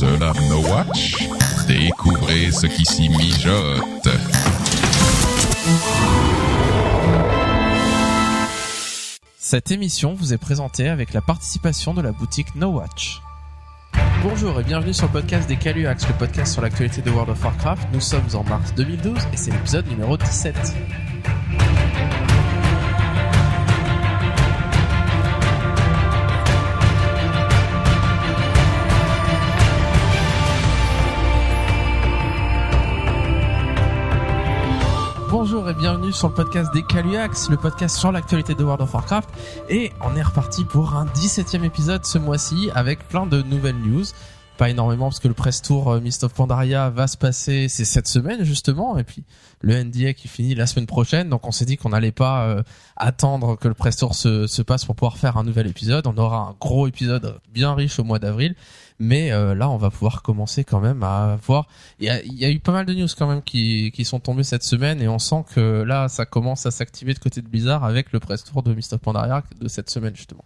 No Watch? Découvrez ce qui s'y mijote. Cette émission vous est présentée avec la participation de la boutique No Watch. Bonjour et bienvenue sur le podcast des Caluax, le podcast sur l'actualité de World of Warcraft. Nous sommes en mars 2012 et c'est l'épisode numéro 17. Bonjour et bienvenue sur le podcast des Caluax, le podcast sur l'actualité de World of Warcraft. Et on est reparti pour un 17e épisode ce mois-ci avec plein de nouvelles news. Pas énormément parce que le press tour euh, Mist of Pandaria va se passer, c'est cette semaine justement, et puis le NDA qui finit la semaine prochaine. Donc on s'est dit qu'on n'allait pas euh, attendre que le press tour se, se passe pour pouvoir faire un nouvel épisode. On aura un gros épisode bien riche au mois d'avril. Mais euh, là, on va pouvoir commencer quand même à voir. Il y a, eu pas mal de news quand même qui, qui sont tombées cette semaine et on sent que là, ça commence à s'activer de côté de Blizzard avec le press tour de Mist of Pandaria de cette semaine justement.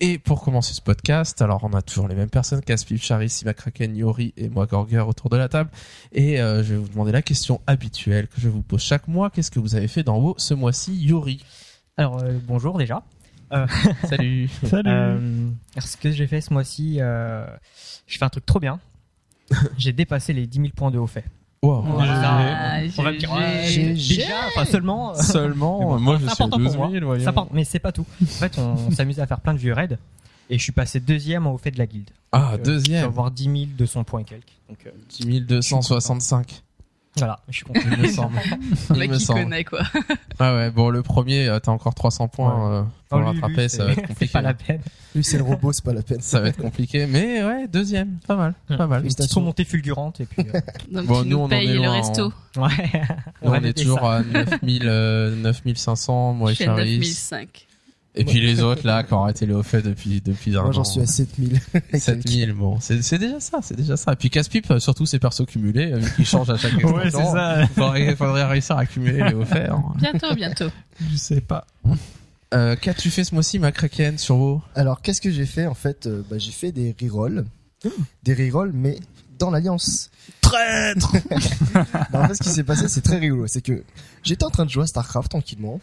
Et pour commencer ce podcast, alors on a toujours les mêmes personnes, Caspif, Charis, Simakraken, Yori et moi Gorger autour de la table. Et euh, je vais vous demander la question habituelle que je vous pose chaque mois. Qu'est-ce que vous avez fait dans WoW ce mois-ci, Yori? Alors euh, bonjour déjà. Euh, Salut. euh, alors, ce que j'ai fait ce mois-ci, euh, j'ai fait un truc trop bien. j'ai dépassé les 10 000 points de haut fait. Wow. Ça, Ah, on va me dire, ouais, déjà, enfin seulement. euh, Seulement, Mais bon, moi je c'est suis à important 12 pour 000, moi. voyons. ça part, mais c'est pas tout. En fait, on s'amusait à faire plein de vieux raids et je suis passé deuxième au fait de la guilde. Ah, Donc, euh, deuxième. Je vais avoir 10 200 points et quelques. Donc euh, 10 265. Voilà, je suis content. Il me semble. Le Il mec me qui semble. connaît quoi. Ah ouais, bon, le premier, euh, t'as encore 300 points euh, pour le Oh, lui, rattraper, ça va c'est- être compliqué. C'est pas la peine. Lui, c'est le robot, c'est pas la peine. Ça va être compliqué, mais ouais, deuxième, pas mal, pas mal. Une petite remontée fulgurante et puis. euh, Donc Bon, tu nous, on nous en payes est le loin, resto. ouais. Nous, va on est noter toujours ça. à 9000, euh, 9500, moi et Je fais Charis. 9005. Et puis les autres, là, qui ont arrêté les hauts faits depuis, depuis un Moi, an. j'en suis à 7000. 7000, bon, c'est c'est déjà ça, c'est déjà ça. Et puis Casse-Pipe, euh, surtout ses persos cumulés, euh, qui changent à chaque Ouais, extension. c'est ça. Faudrait, faudrait réussir à cumuler les hauts faits. hein. Bientôt, bientôt. Je sais pas. Euh, Qu'as-tu fait ce mois-ci, ma Kraken, sur WoW? Alors, qu'est-ce que j'ai fait En fait, euh, bah, j'ai fait des rerolls. Des rerolls, mais dans l'Alliance. Traître Bah, en fait, ce qui s'est passé, c'est très rigolo. C'est que j'étais en train de jouer à StarCraft tranquillement.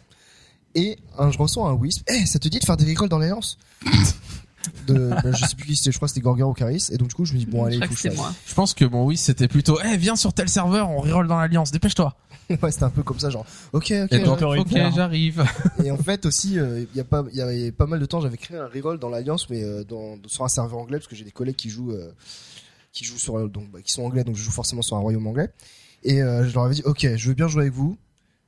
Et un, je reçois un Wisp. Eh, ça te dit de faire des rerolls dans l'Alliance de, bah, je sais plus qui c'était, je crois que c'était Gorger ou Caris. Et donc, du coup, je me dis, bon, allez, je faut que je moi. Je pense que bon oui c'était plutôt eh viens sur tel serveur on reroll dans l'alliance dépêche-toi ouais, c'était un peu comme ça, genre, ok, ok. donc j'arrive. ok autoritaire. j'arrive Et en fait aussi, euh, il y a pas, il y avait pas mal de temps, j'avais créé un reroll dans l'Alliance, mais euh, dans, sur un serveur anglais, parce que j'ai des collègues qui jouent, euh, qui jouent sur, donc, bah, qui sont anglais, donc je joue forcément sur un royaume anglais. Et euh, je leur avais dit, ok, je veux bien jouer avec vous,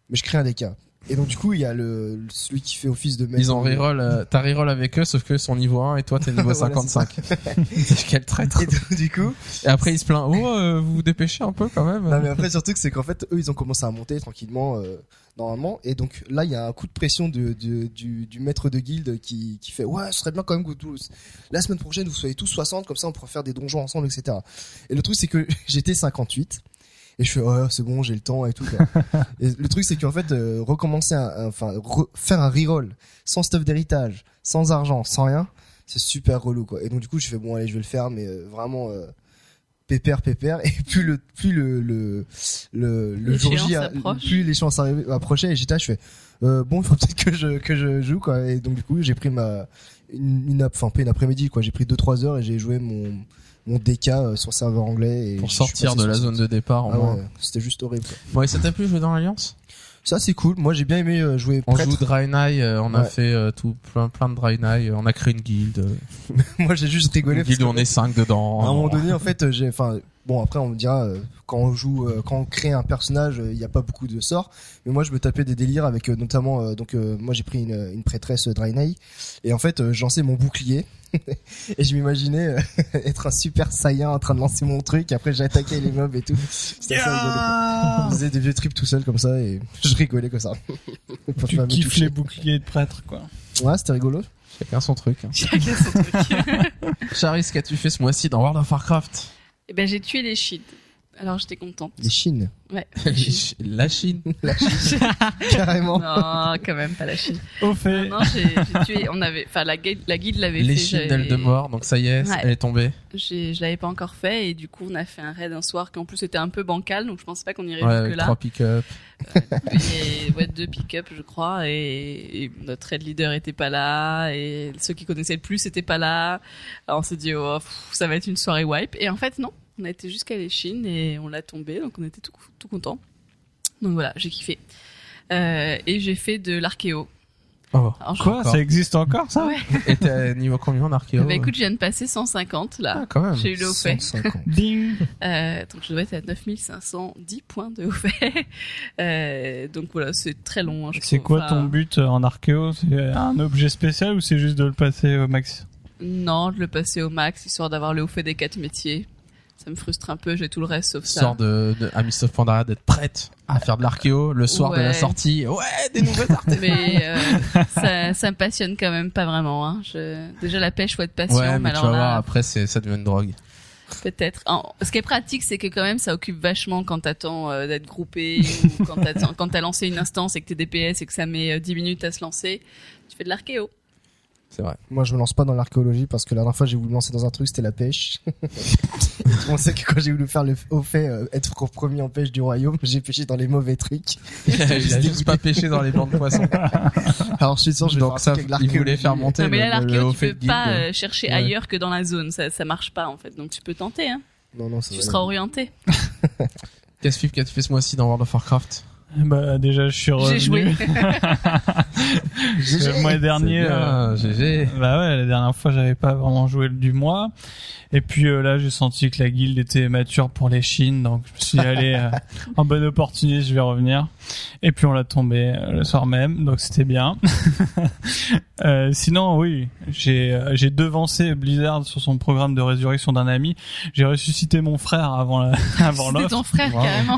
mais je crée un DK. Et donc du coup, il y a le, celui qui fait office de maître. ils ont reroll euh, t'as reroll avec eux sauf que sont niveau 1 et toi t'es niveau Voilà, 55 quel traître. Et donc, du coup, et après il se plaint oh euh, vous vous dépêchez un peu quand même. Non mais après surtout que c'est qu'en fait eux ils ont commencé à monter tranquillement euh, normalement. Et donc là il y a un coup de pression de, de- du, du maître de guilde qui, qui fait ouais ce serait bien quand même que tous la semaine prochaine vous soyez tous 60 comme ça on pourra faire des donjons ensemble etc et le truc c'est que j'étais 58 et je fais ouais c'est bon j'ai le temps et tout quoi. et le truc c'est qu'en fait euh, recommencer enfin re- faire un reroll sans stuff d'héritage sans argent sans rien c'est super relou quoi et donc du coup je fais bon allez je vais le faire mais euh, vraiment euh, pépère pépère et plus le plus le le le, le jour J L'échéance approche. plus les chances arrivaient- approchaient et j'étais là je fais euh, bon il faut peut-être que je que je joue quoi et donc du coup j'ai pris ma une, une ap- enfin pas une après-midi quoi j'ai pris 2 3 heures et j'ai joué mon mon DK euh, sur serveur anglais et pour sortir de la zone de départ ah ouais, c'était juste horrible. Quoi. bon et ça t'a plu jouer dans l'alliance ça c'est cool. Moi j'ai bien aimé euh, jouer on prêtre. joue Dry Night, euh, on a fait euh, tout plein plein de Dry Night, euh, on a créé une guilde. Moi j'ai juste rigolé une parce guilde que- où on est 5 dedans. À un moment donné, en fait, euh, j'ai, enfin, bon, après, on me dira, euh, quand on joue, euh, quand on crée un personnage, euh, il n'y a pas beaucoup de sorts. Mais moi, je me tapais des délires avec, euh, notamment, euh, donc, euh, moi, j'ai pris une, une prêtresse euh, Draenei. Et en fait, euh, je lançais mon bouclier. et je m'imaginais euh, être un super saiyan en train de lancer mon truc. Après, j'attaquais les mobs et tout. C'était rigolo. quoi. Je faisais des vieux trips tout seul comme ça et je rigolais comme ça. Pour Tu kiffes toucher. les boucliers de prêtre, quoi. Ouais, c'était rigolo. chacun son truc hein. Chacun son truc. Charis qu'as-tu fait ce mois-ci dans World of Warcraft? Eh ben, j'ai tué les shields. Alors j'étais contente. Les Chines. Ouais. La Chine. La Chine. Carrément. non, quand même pas la Chine. Au fait. Non, non, j'ai tué. On avait, enfin la guide, la guide l'avait fait. Les Chines d'Eldemort, donc ça y est, Ouais. elle est tombée. j'ai- Je l'avais pas encore fait et du coup on a fait un raid un soir qui en plus était un peu bancal, donc je pensais pas qu'on irait Ouais, jusque là. trois pick-up. Et ouais, deux pick-up, je crois, et, et notre raid leader était pas là, et ceux qui connaissaient le plus étaient pas là. Alors on s'est dit, oh, pff, ça va être une soirée wipe. Et en fait, non. On a été jusqu'à les Chines et on l'a tombé, donc on était tout, tout contents. Donc voilà, j'ai kiffé. Euh, et j'ai fait de l'archéo. Oh. Alors, je- Quoi Encore. Ça existe encore ça Ouais. Et t'es à niveau combien en archéo Bah écoute, je viens de passer 150 là. Ah, quand même. J'ai eu le haut fait. 150. Ding. Euh, donc je dois être à 9510 points de haut fait. Euh, donc voilà, c'est très long. hein, je C'est trouve. quoi Enfin, ton but euh, en archéo? C'est un objet spécial ou c'est juste de le passer au max? Non, de le passer au max, histoire d'avoir le haut fait des quatre métiers. Ça me frustre un peu, j'ai tout le reste sauf ça. Sort de, de Amistof Pandara d'être prête à faire de l'archéo le soir de la sortie. Ouais, des nouvelles artefacts. Mais euh, ça, ça me passionne quand même pas vraiment. Hein. Je... Déjà la pêche, faut être patient, Ouais, mais mais tu alors vas voir, là, après, c'est, ça devient une drogue. peut-être. Ce qui est pratique, c'est que quand même, ça occupe vachement quand t'attends euh, d'être groupé ou quand t'as lancé une instance et que t'es DPS et que ça met euh, 10 minutes à se lancer. Tu fais de l'archéo. C'est vrai. Moi, je me lance pas dans l'archéologie parce que la dernière fois, j'ai voulu me lancer dans un truc, c'était la pêche. On sait que quand j'ai voulu faire le au fait, euh, être premier en pêche du royaume, j'ai pêché dans les mauvais trucs. il a juste pas pêché dans les blancs de poisson. Alors, je suis sûr, je vais Donc faire ça, avec il voulait l'archéologie. faire monter Non, mais là, le, le, l'archéo, haut tu fait peux pas euh, chercher Ouais. ailleurs que dans la zone. Ça, ça marche pas, en fait. Donc tu peux tenter, hein. Non, non, ça Tu seras orienté. Qu'est-ce que tu fais ce mois-ci dans World of Warcraft? Bah déjà je suis revenu. J'ai joué. Le mois dernier. C'est euh, GG. Bah ouais, la dernière fois j'avais pas vraiment joué le du mois. Et puis euh, là j'ai senti que la guilde était mature pour les Chines, donc je me suis dit allez, euh, en bonne opportunité je vais revenir. Et puis on l'a tombé euh, le soir même, donc c'était bien. Euh, sinon oui, j'ai euh, j'ai devancé Blizzard sur son programme de résurrection d'un ami. J'ai ressuscité mon frère avant la, avant C'était l'offre, ton frère, carrément.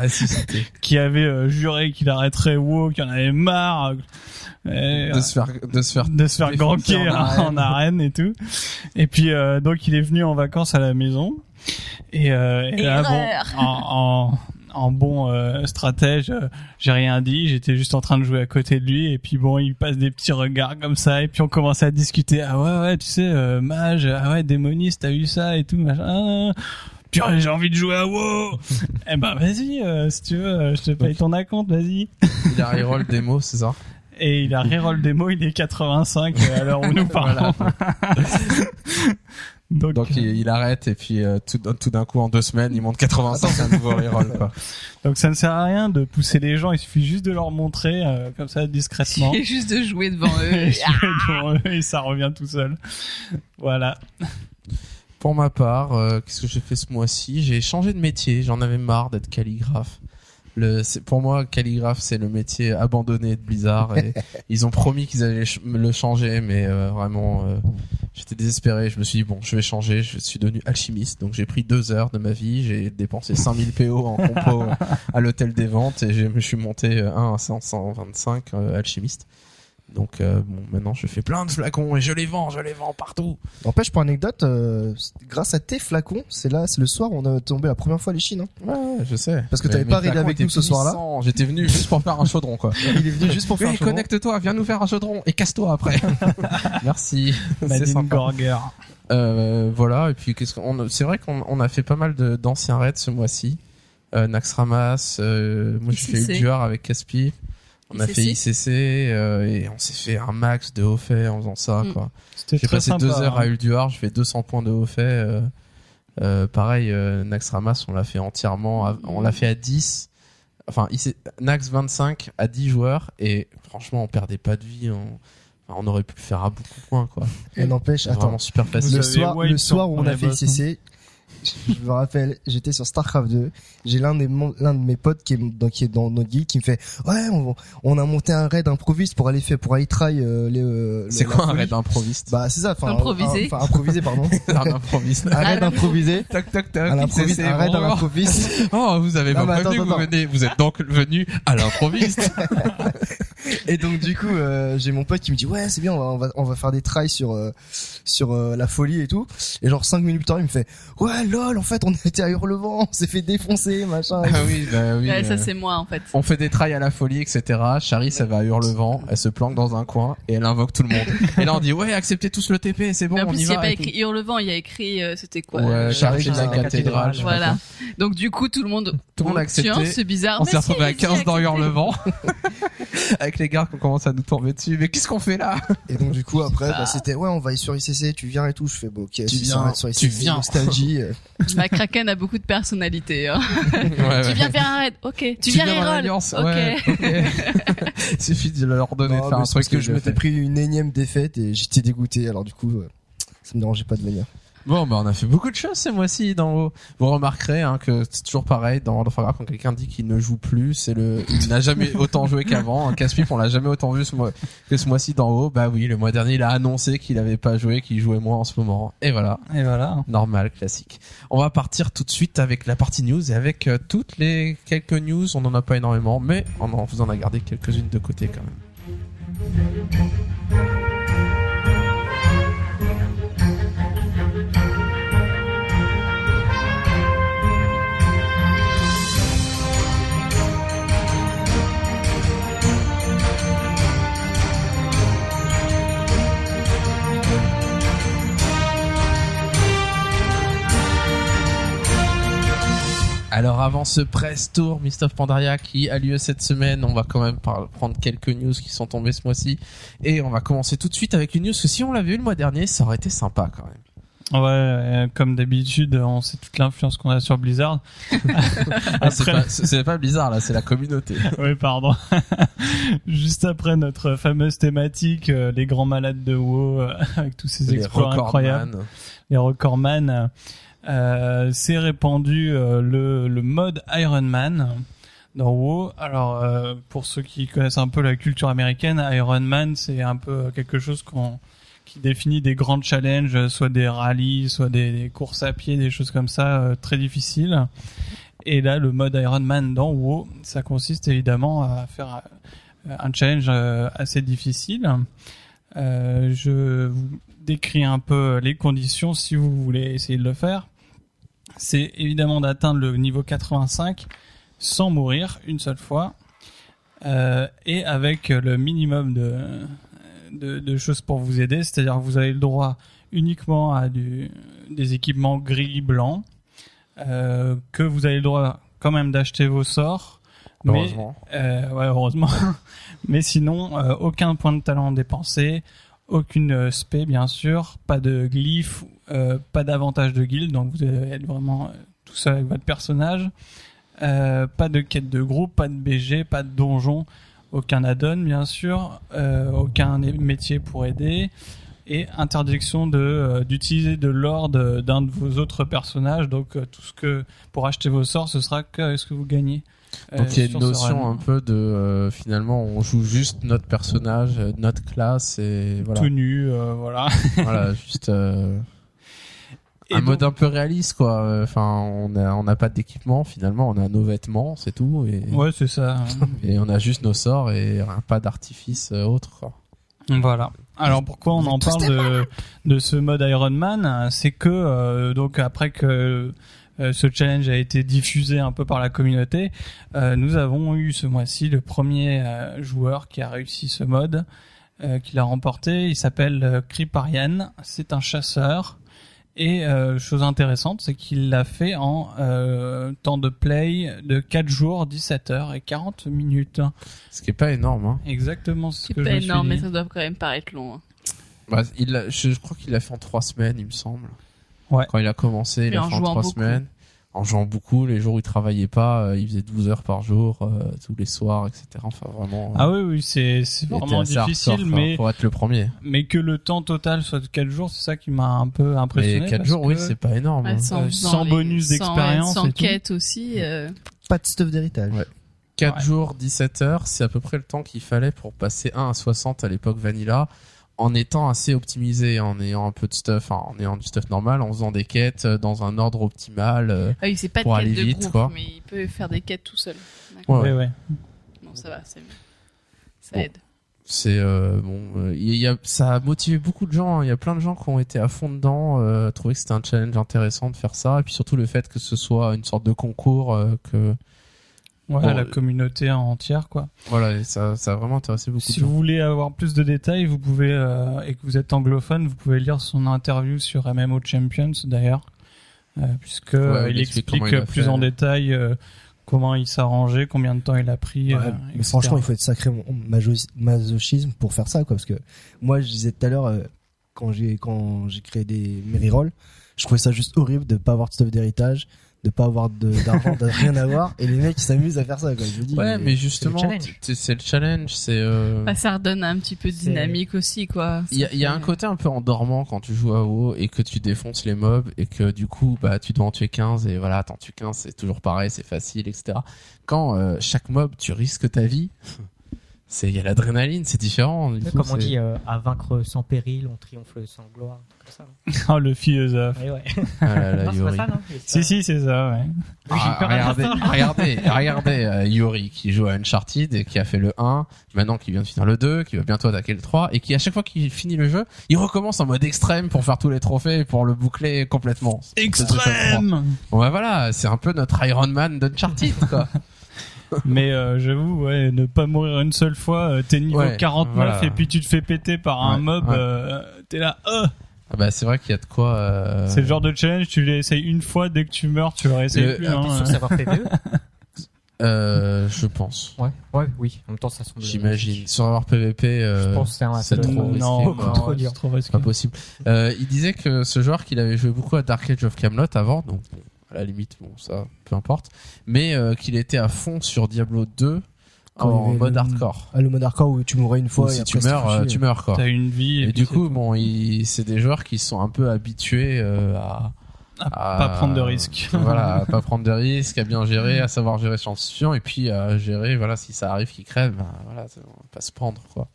Ressuscité. qui avait euh, juré qu'il arrêterait WoW, qu'il en avait marre. Et, De se faire, de se faire de se faire en en, arène. en arène et tout. Et puis euh, donc il est venu en vacances à la maison. Et, euh, et là bon, Erreur. en, en, en bon euh, stratège, euh, j'ai rien dit. J'étais juste en train de jouer à côté de lui. Et puis bon, il passe des petits regards comme ça. Et puis on commence à discuter. Ah ouais ouais, tu sais, euh, mage, ah ouais, démoniste, t'as eu ça et tout machin. Purée, j'ai envie de jouer à WoW. eh ben vas-y, euh, si tu veux, euh, je te paye ton acompte, vas-y. Il a reroll des mots, c'est ça Et il a reroll démo, il est 85 euh, à l'heure où nous parlons. Donc, Donc euh, il, il arrête et puis euh, tout, tout d'un coup en deux semaines il monte 85 c'est un nouveau reroll quoi. donc ça ne sert à rien de pousser les gens, il suffit juste de leur montrer euh, comme ça discrètement. Et juste de jouer devant Et eux. devant eux, et ça revient tout seul. Voilà. Pour ma part, euh, qu'est-ce que j'ai fait ce mois-ci? J'ai changé de métier, j'en avais marre d'être calligraphe. Le, pour moi, calligraphe, c'est le métier abandonné de Blizzard et ils ont promis qu'ils allaient le changer, mais euh, vraiment, euh, j'étais désespéré. Je me suis dit bon, je vais changer. Je suis devenu alchimiste, donc j'ai pris deux heures de ma vie. J'ai dépensé 5000 PO en compo à l'hôtel des ventes et je me suis monté euh, un à 525 euh, alchimiste. Donc euh, bon, maintenant je fais plein de flacons et je les vends, je les vends partout. N'empêche, pour anecdote, euh, grâce à tes flacons, c'est là, c'est le soir où on a tombé la première fois les Chines. Hein. Ouais, je sais. Parce que t'avais pas raidé flacons avec nous ce soir-là. J'étais venu juste pour faire un chaudron, quoi. Il est venu juste pour faire Oui, un chaudron. connecte-toi, viens nous faire un chaudron et casse-toi après. Merci. C'est Madine sympa. Gorger. Euh, voilà. Et puis, qu'est-ce qu'on, c'est vrai qu'on on a fait pas mal de, d'anciens raids ce mois-ci. Euh, Naxxramas, euh, moi j'ai fait ICC. Ulduar avec Caspi. On a fait ICC euh, et on s'est fait un max de haut fait en faisant ça, Mm. quoi. J'ai passé sympa. deux heures à hein. Ulduar, je fais 200 points de haut fait. Euh, euh, pareil, euh, Nax Ramas, on l'a fait entièrement, à- on l'a fait à 10. Enfin, Nax 25 à 10 joueurs et franchement, on perdait pas de vie. On, aurait pu le faire à beaucoup de points, quoi. Et n'empêche, attends, super le soir, White le soir où on a fait ICC, je me rappelle, j'étais sur Starcraft 2, j'ai l'un des l'un de mes potes qui est dans, qui est dans notre guild qui me fait ouais on, on a monté un raid improviste pour aller faire pour aller try euh, les euh, C'est quoi un raid improviste? bah c'est ça enfin Improvisé. un- enfin improvisé pardon Un improviste. un raid Ah, improvisé Tac, tac, tac. à l'improviste ICC, un raid à bonjour. l'improviste Oh, vous avez Non, pas prévenu vous attends. venez. Vous êtes donc venu à l'improviste. Et donc du coup, euh, j'ai mon pote qui me dit ouais c'est bien, on va, on va on va faire des tries sur euh, sur euh, la folie et tout. Et genre cinq minutes plus tard, il me fait ouais lol en fait on était à Hurlevent, on s'est fait défoncer machin. Ah oui, bah oui. Ouais, ça euh, c'est moi en fait. on fait des trails à la folie, etc. Charlie, ça va à Hurlevent, elle se planque dans un coin et elle invoque tout le monde. Et là, on dit, ouais, acceptez tous le TP, c'est bon, Mais en on plus, y il n'y a va. pas écrit Hurlevent, il y a écrit, euh, c'était quoi Ouais, euh, la cathédrale. Voilà. Donc du coup, tout le monde. Tout le monde a accepté. C'est bizarre. On s'est retrouvé à allez-y, 15 dans. Hurlevent. Avec les gars qui commencent à nous tomber dessus. Mais qu'est-ce qu'on fait là? Et donc du coup après Ah. bah, c'était ouais on va aller sur ICC, tu viens et tout. Je fais bon ok, si viens, va sur tu ICC, viens. nostalgie. Bah, Kraken a beaucoup de personnalité. Hein. Ouais, Tu ouais. viens faire un raid, ok. Tu, Tu viens viens reroll, ok. ouais. Il suffit de leur donner Non, de faire un truc parce que et je m'étais pris une énième défaite et j'étais dégoûté. Alors du coup, euh, ça me dérangeait pas de venir. Bon, bah, on a fait beaucoup de choses ces mois-ci dans haut. Vous remarquerez, hein, que c'est toujours pareil dans World of Warcraft quand quelqu'un dit qu'il ne joue plus, c'est le, il n'a jamais autant joué qu'avant. Un casse-pipe, on l'a jamais autant vu ce mois, que ce mois-ci dans haut. Bah oui, le mois dernier, il a annoncé qu'il avait pas joué, qu'il jouait moins en ce moment. Et voilà. Et voilà. Normal, classique. On va partir tout de suite avec la partie news et avec euh, toutes les quelques news. On en a pas énormément, mais on en vous en a gardé quelques-unes de côté quand même. Alors avant ce press tour Mist of Pandaria qui a lieu cette semaine, on va quand même prendre quelques news qui sont tombées ce mois-ci et on va commencer tout de suite avec une news que si on l'avait eu le mois dernier, ça aurait été sympa quand même. Ouais, comme d'habitude, on sait toute l'influence qu'on a sur Blizzard. Ah, c'est Après- pas, c'est pas bizarre là, c'est la communauté. oui, pardon. Juste après notre fameuse thématique, euh, les grands malades de WoW, euh, avec tous ces Les exploits incroyables. les recordman, euh, c'est répandu euh, le, le mode Iron Man dans WoW. Alors euh, pour ceux qui connaissent un peu la culture américaine, Iron Man c'est un peu quelque chose qui définit des grands challenges, soit des rallyes, soit des, des courses à pied, des choses comme ça euh, très difficiles. Et là, le mode Iron Man dans WoW, ça consiste évidemment à faire euh, un challenge euh, assez difficile. Euh, je vous décris un peu les conditions si vous voulez essayer de le faire. C'est évidemment d'atteindre le niveau 85 sans mourir une seule fois euh, et avec le minimum de, de, de choses pour vous aider. C'est-à-dire que vous avez le droit uniquement à du, des équipements gris-blanc, euh, que vous avez le droit quand même d'acheter vos sorts. Mais, Heureusement. euh, ouais, heureusement. Mais sinon, euh, aucun point de talent dépensé, aucune euh, spé bien sûr, pas de glyphe, euh, pas d'avantage de guild, donc vous être vraiment euh, tout seul avec votre personnage. Euh, pas de quête de groupe, pas de BG, pas de donjon, aucun add-on bien sûr, aucun métier pour aider et interdiction de d'utiliser de l'or d'un de vos autres personnages. Donc tout ce que pour acheter vos sorts, ce sera que ce que vous gagnez? Euh, Donc il y a une notion un peu de euh, finalement on joue juste notre personnage, euh, notre classe et voilà. tout nu, voilà. voilà, juste Et un donc- mode un peu réaliste quoi. Enfin, on a on n'a pas d'équipement finalement, on a nos vêtements, c'est tout et Ouais, c'est ça. et on a juste nos sorts et un pas d'artifice autre. quoi. Voilà. Alors pourquoi on en parle de, de ce mode Iron Man? C'est que euh, donc après que ce challenge a été diffusé un peu par la communauté, euh, nous avons eu ce mois-ci le premier euh, joueur qui a réussi ce mode, euh, qui l'a remporté. Il s'appelle euh, Kriparian. C'est un chasseur. Et euh, chose intéressante, c'est qu'il l'a fait en euh, temps de play de 4 jours, 17 heures et 40 minutes. Ce qui est pas énorme. Hein. Exactement ce C'est que je pas me suis énorme, mais ça doit quand même paraître long. hein. Bah, il je, je crois qu'il l'a fait en trois semaines, il me semble. Ouais. Quand il a commencé, il a en fait en trois semaines. En jouant beaucoup, les jours où il travaillait pas, euh, il faisait 12 heures par jour, euh, tous les soirs, etc. Enfin, vraiment. euh, Ah oui, oui, c'est était vraiment difficile, hardcore, mais pour être le premier. mais que le temps total soit de 4 jours, c'est ça qui m'a un peu impressionné. Mais 4 parce jours, oui, que- c'est pas énorme. Ouais, hein. sans, Euh, sans sans les- bonus sans- d'expérience Sans et tout. quête aussi. euh, Pas de stuff d'héritage. Ouais. 4 Ouais. jours, 17 heures, c'est à peu près le temps qu'il fallait pour passer 1 à 60 à l'époque Vanilla, en étant assez optimisé, en ayant un peu de stuff, en ayant du stuff normal, en faisant des quêtes euh, dans un ordre optimal. euh, Ah oui, c'est pas de Pour quête aller de vite, groupe, quoi. mais il peut faire des quêtes tout seul. Ouais, Ouais, ouais. Bon, ça va, c'est Ça Bon. aide. c'est euh, bon euh, il y a ça a motivé beaucoup de gens hein. il y a plein de gens qui ont été à fond dedans euh, trouvé que c'était un challenge intéressant de faire ça et puis surtout le fait que ce soit une sorte de concours euh, que Ouais, Bon, la communauté entière, quoi. voilà et ça ça a vraiment intéressé beaucoup Si de gens vous voulez avoir plus de détails, vous pouvez, euh, et que vous êtes anglophone, vous pouvez lire son interview sur MMO Champions, d'ailleurs, euh, puisque euh, il il explique il plus fait. en détail euh, comment il s'arrangeait, combien de temps il a pris. Ouais, euh, mais franchement, il faut être sacré maso- masochisme pour faire ça, quoi. Parce que moi, je disais tout à l'heure, euh, quand j'ai quand j'ai créé des mes rerolls, je trouvais ça juste horrible de pas avoir de stuff d'héritage, de pas avoir de- d'argent, de rien avoir, et les mecs ils s'amusent à faire ça, quoi. Je dis, ouais mais justement c'est le challenge c'est euh, Bah, ça redonne un petit peu de dynamique aussi, quoi. Il y a, il y a un côté un peu endormant quand tu joues à WoW et que tu défonces les mobs et que du coup bah tu dois en tuer 15 et voilà t'en tues 15 c'est toujours pareil c'est facile etc. Quand euh, chaque mob tu risques ta vie c'est il y a l'adrénaline c'est différent. du coup, Comme on dit, euh, à vaincre sans péril, on triomphe sans gloire. Comme ça. Oh, le philosophe. Ouais. Ah là là, Non, c'est pas ça, non Si, si, c'est ça, ouais. Ah, à regardez, regardez, regardez euh, Yuri qui joue à Uncharted et qui a fait le 1, maintenant qui vient de finir le 2, qui va bientôt attaquer le 3 et qui à chaque fois qu'il finit le jeu, il recommence en mode extrême pour faire tous les trophées et pour le boucler complètement. Extrême Bon bah voilà, c'est un peu notre Iron Man d'Uncharted quoi. Mais euh, j'avoue, ouais, ne pas mourir une seule fois, euh, t'es niveau Ouais, 49 voilà. et puis tu te fais péter par un Ouais, mob, ouais. euh, t'es là, oh Ah bah c'est vrai qu'il y a de quoi. Euh... C'est le genre de challenge, tu l'essayes une fois, dès que tu meurs, tu le réessayes Le- plus. Ah, hein. ça va PVE Euh, je pense. Ouais, ouais, oui. En même temps, ça semble. J'imagine. Sur avoir PVP, euh, Je pense que c'est un c'est peu- trop risqué. non, beaucoup trop ouais, dur. c'est trop risqué. pas possible. Euh, il disait que ce joueur qu'il avait joué beaucoup à Dark Age of Camelot avant, donc à la limite, bon ça, peu importe, mais euh, qu'il était à fond sur Diablo 2 Quand il y en avait mode le- hardcore. Ah, le mode hardcore où tu mourrais une fois et si après, tu meurs, euh, tu meurs quoi. T'as une vie. Et, Et, du coup, c'est bon, il- c'est des joueurs qui sont un peu habitués euh, à, À pas prendre de risques. voilà, à pas prendre de risques, à bien gérer, à savoir gérer son situation et puis à gérer, voilà, si ça arrive qu'il crève, ben, voilà, ça- on va pas se prendre quoi.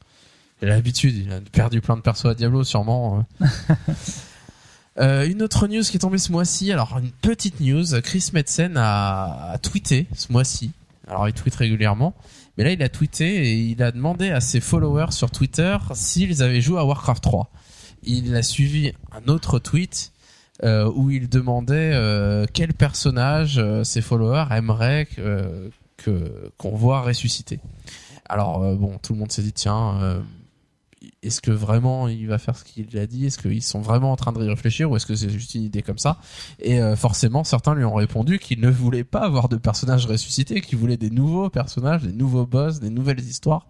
Il a l'habitude, il a perdu plein de persos à Diablo sûrement. euh. Euh, une autre news qui est tombée ce mois-ci, alors une petite news, Chris Metzen a, tweeté ce mois-ci. Alors il tweet régulièrement, mais là il a tweeté et il a demandé à ses followers sur Twitter s'ils avaient joué à Warcraft 3. Il a suivi un autre tweet euh, où il demandait euh, quel personnage euh, ses followers aimeraient que qu'on voit ressusciter. Alors bon, tout le monde s'est dit tiens, est-ce que vraiment il va faire ce qu'il a dit? Est-ce qu'ils sont vraiment en train de réfléchir ou est-ce que c'est juste une idée comme ça? Et euh, forcément, certains lui ont répondu qu'ils ne voulaient pas avoir de personnages ressuscités, qu'ils voulaient des nouveaux personnages, des nouveaux boss, des nouvelles histoires.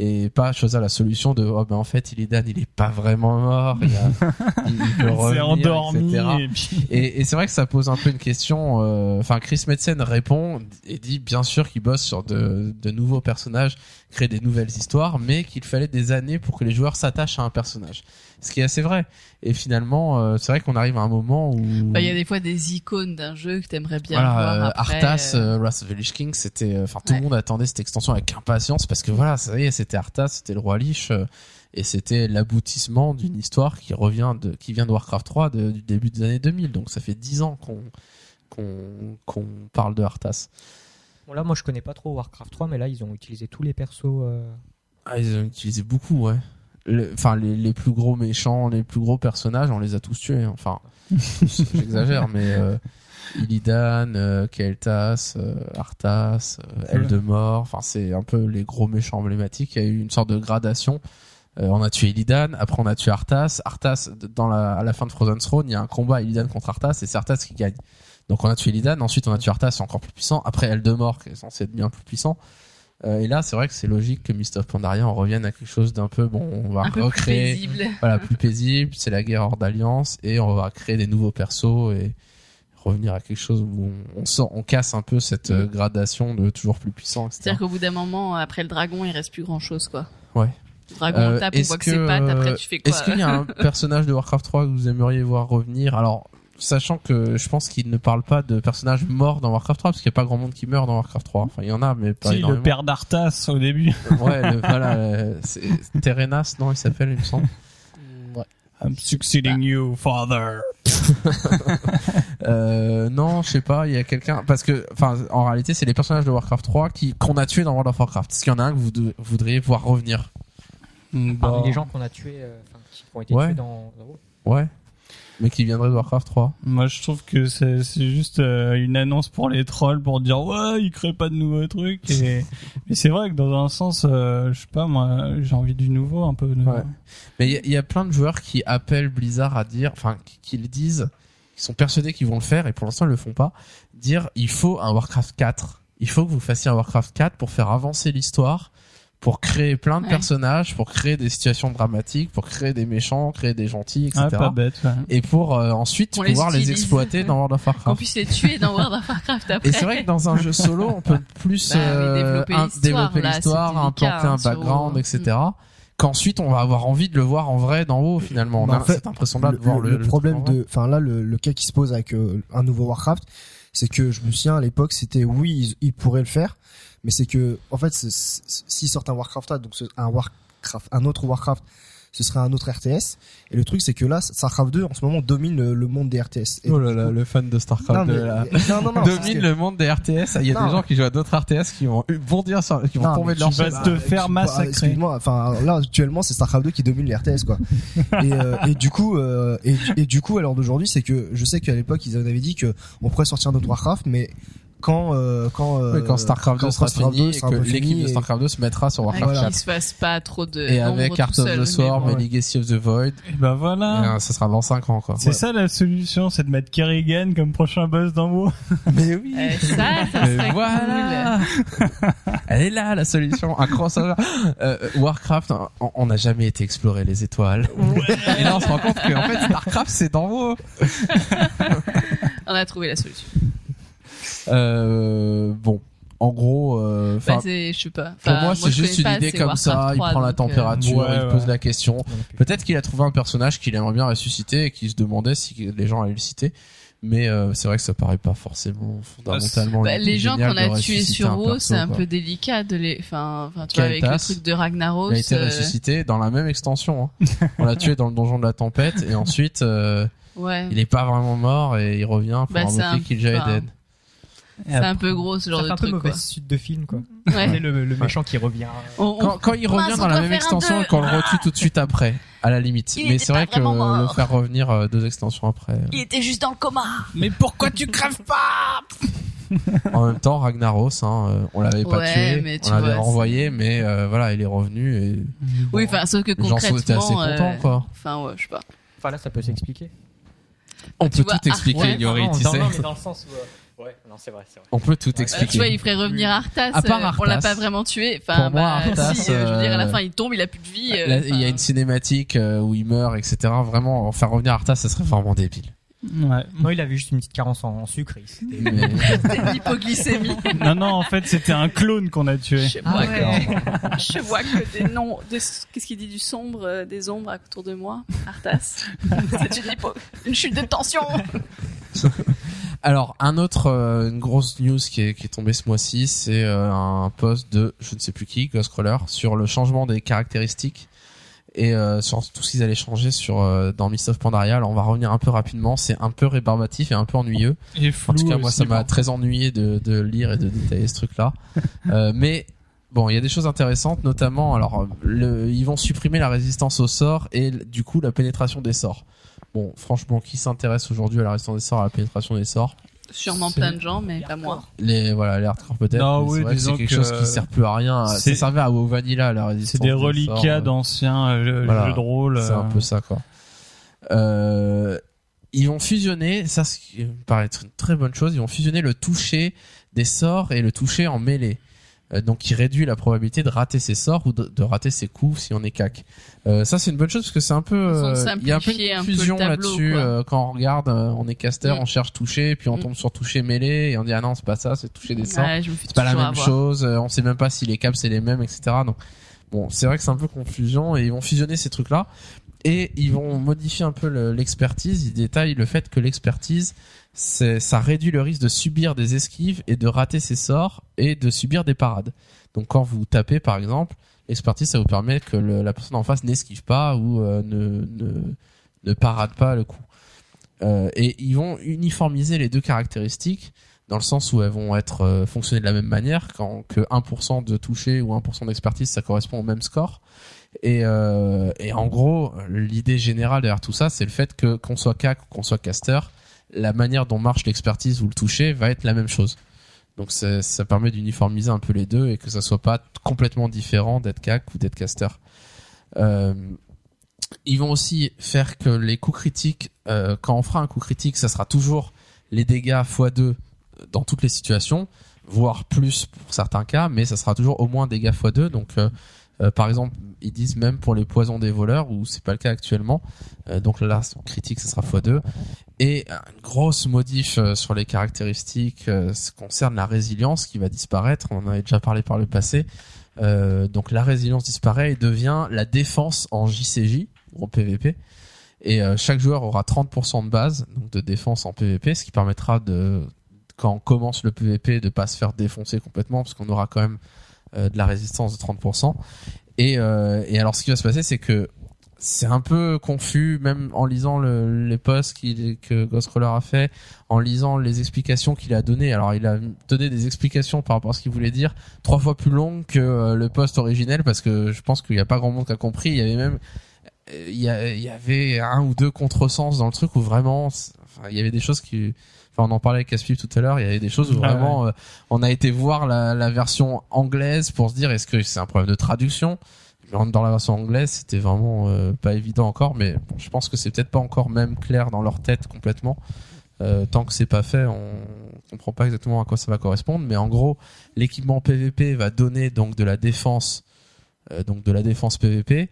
Et pas choisir la solution de oh ben en fait Illidan il est pas vraiment mort il, a, il, il peut revenir, endormi. etc. Et puis... Et, et c'est vrai que ça pose un peu une question. euh, Enfin, Chris Metzen répond et dit bien sûr qu'il bosse sur de, de nouveaux personnages, crée des nouvelles histoires, mais qu'il fallait des années pour que les joueurs s'attachent à un personnage. Ce qui est assez vrai. Et finalement, euh, c'est vrai qu'on arrive à un moment où Bah, il y a des fois des icônes d'un jeu que t'aimerais bien voilà, voir euh, après. Arthas, euh, euh, Wrath of the Lich King, c'était, euh, enfin tout Ouais. le monde attendait cette extension avec impatience parce que voilà, ça y est, c'était Arthas, c'était le roi Lich. euh, et c'était l'aboutissement d'une histoire qui revient de, qui vient de Warcraft 3 de- du début des années 2000. Donc ça fait 10 ans qu'on, qu'on, qu'on parle de Arthas. Bon, là, moi, je connais pas trop Warcraft 3, mais là, ils ont utilisé tous les persos. euh, Ah, ils ont utilisé beaucoup, ouais. Le- Enfin, les, les plus gros méchants, les plus gros personnages, on les a tous tués. Enfin, j'exagère, mais euh, Illidan, euh, Kael'thas, euh, Arthas, euh, Eldemort. Enfin, c'est un peu les gros méchants emblématiques. Il y a eu une sorte de gradation. Euh, on a tué Illidan, après on a tué Arthas. Arthas, dans la, à la fin de Frozen Throne, il y a un combat Illidan contre Arthas et c'est Arthas qui gagne. Donc on a tué Illidan, ensuite on a tué Arthas, c'est encore plus puissant. Après Eldemort, qui est censé être bien plus puissant. Euh, et là, c'est vrai que c'est logique que Mist of Pandaria en revienne à quelque chose d'un peu bon. On va un peu plus recréer, paisible. voilà, plus paisible. C'est la guerre hors d'alliance et on va créer des nouveaux persos et revenir à quelque chose où on, sort, on casse un peu cette euh, gradation de toujours plus puissant. C'est-à-dire qu'au bout d'un moment, après le dragon, il reste plus grand chose, quoi. Ouais. Le dragon, on Euh, tape, on voit que, c'est pattes, euh, après tu fais quoi Est-ce qu'il y a un personnage de Warcraft 3 que vous aimeriez voir revenir? Alors, sachant que je pense qu'il ne parle pas de personnages morts dans Warcraft 3 parce qu'il n'y a pas grand monde qui meurt dans Warcraft 3. Enfin, il y en a, mais pas Si, le père d'Arthas au début. Ouais, le- voilà, euh, c'est Terenas, non, il s'appelle, il me semble. Ouais. I'm succeeding you, father. Euh, non, je sais pas, il y a quelqu'un parce que enfin en réalité, c'est les personnages de Warcraft 3 qui qu'on a tués dans World of Warcraft. Est-ce qu'il y en a un que vous de- voudriez voir revenir? Mm, Parmi bah, les gens qu'on a tués, euh, qui ont été Ouais. tués dans. dans- Ouais. Mais qui viendrait de Warcraft 3 Moi, je trouve que c'est juste euh, une annonce pour les trolls pour dire ouais, ils créent pas de nouveaux trucs. Et mais c'est vrai que dans un sens, euh, je sais pas moi, j'ai envie du nouveau un peu. de- Ouais. Mais il y, a- il y a plein de joueurs qui appellent Blizzard à dire, enfin, qui, qui le disent, qui sont persuadés qu'ils vont le faire et pour l'instant ils le font pas. Dire, il faut un Warcraft 4. Il faut que vous fassiez un Warcraft 4 pour faire avancer l'histoire, pour créer plein de Ouais. personnages, pour créer des situations dramatiques, pour créer des méchants, créer des gentils, etc. Ah, pas bête. ouais. et pour euh, ensuite On pouvoir les, exploiter dans World of Qu'on Warcraft. puisse les tuer dans World of Warcraft après. Et c'est vrai que dans un jeu solo, on peut plus Bah euh, développer l'histoire, implanter un hein, background, etc. Qu'ensuite, on va avoir envie de le voir en vrai d'en haut, finalement. On Mais a en fait, cette impression-là de le, voir le- le, le problème de, enfin là, le, le cas qui se pose avec euh, un nouveau Warcraft, c'est que je me souviens à l'époque, c'était oui, ils, ils pourraient le faire, mais c'est que, en fait, s'ils sortent un Warcraft 4, donc ce- un Warcraft, un autre Warcraft, ce serait un autre RTS. Et le truc, c'est que là, Starcraft 2 en ce moment domine le, le monde des RTS. Et Oh là là, le fan de StarCraft non, mais, 2, là. non, non, non, parce domine que- le monde des RTS. Il y a Non. des gens qui jouent à d'autres RTS qui vont bondir sur, qui vont tomber de leur vas te faire bah, massacrer. Excuse-moi, enfin là actuellement c'est Starcraft 2 qui domine les RTS quoi. et, euh, et du coup euh, et, et du coup à l'heure d'aujourd'hui c'est que je sais qu'à l'époque ils avaient dit que on pourrait sortir notre Warcraft mais quand euh, quand euh, Oui, quand StarCraft 2 quand sera Starcraft fini 2 et sera que l'équipe de StarCraft 2 se mettra sur Warcraft qu'il 4. se fasse pas trop de. Et avec Heart of the Swarm bon. et Legacy of the Void, Et ben voilà. et, euh, ça sera dans 5 ans, quoi. C'est ça la solution, c'est de mettre Kerrigan comme prochain boss d'en haut. Mais oui! Ça, ça serait voilà Elle est là la solution, un crossover. Euh, Warcraft, on- n'a jamais été explorer les étoiles. Et là on se rend compte que en fait Starcraft c'est haut. cool. On a trouvé la solution. Euh, bon, en gros, euh, Bah, je sais pas. pour moi c'est juste une idée comme ça. Il 3, prend la euh, température, Ouais, il ouais. pose la question. Peut-être qu'il a trouvé un personnage qu'il aimerait bien ressusciter et qu'il se demandait si les gens allaient le citer. Mais euh, c'est vrai que ça paraît pas forcément fondamentalement. Bah, les gens qu'on a tués sur WoW, c'est un peu délicat de les, enfin, enfin, tu vois, avec le truc de Ragnaros. Il a été euh, ressuscité dans la même extension. Hein. On l'a tué dans le donjon de la tempête et ensuite euh, Ouais. il est pas vraiment mort et il revient pour Bah, invoquer un- Kill Jaeden. enfin, C'est un peu gros ce genre Ça fait de un peu truc, mauvaise suite de film quoi. Ouais. C'est le, le méchant qui revient. On- on- Quand, quand il revient Mince, dans la même extension qu'on le retue tout de suite après, à la limite. Il Mais c'est vrai que le faire revenir euh, deux extensions après. euh. Il était juste dans le coma. Mais pourquoi tu crèves pas? En même temps, Ragnaros, hein, euh, on l'avait pas Ouais, tué, mais on l'avait renvoyé, mais euh, voilà, il est revenu et Oui, enfin, sauf que les gens assez concrètement, contents, euh, quoi. enfin, ouais, je sais pas. Enfin là ça peut s'expliquer. On tu peut vois, tout expliquer, Arthas, Yori, non, tu non, sais. non, mais dans le sens où. Ouais, non c'est vrai, c'est vrai. On peut tout expliquer. tu vois, il ferait revenir Arthas. À part euh, on l'a Arthas. pas vraiment tué. Enfin, Pour moi, bah, Arthas, si, euh, je veux dire, à la euh, fin, il tombe, il a plus de vie. euh, il y a une cinématique où il meurt, etc. Vraiment, faire revenir Arthas, ça serait vraiment débile. Ouais. Moi il avait juste une petite carence en, en sucre. il s'était- Mais- l'hypoglycémie. Non, non, en fait, c'était un clone qu'on a tué. Je Ah, vois, d'accord. je vois que des noms, de, qu'est-ce qu'il dit du sombre, euh, des ombres autour de moi. Arthas. c'est une, hypo, une chute de tension. Alors, un autre, euh, une grosse news qui est, qui est tombée ce mois-ci, c'est euh, un post de, je ne sais plus qui, Ghostcrawler, sur le changement des caractéristiques et euh, sur tout ce qu'ils allaient changer sur euh, dans Mist of Pandaria. Alors, on va revenir un peu rapidement. C'est un peu rébarbatif et un peu ennuyeux. Et En flou tout cas, moi, ça m'a très ennuyé de, de lire et de détailler ce truc-là. Euh, mais bon, il y a des choses intéressantes, notamment, alors, le, ils vont supprimer la résistance au sort et du coup la pénétration des sorts. Bon, franchement, qui s'intéresse aujourd'hui à la résistance des sorts, à la pénétration des sorts Sûrement plein de gens, mais pas moi. Les voilà, les hardcore peut-être. Non, mais oui, c'est que quelque que, chose qui sert plus à rien. Ça c'est- servait à WoW Vanilla la résistance. C'est des reliquats euh, d'anciens euh, voilà. jeux de rôle. C'est un euh, peu ça, quoi. Euh, ils vont fusionner, ça ce qui me paraît être une très bonne chose, ils vont fusionner le toucher des sorts et le toucher en mêlée. Euh, donc qui réduit la probabilité de rater ses sorts ou de, de rater ses coups si on est cac. Euh, ça c'est une bonne chose parce que c'est un peu euh, il y a un peu une tableau, là-dessus euh, quand on regarde euh, on est caster, Mm. on cherche toucher puis on Mm. tombe sur toucher mêlée et on dit ah non c'est pas ça, c'est toucher des sorts Ouais, c'est pas la même avoir. chose, euh, on sait même pas si les caps c'est les mêmes, etc. Donc bon, c'est vrai que c'est un peu confusion et ils vont fusionner ces trucs-là et ils vont modifier un peu le- l'expertise. Ils détaillent le fait que l'expertise, ça réduit le risque de subir des esquives et de rater ses sorts et de subir des parades. Donc quand vous tapez par exemple, l'expertise ça vous permet que la personne en face n'esquive pas ou euh, ne, ne ne parade pas le coup. Euh, et ils vont uniformiser les deux caractéristiques dans le sens où elles vont être euh, fonctionner de la même manière quand que 1% de toucher ou 1% d'expertise ça correspond au même score et, euh, et en gros l'idée générale derrière tout ça c'est le fait que qu'on soit CAC ou qu'on soit caster la manière dont marche l'expertise ou le toucher va être la même chose donc ça, permet d'uniformiser un peu les deux et que ça soit pas complètement différent d'être CAC ou d'être caster euh, ils vont aussi faire que les coups critiques euh, quand on fera un coup critique ça sera toujours les dégâts x2 dans toutes les situations, voire plus pour certains cas, mais ça sera toujours au moins dégâts x2. Donc, euh, euh, par exemple, ils disent même pour les poisons des voleurs, où c'est pas le cas actuellement. Euh, donc là, critique, ça sera x2. Et une grosse modif euh, sur les caractéristiques euh, ce concerne la résilience qui va disparaître. On en avait déjà parlé par le passé. Euh, donc la résilience disparaît et devient la défense en JCJ ou en PVP. Et euh, chaque joueur aura 30% de base, donc de défense en PVP, ce qui permettra de quand on commence le PVP de pas se faire défoncer complètement parce qu'on aura quand même de la résistance de 30%. Et, euh, et alors ce qui va se passer c'est que c'est un peu confus même en lisant le, les posts que Ghostcrawler a fait, en lisant les explications qu'il a données. Alors il a donné des explications par rapport à ce qu'il voulait dire, trois fois plus longues que euh, le post originel parce que je pense qu'il n'y a pas grand monde qui a compris. Il y avait même euh, il y, avait un ou deux contresens dans le truc où vraiment il y avait des choses qui enfin on en parlait avec Caspip tout à l'heure il y avait des choses où Ah vraiment euh, on a été voir la, la version anglaise pour se dire est-ce que c'est un problème de traduction? Dans la version anglaise c'était vraiment euh, pas évident encore mais bon, je pense que c'est peut-être pas encore même clair dans leur tête complètement. Euh, tant que c'est pas fait on comprend pas exactement à quoi ça va correspondre mais en gros l'équipement PVP va donner donc de la défense euh, donc de la défense PVP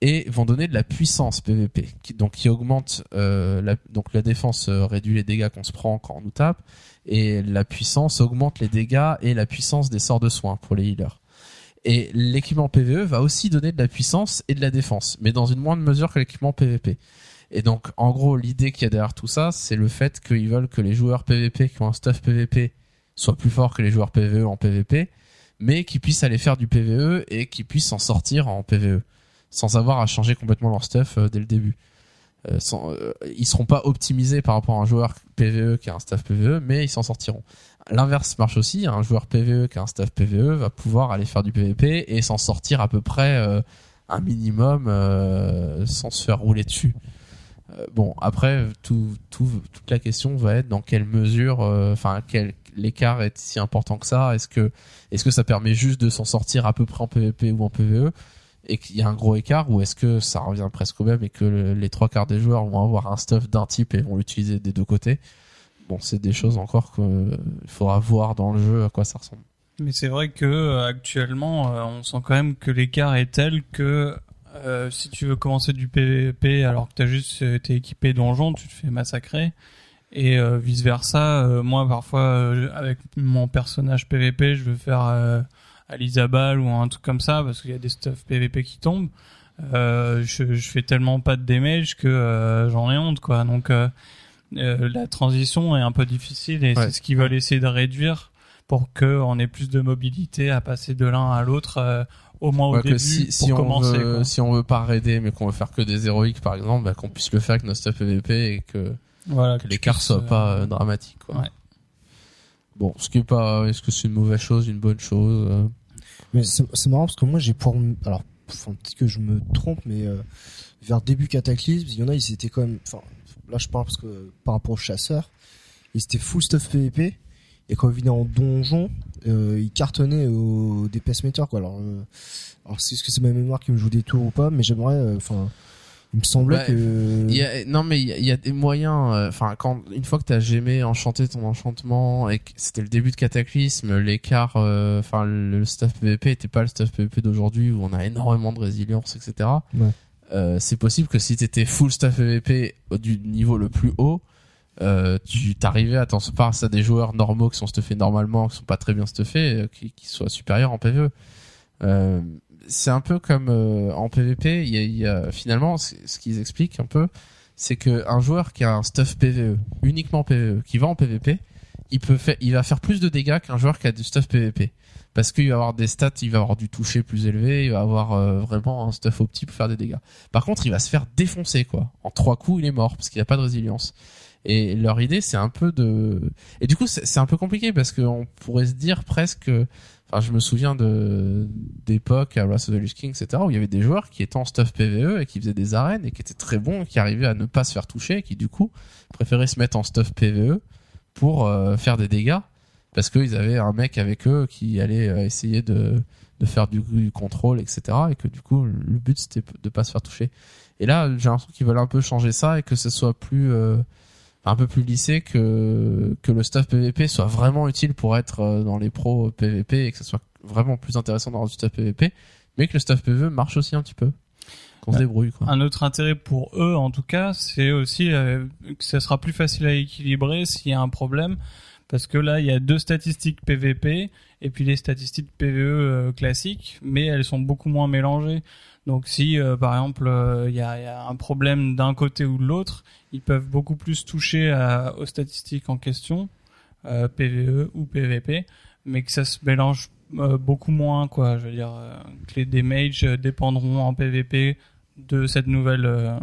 et vont donner de la puissance PVP, qui, donc qui augmente euh, la, donc la défense euh, réduit les dégâts qu'on se prend quand on nous tape, et la puissance augmente les dégâts et la puissance des sorts de soins pour les healers. Et l'équipement PVE va aussi donner de la puissance et de la défense, mais dans une moindre mesure que l'équipement PVP. Et donc, en gros, l'idée qu'il y a derrière tout ça, c'est le fait qu'ils veulent que les joueurs PVP qui ont un stuff PVP soient plus forts que les joueurs PVE en PVP, mais qu'ils puissent aller faire du PVE et qu'ils puissent s'en sortir en PVE sans avoir à changer complètement leur stuff euh, dès le début. Euh, sans, euh, ils seront pas optimisés par rapport à un joueur PVE qui a un stuff PVE, mais ils s'en sortiront. L'inverse marche aussi. Un joueur PVE qui a un stuff PVE va pouvoir aller faire du PVP et s'en sortir à peu près euh, un minimum euh, sans se faire rouler dessus. Euh, bon, après, tout, tout, toute la question va être dans quelle mesure, euh, enfin, quel l'écart est si important que ça. Est-ce que ça permet juste de s'en sortir à peu près en PVP ou en PVE et qu'il y a un gros écart ou est-ce que ça revient presque au même et que le- les trois quarts des joueurs vont avoir un stuff d'un type et vont l'utiliser des deux côtés? Bon, c'est des choses encore qu'il faudra voir dans le jeu à quoi ça ressemble. Mais c'est vrai que euh, actuellement, euh, on sent quand même que l'écart est tel que euh, si tu veux commencer du PVP alors que t'as juste été équipé donjon, tu te fais massacrer. Et vice versa, moi parfois avec mon personnage PVP, je veux faire euh, Alizabal ou un truc comme ça parce qu'il y a des stuff PVP qui tombent. Euh, je, je fais tellement pas de damage que euh, j'en ai honte quoi. Donc euh, euh, la transition est un peu difficile et Ouais. c'est ce qu'ils veulent essayer de réduire pour que on ait plus de mobilité à passer de l'un à l'autre euh, au moins au Ouais, que début si, pour si on commencer. veut, si on veut pas raider mais qu'on veut faire que des héroïques par exemple, bah, qu'on puisse le faire avec nos stuff PVP et que, Voilà, que tu l'écart soit euh, pas dramatique. Quoi. ouais. Bon, ce qui est pas, est-ce que c'est une mauvaise chose, une bonne chose euh, Mais c'est marrant parce que moi j'ai pour alors enfin, peut-être que je me trompe mais euh, vers début cataclysme il y en a ils étaient quand même enfin là je parle parce que par rapport aux chasseurs ils étaient full stuff PVP et quand ils venaient en donjon euh, ils cartonnaient au meter quoi. Alors euh, alors c'est ce que c'est ma mémoire qui me joue des tours ou pas mais j'aimerais euh, enfin il me semblait Ouais, que y a, non mais il y a, il y a des moyens. euh, Enfin, quand une fois que t'as gémé, enchanté ton enchantement et que c'était le début de Cataclysme, l'écart, euh, enfin le, le stuff PVP était pas le stuff PVP d'aujourd'hui où on a énormément de résilience, etc. Ouais. Euh, c'est possible que si t'étais full stuff PVP du niveau le plus haut, tu t'arrivais à t'en passer à des joueurs normaux qui sont stuffés normalement, qui sont pas très bien stuffés, qui, qui soient supérieurs en PVE. C'est un peu comme euh, en PVP, il y a, y a- finalement ce qu'ils expliquent un peu, c'est que un joueur qui a un stuff PVE, uniquement PVE, qui va en PVP, il peut faire, il va faire plus de dégâts qu'un joueur qui a du stuff PVP. Parce qu'il va avoir des stats, il va avoir du toucher plus élevé, il va avoir euh, vraiment un stuff opti pour faire des dégâts. Par contre, il va se faire défoncer quoi. En trois coups, il est mort parce qu'il n'y a pas de résilience. Et leur idée, c'est un peu de. Et du coup, c'est un peu compliqué parce qu'on pourrait se dire presque. Enfin, je me souviens de d'époques à Wrath of the Lich King, etc., où il y avait des joueurs qui étaient en stuff PVE et qui faisaient des arènes et qui étaient très bons, qui arrivaient à ne pas se faire toucher, et qui du coup préféraient se mettre en stuff PVE pour euh, faire des dégâts parce qu'ils avaient un mec avec eux qui allait euh, essayer de faire du, du contrôle, etc., et que du coup le but c'était de pas se faire toucher. Et là, j'ai l'impression qu'ils veulent un peu changer ça et que ce soit plus euh, un peu plus lissé que que le stuff PVP soit vraiment utile pour être euh, dans les pros PVP et que ce soit vraiment plus intéressant dans du stuff PVP, mais que le stuff PVE marche aussi un petit peu. Qu'on se Ouais. débrouille quoi. Un autre intérêt pour eux, en tout cas, c'est aussi euh, que ça sera plus facile à équilibrer s'il y a un problème. Parce que là, il y a deux statistiques PVP et puis les statistiques PVE euh, classiques, mais elles sont beaucoup moins mélangées. Donc si, euh, par exemple, euh, il y, a, un problème d'un côté ou de l'autre, ils peuvent beaucoup plus toucher aux statistiques en question, PVE ou PVP, mais que ça se mélange beaucoup moins, quoi. Je veux dire, que les des mages euh, dépendront en PVP de cette nouvelle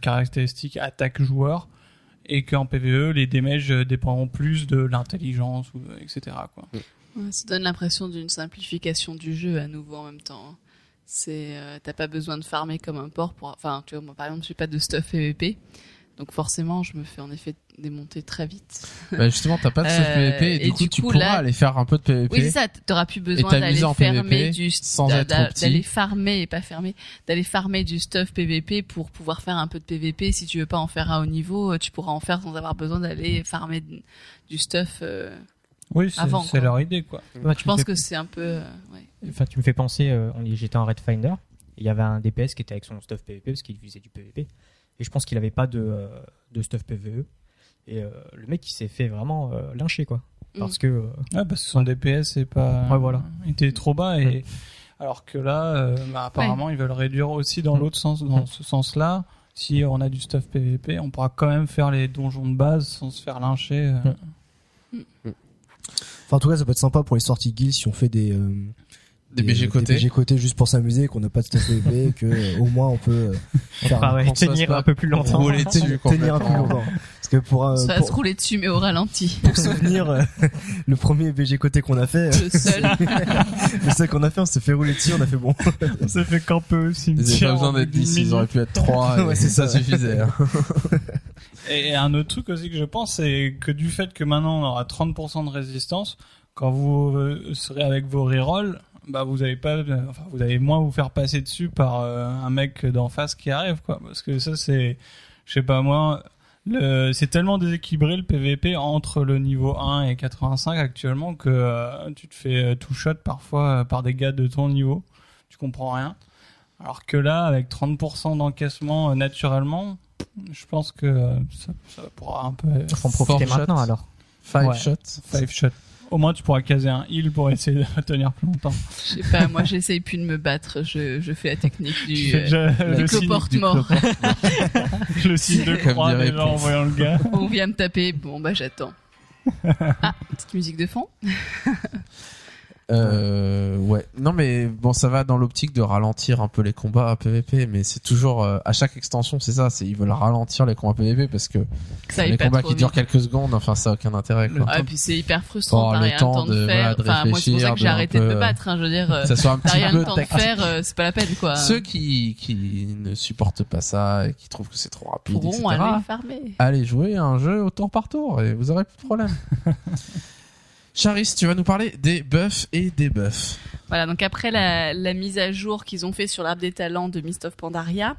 caractéristique attaque joueur et qu'en PVE les damages euh, dépendront plus de l'intelligence ou etc quoi. Ouais, ça donne l'impression d'une simplification du jeu à nouveau en même temps. hein. C'est, euh, t'as pas besoin de farmer comme un porc pour, enfin, tu vois, moi par exemple, je suis pas de stuff PVP, donc forcément, je me fais en effet démonter très vite. Bah justement, t'as pas de stuff Euh, PVP et, et du coup du tu coup, pourras là- aller faire un peu de PVP. Oui, c'est ça. T'auras plus besoin d'aller fermer PVP du sans d'a- être d'a- trop petit. d'aller farmer et pas fermer, d'aller farmer du stuff PVP pour pouvoir faire un peu de PVP. Si tu veux pas en faire à haut niveau, euh, tu pourras en faire sans avoir besoin d'aller farmer du stuff. euh, Oui, c'est leur idée quoi. Tu Je me pense fais- que c'est un peu. euh, ouais. Enfin, tu me fais penser, euh, on y- j'étais en Red Finder, il y avait un DPS qui était avec son stuff PVP parce qu'il faisait du PVP, et je pense qu'il avait pas de, euh, de stuff PVE, et euh, le mec il s'est fait vraiment euh, lyncher quoi, parce que euh, Ouais, parce que son DPS est pas Ouais, voilà. il était trop bas et alors que là euh, bah, apparemment ils veulent réduire aussi dans Mm. l'autre sens dans ce sens-là. Si on a du stuff PVP, on pourra quand même faire les donjons de base sans se faire lyncher. euh. Enfin, en tout cas, ça peut être sympa pour les sorties guild si on fait des, euh, Des BG côtés. Des BG côtés juste pour s'amuser, qu'on n'a pas de PVP, que euh, au moins on peut euh, faire ouais, tenir un peu plus longtemps. rouler dessus tenir un peu plus longtemps. Parce que pour, un- Ça va se pour, rouler dessus, mais au ralenti. pour souvenir, euh, le premier BG côté qu'on a fait, euh, Le seul. le seul qu'on a fait, on s'est fait rouler dessus, on a fait bon. On s'est fait camper au Ils cimetière. avaient pas besoin en d'être bout d'une 10, ils auraient pu être 3 Ouais, et c'est ça ça. suffisait. hein. Et un autre truc aussi que je pense, c'est que du fait que maintenant on aura 30% de résistance, quand vous euh, serez avec vos rerolls, bah vous avez pas, enfin vous allez moins vous faire passer dessus par euh, un mec d'en face qui arrive quoi, parce que ça c'est, je sais pas moi, le, c'est tellement déséquilibré le PVP entre le niveau 1 et 85 actuellement que euh, tu te fais euh, tout shot parfois euh, par des gars de ton niveau, tu comprends rien. Alors que là, avec 30% d'encaissement euh, naturellement, je pense que euh, ça, ça pourra un peu euh, Faut en profiter maintenant shots. alors. Five Ouais. shots. five shot. Au moins, tu pourras caser un heal pour essayer de tenir plus longtemps. Je sais pas, moi j'essaye plus de me battre. Je, je fais la technique du. euh, déjà du le signe, cloporte du mort. le signe de Comme croix déjà en voyant le gars. On vient me taper. Bon bah j'attends. Ah, petite musique de fond. Euh, ouais. Non mais bon, ça va dans l'optique de ralentir un peu les combats à PVP, mais c'est toujours euh, à chaque extension, c'est ça, c'est ils veulent ralentir les combats PVP parce que ça les pas combats qui durent quelques secondes, enfin ça a aucun intérêt. Quoi. Ah, et puis c'est hyper frustrant. Oh, T'as le rien temps le temps de de- faire. voilà, de enfin, moi c'est pour ça réfléchir, que j'ai arrêté de peu, me battre. Hein, je veux dire, euh, ça soit un petit rien peu le temps de faire. euh, c'est pas la peine quoi. Ceux qui qui ne supportent pas ça et qui trouvent que c'est trop rapide, pourront etc. aller farmer. Allez jouer à un jeu au tour par tour et vous aurez plus de problème. Charis, tu vas nous parler des buffs et des buffs. Voilà, donc après la, mise à jour qu'ils ont fait sur l'arbre des talents de Mist of Pandaria,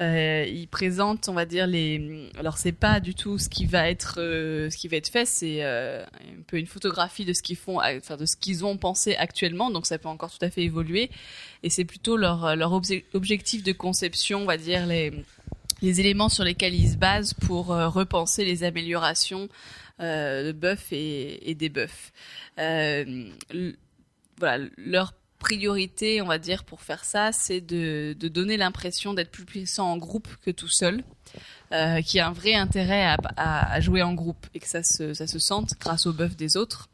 euh, ils présentent, on va dire les. Alors c'est pas du tout ce qui va être euh, ce qui va être fait, c'est euh, un peu une photographie de ce qu'ils font, enfin de ce qu'ils ont pensé actuellement. Donc ça peut encore tout à fait évoluer, et c'est plutôt leur leur obje- objectif de conception, on va dire les les éléments sur lesquels ils se basent pour repenser les améliorations de buffs et, et des buffs. Euh, voilà, leur priorité, on va dire, pour faire ça, c'est de, donner l'impression d'être plus puissant en groupe que tout seul, euh, qui a un vrai intérêt à, jouer en groupe et que ça se, sente grâce au buff des autres.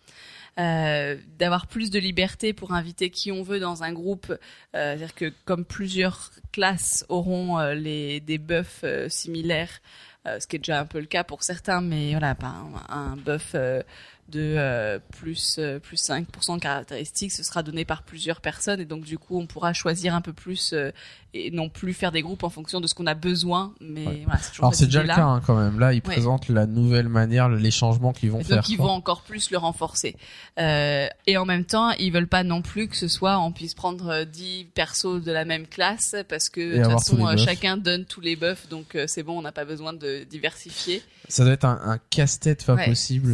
Euh, d'avoir plus de liberté pour inviter qui on veut dans un groupe, euh, c'est-à-dire que comme plusieurs classes auront euh, des euh, similaires, euh, ce qui est déjà un peu le cas pour certains, mais voilà, pas un, un buff euh, de euh, plus euh, plus 5% de caractéristiques, ce sera donné par plusieurs personnes et donc du coup on pourra choisir un peu plus euh, et non plus faire des groupes en fonction de ce qu'on a besoin, mais Ouais. voilà, Alors c'est déjà le cas hein, quand même. Là, ils présentent la nouvelle manière, les changements qu'ils vont Et faire. donc ils quoi. vont encore plus le renforcer. Euh, et en même temps, ils veulent pas non plus que ce soit on puisse prendre euh, 10 persos de la même classe parce que de toute façon chacun donne tous les buffs donc euh, c'est bon, on n'a pas besoin de diversifier. Ça doit être un, un casse-tête pas Ouais, possible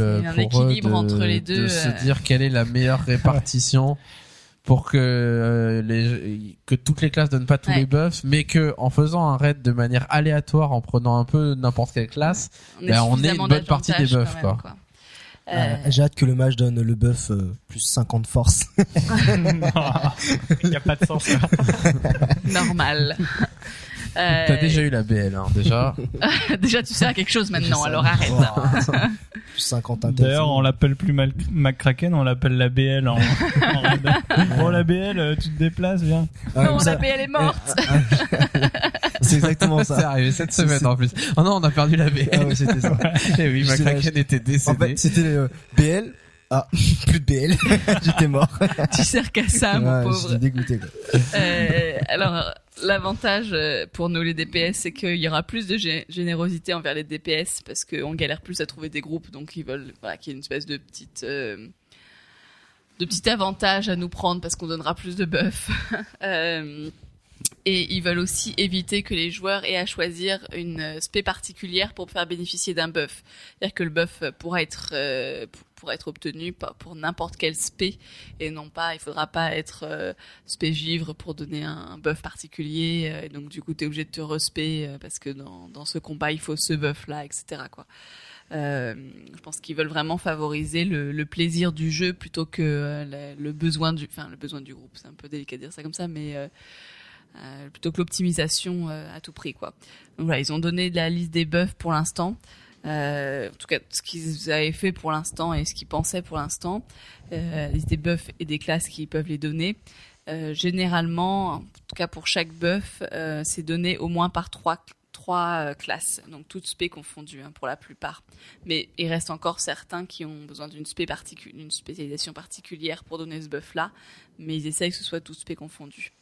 pour eux équilibre de, entre les deux, de se euh. dire quelle est la meilleure répartition pour que euh, les que toutes les classes donnent pas tous Ouais. les buffs, mais que en faisant un raid de manière aléatoire, en prenant un peu n'importe quelle classe, On, on est une bonne partie des buffs, même, quoi. Euh, Euh, J'ai hâte que le mage donne le buff euh, plus 50 force. Il n'y a pas de sens. là. normal. Euh, t'as déjà eu la BL, hein, déjà. déjà tu sers à quelque chose maintenant, Je sais. alors arrête. Plus 50 intel. D'ailleurs, on l'appelle plus Mal McCracken, on l'appelle la BL en, en. Bon, la BL, euh, tu te déplaces, viens. Ah, non, ça- la BL est morte. C'est exactement C'est ça. arrivé cette C'est- semaine c'est- en plus. Oh non, on a perdu la BL. Ah ouais, c'était ça. Et oui, C'est McCracken était En décédé. fait, c'était euh, BL. Ah, plus de BL. J'étais mort. tu sers qu'à ça, mon Ouais, pauvre. J'étais dégoûté. Quoi. Euh, alors, l'avantage euh, pour nous les DPS, c'est qu'il y aura plus de gé- générosité envers les DPS parce qu'on galère plus à trouver des groupes, donc ils veulent voilà, qu'il y ait une espèce de petite euh, de petit avantage à nous prendre parce qu'on donnera plus de buffs. Euh, et ils veulent aussi éviter que les joueurs aient à choisir une spé particulière pour faire bénéficier d'un buff. C'est-à-dire que le buff pourra être pourra être obtenu pour n'importe quel spé. Et non pas il faudra pas être euh, spé givre pour donner un buff particulier euh, et donc du coup tu es obligé de te respé euh, parce que dans, dans ce combat il faut ce buff là etc quoi. Euh, je pense qu'ils veulent vraiment favoriser le, plaisir du jeu plutôt que euh, le, besoin du enfin le besoin du groupe. C'est un peu délicat de dire ça comme ça mais plutôt que l'optimisation à tout prix quoi. Donc voilà ils ont donné la liste des buffs pour l'instant euh, en tout cas ce qu'ils avaient fait pour l'instant et ce qu'ils pensaient pour l'instant euh, des buffs et des classes qui peuvent les donner euh, généralement, en tout cas pour chaque buff, euh, c'est donné au moins par trois, trois euh, classes, donc toutes spé confondues hein, pour la plupart. Mais il reste encore certains qui ont besoin d'une spé particu- spécialisation particulière pour donner ce buff-là, mais ils essayent que ce soit toutes spé confondues.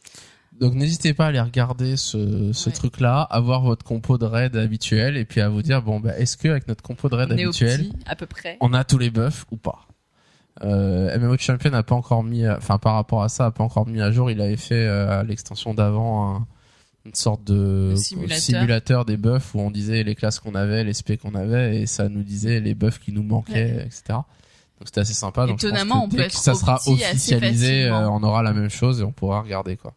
Donc n'hésitez pas à aller regarder ce, ce Ouais. truc-là, à voir votre compo de raid habituel et puis à vous dire bon bah est-ce que avec notre compo de raid On habituel, petit, à peu près. on a tous les buffs ou pas euh, MMO Champion n'a pas encore mis, enfin par rapport à ça, a pas encore mis à jour. Il avait fait euh, à l'extension d'avant un- une sorte de simulateur. simulateur des buffs où on disait les classes qu'on avait, les specs qu'on avait et ça nous disait les buffs qui nous manquaient, etc. Donc c'était assez sympa. Donc je pense Étonnamment, que on peut que être ça au sera officialisé, euh, on aura la même chose et on pourra regarder quoi.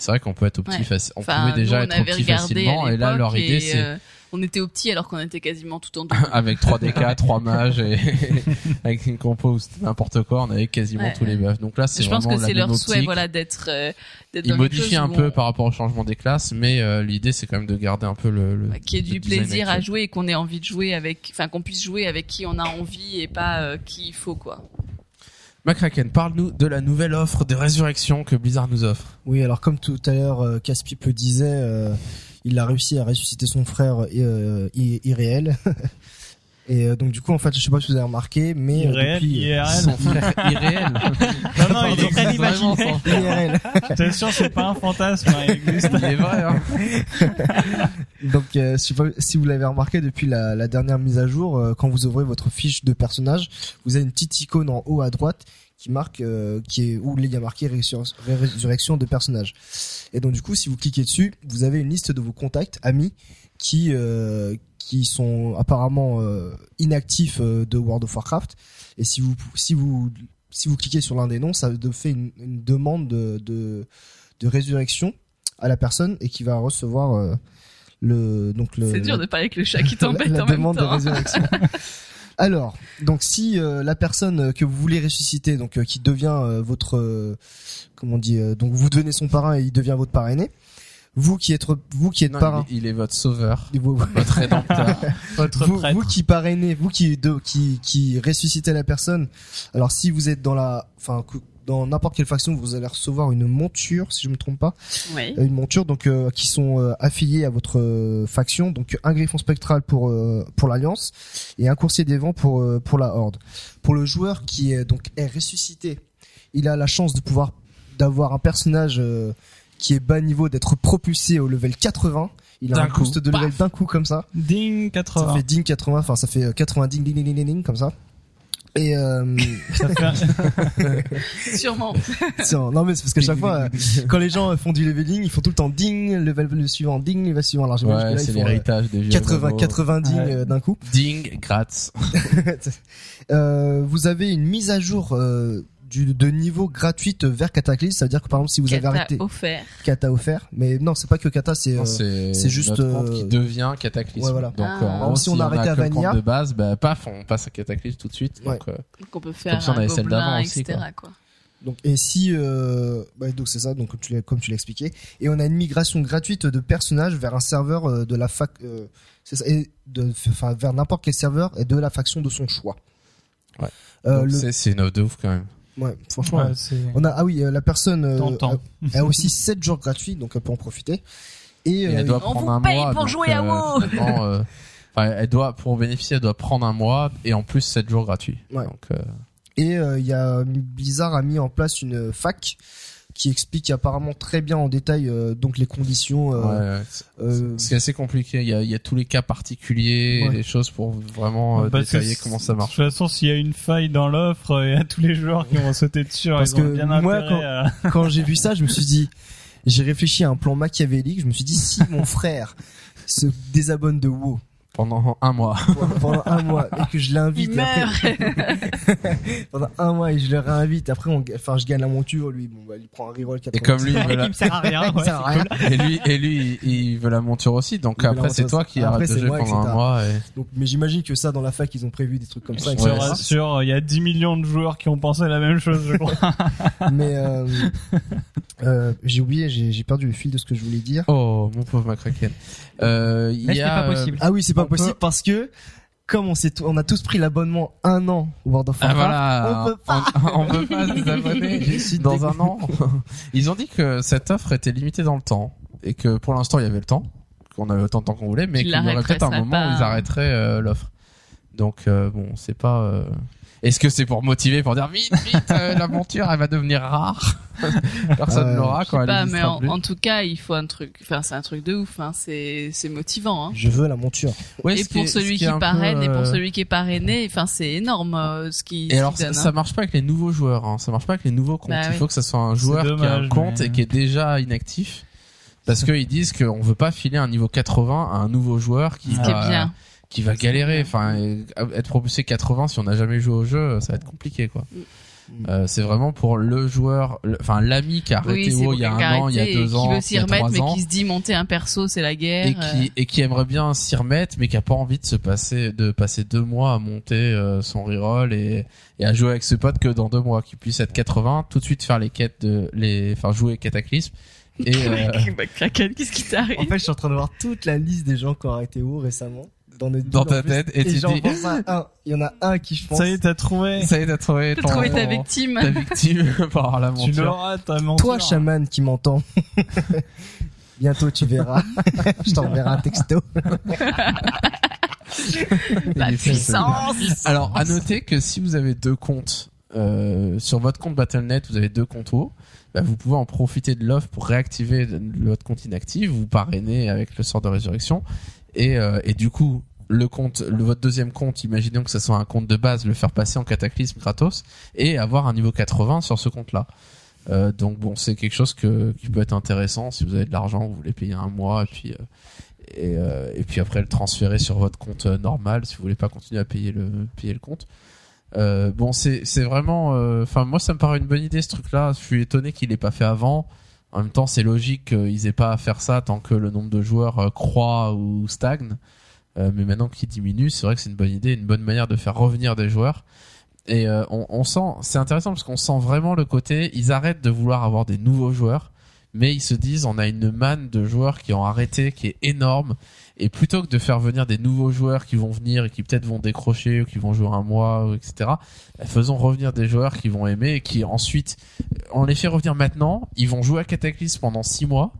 Et c'est vrai qu'on peut être au petit Ouais. faci- on Enfin, pouvait déjà nous, être on au avait petit facilement et là leur idée et, c'est euh, on était au petit alors qu'on était quasiment tout en double. avec 3 DK, 3 mages et avec une compo où c'était n'importe quoi, on avait quasiment Ouais, tous les buffs. Donc là, c'est Je pense que la c'est leur souhait, voilà, d'être. euh, d'être Ils modifient un peu on- par rapport au changement des classes, mais euh, l'idée c'est quand même de garder un peu le, le qu'il y ait le du plaisir à jouer et qu'on ait envie de jouer avec, enfin qu'on puisse jouer avec qui on a envie et pas euh, qui il faut quoi. McCracken, parle-nous de la nouvelle offre de résurrection que Blizzard nous offre. Oui, alors comme tout à l'heure, euh, Caspipe le disait, euh, il a réussi à ressusciter son frère euh, irréel. Et euh, donc du coup, en fait, je sais pas si vous avez remarqué, mais euh, Irréel, depuis IRL. Son frère irréel. Non, non, il est très frère. IRL. T'es sûr, c'est pas un fantasme, hein, il existe. Il est vrai. Hein. Donc, euh, je sais pas si vous l'avez remarqué depuis la, la dernière mise à jour, euh, quand vous ouvrez votre fiche de personnage, vous avez une petite icône en haut à droite qui marque, euh, qui est où il y a marqué résurrection, résurrection de personnage. Et donc du coup, si vous cliquez dessus, vous avez une liste de vos contacts, amis, qui euh, qui sont apparemment euh, inactifs euh, de World of Warcraft. Et si vous si vous si vous cliquez sur l'un des noms, ça fait une, une demande de, de de résurrection à la personne et qui va recevoir euh, le donc le C'est dur de parler avec le chat qui t'embête la en même demande de temps. résurrection. Alors, donc si euh, la personne que vous voulez ressusciter, donc euh, qui devient euh, votre, comment on dit, donc vous devenez son parrain et il devient votre parrainé. Vous qui êtes, vous qui êtes Non, parrain, il, est, votre sauveur, vous, votre rédempteur. Votre vous, prêtre. vous qui parrainez, vous qui de- qui qui ressuscitez la personne. Alors si vous êtes dans la, enfin dans n'importe quelle faction, vous allez recevoir une monture, si je me trompe pas, Oui. Euh, une monture donc euh, qui sont euh, affiliés à votre euh, faction. Donc un griffon spectral pour euh, pour l'alliance et un coursier des vents pour euh, pour la horde. Pour le joueur qui est donc est ressuscité, il a la chance de pouvoir d'avoir un personnage euh, qui est bas niveau, d'être propulsé au level 80. Il a D'un un boost coup. de level d'un coup comme ça. Ding Ça 80. fait ding 80, enfin ça fait euh, 80 ding ding ding ding ding, ding comme ça. Et euh, Ça Sûrement. non mais c'est parce qu'à chaque fois, euh, quand les gens euh, font du leveling, ils font tout le temps ding, level le suivant, ding, level suivant. Alors j'imagine que Ouais, là, c'est ils font, euh, l'héritage des vieux 80, MMO. 80 ding Ouais. euh, d'un coup. Ding, gratte. Euh, vous avez une mise à jour euh, du, de niveau gratuite vers Cataclysm, ça veut dire que par exemple si vous avez Qu'elle t'a arrêté offert. Kata offert, mais non c'est pas que Kata, c'est euh, c'est c'est juste, notre compte euh, qui devient Cataclysme. ouais, voilà. Donc Ah. euh, en gros, Si on si on arrêtait a à Vanilla- de base, bah paf, on passe à Cataclysme tout de suite. Ouais. Donc euh, Donc on peut faire si on avait celle d'avant aussi, etc. quoi. Quoi. donc et si euh, bah, donc c'est ça donc comme tu l'as comme tu l'as expliqué et on a une migration gratuite de personnages vers un serveur euh, de la fac euh, c'est ça et de enfin vers n'importe quel serveur et de la faction de son choix. Ouais. Euh, donc le, c'est c'est une offre de ouf quand même. Ouais, franchement Ouais, on a ah oui euh, la personne euh, a, a aussi 7 jours gratuits donc elle peut en profiter. Et, Et euh, elle doit On prendre vous un paye mois. pour donc, jouer à euh, WoW. euh, enfin, elle doit pour bénéficier, elle doit prendre un mois et en plus 7 jours gratuits. Ouais. Donc euh, Et euh, il y a Blizzard a mis en place une fac qui explique apparemment très bien en détail euh, donc les conditions. euh, ouais, ouais, c'est- euh, c'est assez compliqué. Il y a, il y a tous les cas particuliers, Ouais. et les choses pour vraiment euh, que détailler comment ça marche. De toute façon, s'il y a une faille dans l'offre, il y a tous les joueurs qui vont sauter dessus. Parce ils ont que bien moi, à- quand j'ai vu ça, je me suis dit, j'ai réfléchi à un plan machiavélique. Je me suis dit, si mon frère se désabonne de WoW Pendant un mois. pendant- un mois et que je l'invite Il après- pendant un mois et je le réinvite, après on, enfin je gagne la monture, lui, bon bah il prend un reroll 80. Et comme lui, il veut qui la, me sert à rien. ouais, Ça sert à rien. et lui, et lui, il, veut la monture aussi. Donc Il après, c'est toi qui Après, arrête de c'est jouer pendant un mois. Et... Donc, mais j'imagine que ça dans la fac ils ont prévu des trucs comme ça. Je te rassure, il y a 10 millions de joueurs qui ont pensé la même chose, je crois. Mais euh, euh, j'ai oublié, j'ai j'ai perdu le fil de ce que je voulais dire. Oh, mon pauvre McCracken. Euh, il Mais y ce n'est a, pas possible. Ah oui, c'est pas On peut- possible parce que comme on s'est, on a tous pris l'abonnement un an World of Ah Warcraft. voilà, on peut pas. on, on peut pas se désabonner Je suis dans un an. Ils ont dit que cette offre était limitée dans le temps et que pour l'instant il y avait le temps, qu'on avait autant de temps qu'on voulait, mais qu'il y aurait peut-être un moment où ils arrêteraient euh, l'offre. Donc euh, bon, c'est pas. euh, Est-ce que c'est pour motiver, pour dire vite, vite, euh, la monture, elle va devenir rare. Personne Euh, l'aura Je quand elle pas, mais en, en tout cas, il faut un truc. Enfin, c'est un truc de ouf. Hein. C'est c'est motivant. Hein. Je veux la monture. Ouais, et pour est- celui qui peu, parraine et pour euh, celui qui est parrainé, enfin, c'est énorme euh, ce qui. Et alors, ça, hein. marche pas avec les nouveaux joueurs. Hein. Ça marche pas avec les nouveaux comptes. Bah Il oui. faut que ça soit un joueur qui a un compte mais- et qui est déjà inactif. Parce qu'ils disent qu'on veut pas filer un niveau 80 à un nouveau joueur qui Ce qui va, est bien. Qui va galérer. Enfin, être propulsé 80 si on n'a jamais joué au jeu, ça va être compliqué, quoi. Mm. Euh, c'est vraiment pour le joueur, enfin l'ami qui a arrêté Oui, pour il y a un an, il y a deux ans, qui veut il s'y y a remettre, mais qui se dit monter un perso, c'est la guerre. et qui et qui aimerait bien s'y remettre, mais qui a pas envie de se passer, de passer deux mois à monter euh, son reroll et et à jouer avec ses potes que dans deux mois, qui puisse être 80, tout de suite faire les quêtes de les, enfin jouer Cataclysme et euh, Bah, qu'est-ce qui t'arrive? En fait, je suis en train de voir toute la liste des gens qui ont arrêté WoW récemment. Dans, notre Dans guide, ta tête, et tu j'en dis- pense à un. Il y en a un qui, je pense. Ça y est, t'as trouvé. ça y est, t'as trouvé T'as trouvé ta victime. ta victime par la Tu l'auras, ta monture. Toi, chaman qui m'entend. Bientôt, tu verras. je t'enverrai un texto. La puissance. Alors, à noter que si vous avez deux comptes euh, sur votre compte Battle.net, vous avez deux comptes WoW, bah, vous pouvez en profiter de l'offre pour réactiver votre compte inactif, vous parrainer avec le sort de résurrection, et, euh, et du coup, le compte, le, votre deuxième compte, imaginons que ce soit un compte de base, le faire passer en cataclysme gratos, et avoir un niveau 80 sur ce compte-là. Euh, donc bon, c'est quelque chose que, qui peut être intéressant si vous avez de l'argent, vous voulez payer un mois, et puis euh, et, euh, puis après le transférer sur votre compte euh, normal si vous voulez pas continuer à payer le payer le compte. Euh, bon, c'est c'est vraiment, enfin moi ça me paraît une bonne idée ce truc-là. Je suis étonné qu'il ait pas fait avant. En même temps, c'est logique qu'ils aient pas à faire ça tant que le nombre de joueurs croît ou stagne. Euh, mais maintenant qu'il diminue, c'est vrai que c'est une bonne idée, une bonne manière de faire revenir des joueurs. Et euh, on, on sent, c'est intéressant parce qu'on sent vraiment le côté, ils arrêtent de vouloir avoir des nouveaux joueurs, mais ils se disent, on a une manne de joueurs qui ont arrêté, qui est énorme, Et plutôt que de faire venir des nouveaux joueurs qui vont venir et qui peut-être vont décrocher ou qui vont jouer un mois, etc., bah, faisons revenir des joueurs qui vont aimer et qui ensuite, on les fait revenir maintenant, ils vont jouer à Cataclysm pendant six mois,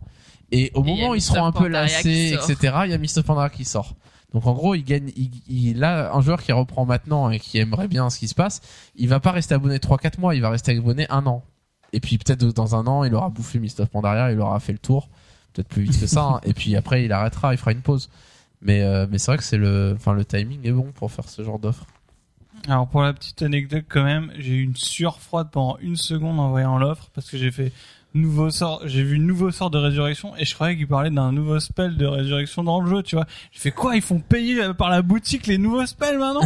et au Et moment où ils seront un peu lassés, etc., il y a Mist of Pandaria qui sort. Donc en gros, il gagne, il, là, un joueur qui reprend maintenant et qui aimerait bien ce qui se passe, il va pas rester abonné 3-4 mois, il va rester abonné un an. Et puis peut-être dans un an, il aura bouffé Mist of Pandaria, il aura fait le tour, peut-être plus vite que ça. hein. Et puis après, il arrêtera, il fera une pause. Mais euh, c'est vrai que c'est le, le timing est bon pour faire ce genre d'offre. Alors pour la petite anecdote quand même, j'ai eu une sueur froide pendant une seconde en voyant l'offre parce que j'ai fait nouveau sort, j'ai vu nouveau sort de résurrection et je croyais qu'il parlait d'un nouveau spell de résurrection dans le jeu, tu vois. J'ai fait quoi Ils font payer euh, par la boutique les nouveaux spells maintenant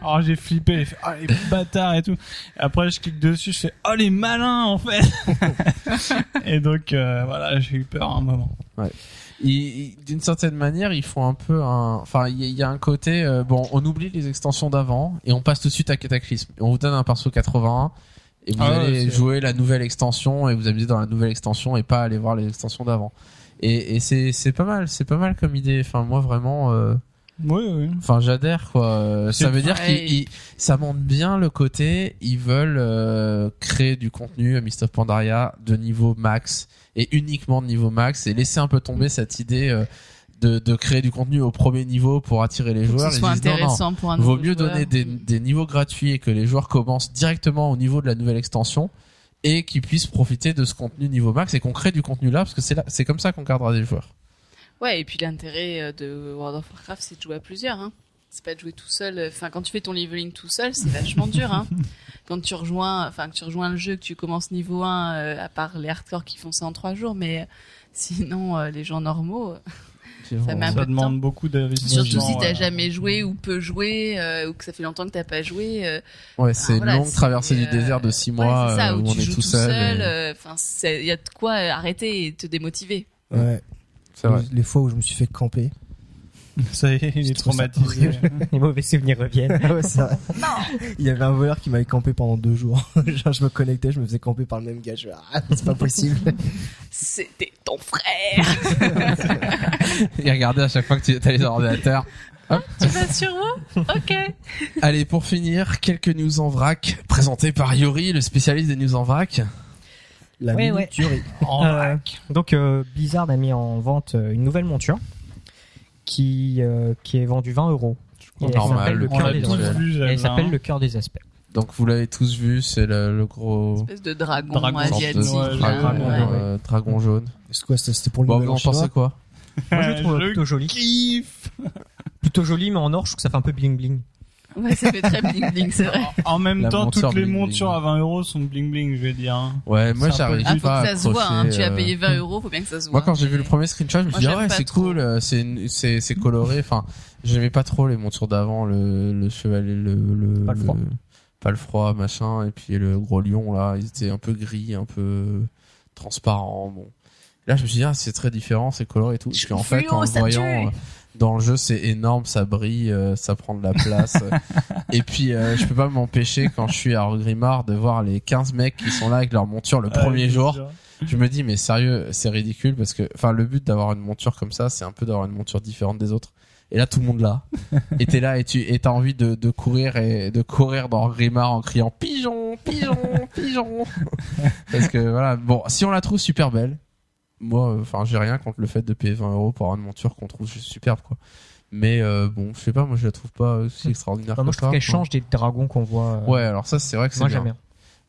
Alors j'ai flippé, j'ai fait oh les bâtards et tout. Et après je clique dessus, je fais oh les malins en fait. et donc euh, voilà, j'ai eu peur un moment. Ils- D'une certaine manière, ils font un peu un, enfin il y, a- il y a un côté, euh, bon, on oublie les extensions d'avant et on passe tout de suite à Cataclysme. On vous donne un perso 81 et vous Ah allez jouer la nouvelle extension et vous amusez dans la nouvelle extension et pas aller voir les extensions d'avant. Et, et c'est c'est pas mal, c'est pas mal comme idée. Enfin moi vraiment. euh, Oui oui. Enfin, j'adhère quoi. Euh, Ça veut dire qu'ils, ils- ça montre bien le côté. Ils veulent euh, créer du contenu à Mist of Pandaria de niveau max et uniquement de niveau max et laisser un peu tomber cette idée euh, de, de créer du contenu au premier niveau pour attirer les Pour que joueurs. ce Ils soit disent, non, non, intéressant pour un Vaut mieux joueur. donner des, des niveaux gratuits et que les joueurs commencent directement au niveau de la nouvelle extension et qu'ils puissent profiter de ce contenu niveau max et qu'on crée du contenu là parce que c'est là, c'est comme ça qu'on gardera des joueurs. Ouais, et puis l'intérêt euh, de World of Warcraft, c'est de jouer à plusieurs. Hein. C'est pas de jouer tout seul. Enfin, quand tu fais ton leveling tout seul, c'est vachement dur. Hein. Quand tu rejoins, enfin, que tu rejoins le jeu, que tu commences niveau 1, euh, à part les hardcore qui font ça en trois jours, mais euh, sinon, euh, les gens normaux, C'est Ça de demande beaucoup d'investissement. surtout si t'as ouais. jamais joué ou peu joué, euh, ou que ça fait longtemps que t'as pas joué, euh, Ouais, c'est Ah, une voilà, longue traversée du euh, désert de six mois c'est ça, où, où on tu est tout seul. et- euh, Enfin, il y a de quoi arrêter et te démotiver. Ouais. C'est vrai. Les, les fois où je me suis fait camper. Ça y est, il est traumatisé. Les mauvais souvenirs reviennent. Ah ouais, vrai. Il y avait un voleur qui m'avait campé pendant deux jours. Genre, je me connectais, je me faisais camper par le même gars. Je ah, c'est pas possible. C'était ton frère. Et regardez à chaque fois que tu as les ordinateurs. tu vas sur moi? Ok. Allez, pour finir, quelques news en vrac présentées par Yori, le spécialiste des news en vrac. La minute ouais. tuerie. En Euh, vrac. donc euh, Blizzard a mis en vente euh, une nouvelle monture qui euh, qui est vendue 20 euros. Et elle Normal, s'appelle le cœur des aspects. Et Elle s'appelle le cœur des aspects. Donc vous l'avez tous vu, c'est le, le gros Espèce de dragon, Dragon sorte asiatique. de là, dragon, ouais. euh, dragon jaune. C'est quoi, c'était c'était pour le Bon, nouvel vous an en pensez quoi Moi je le trouve Je plutôt joli. kiffe. Plutôt joli mais en or je trouve que ça fait un peu bling bling. Ouais, ça fait très bling bling, c'est vrai. En même La temps, monture toutes les bling bling. montures à 20 euros sont bling bling, je vais dire. hein. Ouais, moi j'arrive Ah, faut pas à que ça se voit, hein. Tu as euh, payé 20 euros, faut bien que ça se voit. Moi quand j'ai vu le premier screenshot, je me suis dit ah ouais c'est cool, euh, c'est c'est c'est coloré. Enfin, j'aimais pas trop les montures d'avant, le le chevalier, le le Pas le froid. pas le froid machin, et puis le gros lion là, ils étaient un peu gris, un peu transparents. Bon, là je me suis dit ah c'est très différent, c'est coloré et tout. Je Puis en fluo, fait en voyant tue. euh, dans le jeu c'est énorme, ça brille, euh, ça prend de la place. et puis euh, je peux pas m'empêcher quand je suis à Grimard de voir les 15 mecs qui sont là avec leur monture le premier jour. je me dis mais sérieux c'est ridicule parce que enfin le but d'avoir une monture comme ça c'est un peu d'avoir une monture différente des autres. Et là tout le monde l'a. Et t'es là et tu et t'as envie de, de courir et de courir dans Grimard en criant pigeon pigeon pigeon! Parce que voilà bon si on la trouve super belle moi enfin j'ai rien contre le fait de payer 20 euros pour avoir une monture qu'on trouve juste superbe quoi mais euh, bon je sais pas moi je la trouve pas aussi extraordinaire Enfin, moi que je trouve ça, qu'elle change des dragons qu'on voit. euh, ouais alors ça c'est vrai que c'est Moi bien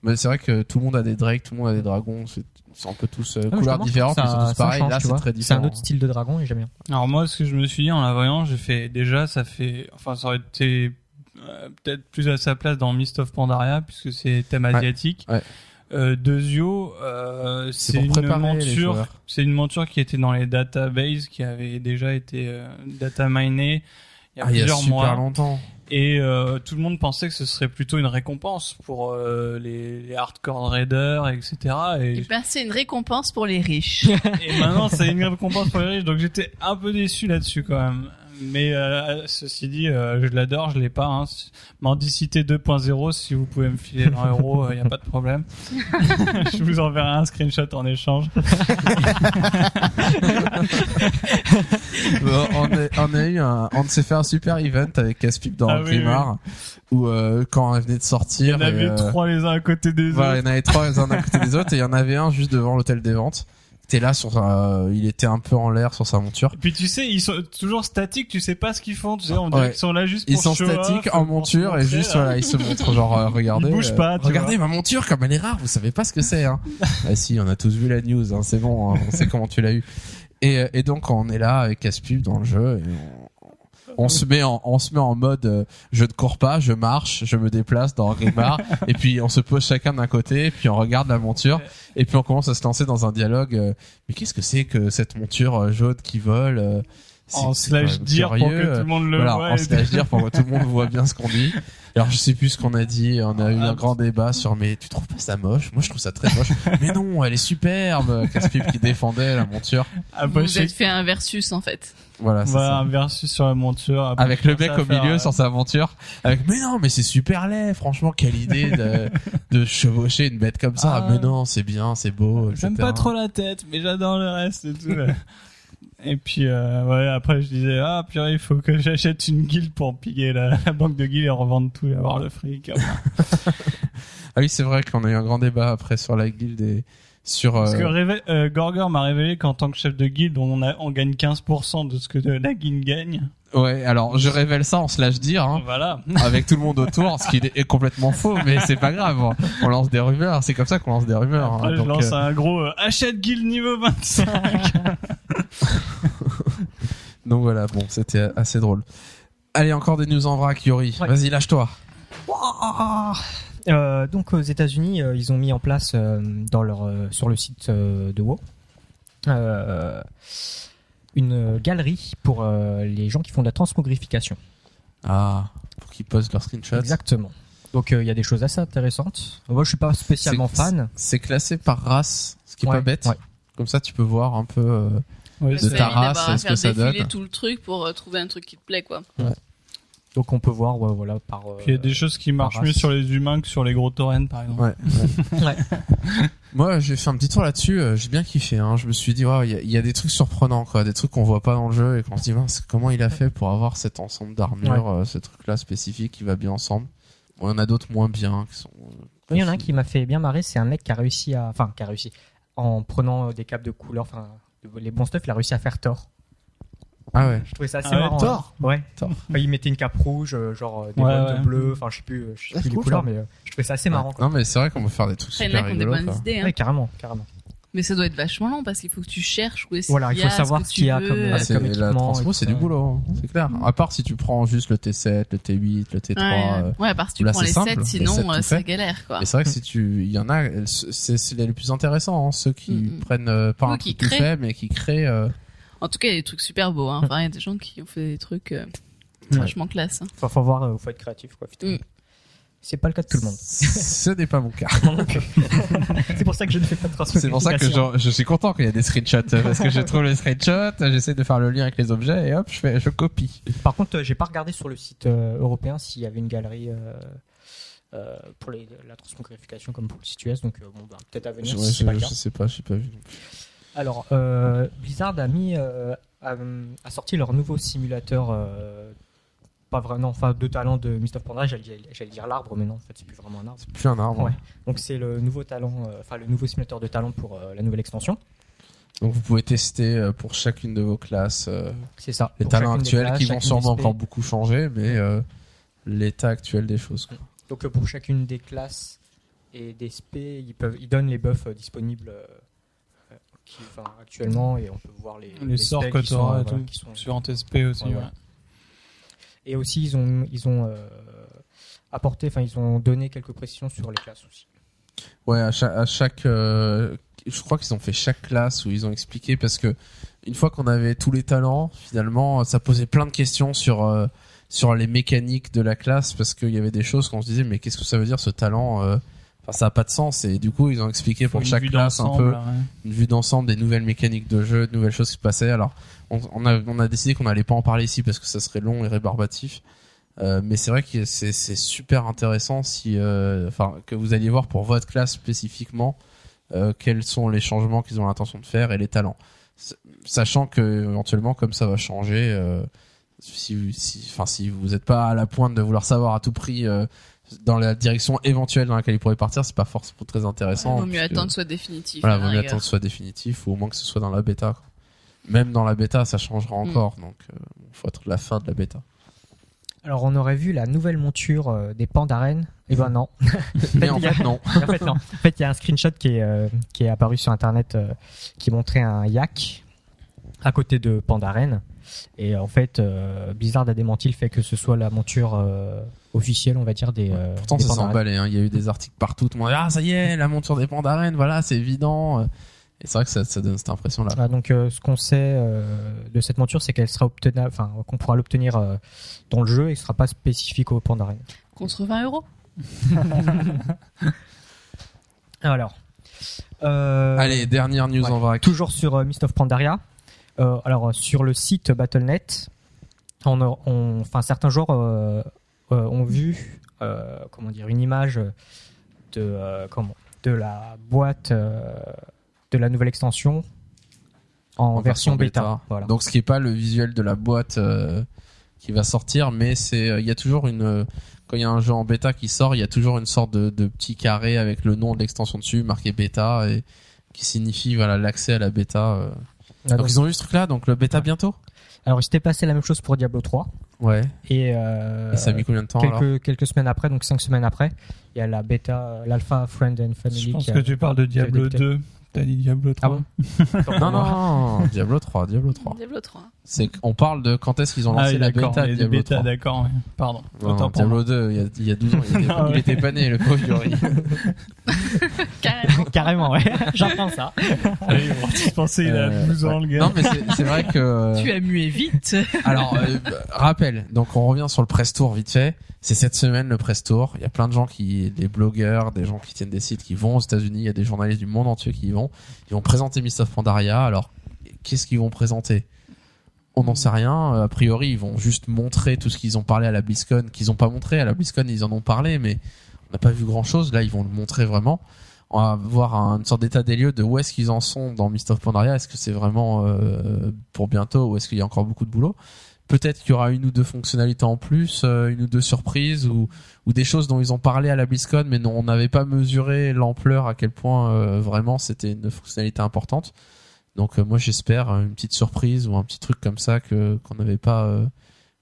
mais c'est vrai que tout le monde a des drakes, tout le monde a des dragons, c'est c'est un peu tous euh, Ah, couleurs différentes, mais ils sont tous pareils. change, Là, c'est très C'est différent. un autre style de dragon et j'aime bien. Alors moi, ce que je me suis dit en la voyant, j'ai fait déjà, ça fait, enfin, ça aurait été euh, peut-être plus à sa place dans Mist of Pandaria puisque c'est thème Ouais. asiatique. Ouais. Euh, Dezio, euh, C'est une monture, c'est une monture qui était dans les databases, qui avait déjà été euh, data minée il y a Ah, il y a plusieurs super mois. longtemps. Et euh, tout le monde pensait que ce serait plutôt une récompense pour euh, les, les hardcore raiders, etc. Eh Et, ben, c'est une récompense pour les riches. et maintenant, c'est une récompense pour les riches, donc j'étais un peu déçu là-dessus quand même. Mais euh, ceci dit, euh, je l'adore, je l'ai pas. Hein. Mendicité 2.0, si vous pouvez me filer 20 euros, il n'y a pas de problème. je vous enverrai un screenshot en échange. Bon, on, a, on a eu un, on s'est fait un super event avec Caspip dans Ah le oui, Primar où euh, quand elle venait de Il y sortir, en avait euh, trois les uns à côté des voilà, il y autres. en avait trois les uns à côté des autres et il y en avait un juste devant l'hôtel des ventes. T'es là sur, sa- il était un peu en l'air sur sa monture. Et puis tu sais, ils sont toujours statiques, tu sais pas ce qu'ils font. Tu sais, on dirait Ouais. qu'ils sont là juste pour Ils sont off, statiques en monture et juste là. voilà, ils se montrent genre euh, regardez. Ils bougent pas, tu regardez ma monture comme elle est rare, vous savez pas ce que c'est hein. ah si, on a tous vu la news, hein, c'est bon, hein, on sait comment tu l'as eu. Et, euh, et donc on est là avec Caspub dans le jeu et on, on se met en on se met en mode euh, je ne cours pas, je marche, je me déplace dans Grimard et puis on se pose chacun d'un côté, puis on regarde la monture et puis on commence à se lancer dans un dialogue euh, mais qu'est-ce que c'est que cette monture euh, jaune qui vole euh, c'est- En slash dire pour curieux, que euh, tout le monde le voilà, voit. en et- slash dire pour que tout le monde voit bien ce qu'on dit. Alors je sais plus ce qu'on a dit, on a eu un grand débat sur mais tu trouves pas ça moche? Moi je trouve ça très moche. mais non, elle est superbe. Caspip qui défendait la monture. Ah, Vous bah, vous je sais êtes fait un versus en fait. Voilà, c'est Voilà, un ça. versus sur la monture. Après, Avec le mec au faire, milieu euh, sur sa monture, avec mais non mais c'est super laid, franchement quelle idée de, de chevaucher une bête comme ça. Ah. Mais non c'est bien, c'est beau. J'aime pas trop la tête, mais j'adore le reste et tout. et puis, euh, ouais, après, je disais, ah, purée, il faut que j'achète une guilde pour piller la, la banque de guildes et revendre tout et avoir le fric. Ah oui c'est vrai qu'on a eu un grand débat après sur la guilde et sur. Parce euh, que révé- euh, Gorgor m'a révélé qu'en tant que chef de guilde, on, a, on gagne 15% de ce que la guilde gagne. Ouais, alors je révèle ça en slash dire. Hein. Voilà. avec tout le monde autour, ce qui est complètement faux, mais c'est pas grave. On lance des rumeurs, c'est comme ça qu'on lance des rumeurs. Après, hein. je Donc, lance euh, un gros euh, achète guild niveau 25. donc voilà, bon, c'était assez drôle. Allez, encore des news en vrac, Yori. Ouais. Vas-y, lâche-toi. Euh, donc aux États-Unis, euh, ils ont mis en place euh, dans leur euh, sur le site euh, de WoW euh, une galerie pour euh, les gens qui font de la transmogrification. Ah, pour qu'ils postent leurs screenshots. Exactement. Donc euh, il y a des choses assez intéressantes. Moi, je suis pas spécialement fan. C'est classé par race, ce qui est Ouais, pas bête. ouais. Comme ça, tu peux voir un peu. euh, Ouais, De ta race, est-ce que ça défiler donne tout le truc pour euh, trouver un truc qui te plaît quoi. Donc on peut voir, ouais, voilà, par. euh, Puis il y a des choses qui marchent mieux sur les humains que sur les gros taurennes, par exemple. Ouais. Ouais. Moi, j'ai fait un petit tour là-dessus. euh, j'ai bien kiffé. Hein. Je me suis dit, il y, a- il y a des trucs surprenants, quoi, des trucs qu'on voit pas dans le jeu et qu'on se dit, mince, comment il a fait pour avoir cet ensemble d'armures, euh, ce truc-là spécifique qui va bien ensemble. Bon, il y en a d'autres moins bien qui sont. euh, Il y en a un qui m'a fait bien marrer, c'est un mec qui a réussi à, enfin, qui a réussi en prenant euh, des capes de couleur, enfin, les bons stuff, il a réussi à faire Thor. Ah ouais. Je trouvais ça assez Ah ouais, marrant. Thor hein. Ouais. Thor. Enfin, il mettait une cape rouge, euh, genre euh, des Ouais, bottes ouais. bleues, enfin, je sais plus, euh, je sais plus les cool, couleurs, ça. mais euh, je trouvais ça assez marrant. Quoi. Non, mais c'est vrai qu'on peut faire des trucs il super a qui ont des rigolos. bonnes idées. Hein. Ouais, carrément, carrément. Mais ça doit être vachement long parce qu'il faut que tu cherches où est-ce Voilà, qu'il il y a faut savoir ce que qu'il y a tu comme- veux. Ah, comme la équipement et c'est du boulot, hein, c'est clair. À part si tu prends juste le T7, le T8, le T3. Ouais, euh, ouais, à part si tu là, prends les simple, 7, les sinon euh, c'est galère quoi. Et c'est vrai que si tu, il y en a, c'est les plus intéressants, hein, ceux qui Mm, mm. prennent euh, pas un qui truc tout fait, mais qui créent. Euh, En tout cas, il y a des trucs super beaux. Hein. Enfin, il y a des gens qui ont fait des trucs euh, Ouais. vachement classe. hein. Faut, faut voir, euh, faut être créatif, quoi. putain. Mm. C'est pas le cas de tout le monde. Ce n'est pas mon cas. C'est pour ça que je ne fais pas de transmogrification. C'est pour ça que je, je suis content qu'il y ait des screenshots parce que je trouve les screenshots, j'essaie de faire le lien avec les objets et hop, je fais, je copie. Par contre, euh, j'ai pas regardé sur le site euh, européen s'il y avait une galerie euh, euh, pour les, la transmogrification comme pour le site US, donc euh, bon, bah, peut-être à venir Je, si c'est pas je, le cas. je sais pas, pas vu. Alors, euh, Blizzard a mis, euh, a, a sorti leur nouveau simulateur, euh, pas vraiment, enfin, de talent de Mist of Pandaria, j'allais dire l'arbre, mais non, en fait, c'est plus vraiment un arbre. C'est plus un arbre. Ouais. Donc, c'est le nouveau talent, enfin, le nouveau simulateur de talent pour la nouvelle extension. Donc vous pouvez tester pour chacune de vos classes C'est ça. les talents actuels classes, qui vont sûrement encore beaucoup changer, mais l'état actuel des choses. quoi. Donc, pour chacune des classes et des spé, ils, peuvent, ils donnent les buffs disponibles qui, enfin, actuellement et on peut voir les, Les sorts que qui sont, t'auras euh, et voilà, tout. qui sont- Sur TSP aussi, Ouais, ouais. ouais. Et aussi, ils ont, ils ont euh, apporté, enfin, ils ont donné quelques précisions sur les classes aussi. Ouais, à chaque, à chaque euh, je crois qu'ils ont fait chaque classe où ils ont expliqué parce que une fois qu'on avait tous les talents, finalement, ça posait plein de questions sur euh, sur les mécaniques de la classe parce qu'il y avait des choses qu'on se disait mais qu'est-ce que ça veut dire ce talent euh, enfin ça a pas de sens et du coup ils ont expliqué pour chaque classe un peu ouais. une vue d'ensemble des nouvelles mécaniques de jeu, de nouvelles choses qui se passaient. Alors, on, on a, on a décidé qu'on n'allait pas en parler ici parce que ça serait long et rébarbatif. Euh, mais c'est vrai que c'est, c'est super intéressant si, euh, enfin, que vous alliez voir pour votre classe spécifiquement euh, quels sont les changements qu'ils ont l'intention de faire et les talents, sachant que éventuellement comme ça va changer. euh, si, si, enfin, si vous n'êtes pas à la pointe de vouloir savoir à tout prix euh, dans la direction éventuelle dans laquelle ils pourraient partir, c'est pas forcément très intéressant. Il vaut mieux puisque- attendre que ce soit définitif. voilà, vaut mieux attendre que ce soit définitif ou au moins que ce soit dans la bêta. quoi. Même dans la bêta, ça changera Mm. encore, donc il faut attendre la fin de la bêta. Alors on aurait vu la nouvelle monture euh, des Pandaren. Et ben non. Mais en fait, non. en fait non. En fait il y a un screenshot qui est euh, qui est apparu sur internet euh, qui montrait un yak à côté de Pandaren. Et en fait euh, Blizzard a démenti le fait que ce soit la monture euh, officielle on va dire des. euh, Pourtant, des ça s'est Pandaren. emballé. Hein. Il y a eu des articles partout. Tout le monde dit, ah, ça y est, la monture des pandarènes, voilà, c'est évident. Et c'est vrai que ça, ça donne cette impression-là. Voilà, donc euh, ce qu'on sait euh, de cette monture, c'est qu'elle sera obtenable, enfin qu'on pourra l'obtenir euh, dans le jeu et ce sera pas spécifique au Pandaren. Contre 20 euros. Alors, euh, Allez, dernière news ouais. en vrac. toujours sur euh, Mist of Pandaria. Euh, alors euh, sur le site Battle.net, on, enfin certains joueurs euh, euh, ont vu, euh, comment dire, une image de euh, comment, de la boîte euh, de la nouvelle extension en, version, bêta. Voilà. Donc, ce qui est pas le visuel de la boîte euh, qui va sortir, mais c'est, il y a toujours une, quand il y a un jeu en bêta qui sort, il y a toujours une sorte de, de petit carré avec le nom de l'extension dessus, marqué bêta, et qui signifie voilà l'accès à la bêta. Ah, Donc, donc- ils ont eu ce truc-là, donc le bêta bientôt. alors il s'était passé la même chose pour Diablo 3 Ouais. et, euh, Et ça a mis combien de temps alors quelques, quelques semaines après, donc cinq semaines après, il y a la bêta, l'alpha Friend and Family. Je pense qui a- que tu parles de Diablo débuté. 2. T'as dit Diablo 3. Ah bon Non, non, non, Diablo 3, Diablo 3. Diablo 3. C'est qu'on parle de quand est-ce qu'ils ont lancé Ah oui, la bêta de Diablo bêtas, 3. d'accord. Pardon. Non, Autant non, pour moi. Diablo 2, il y a, il y a 12 ans, il était, ouais. il était pas né, le pauvre Yuri. Carrément. Carrément, ouais. J'apprends ça. Oui, bon, tu pensais il a Euh, 12 ans, le gars. Non, mais c'est c'est vrai que... Tu as mué vite. Alors, euh, rappel, donc on revient sur le press tour vite fait. C'est cette semaine le press tour. Il y a plein de gens qui, des blogueurs, des gens qui tiennent des sites qui vont aux États-Unis. Il y a des journalistes du monde entier qui y vont. Ils vont présenter Mist of Pandaria. Alors, qu'est-ce qu'ils vont présenter? On n'en sait rien. Euh, A priori, ils vont juste montrer tout ce qu'ils ont parlé à la BlizzCon, qu'ils ont pas montré à la BlizzCon. Ils en ont parlé, mais on n'a pas vu grand-chose. Là, ils vont le montrer vraiment. On va voir un- une sorte d'état des lieux de où est-ce qu'ils en sont dans Mist of Pandaria. Est-ce que c'est vraiment euh, pour bientôt ou est-ce qu'il y a encore beaucoup de boulot? Peut-être qu'il y aura une ou deux fonctionnalités en plus, euh, une ou deux surprises ou, des choses dont ils ont parlé à la BlizzCon, mais non, on n'avait pas mesuré l'ampleur à quel point euh, vraiment c'était une fonctionnalité importante. Donc euh, moi j'espère une petite surprise ou un petit truc comme ça que qu'on n'avait pas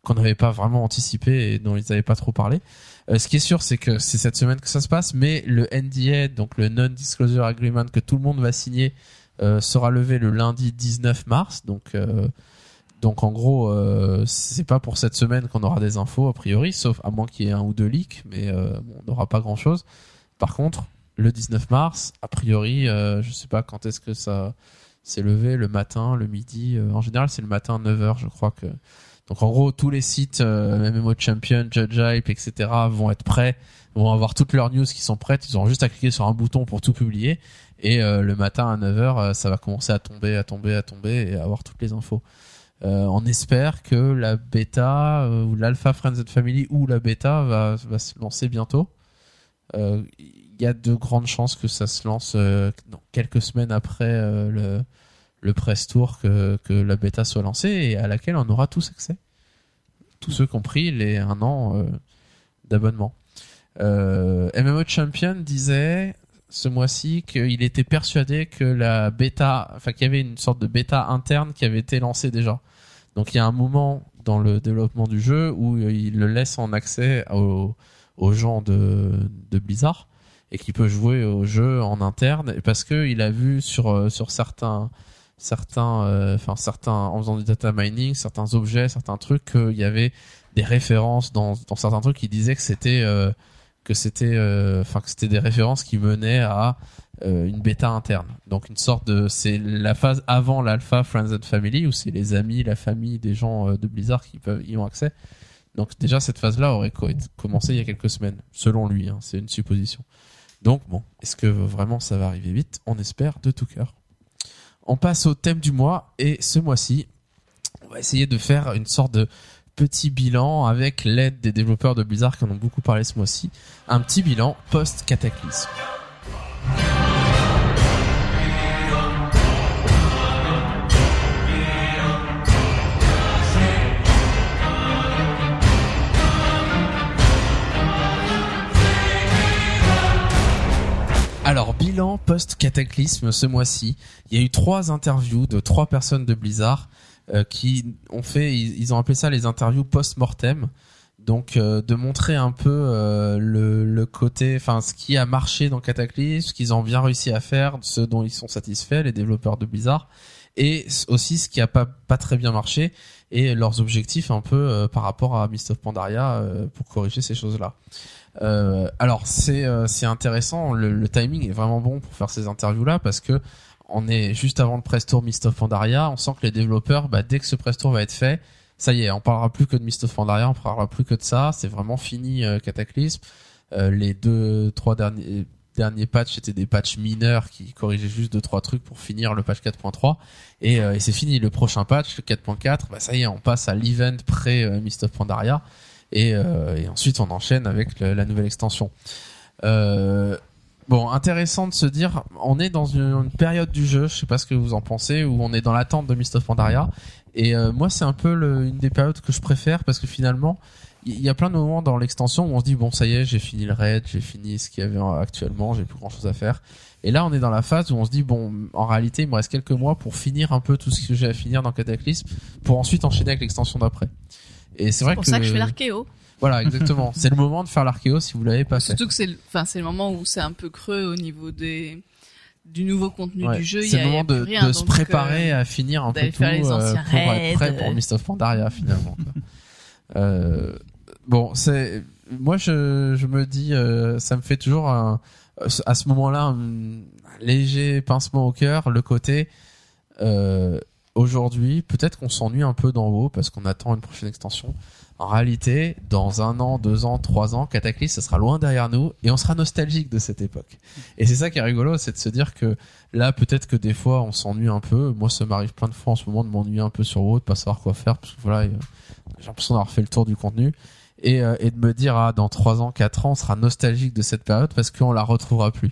qu'on n'avait pas vraiment anticipé et dont ils n'avaient pas trop parlé. Ce qui est sûr, c'est que c'est cette semaine que ça se passe, mais le NDA, donc le Non-Disclosure Agreement que tout le monde va signer, sera levé le lundi 19 mars. Donc, donc en gros, euh, c'est pas pour cette semaine qu'on aura des infos a priori, sauf à moins qu'il y ait un ou deux leaks, mais euh, on n'aura pas grand-chose. Par contre, le 19 mars, a priori, euh, je sais pas quand est-ce que ça s'est levé, le matin, le midi. euh, en général, c'est le matin 9h, je crois que. Donc en gros, tous les sites MMO Champion, Judge Hype, etc. vont être prêts, vont avoir toutes leurs news qui sont prêtes. Ils auront juste à cliquer sur un bouton pour tout publier. Et le matin à 9h, euh, ça va commencer à tomber, à tomber, à tomber et à avoir toutes les infos. Euh, on espère que la bêta euh, ou l'alpha Friends and Family ou la bêta va, se lancer bientôt. Euh, Il y a de grandes chances que ça se lance euh, quelques semaines après euh, le, le press tour que, que la bêta soit lancée et à laquelle on aura tous accès. Tous ceux qui ont pris les un an euh, d'abonnement. Euh, MMO Champion disait ce mois-ci qu'il était persuadé que la bêta, enfin qu'il y avait une sorte de bêta interne qui avait été lancée déjà. Donc il y a un moment dans le développement du jeu où il le laisse en accès aux, gens de, Blizzard et qui peut jouer au jeu en interne. Parce que il a vu sur euh, sur certains certains euh, certains en faisant du data mining certains objets certains trucs qu'il y avait des références dans certains trucs qui disaient que c'était euh, que c'était euh, enfin que c'était des références qui menaient à euh, une bêta interne. Donc une sorte de c'est la phase avant l'alpha Friends and Family où c'est les amis, la famille des gens euh, de Blizzard qui peuvent y ont accès. Donc déjà cette phase-là aurait co- commencé il y a quelques semaines, selon lui. hein, c'est une supposition. Donc bon, est-ce que vraiment ça va arriver vite? On espère de tout cœur. On passe au thème du mois et ce mois-ci, on va essayer de faire une sorte de petit bilan avec l'aide des développeurs de Blizzard qui en ont beaucoup parlé ce mois-ci. Un petit bilan post-cataclysme. Alors, bilan post-cataclysme ce mois-ci. Il y a eu trois interviews de trois personnes de Blizzard euh, qui ont fait, ils, ont appelé ça les interviews post-mortem. Donc, euh, de montrer un peu euh, le, le côté, enfin, ce qui a marché dans Cataclysme, ce qu'ils ont bien réussi à faire, ce dont ils sont satisfaits, les développeurs de Blizzard, et aussi ce qui a pas pas très bien marché et leurs objectifs un peu euh, par rapport à Mist of Pandaria pour corriger ces choses-là. Euh, alors c'est euh, intéressant, le, timing est vraiment bon pour faire ces interviews là parce que on est juste avant le press tour Mist of Pandaria, on sent que les développeurs, bah, dès que ce press tour va être fait, ça y est, on parlera plus que de Mist of Pandaria, on parlera plus que de ça, c'est vraiment fini euh, Cataclysme. Euh, les deux, trois derniers derniers patchs étaient des patchs mineurs qui corrigeaient juste deux trois trucs pour finir le patch 4.3 et, euh, et c'est fini. Le prochain patch le 4.4 bah ça y est on passe à l'event pré euh, Mist of Pandaria et, euh, et ensuite on enchaîne avec la nouvelle extension. Euh, bon intéressant de se dire on est dans une, période du jeu je sais pas ce que vous en pensez où on est dans l'attente de Mist of Pandaria. Et euh, moi c'est un peu le- une des périodes que je préfère parce que finalement il y a plein de moments dans l'extension où on se dit bon ça y est j'ai fini le raid j'ai fini ce qu'il y avait en- actuellement j'ai plus grand chose à faire. Et là on est dans la phase où on se dit bon en réalité il me reste quelques mois pour finir un peu tout ce que j'ai à finir dans Cataclysme pour ensuite enchaîner avec l'extension d'après et c'est vrai C'est pour que ça que je fais l'archéo. voilà exactement c'est le moment de faire l'archéo si vous l'avez pas fait Surtout que c'est, le- enfin, le moment où c'est un peu creux au niveau des, du nouveau contenu Ouais, du jeu. C'est le moment de, rien, de se donc, préparer euh, à finir un peu tout faire les euh, pour être prêt pour Mist of Pandaria finalement. Euh, bon, c'est moi je, je me dis euh, ça me fait toujours un, à ce moment-là un léger pincement au cœur le côté euh, aujourd'hui peut-être qu'on s'ennuie un peu d'en haut parce qu'on attend une prochaine extension. En réalité, dans un an, deux ans, trois ans, Cataclysme, ça sera loin derrière nous et on sera nostalgique de cette époque. Et c'est ça qui est rigolo, c'est de se dire que là, peut-être que des fois, on s'ennuie un peu. Moi, ça m'arrive plein de fois en ce moment de m'ennuyer un peu sur WoW, de pas savoir quoi faire, parce que voilà, j'ai l'impression d'avoir fait le tour du contenu. Et, euh, et de me dire, ah, dans trois ans, quatre ans, on sera nostalgique de cette période parce qu'on la retrouvera plus.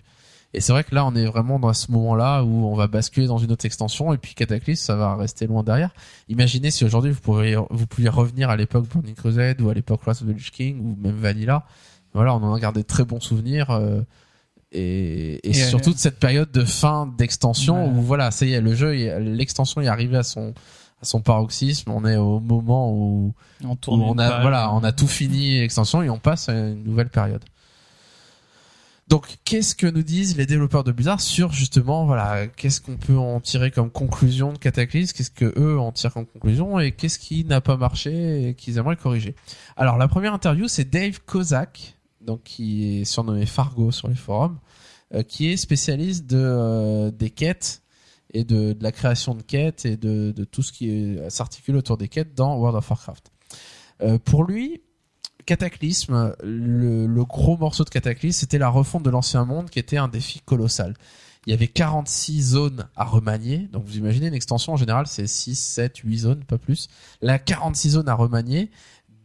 Et c'est vrai que là, on est vraiment dans ce moment-là où on va basculer dans une autre extension et puis Cataclysme, ça va rester loin derrière. Imaginez si aujourd'hui vous pourriez, vous pouviez revenir à l'époque Burning Crusade ou à l'époque Wrath of the Lich King ou même Vanilla. Voilà, on en a gardé de très bons souvenirs. euh, et, et Et, surtout euh, de cette période de fin d'extension Ouais. où voilà, ça y est, le jeu, l'extension est arrivée à son à son paroxysme. On est au moment où, On où a voilà, on a tout fini l'extension et on passe à une nouvelle période. Donc, qu'est-ce que nous disent les développeurs de Blizzard sur justement, voilà, qu'est-ce qu'on peut en tirer comme conclusion de Cataclysme, qu'est-ce que eux en tirent comme conclusion et qu'est-ce qui n'a pas marché et qu'ils aimeraient corriger? Alors, la première interview, c'est Dave Kozak, donc qui est surnommé Fargo sur les forums, euh, qui est spécialiste de euh, des quêtes et de, la création de quêtes et de, de tout ce qui s'articule autour des quêtes dans World of Warcraft. Euh, pour lui, Cataclysme, le, le gros morceau de Cataclysme, c'était la refonte de l'ancien monde qui était un défi colossal. Il y avait 46 zones à remanier. Donc vous imaginez une extension en général, c'est 6, 7, 8 zones, pas plus. Là, 46 zones à remanier,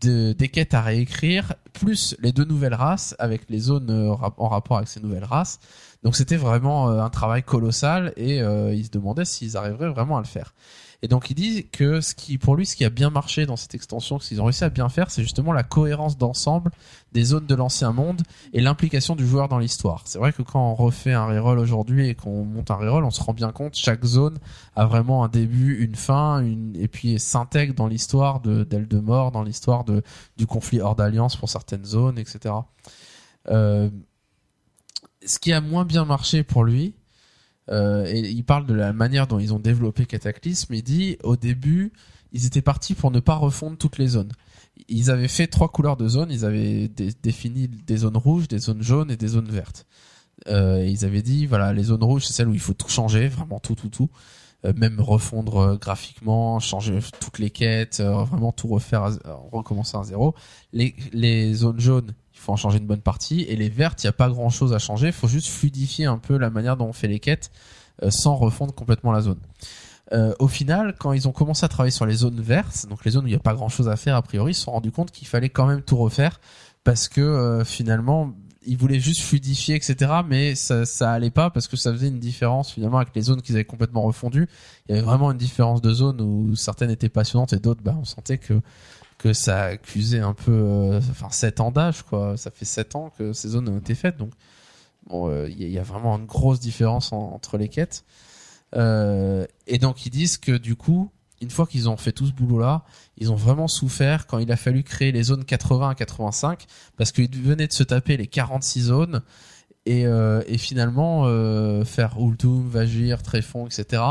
de, des quêtes à réécrire, plus les deux nouvelles races avec les zones euh, en rapport avec ces nouvelles races. Donc c'était vraiment euh, un travail colossal et euh, il se demandait s'ils arriveraient vraiment à le faire. Et donc il dit que ce qui, pour lui, ce qui a bien marché dans cette extension, ce qu'ils ont réussi à bien faire, c'est justement la cohérence d'ensemble des zones de l'ancien monde et l'implication du joueur dans l'histoire. C'est vrai que quand on refait un reroll aujourd'hui et qu'on monte un reroll, on se rend bien compte chaque zone a vraiment un début, une fin, une et puis s'intègre dans l'histoire de d'Eldemort, dans l'histoire de du conflit hors d'alliance pour certaines zones, etc. Euh, ce qui a moins bien marché pour lui, euh, et il parle de la manière dont ils ont développé Cataclysme. Il dit au début, ils étaient partis pour ne pas refondre toutes les zones. Ils avaient fait trois couleurs de zones. Ils avaient dé- défini des zones rouges, des zones jaunes et des zones vertes. Euh, ils avaient dit voilà, les zones rouges, c'est celles où il faut tout changer, vraiment tout, tout, tout. Euh, même refondre euh, graphiquement, changer toutes les quêtes, euh, vraiment tout refaire, à recommencer à zéro. Les, les zones jaunes, faut en changer une bonne partie. Et les vertes, il y a pas grand chose à changer. Faut juste fluidifier un peu la manière dont on fait les quêtes euh, sans refondre complètement la zone. Euh, au final, quand ils ont commencé à travailler sur les zones vertes, donc les zones où il n'y a pas grand chose à faire a priori, ils se sont rendus compte qu'il fallait quand même tout refaire parce que euh, finalement ils voulaient juste fluidifier etc mais ça ça allait pas parce que ça faisait une différence finalement avec les zones qu'ils avaient complètement refondues il y avait vraiment une différence de zones où certaines étaient passionnantes et d'autres bah on sentait que que ça accusait un peu euh, enfin 7 ans d'âge quoi ça fait 7 ans que ces zones ont été faites donc bon euh, il il y a vraiment une grosse différence en- entre les quêtes Euh, et donc ils disent que du coup une fois qu'ils ont fait tout ce boulot là ils ont vraiment souffert quand il a fallu créer les zones 80 à 85 parce qu'ils venaient de se taper les 46 zones et, euh, et finalement euh, faire Ultum, Vagir, Tréfond, etc.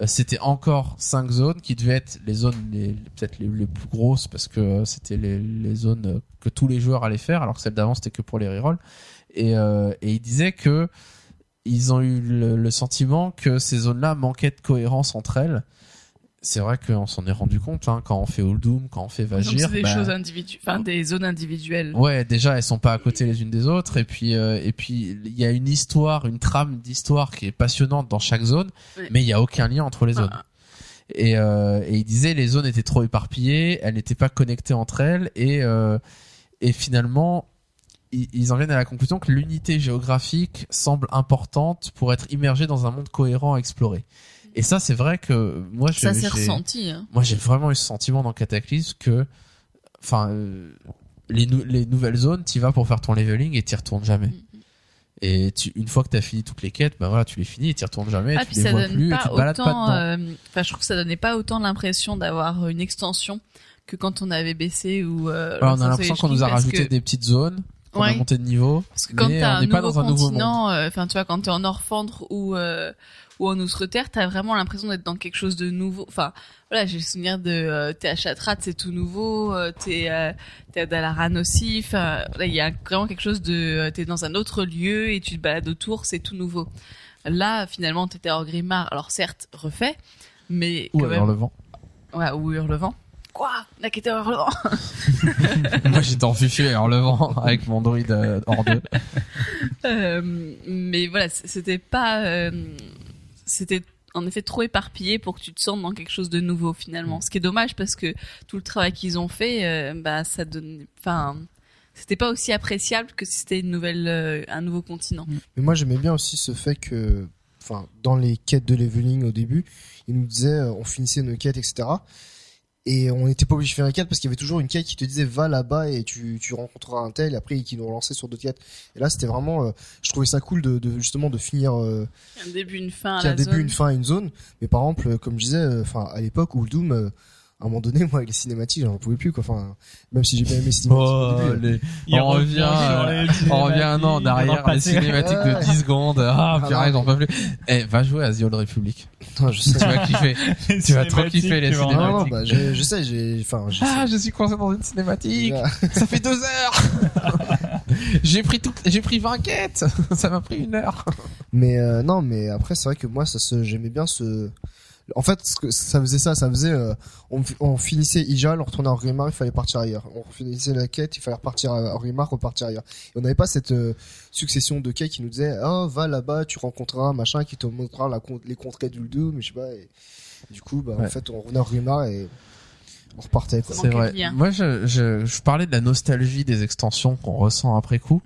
euh, C'était encore cinq zones qui devaient être les zones les, peut-être les, plus grosses parce que euh, c'était les, zones euh, que tous les joueurs allaient faire alors que celles d'avant c'était que pour les rerolls et, euh, et ils disaient que ils ont eu le, le sentiment que ces zones-là manquaient de cohérence entre elles. C'est vrai qu'on s'en est rendu compte hein, quand on fait Uldum, quand on fait Donc Vagir. c'est des bah, choses individuelles, enfin des zones individuelles. Ouais, déjà elles sont pas à côté les unes des autres et puis euh, et puis il y a une histoire, une trame d'histoire qui est passionnante dans chaque zone, Oui. mais il y a aucun lien entre les zones. Ah, Et, euh, et il disait les zones étaient trop éparpillées, elles n'étaient pas connectées entre elles et euh, et finalement ils, ils en viennent à la conclusion que l'unité géographique semble importante pour être immergé dans un monde cohérent à explorer. Et ça c'est vrai que moi je ça s'est j'ai- ressenti. Hein. moi j'ai vraiment eu ce sentiment dans Cataclysme que enfin euh, les, nou- les nouvelles zones tu vas pour faire ton leveling et t'y retournes jamais Mm. et tu, une fois que t'as fini toutes les quêtes ben voilà tu les finis et t'y retournes jamais Ah, tu puis les ça vois donne plus et pas tu te balades pas autant. euh, je trouve que ça donnait pas autant l'impression d'avoir une extension que quand on avait baissé ou. Euh, on a l'impression qu'on nous a rajouté que- des petites zones qu'on a Ouais. monté de niveau Parce que quand t'as un nouveau dans un nouveau continent, euh, enfin tu vois, quand t'es en Orphandre ou euh, ou en Outre-Terre, t'as vraiment l'impression d'être dans quelque chose de nouveau. Enfin, voilà, j'ai le souvenir de euh, t'es à Chatrat, c'est tout nouveau. euh, t'es euh, à Dalaran aussi. Enfin, il y a vraiment quelque chose de euh, t'es dans un autre lieu et tu te balades autour, c'est tout nouveau. Là, finalement, t'étais à Orgrimmar. Alors certes, refait, mais ou quand même, le vent ouais, ou Hurlevent. Quoi? À Hurlevent moi j'étais en fufu et en le vent avec mon druide euh, hors deux Euh, mais voilà, c'était pas, c'était en effet trop éparpillé pour que tu te sentes dans quelque chose de nouveau finalement. Ce qui est dommage parce que tout le travail qu'ils ont fait, euh, bah ça donne, enfin, c'était pas aussi appréciable que si c'était une nouvelle, euh, un nouveau continent. Mais moi j'aimais bien aussi ce fait que, enfin, dans les quêtes de leveling au début, ils nous disaient, euh, on finissait nos quêtes, etc. Et on n'était pas obligé de faire une quête parce qu'il y avait toujours une quête qui te disait va là-bas et tu, tu rencontreras un tel et après qui nous relançait sur d'autres quêtes. Et là c'était vraiment, euh, je trouvais ça cool de, de justement de finir euh, Un début, une fin à la un début, zone. une fin à une zone. Mais par exemple, euh, comme je disais, euh, enfin à l'époque où le Doom, euh, à un moment donné, moi les cinématiques, j'en pouvais plus quoi. Enfin, même si j'ai bien aimé les cinématiques. au début, euh, les- Il on revient, les on revient un an en cinématiques, arrière, les cinématiques de Ouais. 10 secondes. Ah, Ah, purée, non, j'en peux plus. Eh, va jouer à The Old Republic. putain, je sais. tu vas kiffer. Tu vas trop cinématiques, kiffer les en- Non, non, cinématiques. bah, je, je sais, j'ai, enfin, je Ah, je suis coincé dans une cinématique. Ça fait deux heures. j'ai pris tout, j'ai pris 20 quêtes. Ça m'a pris une heure. Mais euh, non, mais après c'est vrai que moi ça se j'aimais bien ce en fait ce que ça faisait ça, ça faisait euh, on, on finissait Ijal, on retournait à Orgrimmar, il fallait partir ailleurs. On finissait la quête, il fallait repartir à Orgrimmar, repartir ailleurs. Et on n'avait pas cette euh, succession de quêtes qui nous disait "Ah, va là-bas, tu rencontreras machin qui te montrera la les contrées d'Uldum", mais je sais pas et, du coup bah en fait on revenait à Orgrimmar et on repartait C'est vrai. Moi, je, je, je parlais de la nostalgie des extensions qu'on ressent après coup.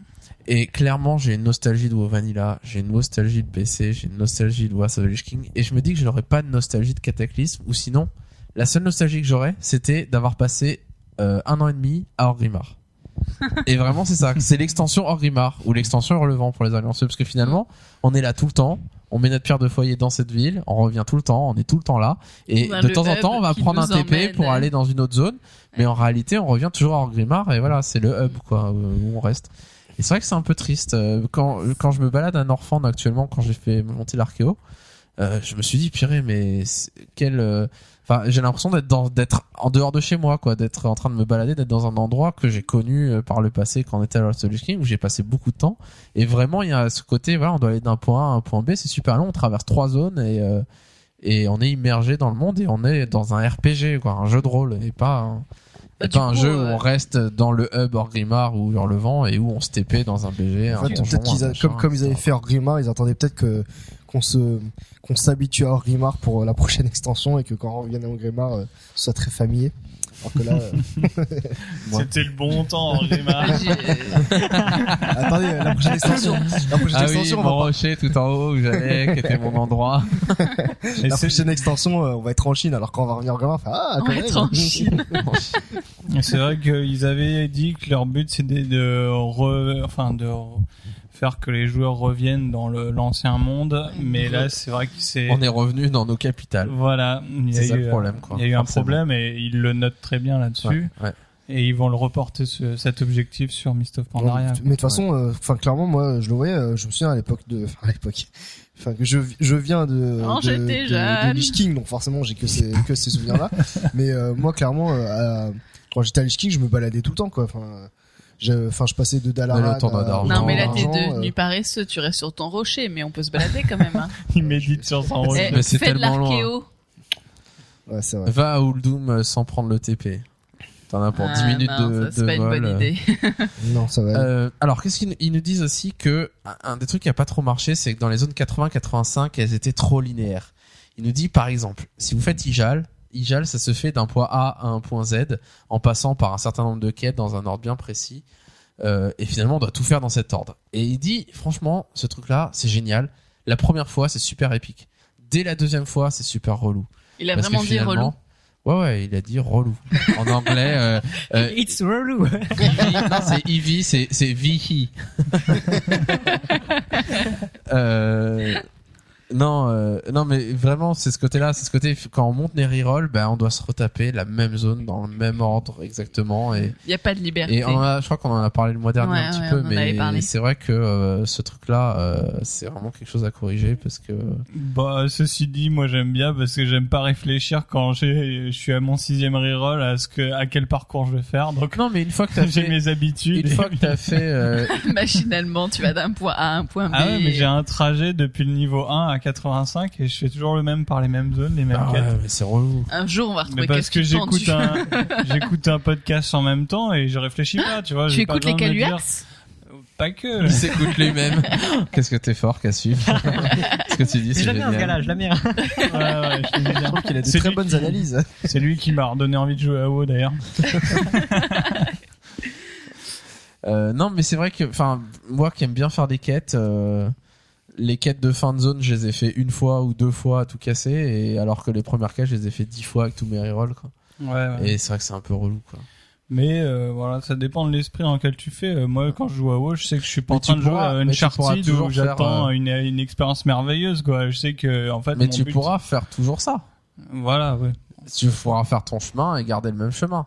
Et clairement, j'ai une nostalgie de Vanilla, j'ai une nostalgie de PC, j'ai une nostalgie de Savage King. Et je me dis que je n'aurais pas de nostalgie de Cataclysme. Ou sinon, la seule nostalgie que j'aurais, c'était d'avoir passé euh, un an et demi à Orgrimmar. et vraiment, c'est ça. C'est l'extension Orgrimmar ou l'extension Hurlevent pour les allianceux. Parce que finalement, on est là tout le temps. On met notre pierre de foyer dans cette ville. On revient tout le temps. On est tout le temps là. Et de temps en temps, on va prendre un TP pour aller dans une autre zone. Mais en réalité, on revient toujours à Orgrimmar. Et voilà, c'est le hub, quoi, où on reste. Et c'est vrai que c'est un peu triste. Euh, Quand, quand je me balade à Norfand actuellement, quand j'ai fait monter l'archéo, euh, je me suis dit, purée, mais quel... euh, Enfin, j'ai l'impression d'être dans, d'être en dehors de chez moi, quoi, d'être en train de me balader, d'être dans un endroit que j'ai connu euh, par le passé quand on était à Lost King, où j'ai passé beaucoup de temps. Et vraiment, il y a ce côté, voilà, on doit aller d'un point A à un point B, c'est super long, on traverse trois zones et euh, et on est immergé dans le monde et on est dans un RPG, quoi, un jeu de rôle et pas Bah, pas un coup, jeu où euh, on reste dans le hub Orgrimmar ou Hurlevent et où on se TP dans un BG. En fait, peut-être qu'ils a- comme comme ils avaient fait Orgrimmar, ils attendaient peut-être que qu'on se qu'on s'habitue à Orgrimmar pour la prochaine extension et que quand on revienne à Orgrimmar, euh, ce soit très familier. Alors que là, euh, C'était le bon temps, en j'ai- attendez, la prochaine extension, la prochaine Ah oui, extension, on mon va rocher tout en haut où j'allais, qui était mon endroit. la prochaine extension, euh, on va être en Chine. Alors quand on va revenir Orgrimmar, on va faire, ah, On va être en Chine. C'est vrai qu'ils avaient dit que leur but c'était de re... enfin de re- faire que les joueurs reviennent dans l'ancien monde, mais là c'est vrai que c'est On est revenu dans nos capitales. voilà, il y a C'est ça eu, le problème, quoi, Il y a eu un problème et ils le notent très bien là-dessus Ouais, ouais. et ils vont le reporter ce- cet objectif sur Mist of Pandaria. Mais de toute façon, euh, enfin clairement, moi, je le voyais. euh, je me souviens à l'époque de, enfin à l'époque, enfin que je je viens de Quand de, Lich King, donc forcément j'ai que ces que ces souvenirs-là. Mais euh, moi, clairement, euh, à- quand j'étais à Lich King, je me baladais tout le temps, quoi. Enfin, enfin, je passais de Dalaran. À-. Non, mais là, t'es devenu euh, paresseux. Tu restes sur ton rocher, mais on peut se balader quand même. Hein. Il médite sur son. Eh, mais c'est fais de tellement loin. l'archéo. Ouais, c'est vrai. Va à Uldum euh, sans prendre le TP. T'en as pour 10 Ah, minutes non, de, ça, c'est de pas une bonne idée. Non, ça va. Euh, alors, qu'est-ce qu'ils nous- ils nous disent aussi que un- un des trucs qui a pas trop marché, c'est que dans les zones 80-85, elles étaient trop linéaires. Il nous dit par exemple, si vous faites Ijal, Ijal, ça se fait d'un point A à un point Z en passant par un certain nombre de quêtes dans un ordre bien précis. Euh, et finalement, on doit tout faire dans cet ordre. Et il dit, franchement, ce truc-là, c'est génial. La première fois, c'est super épique. Dès la deuxième fois, c'est super relou. Il a Parce vraiment dit relou. Ouais, ouais, il a dit relou. En anglais, euh, euh, It's relou. Non, c'est Eevee, c'est, c'est Vihi. euh, non, euh, non, mais vraiment, c'est ce côté-là, c'est ce côté, quand on monte les rerolls, ben, on doit se retaper la même zone dans le même ordre, exactement, et, Il n'y a pas de liberté. et on en a, je crois qu'on en a parlé le mois dernier Ouais, un petit ouais, peu, on en avait mais c'est vrai que euh, ce truc-là, euh, c'est vraiment quelque chose à corriger parce que Bah, ceci dit, moi j'aime bien parce que j'aime pas réfléchir quand j'ai, je suis à mon sixième reroll à ce que, à quel parcours je vais faire. Donc, non, mais une fois que t'as j'ai fait, mes habitudes. une fois que t'as fait, euh, Machinalement, tu vas d'un point A à un point B. Ah ouais, mais j'ai un trajet depuis le niveau 1 à 85 et je fais toujours le même par les mêmes zones, les mêmes ah quêtes. ouais, mais c'est relou. Un jour, on va retrouver Mais parce que j'écoute un, j'écoute un podcast en même temps et je réfléchis pas, tu vois. Tu écoutes les Caluax Pas que. Il s'écoute lui-même. Qu'est-ce que t'es fort, Cassu Ce que tu dis, c'est Je l'aime bien ce génial. gars-là, je l'aime bien. Ouais, ouais, je te dis bien. Je trouve qu'il a des C'est très lui bonnes qui- analyses. C'est lui qui m'a redonné envie de jouer à WoW d'ailleurs. Euh, non, mais c'est vrai que, enfin, moi qui aime bien faire des quêtes, euh, les quêtes de fin de zone, je les ai fait une fois ou deux fois à tout casser, et alors que les premières quêtes, je les ai fait dix fois avec tous mes rerolls, quoi. Ouais, ouais. Et c'est vrai que c'est un peu relou, quoi. Mais euh, voilà, ça dépend de l'esprit dans lequel tu fais. Euh, moi, quand je joue à WoW, je sais que je suis pas Mais en train de jouer pourras- à tu pourras Uncharted où j'attends euh, une, une expérience merveilleuse, quoi. Je sais que, en fait, Mais tu but- pourras faire toujours ça. Voilà, ouais. Tu pourras faire ton chemin et garder le même chemin.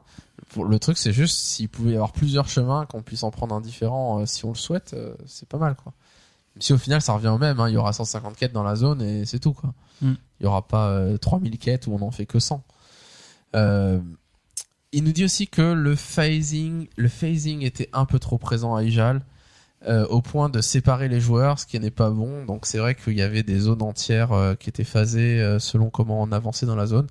Le truc, c'est juste s'il pouvait y avoir plusieurs chemins, qu'on puisse en prendre un différent, euh, si on le souhaite, c'est pas mal, quoi. Même si au final, ça revient au même, hein. il y aura 150 quêtes dans la zone et c'est tout, quoi. Mm. Il y aura pas euh, 3000 quêtes où on en fait que 100. Euh, il nous dit aussi que le phasing, le phasing était un peu trop présent à Ijal, euh, au point de séparer les joueurs, ce qui n'est pas bon. Donc c'est vrai qu'il y avait des zones entières euh, qui étaient phasées euh, selon comment on avançait dans la zone.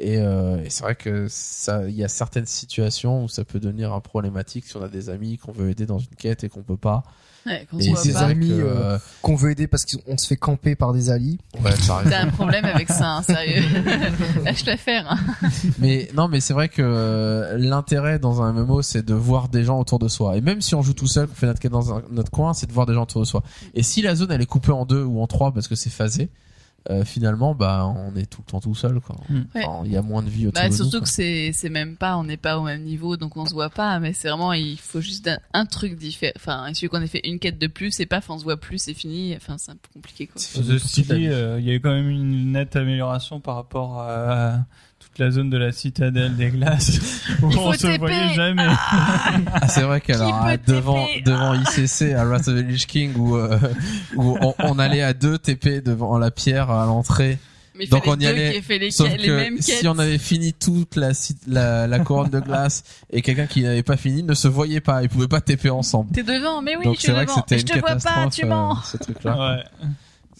Et, euh, et c'est vrai que ça, il y a certaines situations où ça peut devenir un problématique si on a des amis qu'on veut aider dans une quête et qu'on peut pas. Ouais, qu'on Et ses pas. amis, que, euh, Qu'on veut aider parce qu'on se fait camper par des alliés. ouais, ça arrive. T'as un problème avec ça, hein, sérieux. Lâche l'affaire. Hein. Mais non, mais c'est vrai que euh, l'intérêt dans un MMO, c'est de voir des gens autour de soi. Et même si on joue tout seul, qu'on fait notre quête dans un- notre coin, c'est de voir des gens autour de soi. Et si la zone elle est coupée en deux ou en trois parce que c'est phasé, euh, finalement, bah on est tout le temps tout seul. Quoi. Mm. Enfin, Il y a moins de vie autour Bah, de nous. surtout que c'est c'est même pas, on n'est pas au même niveau, donc on se voit pas. Mais c'est vraiment, il faut juste un, un truc différent. Enfin, il suffit qu'on ait fait une quête de plus, et paf, on se voit plus, c'est fini. Enfin, c'est un peu compliqué, quoi. C'est euh, il y a eu quand même une nette amélioration par rapport à toute la zone de la citadelle des glaces où Il on faut se TP. voyait jamais. Ah, c'est vrai qu'alors devant devant ICC à Wrath of the Lich King où euh, où on, on allait à deux TP devant la pierre à l'entrée. Donc on y allait, les, Sauf quêtes- les que mêmes quêtes. si on avait fini toute la, la, la couronne de glace et quelqu'un qui n'avait pas fini ne se voyait pas, ils pouvaient pas TP ensemble. T'es devant, mais oui, Donc je c'est suis vrai que Je te vois pas, tu mens. euh, ce truc-là. Ouais.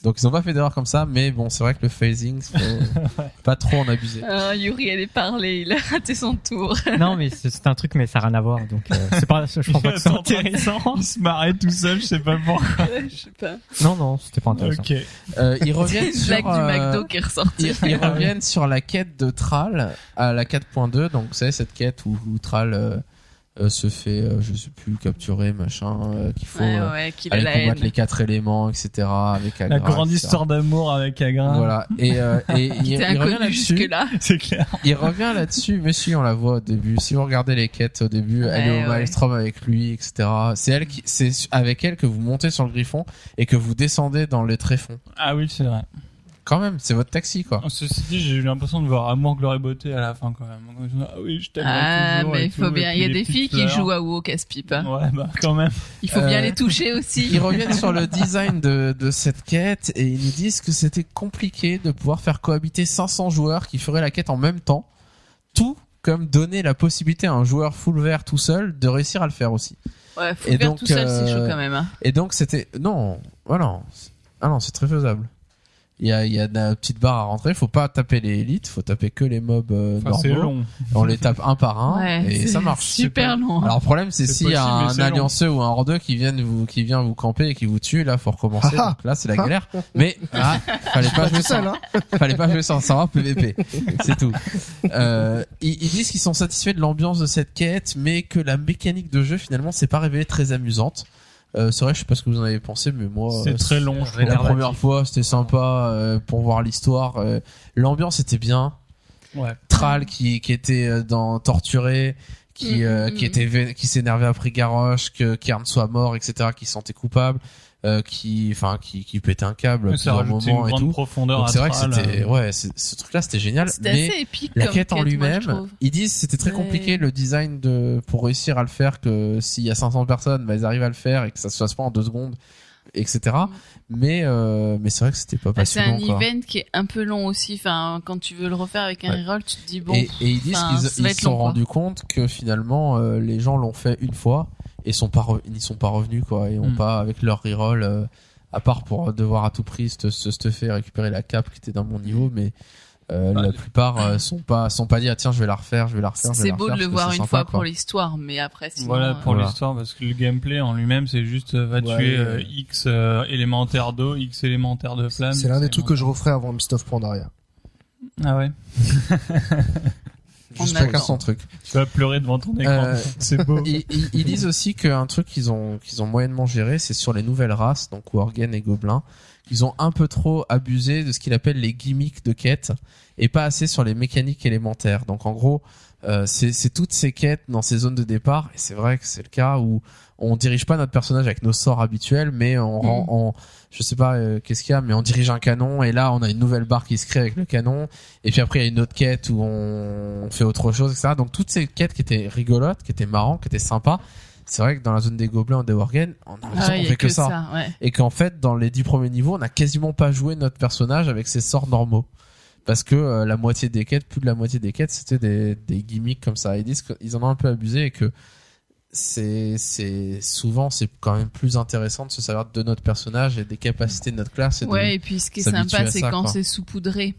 Donc ils ont pas fait d'erreur comme ça, mais bon, c'est vrai que le phasing, faut pas trop en abuser. Ah, Yuri, elle est parlé, il a raté son tour. Non, mais c'est un truc, mais ça n'a rien à voir. Donc, euh, c'est pas, je pense pas que c'est intéressant. Il se marrait tout seul, je sais pas pourquoi. Je sais pas. Non, non, c'était pas intéressant. Ok. Euh, ils reviennent sur Blague du euh, McDo qui est ressortie. ils, ils reviennent sur la quête de Thrall à la 4.2. Donc vous savez cette quête où, où Thrall euh, se fait, euh, je sais plus, capturer, machin, euh, qu'il faut Ouais, euh, ouais, aller combattre haine. les quatre éléments, etc. Avec La grande etc. histoire d'amour avec Agra. Voilà. Et, euh, et il, revient là-dessus. jusque-là. C'est clair. Il revient là-dessus, mais si on la voit au début. Si vous regardez les quêtes au début, elle est au. Maelstrom avec lui, etc. C'est elle qui, c'est avec elle que vous montez sur le griffon et que vous descendez dans les tréfonds. Ah oui, c'est vrai. Quand même, c'est votre taxi, quoi. Ceci dit, j'ai eu l'impression de voir Amour, Gloire et Beauté à la fin quand même. Ah oui, je t'aimerais Ah, toujours. mais il faut tout, bien. Il y a des les filles qui jouent à WoW au casse-pipe. hein. Ouais, bah quand même. Il faut bien Euh, les toucher aussi. Ils reviennent sur le design de, de cette quête et ils nous disent que c'était compliqué de pouvoir faire cohabiter 500 joueurs qui feraient la quête en même temps. Tout comme donner la possibilité à un joueur full vert tout seul de réussir à le faire aussi. Ouais, Et faire donc, tout seul, c'est euh, chaud quand même. hein. Et donc c'était non, voilà. Ah non, c'est très faisable. Il y a, il y a de la petite barre à rentrer. Faut pas taper les élites, faut taper que les mobs euh, Enfin, normaux. long. On les tape un par un Ouais, et ça marche. Super long. Alors le problème c'est s'il y a possible, mais un long. allianceux ou un hors qui viennent vous qui vient vous camper et qui vous tue là faut recommencer. donc là c'est la galère. Mais ah, fallait pas jouer sans hein. fallait pas jouer sans savoir PVP. C'est tout. Euh, ils, ils disent qu'ils sont satisfaits de l'ambiance de cette quête mais que la mécanique de jeu finalement s'est pas révélée très amusante. Euh, c'est vrai, je sais pas ce que vous en avez pensé, mais moi, C'est euh, très long. je la première fois, c'était sympa euh, pour voir l'histoire. euh, L'ambiance était bien. Ouais. Thrall qui qui était euh, dans torturé, qui euh, Mhm, qui mhm. était qui s'énervait après Garrosh, que Kern soit mort, etc. Qui se sentait coupable, euh, qui enfin qui qui pétait un câble à Ça une moments et tout. profondeur c'est vrai que c'était ouais, ce truc-là c'était génial. C'était Mais assez épique. la comme quête en lui-même, ils disent que c'était très Ouais. compliqué le design de pour réussir à le faire que s'il y a 500 personnes, bah, ils arrivent à le faire et que ça se fasse pas en deux secondes, etc. Mais euh, mais c'est vrai que c'était pas Bah, c'est un passionnant quoi. event qui est un peu long aussi. Enfin, quand tu veux le refaire avec un Ouais. reroll, tu te dis bon. et, et ils disent qu'ils se sont rendus compte que finalement euh, les gens l'ont fait une fois et sont pas re- ils n'y sont pas revenus quoi et ont Mm. pas avec leur reroll euh, à part pour devoir à tout prix se, se stuffer et récupérer la cape qui était dans mon niveau mais euh, Bah, la plupart euh, sont pas sont pas dit ah tiens je vais la refaire je vais la refaire C'est beau refaire de le voir une sympa, fois quoi. pour l'histoire, mais après sinon. Voilà euh, pour Voilà. l'histoire parce que le gameplay en lui-même c'est juste euh, va Ouais, tuer euh, euh, X euh, élémentaire d'eau, X élémentaire de flamme. C'est l'un des trucs que je referais avant Mist of Pandaria. Ah ouais. Juste chacun son truc Tu vas pleurer devant ton écran. Euh, c'est beau. ils, ils- ils disent aussi qu'un truc qu'ils ont qu'ils ont moyennement géré, c'est sur les nouvelles races, donc Worgen et Gobelins, qu'ils ont un peu trop abusé de ce qu'il appelle les gimmicks de quête et pas assez sur les mécaniques élémentaires. Donc en gros, euh, c'est c'est toutes ces quêtes dans ces zones de départ et c'est vrai que c'est le cas où on dirige pas notre personnage avec nos sorts habituels, mais on rend, Mhm. on, je sais pas euh, qu'est-ce qu'il y a, mais on dirige un canon et là on a une nouvelle barre qui se crée avec le canon et puis après il y a une autre quête où on fait autre chose, etc. Donc toutes ces quêtes qui étaient rigolotes, qui étaient marrantes, qui étaient sympas, c'est vrai que dans la zone des gobelins ou des worgen, on a l'impression ouais, qu'on fait que, ça. ouais. Et qu'en fait dans les dix premiers niveaux, on a quasiment pas joué notre personnage avec ses sorts normaux. Parce que euh, la moitié des quêtes, plus de la moitié des quêtes, c'était des, des gimmicks comme ça. Ils disent qu'ils en ont un peu abusé et que c'est c'est souvent c'est quand même plus intéressant de se servir de notre personnage et des capacités de notre classe. Et de- Ouais, et puis ce qui est sympa, c'est quand c'est saupoudré.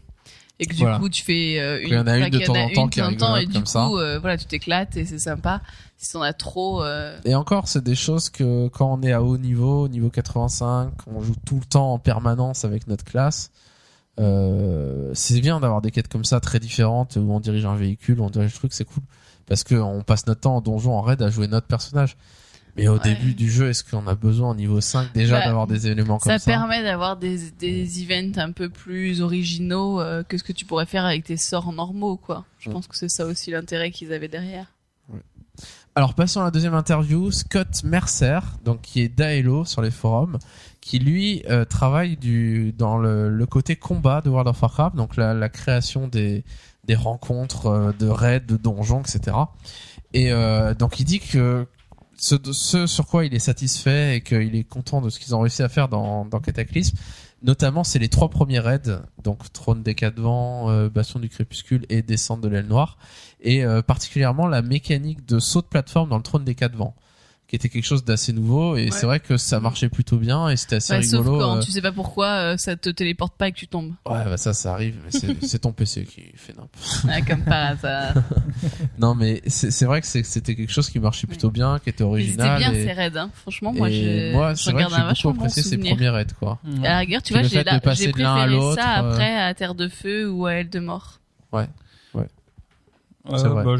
Et que du Voilà. coup, tu fais euh, Qu'il y en a une de temps en temps une qui est de temps en temps, et du comme ça. coup, euh, voilà, tu t'éclates et c'est sympa. Si t'en as trop, euh, Et encore, c'est des choses que quand on est à haut niveau, niveau 85, on joue tout le temps en permanence avec notre classe. C'est bien d'avoir des quêtes comme ça très différentes où on dirige un véhicule, on dirige le truc, c'est cool parce que on passe notre temps en donjon, en raid à jouer notre personnage. Mais au Ouais. début du jeu, est-ce qu'on a besoin au niveau 5 déjà Bah, d'avoir des éléments comme ça ça, permet d'avoir des, des events un peu plus originaux euh, que ce que tu pourrais faire avec tes sorts normaux, quoi. Je Mm. pense que c'est ça aussi l'intérêt qu'ils avaient derrière. Alors passons à la deuxième interview, Scott Mercer, donc qui est d'Aelo sur les forums, qui lui euh, travaille du dans le, le côté combat de World of Warcraft, donc la, la création des des rencontres, euh, de raids, de donjons, etc. Et euh, donc il dit que ce, sur quoi il est satisfait et qu'il est content de ce qu'ils ont réussi à faire dans, dans Cataclysme, notamment c'est les trois premiers raids, donc Trône des Quatre Vents, euh, Bastion du Crépuscule et Descente de l'aile Noire, et euh, particulièrement la mécanique de saut de plateforme dans le Trône des Quatre Vents, qui était quelque chose d'assez nouveau et Ouais. c'est vrai que ça marchait plutôt bien et c'était assez Ouais, sauf rigolo. quand euh. tu sais pas pourquoi euh, ça te téléporte pas et que tu tombes. Ouais, bah ça, ça arrive, mais c'est- ton PC qui fait n'importe. Ouais, comme par hasard. Non, mais c'est vrai que c'était quelque chose qui marchait plutôt bien, qui était Mais C'était original. bien et, ces raids, hein. franchement. Moi, j'ai moi, je c'est vrai que j'ai beaucoup bon apprécié ces premiers raids, quoi. À la rigueur, tu vois, j'ai la- de préféré ça euh, après à Terre de Feu ou à Aile de Mort. Ouais, C'est vrai. bah,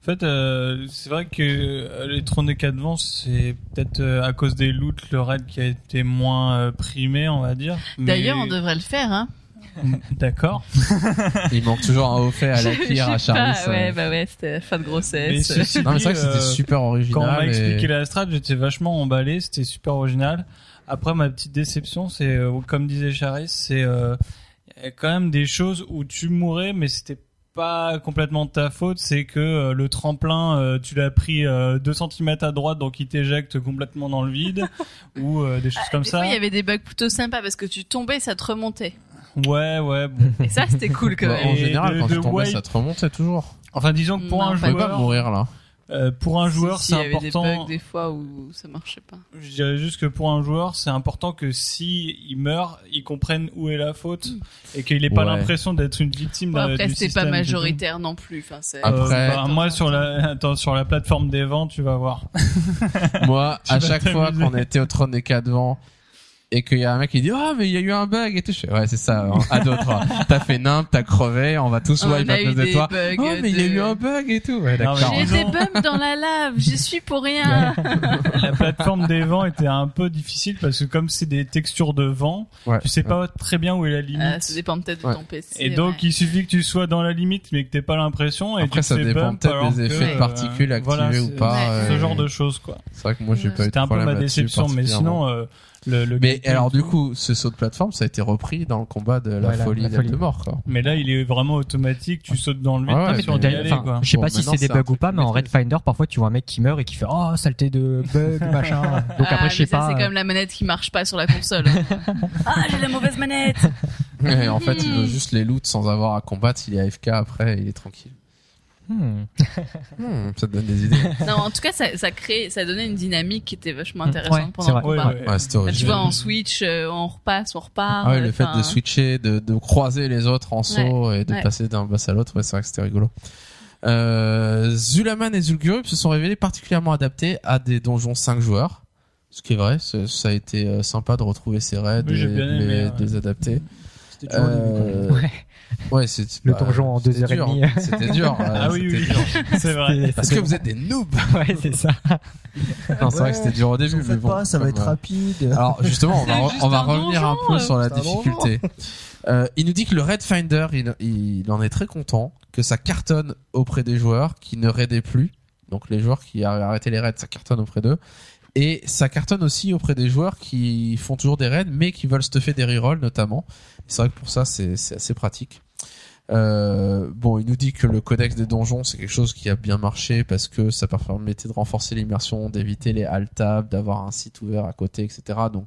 en fait, euh, c'est vrai que euh, les trônes des vents, c'est peut-être euh, à cause des loots le raid qui a été moins euh, primé, on va dire. Mais- D'ailleurs, on devrait le faire, hein. D'accord. Il manque toujours un haut fait à la cuire à sais pas, Charlie. Ouais, bah ouais, c'était fin de Mais grossesse. ceci Non, mais c'est vrai que c'était euh, super Quand on m'a original. expliqué la strat, j'étais vachement emballé, c'était super original. Après, ma petite déception, c'est, euh, comme disait Charis, c'est euh, y a quand même des choses où tu mourrais, mais c'était pas complètement de ta faute. C'est que euh, le tremplin, euh, tu l'as pris 2 cm à droite, donc il t'éjecte complètement dans le vide, ou euh, des choses comme Des ça. fois, il y avait des bugs plutôt sympas parce que tu tombais, ça te remontait. Ouais, ouais. Bon. Et ça, c'était cool quand Bah, même. en général, de- quand de tu tombais, wipe- ça te remontait toujours. Enfin, disons que pour Non, un Tu pouvais pas joueur, mourir là. Euh, pour un joueur, Si, si, c'est il y avait des important. bugs des fois où ça marchait pas. Je dirais juste que pour un joueur, c'est important que si il meurt, il comprenne où est la faute et qu'il ait pas Ouais. l'impression d'être une victime Bon, d'un- après, système. pas c'est majoritaire non plus. Enfin, c'est. tout. Euh, Après- bah, moi sur la attends, sur la plateforme des vents, tu vas voir. Moi, à chaque fois qu'on était au trône des quatre vents et qu'il y a un mec qui dit oh mais il y a eu un bug et tout, je fais ouais c'est ça. hein, À d'autres, t'as fait nimp, t'as crevé, on va tous wipe à cause de toi. Oh mais il y a eu un bug et tout. Ouais d'accord. J'ai des bugs dans la lave, j'y suis pour rien. la plateforme des vents était un peu difficile parce que comme c'est des textures de vent, Ouais. tu sais pas très bien où est la limite. Euh, ça dépend peut-être Ouais. de ton PC. et donc ouais. il suffit que tu sois dans la limite mais que t'aies pas l'impression et Après, tu ça fais dépend peut-être des effets de euh, particules activés voilà, ou pas. Ce euh, genre de choses quoi. C'est vrai que moi j'ai pas eu de C'était un peu problème ma déception mais sinon euh, le, le Mais alors du coup, ce saut de plateforme, ça a été repris dans le combat de la folie la folie. de mort. Quoi. Mais là, il est vraiment automatique. Tu sautes dans le vide, Ouais, t'es ouais, mais aller, quoi. je sais Bon, pas si c'est des bugs ou pas, mais en Red Finder, parfois tu vois un mec qui meurt et qui fait Oh, saleté de bug, machin. Donc Ah, après, je sais pas. c'est euh, comme la manette qui marche pas sur la console. ah, j'ai la mauvaise manette. Et en fait, il veut juste les loot sans avoir à combattre. Il est AFK après, il est tranquille. Hmm. Hmm, ça te donne des idées. Non, en tout cas, ça, ça crée, ça donnait une dynamique qui était vachement Mm, intéressante ouais, pendant le combat. Ouais, Là, tu vois, en switch, euh, on repasse, on repart. Ah ouais, le euh, fait de switcher, de, de croiser les autres en saut et de ouais. passer d'un boss à l'autre, ouais, c'est vrai que c'était rigolo. Euh, Zulaman et Zul'Gurub se sont révélés particulièrement adaptés à des donjons 5 joueurs. Ce qui est vrai, ça a été euh, sympa de retrouver ces raids Oui, et de les, ouais. les adapter. C'était toujours le début, quand même. Euh, Ouais. Ouais, c'est Le bah, donjon en deux heures et demie. C'était dur. Ah oui, oui, c'est vrai. Parce que vous êtes des noobs. Ouais, c'est ça. Non, c'est vrai que c'était dur au début, mais bon. pas, ça va être rapide. Alors justement, on va, C'est on va juste un revenir un peu sur la difficulté. Euh, il nous dit que le Raid Finder, il, il en est très content, que ça cartonne auprès des joueurs qui ne raidaient plus. Donc les joueurs qui avaient arrêté les raids, ça cartonne auprès d'eux. Et ça cartonne aussi auprès des joueurs qui font toujours des raids, mais qui veulent stuffer des rerolls notamment. C'est vrai que pour ça, c'est assez pratique. Euh, bon, il nous dit que le codex des donjons, c'est quelque chose qui a bien marché parce que ça permettait de renforcer l'immersion, d'éviter les alt tabs, d'avoir un site ouvert à côté, etc. Donc,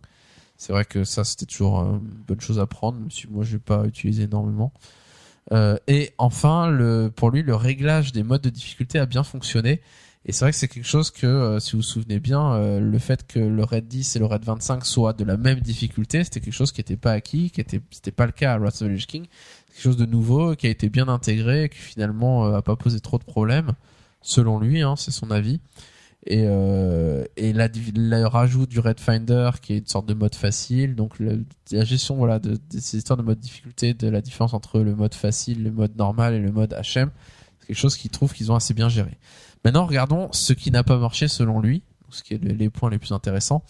c'est vrai que ça, c'était toujours euh, une bonne chose à prendre, même si moi, j'ai pas utilisé énormément. Euh, et enfin, le, pour lui, le réglage des modes de difficulté a bien fonctionné. Et c'est vrai que c'est quelque chose que, euh, si vous vous souvenez bien, euh, le fait que le raid 10 et le raid 25 soient de la même difficulté, c'était quelque chose qui n'était pas acquis, qui était, c'était pas le cas à Wrath of the Lich King. Quelque chose de nouveau, qui a été bien intégré, qui finalement euh, a pas posé trop de problèmes, selon lui, hein, c'est son avis. Et, euh, et la, le rajout du Red Finder, qui est une sorte de mode facile, donc le- la gestion voilà de, de ces histoires de mode difficulté, de la différence entre le mode facile, le mode normal et le mode HM, c'est quelque chose qu'il trouve qu'ils ont assez bien géré. Maintenant, regardons ce qui n'a pas marché selon lui, ce qui est le- les points les plus intéressants.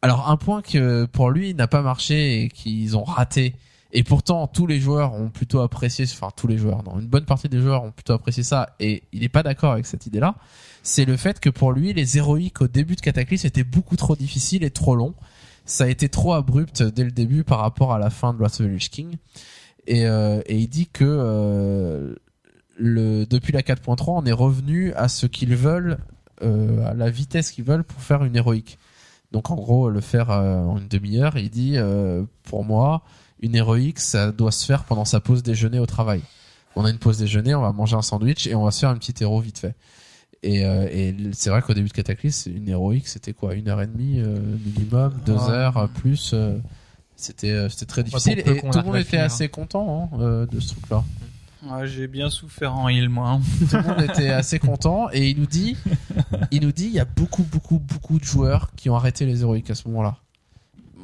Alors, un point que pour lui n'a pas marché et qu'ils ont raté, et pourtant tous les joueurs ont plutôt apprécié, enfin tous les joueurs, non, une bonne partie des joueurs ont plutôt apprécié ça, et il n'est pas d'accord avec cette idée-là, c'est le fait que pour lui, les héroïques au début de Cataclysme étaient beaucoup trop difficiles et trop longs. Ça a été trop abrupt dès le début par rapport à la fin de Wrath of the Lich King. Et, euh, et il dit que euh, le, depuis la 4.3, on est revenu à ce qu'ils veulent, euh, à la vitesse qu'ils veulent pour faire une héroïque. Donc en gros, le faire euh, en une demi-heure, il dit, euh, pour moi, une héroïque, ça doit se faire pendant sa pause déjeuner au travail. On a une pause déjeuner, on va manger un sandwich et on va se faire une petite héros vite fait. Et, euh, et c'est vrai qu'au début de Cataclysme, une héroïque, c'était quoi Une heure et demie euh, minimum, deux heures euh, plus. euh, c'était c'était très difficile. Et tout le monde était assez content hein, euh, de ce truc-là. J'ai bien souffert en heal, moi. hein. Tout le monde était assez content. Et il nous dit, il nous dit, il y a beaucoup, beaucoup, beaucoup de joueurs qui ont arrêté les héroïques à ce moment-là.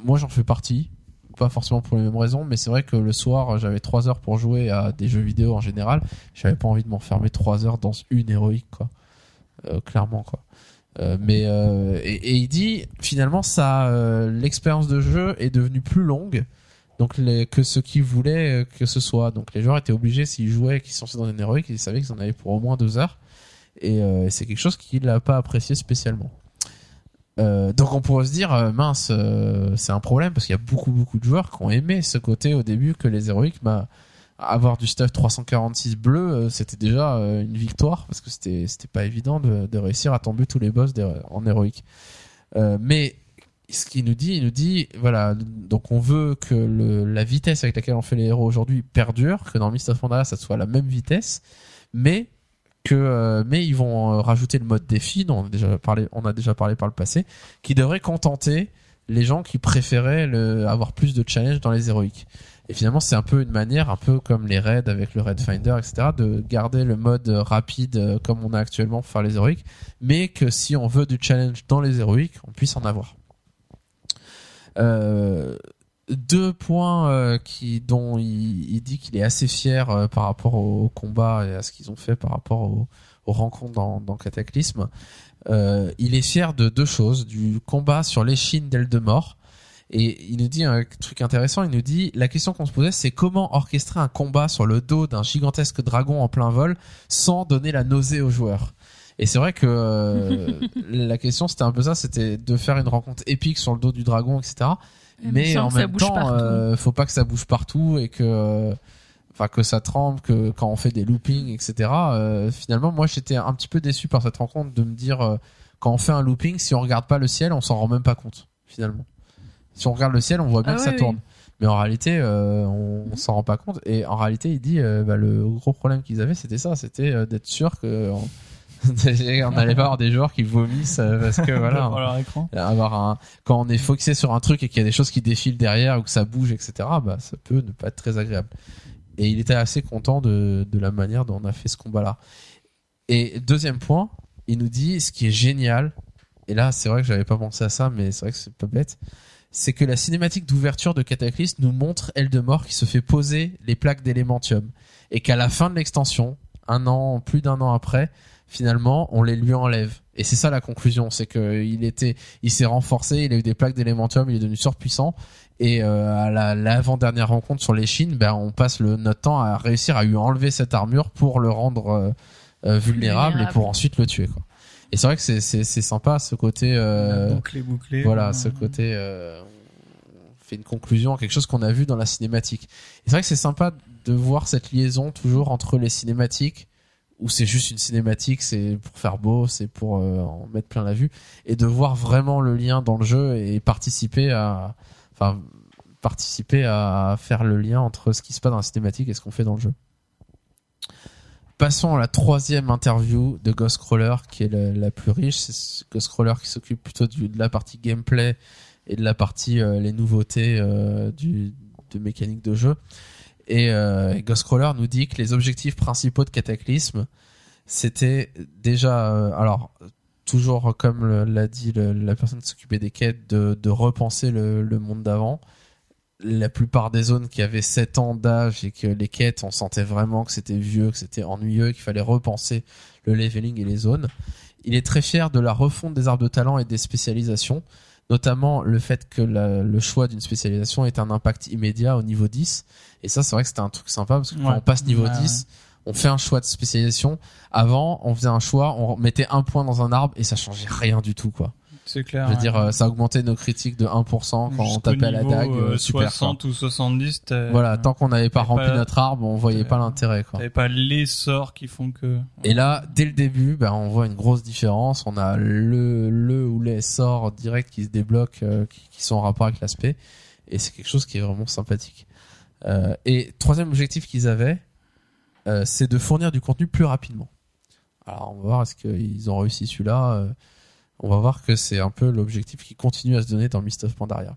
Moi, j'en fais partie. Pas forcément pour les mêmes raisons, mais c'est vrai que le soir, j'avais trois heures pour jouer à des jeux vidéo en général. J'avais pas envie de m'enfermer trois heures dans une héroïque, quoi. Euh, clairement, quoi. Euh, mais euh, et, et il dit finalement ça, l'expérience de jeu est devenue plus longue. Donc que ce qu'ils voulaient euh, que ce soit. Donc les joueurs étaient obligés s'ils jouaient, qu'ils sont dans une héroïque, ils savaient qu'ils en avaient pour au moins deux heures. Et euh, c'est quelque chose qu'il n'a pas apprécié spécialement. Euh, donc on pourrait se dire mince, c'est un problème parce qu'il y a beaucoup beaucoup de joueurs qui ont aimé ce côté au début que les héroïques, bah, avoir du stuff 346 bleu, c'était déjà une victoire parce que c'était pas évident de, de réussir à tomber tous les boss en héroïque. Mais ce qu'il nous dit, il nous dit voilà, donc on veut que la vitesse avec laquelle on fait les héros aujourd'hui perdure, que dans Mist of Pandaria ça soit la même vitesse, mais que euh, mais ils vont euh, rajouter le mode défi dont on a déjà parlé on a déjà parlé par le passé qui devrait contenter les gens qui préféraient avoir plus de challenge dans les héroïques. Et finalement c'est un peu une manière un peu comme les raids avec le raid finder etc de garder le mode rapide euh, comme on a actuellement pour faire les héroïques mais que si on veut du challenge dans les héroïques on puisse en avoir deux points euh, qui dont il, dit qu'il est assez fier euh, par rapport au, combat et à ce qu'ils ont fait par rapport au- aux rencontres dans, Cataclysme. Euh, il est fier de deux choses du combat sur l'échine d'Eldemort et il nous dit un truc intéressant. Il nous dit la question qu'on se posait, c'est comment orchestrer un combat sur le dos d'un gigantesque dragon en plein vol sans donner la nausée aux joueurs. Et c'est vrai que euh, la question c'était un peu ça, c'était de faire une rencontre épique sur le dos du dragon, etc mais en même temps, euh, faut pas que ça bouge partout et que, enfin, que ça tremble, que quand on fait des loopings, etc. euh, finalement, moi, j'étais un petit peu déçu par cette rencontre de me dire, euh, quand on fait un looping, si on regarde pas le ciel, on s'en rend même pas compte, finalement. Si on regarde le ciel, on voit bien Ah que oui, ça oui. tourne. Mais en réalité, euh, on, on s'en rend pas compte. Et en réalité, il dit, euh, bah, le gros problème qu'ils avaient, c'était ça, c'était euh, d'être sûr que on n'allait pas avoir des joueurs qui vomissent euh, parce que voilà. Sur leur écran. avoir un quand on est focusé sur un truc et qu'il y a des choses qui défilent derrière ou que ça bouge etc bah ça peut ne pas être très agréable et il était assez content de, de la manière dont on a fait ce combat là et deuxième point il nous dit ce qui est génial et là c'est vrai que j'avais pas pensé à ça mais c'est vrai que c'est pas bête c'est que la cinématique d'ouverture de Cataclysme nous montre Eldemort qui se fait poser les plaques d'élémentium et qu'à la fin de l'extension un an plus d'un an après finalement on les lui enlève. Et c'est ça la conclusion c'est que il était il s'est renforcé il a eu des plaques d'élémentium il est devenu surpuissant. Et euh, à la l'avant dernière rencontre sur les Chines ben on passe le notre temps à réussir à lui enlever cette armure pour le rendre euh, euh, vulnérable, et pour ensuite le tuer quoi. Et c'est vrai que c'est c'est c'est sympa ce côté euh, bouclé, bouclé. voilà, ce côté euh, on fait une conclusion à quelque chose qu'on a vu dans la cinématique. Et c'est vrai que c'est sympa de voir cette liaison toujours entre les cinématiques où c'est juste une cinématique, c'est pour faire beau, c'est pour euh, en mettre plein la vue et de voir vraiment le lien dans le jeu et participer à enfin participer à faire le lien entre ce qui se passe dans la cinématique et ce qu'on fait dans le jeu. Passons à la troisième interview de Ghostcrawler, qui est la, plus riche. C'est ce Ghostcrawler qui s'occupe plutôt de la partie gameplay et de la partie euh, les nouveautés euh, du, de mécanique de jeu. Et euh, Ghostcrawler nous dit que les objectifs principaux de Cataclysme, c'était déjà, euh, alors toujours comme l'a dit la personne qui s'occupait des quêtes, de, de repenser le, le monde d'avant. La plupart des zones qui avaient 7 ans d'âge et que les quêtes, on sentait vraiment que c'était vieux, que c'était ennuyeux, qu'il fallait repenser le leveling et les zones. Il est très fier de la refonte des arbres de talent et des spécialisations, notamment le fait que la- le choix d'une spécialisation ait un impact immédiat au niveau 10. Et ça, c'est vrai que c'était un truc sympa parce que quand on passe niveau Ouais, 10, on fait un choix de spécialisation. Avant, on faisait un choix, on mettait un point dans un arbre et ça changeait rien du tout, quoi. C'est clair. Je veux ouais. dire, euh, ça augmentait nos critiques de 1% quand on tapait à la dague. euh, euh, super. quoi. 60 ou 70, t'as- Voilà, tant qu'on n'avait pas rempli pas- notre arbre, on voyait pas l'intérêt, quoi. T'avais pas les sorts qui font que. Et là, dès le début, ben, on voit une grosse différence. On a le, le ou les sorts directs qui se débloquent, euh, qui, qui sont en rapport avec l'aspect. Et c'est quelque chose qui est vraiment sympathique. Euh, et troisième objectif qu'ils avaient, c'est de fournir du contenu plus rapidement. Alors on va voir est-ce qu'ils ont réussi celui-là. On va voir que c'est un peu l'objectif qui continue à se donner dans Mist of Pandaria.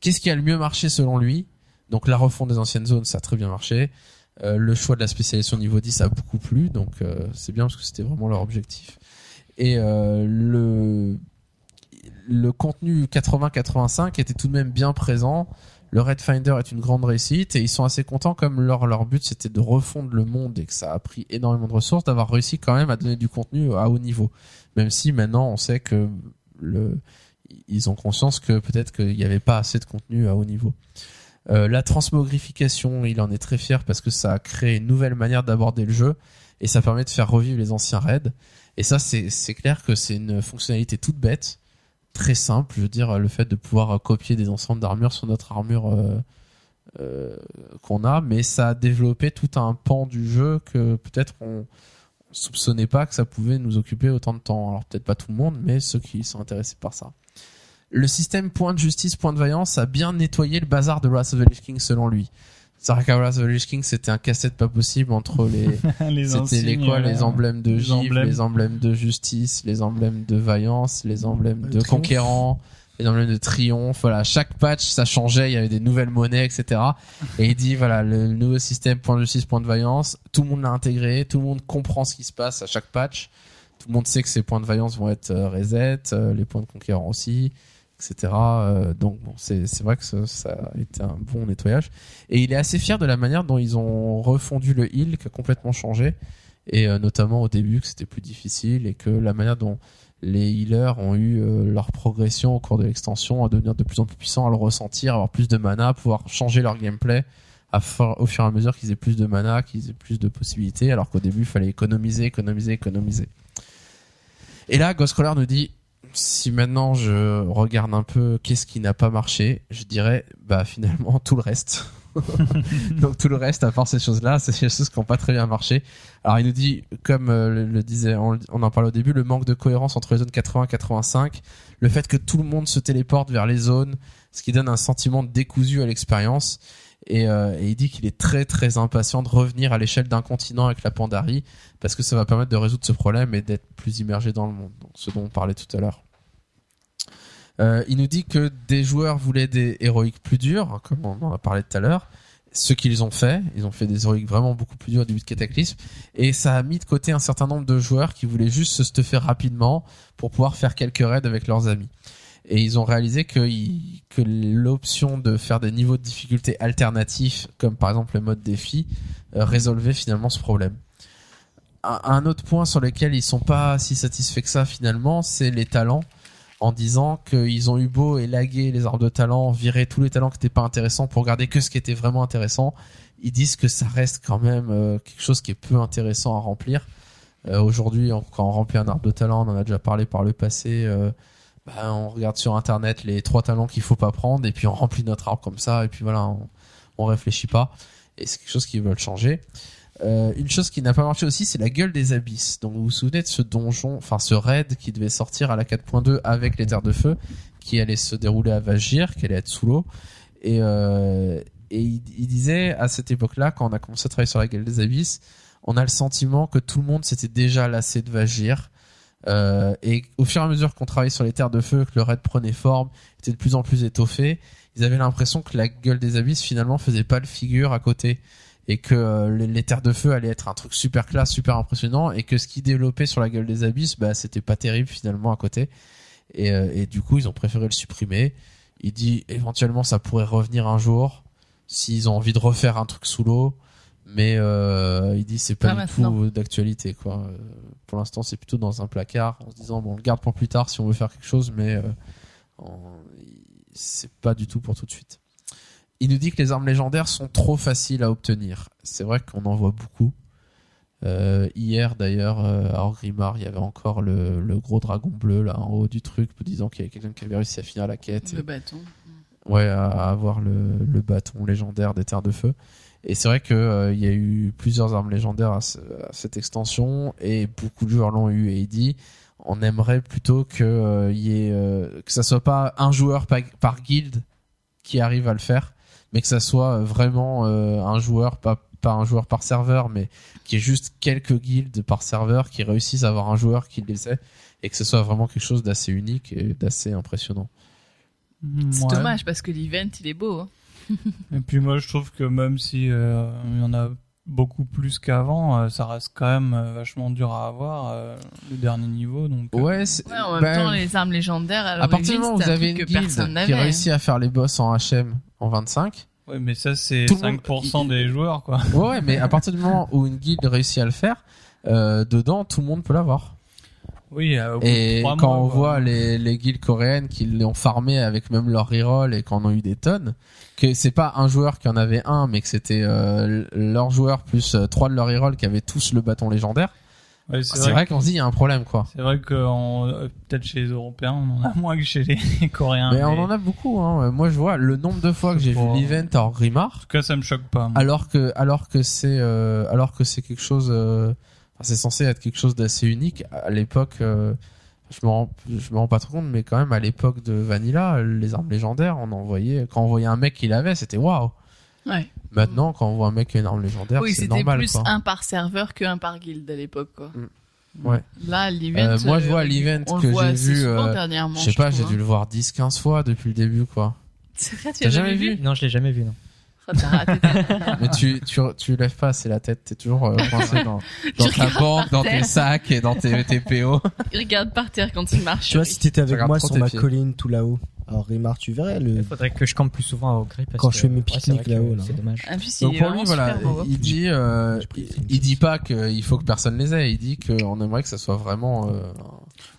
Qu'est-ce qui a le mieux marché selon lui? Donc la refonte des anciennes zones, ça a très bien marché. Euh, le choix de la spécialisation niveau 10 a beaucoup plu, donc euh, c'est bien parce que c'était vraiment leur objectif. Et euh, le le contenu 80-85 était tout de même bien présent. Le Red Finder est une grande réussite et ils sont assez contents comme leur leur but c'était de refondre le monde et que ça a pris énormément de ressources d'avoir réussi quand même à donner du contenu à haut niveau. Même si maintenant on sait que le ils ont conscience que peut-être qu'il n'y avait pas assez de contenu à haut niveau. Euh, la transmogrification, il en est très fier parce que ça a créé une nouvelle manière d'aborder le jeu et ça permet de faire revivre les anciens raids. Et ça, c'est c'est clair que c'est une fonctionnalité toute bête, très simple. Je veux dire, le fait de pouvoir copier des ensembles d'armure sur notre armure euh, euh, qu'on a, mais ça a développé tout un pan du jeu que peut-être on soupçonnait pas que ça pouvait nous occuper autant de temps. Alors peut-être pas tout le monde, mais ceux qui sont intéressés par ça. Le système point de justice, point de vaillance a bien nettoyé le bazar de Wrath of the Lich King selon lui. Of the Lich King, c'était un casse-tête pas possible entre les, les c'était les quoi, les emblèmes de Les givre, emblèmes. les emblèmes de justice, les emblèmes de vaillance, les emblèmes Le de triomphe. conquérant, les emblèmes de triomphe. Voilà, chaque patch ça changeait, il y avait des nouvelles monnaies, etc. Et il dit voilà le nouveau système point de justice, point de vaillance, tout le monde l'a intégré, tout le monde comprend ce qui se passe à chaque patch. Tout le monde sait que ces points de vaillance vont être euh, reset, euh, les points de conquérant aussi, etc. Euh, donc bon, c'est vrai que ça, ça a été un bon nettoyage. Et il est assez fier de la manière dont ils ont refondu le heal, qui a complètement changé. Et euh, notamment au début, que c'était plus difficile et que la manière dont les healers ont eu euh, leur progression au cours de l'extension, à devenir de plus en plus puissants, à le ressentir, avoir plus de mana, pouvoir changer leur gameplay à au fur et à mesure qu'ils aient plus de mana, qu'ils aient plus de possibilités, alors qu'au début, il fallait économiser, économiser, économiser. Et là, Ghostcrawler nous dit, si maintenant je regarde un peu qu'est-ce qui n'a pas marché, je dirais, bah finalement, tout le reste. Donc tout le reste, à part ces choses-là, c'est des choses qui n'ont pas très bien marché. Alors il nous dit, comme euh, le, disait, on, on en parlait au début, le manque de cohérence entre les zones 80 et 85, le fait que tout le monde se téléporte vers les zones, ce qui donne un sentiment de décousu à l'expérience. Et, euh, et il dit qu'il est très très impatient de revenir à l'échelle d'un continent avec la Pandarie, parce que ça va permettre de résoudre ce problème et d'être plus immergé dans le monde. Ce dont on parlait tout à l'heure. Euh, il nous dit que des joueurs voulaient des héroïques plus durs, comme on en a parlé tout à l'heure. Ce qu'ils ont fait, ils ont fait des héroïques vraiment beaucoup plus durs au début de Cataclysme, et ça a mis de côté un certain nombre de joueurs qui voulaient juste se stuffer rapidement pour pouvoir faire quelques raids avec leurs amis. Et ils ont réalisé que, l'option de faire des niveaux de difficulté alternatifs, comme par exemple le mode défi, euh, résolvait finalement ce problème. Un, autre point sur lequel ils sont pas si satisfaits que ça finalement, c'est les talents en disant qu'ils ont eu beau élaguer les arbres de talent, virer tous les talents qui n'étaient pas intéressants pour garder que ce qui était vraiment intéressant. Ils disent que ça reste quand même euh, quelque chose qui est peu intéressant à remplir. Euh, Aujourd'hui, quand on remplit un arbre de talent, on en a déjà parlé par le passé. Bah, on regarde sur internet les trois talents qu'il faut pas prendre et puis on remplit notre arbre comme ça et puis voilà, on, on réfléchit pas. Et c'est quelque chose qu'ils veulent changer. Euh, une chose qui n'a pas marché aussi, c'est la gueule des abysses. Donc vous vous souvenez de ce donjon, enfin ce raid qui devait sortir à la 4.2 avec les terres de feu, qui allait se dérouler à Vagir, qui allait être sous l'eau. Et, euh, et il, il disait à cette époque-là, quand on a commencé à travailler sur la gueule des abysses, on a le sentiment que tout le monde s'était déjà lassé de Vagir. Euh, et au fur et à mesure qu'on travaillait sur les terres de feu, que le raid prenait forme, était de plus en plus étoffé, ils avaient l'impression que la gueule des abysses finalement faisait pas le figure à côté et que euh, les, terres de feu allaient être un truc super classe, super impressionnant, et que ce qu'ils développaient sur la gueule des abysses, bah c'était pas terrible finalement à côté. Et, euh, et du coup, ils ont préféré le supprimer. Il dit éventuellement ça pourrait revenir un jour s'ils ont envie de refaire un truc sous l'eau, mais euh, il dit c'est pas, Pas du tout d'actualité quoi. Euh, Pour l'instant, c'est plutôt dans un placard en se disant bon, on le garde pour plus tard si on veut faire quelque chose, mais euh, en- c'est pas du tout pour tout de suite. Il nous dit que les armes légendaires sont trop faciles à obtenir. C'est vrai qu'on en voit beaucoup. Euh, hier d'ailleurs à Orgrimmar, il y avait encore le, le gros dragon bleu là en haut du truc, disant qu'il y avait quelqu'un qui avait réussi à finir la quête. Le bâton. Ouais, à, à avoir le, le bâton légendaire des terres de feu. Et c'est vrai que euh, il y a eu plusieurs armes légendaires à, ce- à cette extension et beaucoup de joueurs l'ont eu et il dit on aimerait plutôt que euh, il y ait euh, que ça soit pas un joueur par, par guilde qui arrive à le faire, mais que ça soit vraiment euh, un joueur pas pas un joueur par serveur, mais qu'il y ait juste quelques guildes par serveur qui réussissent à avoir un joueur qui les ait et que ce soit vraiment quelque chose d'assez unique et d'assez impressionnant. C'est Ouais. dommage parce que l'event il est beau. hein. Et puis moi, je trouve que même si euh, il y en a beaucoup plus qu'avant, euh, ça reste quand même euh, vachement dur à avoir euh, le dernier niveau. Donc euh, Ouais, c'est- Ouais, en même bah, temps, les armes légendaires, à, à partir du moment où vous c'était un avez truc une que personne guilde n'avait. qui réussit à faire les boss en HM en 25, ouais, mais ça c'est Tout le monde- 5% il- des joueurs quoi. ouais, ouais, mais à partir du moment où une guilde réussit à le faire, euh, dedans tout le monde peut l'avoir. Oui. euh, Et quand mois, on quoi. voit les, les guildes coréennes qui l'ont farmé avec même leur reroll et qu'en ont eu des tonnes, que c'est pas un joueur qui en avait un, mais que c'était euh, leur joueur plus euh, trois de leur reroll qui avaient tous le bâton légendaire, Ouais, c'est vrai, vrai. qu'on se dit il y a un problème quoi. C'est vrai que en- euh, peut-être chez les Européens, on en a moins que chez les Coréens. mais mais on en a beaucoup. Hein. Moi je vois le nombre de fois que j'ai vu l'event en En Rimar, tout cas, ça me choque pas. moi. alors que alors que c'est euh, alors que c'est quelque chose, euh, enfin, c'est censé être quelque chose d'assez unique à l'époque. euh, je me rends je me rends pas trop compte, mais quand même à l'époque de Vanilla, les armes légendaires, on en voyait quand on voyait un mec qui l'avait, c'était waouh. Ouais. Maintenant, quand on voit un mec qui a une arme légendaire, Oui, c'est c'était normal. plus quoi. un par serveur que un par guilde à l'époque. quoi. Ouais. Là, l'event. Euh, moi, je vois euh, l'event on le que voit j'ai vu, euh, dernièrement. Je sais pas, j'ai dû le voir 10-15 fois depuis le début, quoi. C'est vrai, tu T'as as jamais jamais vu vu? Non, je l'ai jamais vu, non. T'as raté ta- Mais tu, tu, tu lèves pas assez la tête, t'es toujours euh, coincé dans, dans ta banque, dans tes sacs et dans tes, tes PO. Il regarde par terre quand il marche. Tu vois, si t'étais avec moi trop sur tes ma pieds. colline tout là-haut, alors Rimar, tu verrais le. Il faudrait que je campe plus souvent au gré parce Quand que, je fais mes ouais, c'est pique-niques vrai que là-haut, là. C'est dommage. En plus, Donc est pour lui, vraiment voilà, super beau. hein. il dit, euh, il dit pas qu'il faut que personne les ait, il dit qu'on aimerait que ça soit vraiment, euh,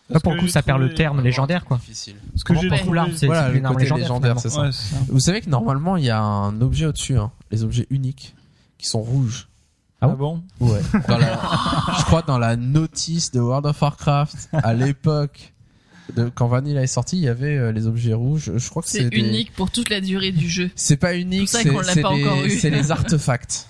Là, pour le coup, ça perd le terme légendaire, quoi. difficile. Ce que j'ai pas trouvé- l'arme, c'est une arme légendaire. c'est ça. Ouais, c'est ça. Vous savez que normalement, il y a un objet au-dessus, hein, les objets uniques, qui sont rouges. Ah Ah bon Ouais. Dans la, je crois dans la notice de World of Warcraft à l'époque de quand Vanilla est sorti, il y avait euh, les objets rouges. Je crois que c'est des- unique pour toute la durée du jeu. C'est pas unique, pour les, c'est les artefacts.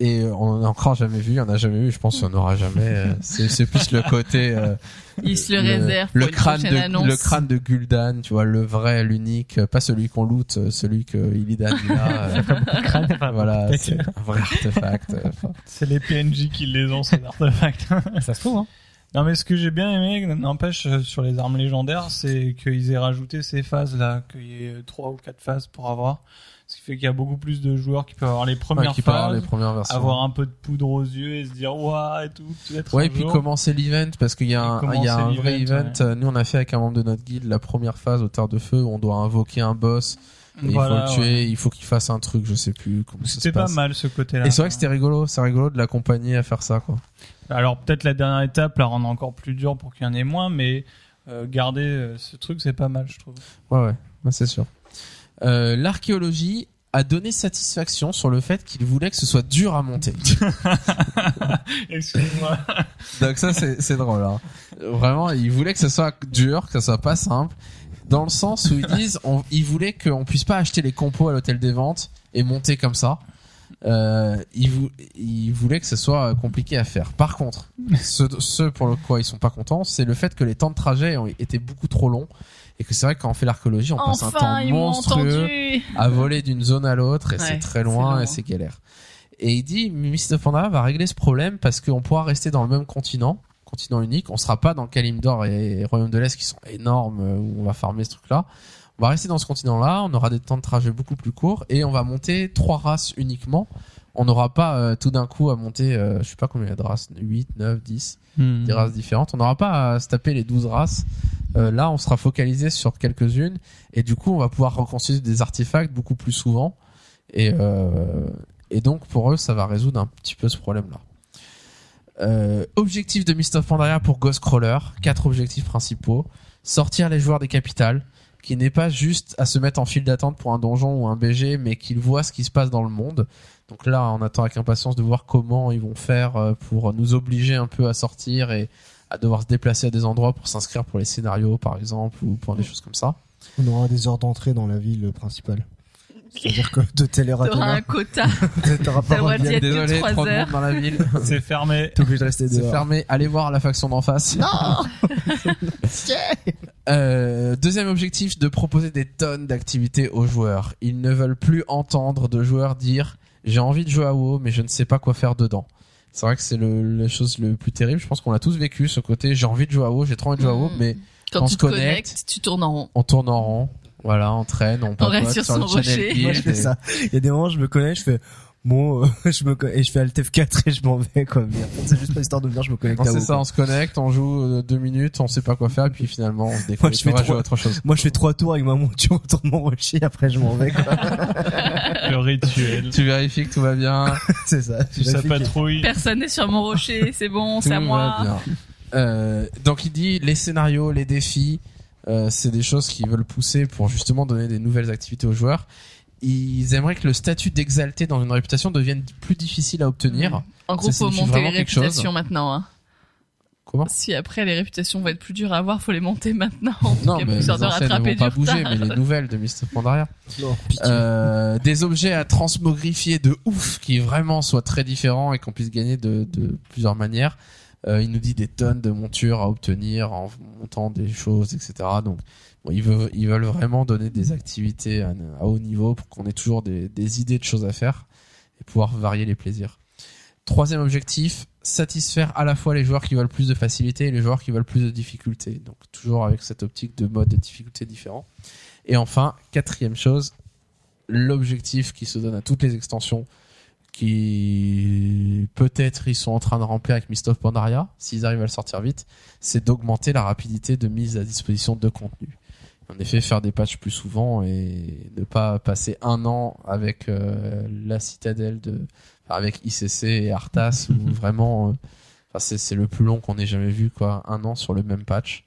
Et euh, on en a encore jamais vu, on a jamais vu. Je pense qu'il y en aura jamais. euh, C'est c'est plus le côté euh, Il se le, réserve pour le crâne de annonce. le crâne de Gul'dan, tu vois, le vrai, l'unique, euh, pas celui qu'on loot, euh, celui que Illidan il a. euh, voilà, c'est un vrai artefact. enfin. C'est les PNJ qui les ont, ces artefacts. Ça se trouve, hein. non, mais ce que j'ai bien aimé, n'empêche, sur les armes légendaires, c'est qu'ils aient rajouté ces phases-là, qu'il y ait trois ou quatre phases pour avoir. Qui fait qu'il y a beaucoup plus de joueurs qui peuvent avoir les Ouais, premières qui avoir phases, les premières versions. avoir un peu de poudre aux yeux et se dire, ouah, et tout, peut-être Ouais, et puis jour. commencer l'event parce qu'il y a un, il y a un commencer vrai event. Nous, on a fait avec un membre de notre guilde la première phase au terre de feu où on doit invoquer un boss. Et Voilà, il faut le tuer, ouais. il faut qu'il fasse un truc, je sais plus comment ça se C'était pas mal ce côté-là. Et c'est vrai que c'était rigolo, c'est rigolo de l'accompagner à faire ça, quoi. Alors peut-être la dernière étape la rendre encore plus dure pour qu'il y en ait moins, mais euh, garder euh, ce truc c'est pas mal, je trouve. Ouais, ouais, ouais, c'est sûr. Euh, L'archéologie a donné satisfaction sur le fait qu'il voulait que ce soit dur à monter. Excuse-moi. Donc ça, c'est drôle. Hein. Vraiment, ils voulaient que ce soit dur, que ce soit pas simple, dans le sens où ils disent, on, ils voulaient qu'on puisse pas acheter les compos à l'hôtel des ventes et monter comme ça. Euh, ils, vou- ils voulaient que ce soit compliqué à faire. Par contre, ce, ce pour le quoi ils sont pas contents, c'est le fait que les temps de trajet ont été beaucoup trop longs et que c'est vrai que quand on fait l'archéologie, on passe un temps monstrueux à voler d'une zone à l'autre et Ouais, c'est très loin long. et c'est galère. Et il dit, Mr. Panda va régler ce problème parce qu'on pourra rester dans le même continent, continent unique. On sera pas dans Kalimdor et Royaume de l'Est qui sont énormes euh, où on va farmer ce truc-là. On va rester dans ce continent-là, on aura des temps de trajet beaucoup plus courts et on va monter trois races uniquement. On n'aura pas euh, tout d'un coup à monter, euh, je sais pas combien il y a de races, 8, 9, 10 Hmm. des races différentes. On n'aura pas à se taper les 12 races. Euh, là, on sera focalisé sur quelques-unes et du coup, on va pouvoir reconstituer des artefacts beaucoup plus souvent. Et, euh, et donc, pour eux, ça va résoudre un petit peu ce problème-là. Objectif de Mist of Pandaria pour Ghostcrawler, quatre objectifs principaux. Sortir les joueurs des capitales, qui n'est pas juste à se mettre en file d'attente pour un donjon ou un BG, mais qu'ils voient ce qui se passe dans le monde. Donc là, on attend avec impatience de voir comment ils vont faire euh, pour nous obliger un peu à sortir et à devoir se déplacer à des endroits pour s'inscrire pour les scénarios, par exemple, ou pour des choses comme ça. On aura des heures d'entrée dans la ville principale. C'est-à-dire que de telle heure à telle T'auras un heure, quota. t'auras pas droit d'y être Désolé, trois trop de heures. dans la ville. C'est fermé. T'es obligé de rester C'est dehors. fermé. Allez voir la faction d'en face. Non Euh, deuxième objectif, de proposer des tonnes d'activités aux joueurs. Ils ne veulent plus entendre de joueurs dire j'ai envie de jouer à WoW, mais je ne sais pas quoi faire dedans. C'est vrai que c'est le, la chose le plus terrible. Je pense qu'on l'a tous vécu, ce côté, j'ai envie de jouer à WoW, j'ai trop envie de jouer à WoW, Mm. mais Quand on tu se te connecte. connectes, tu tournes en rond. on tourne en rond. Voilà, on traîne, on papote reste sur son rocher. Moi, je fais et- ça. Il y a des moments, je me connais, je fais, bon, euh, je me, et je fais Alt F4 et je m'en vais, quoi. C'est juste pas histoire de venir, je me connecte c'est ça, quoi. on se connecte, on joue euh, deux minutes, on sait pas quoi faire, et puis finalement on se découvre. Moi, je fais on va trois- jouer à autre chose. Moi, je fais trois tours avec ma monture autour de mon rocher, après je m'en vais, quoi. Le rituel. Tu vérifies que tout va bien. c'est ça. Tu sa patrouille. Personne n'est sur mon rocher, c'est bon, c'est à moi. bien. Euh, donc il dit les scénarios, les défis, euh, c'est des choses qu'ils veulent pousser pour justement donner des nouvelles activités aux joueurs. Ils aimeraient que le statut d'exalté dans une réputation devienne plus difficile à obtenir. En gros, Ça faut monter les réputations maintenant. Hein. Comment? Si après les réputations vont être plus dures à avoir, faut les monter maintenant. Non, mais les de anciennes ne vont pas bouger, retard. mais les nouvelles de of Pandaria. Non. Euh, des objets à transmogrifier de ouf qui vraiment soient très différents et qu'on puisse gagner de, de plusieurs manières. Euh, il nous dit des tonnes de montures à obtenir en montant des choses, etc. Donc, ils, veulent, vraiment donner des activités à, haut niveau pour qu'on ait toujours des, idées de choses à faire et pouvoir varier les plaisirs. Troisième objectif, satisfaire à la fois les joueurs qui veulent plus de facilité et les joueurs qui veulent plus de difficulté. Donc toujours avec cette optique de mode de difficulté différents. Et enfin, quatrième chose, l'objectif qui se donne à toutes les extensions qui peut-être ils sont en train de remplir avec Mist of Pandaria, s'ils arrivent à le sortir vite, c'est d'augmenter la rapidité de mise à disposition de contenu. En effet, faire des patchs plus souvent et ne pas passer un an avec euh, la citadelle de, enfin, avec ICC et Arthas où vraiment, euh, enfin, c'est, c'est le plus long qu'on ait jamais vu quoi, un an sur le même patch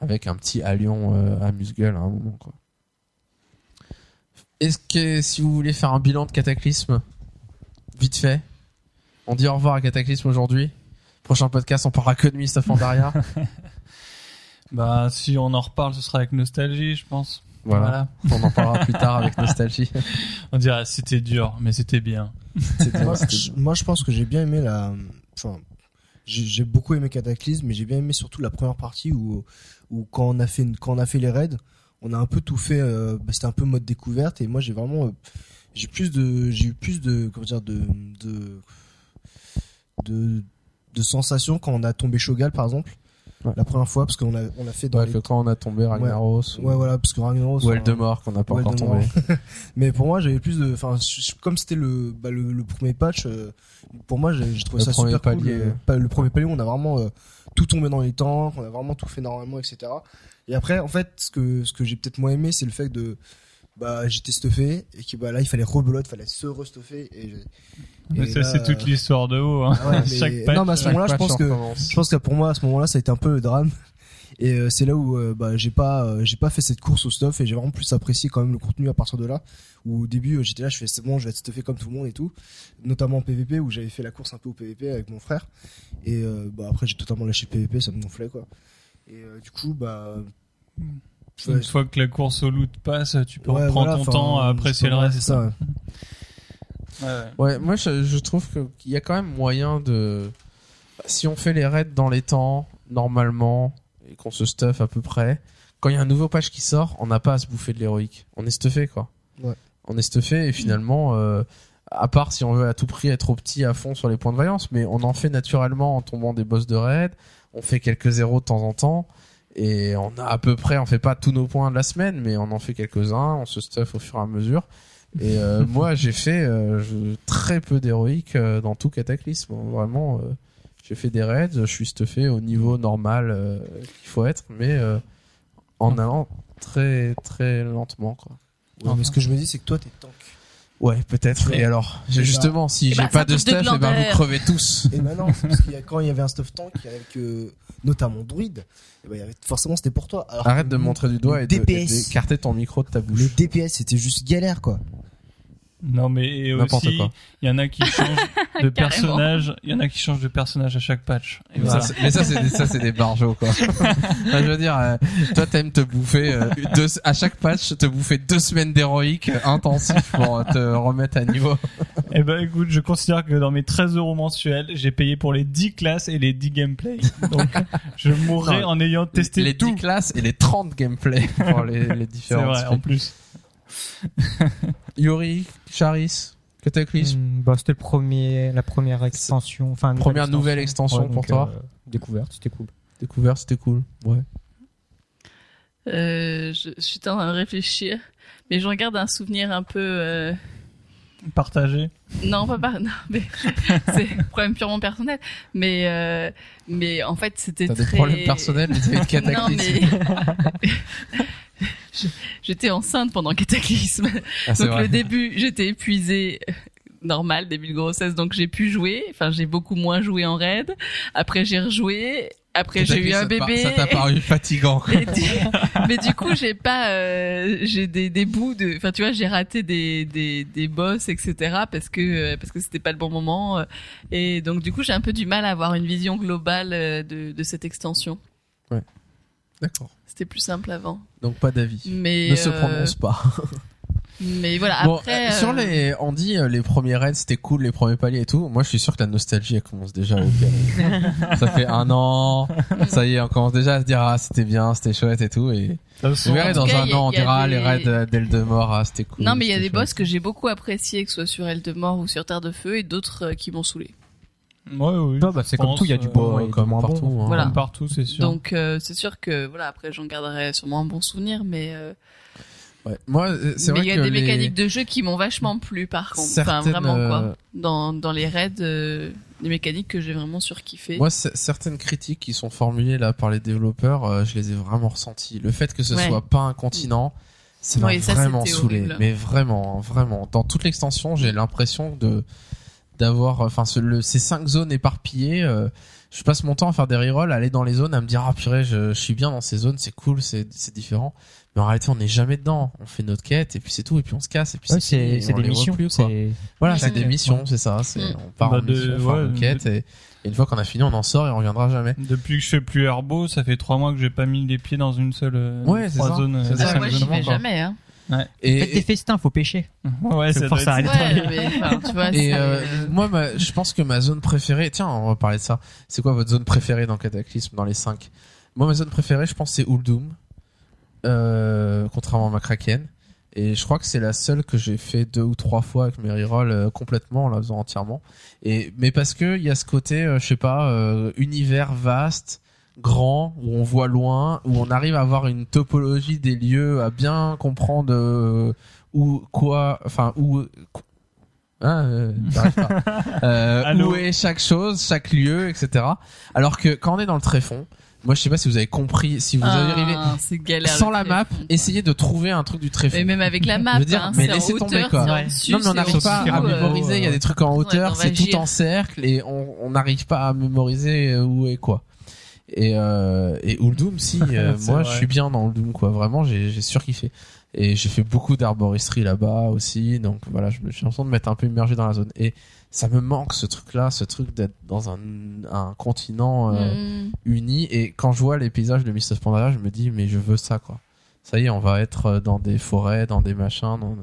avec un petit Allion euh, amuse-gueule à un moment quoi. Est-ce que si vous voulez faire un bilan de Cataclysme, vite fait, on dit au revoir à Cataclysme aujourd'hui. Prochain podcast, on parlera que de Mist of Pandaria. Bah, si on en reparle, ce sera avec nostalgie, je pense. voilà. On en parlera plus tard avec nostalgie. On dirait c'était dur, mais c'était bien. Moi, je, moi, je pense que j'ai bien aimé la. Enfin, j'ai beaucoup aimé Cataclysme, mais j'ai bien aimé surtout la première partie où, où quand on a fait quand on a fait les raids, on a un peu tout fait. euh, bah, C'était un peu mode découverte et moi j'ai vraiment euh, j'ai plus de j'ai eu plus de comment dire de de de, de sensations quand on a tombé Shogal par exemple Ouais. la première fois parce qu'on a on a fait dans Ouais, les... que quand on a tombé Ragnaros ouais voilà parce que Ragnaros ou Eldemort qu'on n'a pas Ouais, encore tombé. mais pour moi j'avais plus de enfin comme c'était le, bah, le le premier patch euh, pour moi j'ai trouvé Le ça super cool palier, ouais. pas- le premier palier où on a vraiment euh, tout tombé dans les temps on a vraiment tout fait normalement etc et après en fait ce que ce que j'ai peut-être moins aimé c'est le fait de bah j'étais stuffé et que bah là il fallait rebelote fallait se restuffer et, ça, c'est toute l'histoire de haut. Hein. ah ouais, mais- Chaque patch, non mais à ce moment-là je pense que je pense que pour moi à ce moment-là ça a été un peu le drame. Et euh, c'est là où euh, bah, j'ai pas euh, j'ai pas fait cette course au stuff et j'ai vraiment plus apprécié quand même le contenu à partir de là. Où au début euh, j'étais là je fais c'est bon je vais être stuffé comme tout le monde et tout. Notamment en PVP où j'avais fait la course un peu au PVP avec mon frère. Et euh, bah après j'ai totalement lâché le PVP ça me gonflait quoi. Et euh, du coup bah Une ouais, fois que la course au loot passe, tu peux ouais, reprendre voilà, ton temps à apprécier le reste. c'est ça ouais. Ouais, ouais. Ouais, moi je, je trouve qu'il y a quand même moyen de. Si on fait les raids dans les temps, normalement, et qu'on se stuff à peu près, quand il y a un nouveau patch qui sort, on n'a pas à se bouffer de l'héroïque. On est stuffé quoi. Ouais. On est stuffé et finalement, euh, à part si on veut à tout prix être au petit à fond sur les points de vaillance, mais on en fait naturellement en tombant des boss de raid, on fait quelques zéros de temps en temps. Et on a à peu près, on fait pas tous nos points de la semaine, mais on en fait quelques-uns, on se stuff au fur et à mesure. Et euh, moi, j'ai fait euh, très peu d'héroïque euh, dans tout Cataclysme. Vraiment, j'ai fait des raids, je suis stuffé au niveau normal qu'il faut être, mais en allant très très lentement, quoi. Ouais, mais ce que je me dis c'est que toi t'es tank Ouais, peut-être. Et alors, justement, si Eh j'ai bah, pas de stuff, et ben glandeur. vous crevez tous. Et maintenant, c'est parce qu'il y a, quand il y avait un stuff tank avec euh, notamment druide, et ben, il y avait, forcément c'était pour toi. Alors Arrête de me le- montrer du doigt le et de- et DPS. d'écarter ton micro de ta Le bouche. DPS c'était juste galère quoi. Non, mais et aussi, il y en a qui changent de personnage. Il y en a qui changent de personnage à chaque patch. Et Mais voilà. ça, c'est- mais ça, c'est des, ça, c'est des barjots, quoi. Enfin, je veux dire, euh, toi, t'aimes te bouffer euh, deux, à chaque patch, te bouffer deux semaines d'héroïque intensif pour te remettre à niveau. Eh ben, écoute, je considère que dans mes 13 euros mensuels, j'ai payé pour les 10 classes et les 10 gameplays. Donc, je mourrai Non, en ayant testé les tout. 10 classes et les 30 gameplays pour les, les C'est différents. vrai, en plus. Yuri, Charis, Cataclysme. Hmm, bah, c'était le premier, la première extension, enfin Première nouvelle extension pour donc, toi euh, Découverte, c'était cool. Découvert, c'était cool. Ouais. Euh, je, je suis en train de réfléchir, mais je regarde un souvenir un peu. euh, Partagé. Non, pas par... non, mais c'est un problème purement personnel. Mais euh, mais en fait, c'était T'as très. des problèmes personnels Non, Cataclysme. mais Je- j'étais enceinte pendant Cataclysme. Ah, Donc vrai. le début, j'étais épuisée. euh, Normal, début de grossesse, donc j'ai pu jouer. Enfin, j'ai beaucoup moins joué en raid. Après, j'ai rejoué. Après, j'ai eu un bébé. Ça t'a paru fatigant. quoi. Du- mais du coup, j'ai pas, euh, j'ai des, des bouts de, enfin, tu vois, j'ai raté des, des, des boss, etc. parce que, euh, parce que c'était pas le bon moment. Et donc, du coup, j'ai un peu du mal à avoir une vision globale de, de cette extension. D'accord. C'était plus simple avant. Donc pas d'avis. Mais, Ne se euh, prononce pas. mais voilà, Bon, après. euh, sur euh, les, on dit les premiers raids c'était cool, les premiers paliers et tout. Moi, je suis sûr que la nostalgie elle commence déjà à opérer. ça fait un an, ça y est, on commence déjà à se dire ah c'était bien, c'était chouette et tout. Et vous verrez dans cas, un an on dira des- les raids d'Eldemort, ah c'était cool. Non, mais il y a des chouette. boss que j'ai beaucoup appréciés, que ce soit sur Eldemort ou sur Terre de Feu, et d'autres qui m'ont saoulé. Ouais, oui. Ah, bah, c'est comme tout, il y a du bon Bon, et du comme moins partout. bon. hein. Voilà. Comme partout, c'est sûr. Donc, euh, c'est sûr que, voilà, après, j'en garderai sûrement un bon souvenir, mais, euh, Ouais. Moi, euh, c'est mais vrai il y a que des les- mécaniques de jeu qui m'ont vachement plu, par contre. Enfin, vraiment, quoi. Dans, dans les raids, euh, des mécaniques que j'ai vraiment surkiffé. Moi, certaines critiques qui sont formulées là par les développeurs, euh, je les ai vraiment ressenties. Le fait que ce Ouais. soit pas un continent, ça m'a ça, vraiment c'était saoulé. horrible. Mais vraiment, hein, vraiment. Dans toute l'extension, j'ai l'impression de d'avoir, enfin, ce- le, ces cinq zones éparpillées. euh, je passe mon temps à faire des rerolls, à aller dans les zones, à me dire ah purée, je, je suis bien dans ces zones, c'est cool, c'est c'est différent. Mais en réalité, on n'est jamais dedans. On fait notre quête et puis c'est tout, et puis on se casse et puis Ouais, c'est c'est c'est des missions. plus, quoi. c'est- Voilà, c'est des missions, c'est ça. C'est Mm. on part Bah, en de- mission, on fait ouais, une quête et, et une fois qu'on a fini, on en sort et on reviendra jamais. Depuis que je fais plus Herbo, ça fait trois mois que j'ai pas mis les pieds dans une seule euh, Ouais, c'est trois ça. zones. C'est euh, ça, Ah, cinq moi, j'y vais jamais, hein. Et, Faites des festins, faut pêcher. Ouais, C'est être allez. Ouais, mais, enfin, tu vois, Et c'est, euh, euh, moi, ma- je pense que ma zone préférée, tiens, on va parler de ça. C'est quoi votre zone préférée dans Cataclysme, dans les 5 Moi, ma zone préférée, je pense, c'est Uldum, euh, contrairement à ma Kraken. Et je crois que c'est la seule que j'ai fait deux ou trois fois avec mes rerolls euh, complètement, en la faisant entièrement. Et mais parce que il y a ce côté, euh, je sais pas, euh, univers vaste, grand, où on voit loin, où on arrive à avoir une topologie des lieux, à bien comprendre euh, où quoi, enfin où. Ah, euh, j'arrive pas. Euh, où est chaque chose, chaque lieu, etc. Alors que quand on est dans le tréfonds, moi je sais pas si vous avez compris, si vous avez arrivé ah, galère. sans la map, essayez de trouver un truc du tréfond. Mais même avec la map, Je veux dire, hein, mais laissez tomber, hauteur, quoi. Ouais. dessus, non mais on n'arrive pas à mémoriser, il y a des trucs en hauteur, c'est tout en cercle et on on n'arrive pas à mémoriser euh, où est quoi. Et euh, et Uldum si euh, moi je suis bien dans Uldum quoi, vraiment j'ai j'ai surkiffé. Et j'ai fait beaucoup d'arboristerie là-bas aussi, donc voilà, je me j'ai l'impression de m'être un peu immergé dans la zone. Et ça me manque ce truc là, ce truc d'être dans un un continent euh, Mm. uni. Et quand je vois les paysages de Mist of Pandaria je me dis mais je veux ça quoi. Ça y est on va être euh, dans des forêts dans des machins dans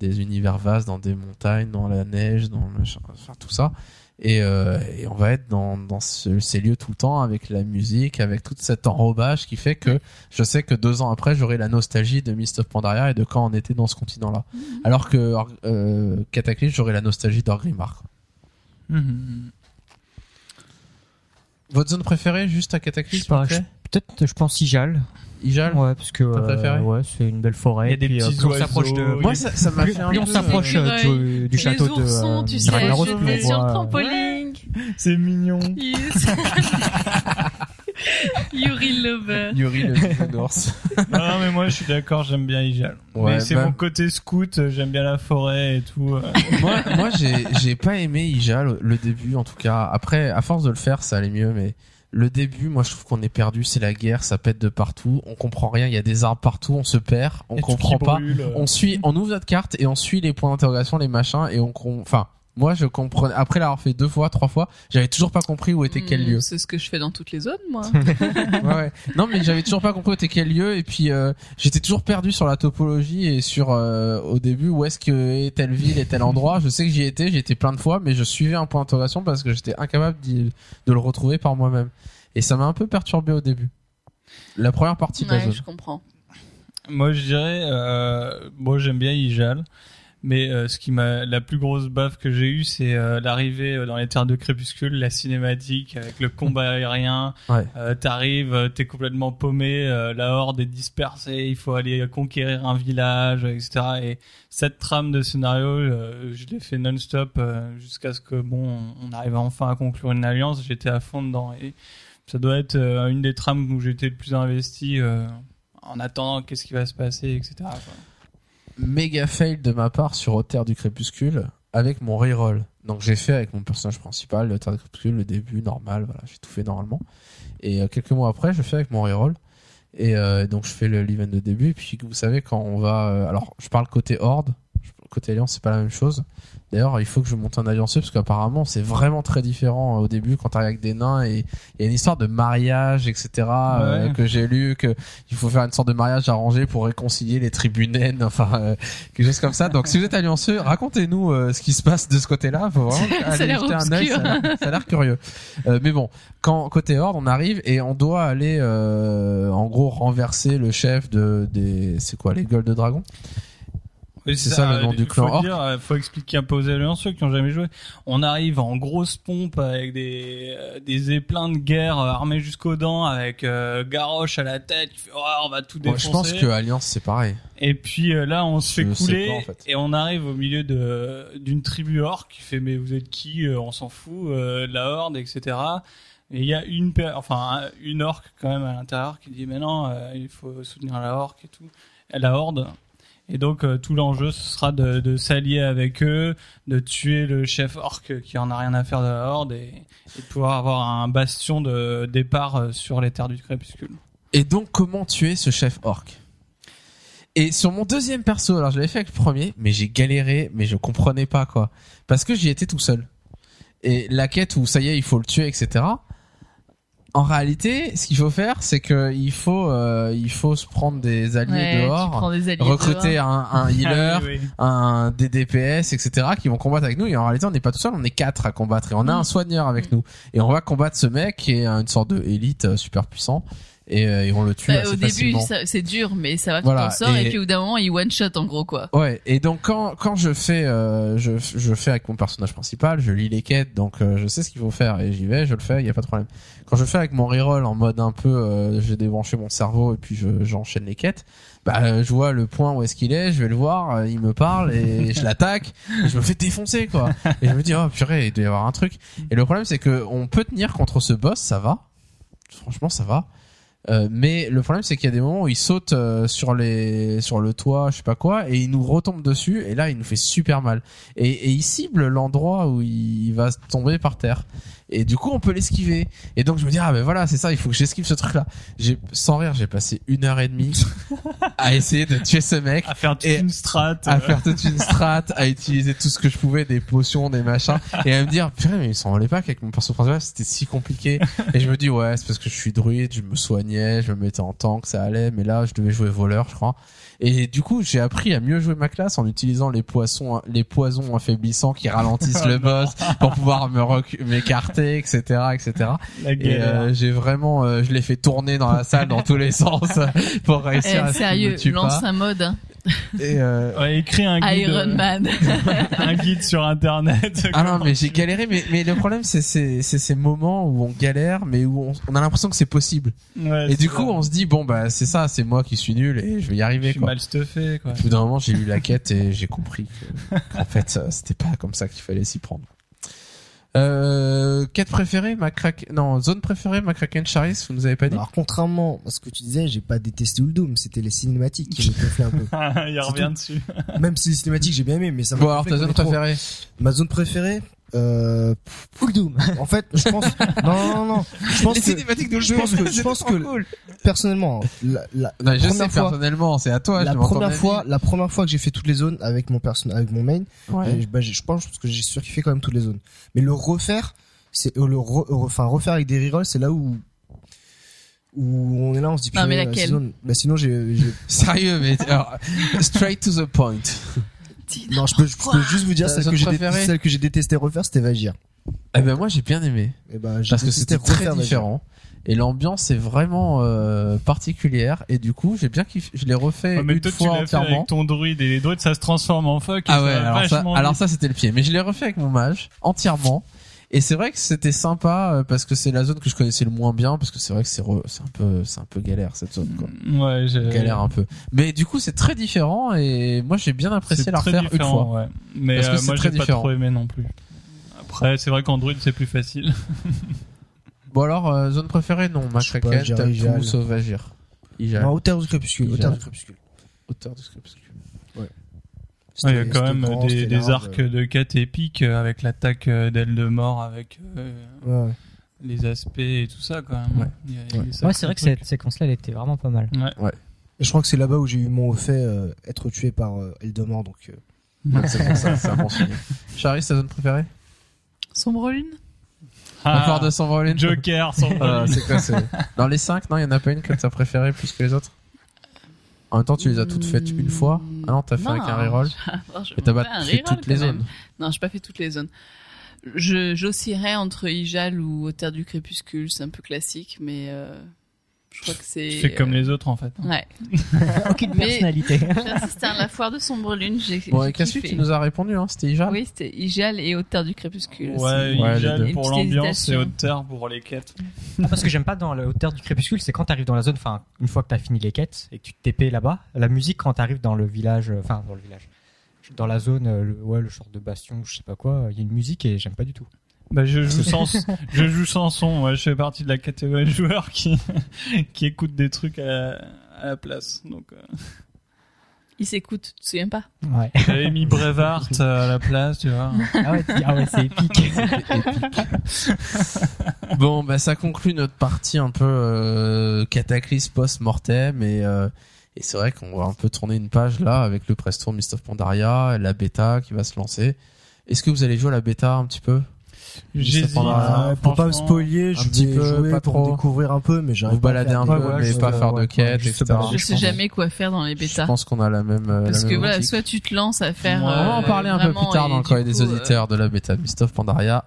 des, des univers vastes dans des montagnes dans la neige dans le machin, enfin tout ça et, euh, et on va être dans, dans ce- ces lieux tout le temps avec la musique avec tout cet enrobage qui fait que je sais que deux ans après j'aurai la nostalgie de Mist of Pandaria et de quand on était dans ce continent là alors que euh, Cataclysme j'aurai la nostalgie d'Orgrimmar Mhm. votre zone préférée juste à je- Peut-être, je pense Ijal. Ijal Ouais, parce que T'as préféré euh, ouais, c'est une belle forêt. Il y a des puis, euh, petits plus on s'approche de oiseaux, Moi, ça, ça m'a plus, fait un plus on peu, s'approche euh, du, du Les château de oursons, euh, tu de sais, Ragnaros, je plus on sur voit, euh, trampoline. C'est mignon. Yes. Yuri Lover. Yuri le bisounours. non, non, mais moi je suis d'accord, j'aime bien Ijal. Ouais, mais c'est bah- mon côté scout, euh, j'aime bien la forêt et tout. euh. moi, moi, j'ai, j'ai pas aimé Ija le, le début, en tout cas. Après, à force de le faire, ça allait mieux, mais le début, moi, je trouve qu'on est perdu. C'est la guerre, ça pète de partout. On comprend rien. Il y a des arbres partout. On se perd. On comprend pas. brûle, euh. On suit, on ouvre notre carte et on suit les points d'interrogation, les machins, et on, enfin, moi, je comprenais, après l'avoir fait deux fois, trois fois, j'avais toujours pas compris où était quel Mm, lieu. C'est ce que je fais dans toutes les zones, moi. ouais, ouais. Non, mais j'avais toujours pas compris où était quel lieu et puis euh, j'étais toujours perdu sur la topologie et sur euh, au début où est-ce que est telle ville et tel endroit. Je sais que j'y étais, j'y étais plein de fois, mais je suivais un point d'interrogation parce que j'étais incapable de le retrouver par moi-même. Et ça m'a un peu perturbé au début. La première partie de la Ouais, zone. je comprends. Moi je dirais, euh, moi j'aime bien Ijal. Mais euh, ce qui m'a la plus grosse baffe que j'ai eue, c'est euh, l'arrivée euh, dans les terres de crépuscule, la cinématique avec le combat aérien. Ouais. Euh, T'arrives, euh, t'es complètement paumé, euh, la horde est dispersée, il faut aller conquérir un village, etc. Et cette trame de scénario, euh, je l'ai fait non-stop euh, jusqu'à ce que bon, on arrive enfin à conclure une alliance. J'étais à fond dedans et ça doit être euh, une des trames où j'étais le plus investi euh, en attendant qu'est-ce qui va se passer, etc. quoi. Méga fail de ma part sur Au Terre du Crépuscule avec mon reroll. Donc j'ai fait avec mon personnage principal, le du Crépuscule, le début normal, voilà, j'ai tout fait normalement. Et euh, quelques mois après, je fais avec mon reroll. Et euh, donc je fais le l'event de début. Et puis vous savez quand on va, euh, alors je parle côté horde, côté alliance c'est pas la même chose. D'ailleurs il faut que je monte un allianceux parce qu'apparemment c'est vraiment très différent euh, au début quand t'arrives avec des nains et il y a une histoire de mariage etc euh, que j'ai lu que il faut faire une sorte de mariage arrangé pour réconcilier les tribus naines enfin euh, quelque chose comme ça. Donc si vous êtes allianceux, racontez-nous euh, ce qui se passe de ce côté-là. Faut vraiment Ça a aller l'air jeter un œil, ça a l'air- ça a l'air curieux. Euh, mais bon, quand côté horde, on arrive et on doit aller euh, en gros renverser le chef de des c'est quoi les gueules de dragon Oui, C'est ça, le nom euh, du clan faut dire, euh, faut expliquer un peu aux allianceux qui ont jamais joué. On arrive en grosse pompe avec des euh, des éplins de guerre armés jusqu'aux dents avec euh, Garrosh à la tête. Fait, oh, on va tout défoncer. Je pense que alliance c'est pareil. Et puis euh, là, on se fait couler pas, en fait. et on arrive au milieu de d'une tribu orc qui fait mais vous êtes qui On s'en fout, euh, de la horde, etc. Et il y a une enfin un- une orc quand même à l'intérieur qui dit mais non, il faut soutenir la orc et tout, Et la horde. Et donc euh, tout l'enjeu ce sera de, s'allier avec eux, de tuer le chef orc qui en a rien à faire de la horde et, et de pouvoir avoir un bastion de départ euh, sur les terres du crépuscule. Et donc, comment tuer ce chef orc? Et sur mon deuxième perso, alors je l'avais fait avec le premier, mais j'ai galéré, mais je comprenais pas quoi, parce que j'y étais tout seul. Et la quête où ça y est, il faut le tuer, etc. En réalité, ce qu'il faut faire, c'est que il faut, euh, il faut se prendre des alliés Ouais, dehors, prends des alliés recruter dehors. un, un healer, Ah oui, oui. un des DPS, etc. qui vont combattre avec nous. Et en réalité, on n'est pas tout seul, on est quatre à combattre. Et on a Mm. un soigneur avec nous. Et on va combattre ce mec qui est une sorte de élite euh, super puissant. Et, euh, et on le tue Bah, assez au début, c'est dur, mais ça va, tu Voilà, t'en sors, et... et- puis au bout d'un moment, il one shot en gros quoi. Ouais, et donc quand quand je fais euh, je je fais avec mon personnage principal, je lis les quêtes, donc euh, je sais ce qu'il faut faire et j'y vais, je le fais, il y a pas de problème. Quand je fais avec mon reroll en mode un peu euh, j'ai débranché mon cerveau et puis je j'enchaîne les quêtes, bah je vois le point où est-ce qu'il est, je vais le voir, euh, il me parle et je l'attaque je me fais défoncer quoi. Et je me dis oh purée, il doit y avoir un truc. Et le problème c'est que on peut tenir contre ce boss, ça va. Franchement, ça va. Euh, mais le problème c'est qu'il y a des moments où il saute euh, sur les sur le toit, je sais pas quoi, et il nous retombe dessus et là il nous fait super mal. Et, et il cible l'endroit où il va tomber par terre. Et du coup on peut l'esquiver. Et donc je me dis ah ben voilà c'est ça, il faut que j'esquive ce truc là. J'ai sans rire j'ai passé une heure et demie à essayer de tuer ce mec À faire toute une strat. à euh, faire toute une strat, à utiliser tout ce que je pouvais, des potions, des machins, et à me dire, purée, mais il s'en pas qu'avec mon perso principal, c'était si compliqué. Et je me dis, ouais, c'est parce que je suis druide, je me soignais, je me mettais en tank, ça allait, mais là, je devais jouer voleur, je crois. Et du coup, j'ai appris à mieux jouer ma classe en utilisant les poissons, les poisons affaiblissants qui ralentissent le boss pour pouvoir me m'écarter, etc., etc. Et euh, j'ai vraiment, euh, je l'ai fait tourner dans la salle dans tous les sens pour réussir à Eh, ce me sérieux, tue lance pas. un mode, hein. Et euh, Ouais, écris un guide, Iron euh, Man. un guide sur internet. Ah non, mais j'ai galéré, mais, mais le problème, c'est c'est- c'est ces moments où on galère, mais où on, on a l'impression que c'est possible. Ouais, Et du coup, on se dit, bon, bah, c'est ça, c'est moi qui suis nul et je vais y arriver, quoi. Mal stuffé, quoi. Au bout d'un moment, j'ai lu la quête et j'ai compris que, qu'en fait, euh, c'était pas comme ça qu'il fallait s'y prendre. Euh, quête préférée, Macraken, non, zone préférée, Macraken Charis, vous nous avez pas dit? Alors contrairement à ce que tu disais, j'ai pas détesté Uldoom, c'était les cinématiques qui me gonflaient un peu. Il revient dessus. Même si les cinématiques j'ai bien aimé, mais ça m'a Bon, alors, ta zone trop. préférée? Ma zone préférée, euh, Uldoom. En fait, je pense, non, non, non, non. Je pense Les que, cinématiques de je pense que, je pense que, cool. personnellement, la, la, Non, je sais première fois- personnellement, c'est à toi, je la ton première fois, la première fois que j'ai fait toutes les zones avec mon person, avec mon main, Ouais. Bah, je pense que j'ai surkiffé quand même toutes les zones. Mais le refaire, c'est euh, le re- re- enfin refaire avec des rerolls, c'est là où où on est là, on se dit. Non, mais laquelle sinon, bah sinon j'ai, j'ai- Sérieux, mais, alors, straight to the point. Non, je peux, je peux juste vous dire Ta celle zone que j'ai, préférée dé- celle que j'ai détesté refaire, c'était Vagir. Eh ben moi j'ai bien aimé Et ben, j'ai parce que c'était refaire très Vagir. différent et l'ambiance est vraiment euh, particulière et du coup j'ai bien kiffé. Je l'ai refait Ouais, mais une toi, tu fois l'as fait entièrement. avec ton druide et les druides, ça se transforme en fuck. et Ah ça ouais, va alors ça, vachement alors vite. ça c'était le pied. Mais je l'ai refait avec mon mage entièrement. Et c'est vrai que c'était sympa euh, parce que c'est la zone que je connaissais le moins bien parce que c'est vrai que c'est re- c'est un peu c'est un peu galère cette zone quoi. Ouais, j'ai- Galère un peu. Mais du coup c'est très différent et moi j'ai bien apprécié la refaire une fois. ouais. Mais Parce que euh, c'est moi, j'ai pas trop aimé non plus. Après, c'est vrai qu'en druide, c'est plus facile. Bon alors euh, zone préférée non, Macraken, je dirais t'as Ijal. tout sauf Agir. Ijal. Non, hauteur du crépuscule, hauteur du crépuscule. Hauteur du crépuscule. Ouais, Il y a quand même grand, des, arcs de quête épiques euh, avec l'attaque euh, d'Aile de Mort, avec euh, Ouais, ouais. les aspects et tout ça quand même. Ouais. C'est vrai que cette séquence-là, elle était vraiment pas mal. Ouais. Et je crois que c'est là-bas où j'ai eu mon fait euh, être tué par euh, Eldemort, donc euh, Ouais, c'est pour ça, c'est un bon souvenir. Charlie, ta zone préférée? Sombre lune Ah, Encore de Sombre Lune Joker, sans Ah, c'est quoi c'est Dans les 5, non, il y en a pas une que t'as préférée plus que les autres? En même temps, tu les as toutes faites une fois. Ah non, t'as fait un Non, je Et t'as pas fait toutes les zones. Non, j'ai pas fait toutes les zones. Je j'oscillerais entre Ijal ou Terre du Crépuscule, c'est un peu classique, mais euh, je crois que c'est. Tu fais comme euh, les autres en fait. Ouais. Aucune Mais- personnalité. J'ai assisté à la foire de Sombre Lune. J'ai. Bon, Cassu, tu nous as répondu, hein, c'était Ijal Oui, c'était Ijal et Au Terre du Crépuscule. Ouais, Ijal pour l'ambiance et hauteur pour les quêtes. Ah, parce que j'aime pas dans la hauteur du crépuscule, c'est quand t'arrives dans la zone, enfin, une fois que t'as fini les quêtes et que tu te TP là-bas, la musique quand t'arrives dans le village, euh, enfin, dans le village, dans la zone, euh, le, ouais, le genre de bastion, je sais pas quoi, il y a une musique et j'aime pas du tout. Bah, je joue sans, je joue sans son. Ouais, je fais partie de la catégorie de joueurs qui, qui écoutent des trucs à la, à la place. Donc, euh, Il s'écoute, tu te souviens pas Ouais. j'avais mis Brevart à la place, tu vois. ah ouais, ah ouais c'est épique. Bon, bah ça conclut notre partie un peu euh, cataclysme post-mortem et, euh, et c'est vrai qu'on va un peu tourner une page là avec le press tour de Mist of Pandaria, et la bêta qui va se lancer. Est-ce que vous allez jouer à la bêta un petit peu? J'hésite. Pour pas me spoiler, je vais peu, jouer pas pour trop. découvrir un peu, mais j'arrive Vous faire un peu, ouais, mais je pas sais, faire de quêtes, juste etc. balader. Je je sais jamais quoi faire dans les Je bêtas. pense qu'on a la même. euh, la Parce même que voilà, soit tu te lances à faire. On va en euh, parler un peu plus tard dans le courrier des euh, auditeurs de la bêta de Mist of Pandaria.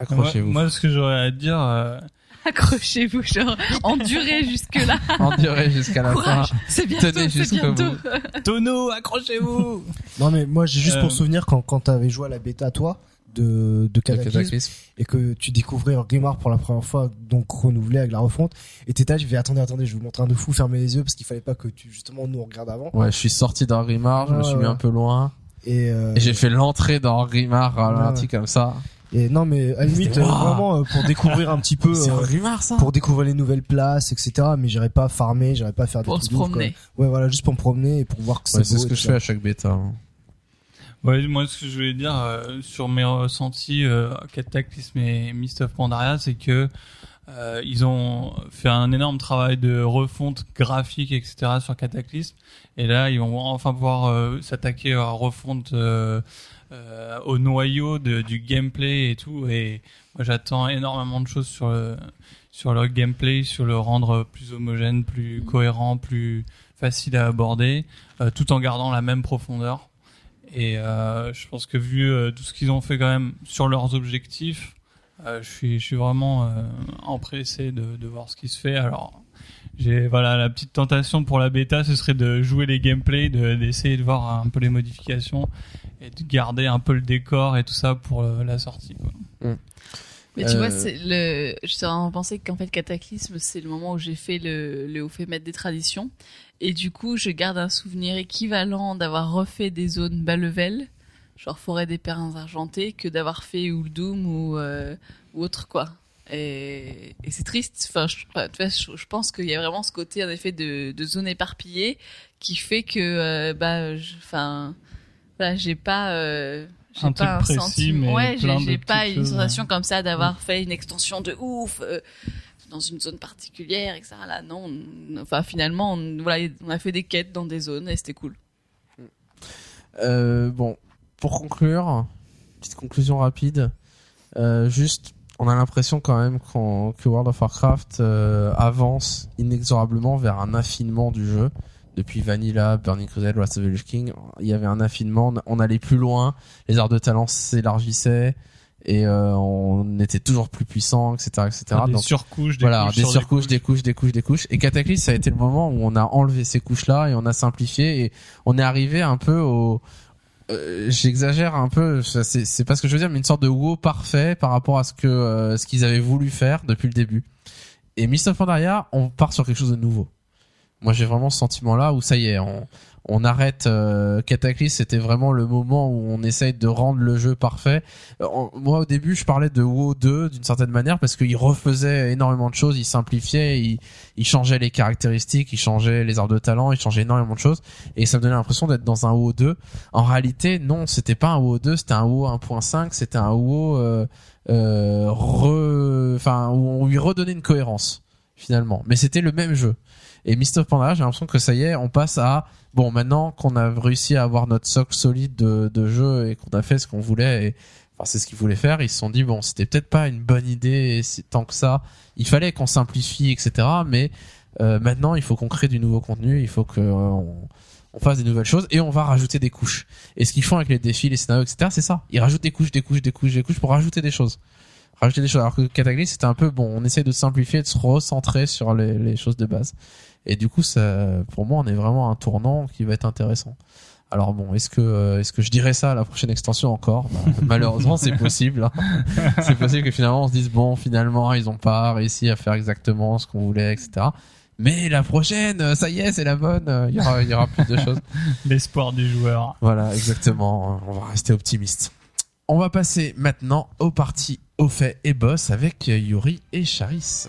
Accrochez-vous. moi, ce que j'aurais à dire, euh, Accrochez-vous, genre, endurez jusque-là. Endurez jusqu'à la fin. Courage, c'est bientôt, Tenez c'est jusqu'au bientôt. Tonneau, accrochez-vous Non, mais moi, j'ai juste Euh, pour souvenir quand, quand t'avais joué à la bêta, toi, de, de Cataclysme, et que tu découvrais Grimard pour la première fois, donc renouvelé avec la refonte, et t'étais là, je vais attendez, attendez, je vais vous montrer un de fou, fermer les yeux, parce qu'il fallait pas que tu, justement, nous on regarde avant. Ouais, je suis sorti dans Rimard, je me suis mis un peu loin. Et, euh, Et j'ai fait l'entrée dans Ouais, ralenti ouais. comme ça. et non, mais à la limite, euh, vraiment, euh, pour découvrir un petit peu, C'est Rimard ça pour découvrir les nouvelles places, etc. Mais j'irais pas farmer, j'irais pas faire des Pour se ouf, promener. Ouais, voilà, juste pour me promener et pour voir que c'est Ouais, c'est beau ce que je fais à chaque bêta. hein. Ouais, moi, ce que je voulais dire euh, sur mes ressentis euh, à Cataclysme et Mist of Pandaria, c'est que euh, ils ont fait un énorme travail de refonte graphique, etc. sur Cataclysme, et là, ils vont enfin pouvoir euh, s'attaquer à refonte euh, au noyau de, du gameplay et tout. Et moi, j'attends énormément de choses sur le sur le gameplay, sur le rendre plus homogène, plus cohérent, plus facile à aborder, tout en gardant la même profondeur. Et euh, je pense que vu euh, tout ce qu'ils ont fait quand même sur leurs objectifs, euh, je suis je suis vraiment euh, empressé de, de voir ce qui se fait. Alors j'ai voilà la petite tentation pour la bêta, ce serait de jouer les gameplays, de d'essayer de voir un peu les modifications et de garder un peu le décor et tout ça pour euh, la sortie. Quoi. Mais tu Euh, vois, c'est le, je suis en train de penser qu'en fait, Cataclysme, c'est le moment où j'ai fait le, le haut fait maître des traditions. Et du coup, je garde un souvenir équivalent d'avoir refait des zones bas level, genre forêt des perins argentés, que d'avoir fait Uldum ou, euh, ou autre, quoi. Et, et c'est triste. Enfin, je, je, je pense qu'il y a vraiment ce côté, en effet, de, de zone éparpillée qui fait que, euh, bah, je- enfin, voilà, j'ai pas, euh, j'ai Un pas un précis, sentiment. Ouais, j'ai une sensation comme ça d'avoir fait une extension de ouf euh, dans une zone particulière, etc. Là, non. on- enfin, finalement, on, voilà, on a fait des quêtes dans des zones et c'était cool. Euh, bon, pour conclure, petite conclusion rapide. Euh, juste, on a l'impression quand même qu'on- que World of Warcraft euh, avance inexorablement vers un affinement du jeu. Depuis Vanilla, Burning Crusade, Wrath of the Lich King, il y avait un affinement, on allait plus loin, les arts de talent s'élargissaient, et euh, on était toujours plus puissant, etc., etc. Ah, des Donc, surcouches, des voilà, couches des sur surcouches, des couches, des couches, des couches. Et Cataclysme, ça a été le moment où on a enlevé ces couches-là et on a simplifié et on est arrivé un peu au, euh, j'exagère un peu, c'est c'est pas ce que je veux dire, mais une sorte de WoW parfait par rapport à ce que euh, ce qu'ils avaient voulu faire depuis le début. Et Mist of Pandaria, on part sur quelque chose de nouveau. Moi, j'ai vraiment ce sentiment-là où ça y est, on, on arrête euh, Cataclysme, c'était vraiment le moment où on essaye de rendre le jeu parfait. Euh, moi, au début, je parlais de WoW 2 d'une certaine manière parce qu'il refaisait énormément de choses, il simplifiait, il, il changeait les caractéristiques, il changeait les arbres de talent, il changeait énormément de choses et ça me donnait l'impression d'être dans un WoW 2. En réalité, non, c'était pas un WoW 2, c'était un WoW 1.5, c'était un WoW euh, euh, re... enfin où on lui redonnait une cohérence finalement. Mais c'était le même jeu. Et Mist of Pandaria, j'ai l'impression que ça y est, on passe à bon maintenant qu'on a réussi à avoir notre socle solide de, de jeu et qu'on a fait ce qu'on voulait et enfin c'est ce qu'ils voulaient faire, ils se sont dit bon c'était peut-être pas une bonne idée tant que ça, il fallait qu'on simplifie etc. Mais euh, maintenant il faut qu'on crée du nouveau contenu, il faut que euh, on, on fasse des nouvelles choses et on va rajouter des couches. Et ce qu'ils font avec les défis, les scénarios etc. C'est ça, ils rajoutent des couches, des couches, des couches, des couches pour rajouter des choses. Rajouter des choses. Alors que Cataclysm c'était un peu bon, on essaye de simplifier, de se recentrer sur les, les choses de base. Et du coup, ça, pour moi, on est vraiment à un tournant qui va être intéressant. Alors bon, est-ce que euh, est-ce que je dirais ça à la prochaine extension encore? Bah, Malheureusement, c'est possible. hein. c'est possible que finalement on se dise bon, finalement, ils ont pas réussi à faire exactement ce qu'on voulait, etc. Mais la prochaine, ça y est, c'est la bonne. Il y aura, il y aura plus de choses. L'espoir du joueur. Voilà, exactement. On va rester optimiste. On va passer maintenant aux parties au fait et boss avec Yuri et Charis.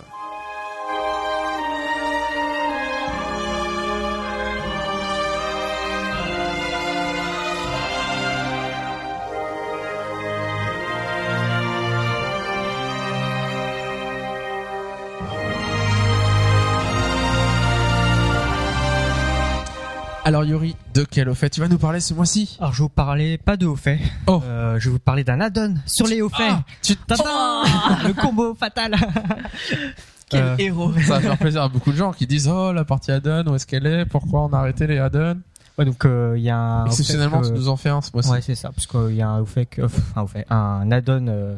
Alors Yuri, de quel au fait tu vas nous parler ce mois-ci? Alors, je vais vous parler pas de haut fait. Oh. Euh, je vais vous parler d'un add-on sur les hauts faits. Ah, tu Le combo fatal. Quel Euh, héros. Ça va faire plaisir à beaucoup de gens qui disent oh la partie add-on où est-ce qu'elle est? Pourquoi on a arrêté les add-on Ouais, donc euh, il y a un. exceptionnellement au fait tu que- nous en fais un ce mois-ci Ouais, c'est ça, parce qu'il y a un au fait, que, au fait, un add-on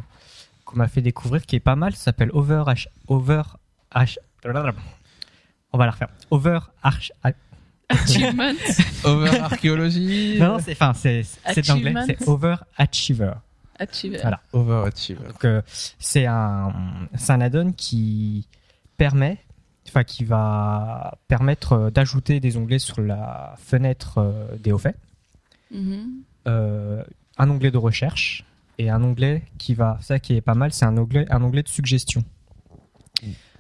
qu'on m'a fait découvrir qui est pas mal. Ça s'appelle Over H, Over H. On va la refaire. Over Arch. Achievement. over archéologie Non, non, c'est enfin c'est c'est anglais. C'est Over Achiever. Achiever. Voilà. overachiever Donc euh, c'est un c'est un add-on qui permet enfin qui va permettre euh, d'ajouter des onglets sur la fenêtre euh, des hauts faits, Mhm. euh, un onglet de recherche et un onglet qui va ça qui est pas mal, c'est un onglet un onglet de suggestion.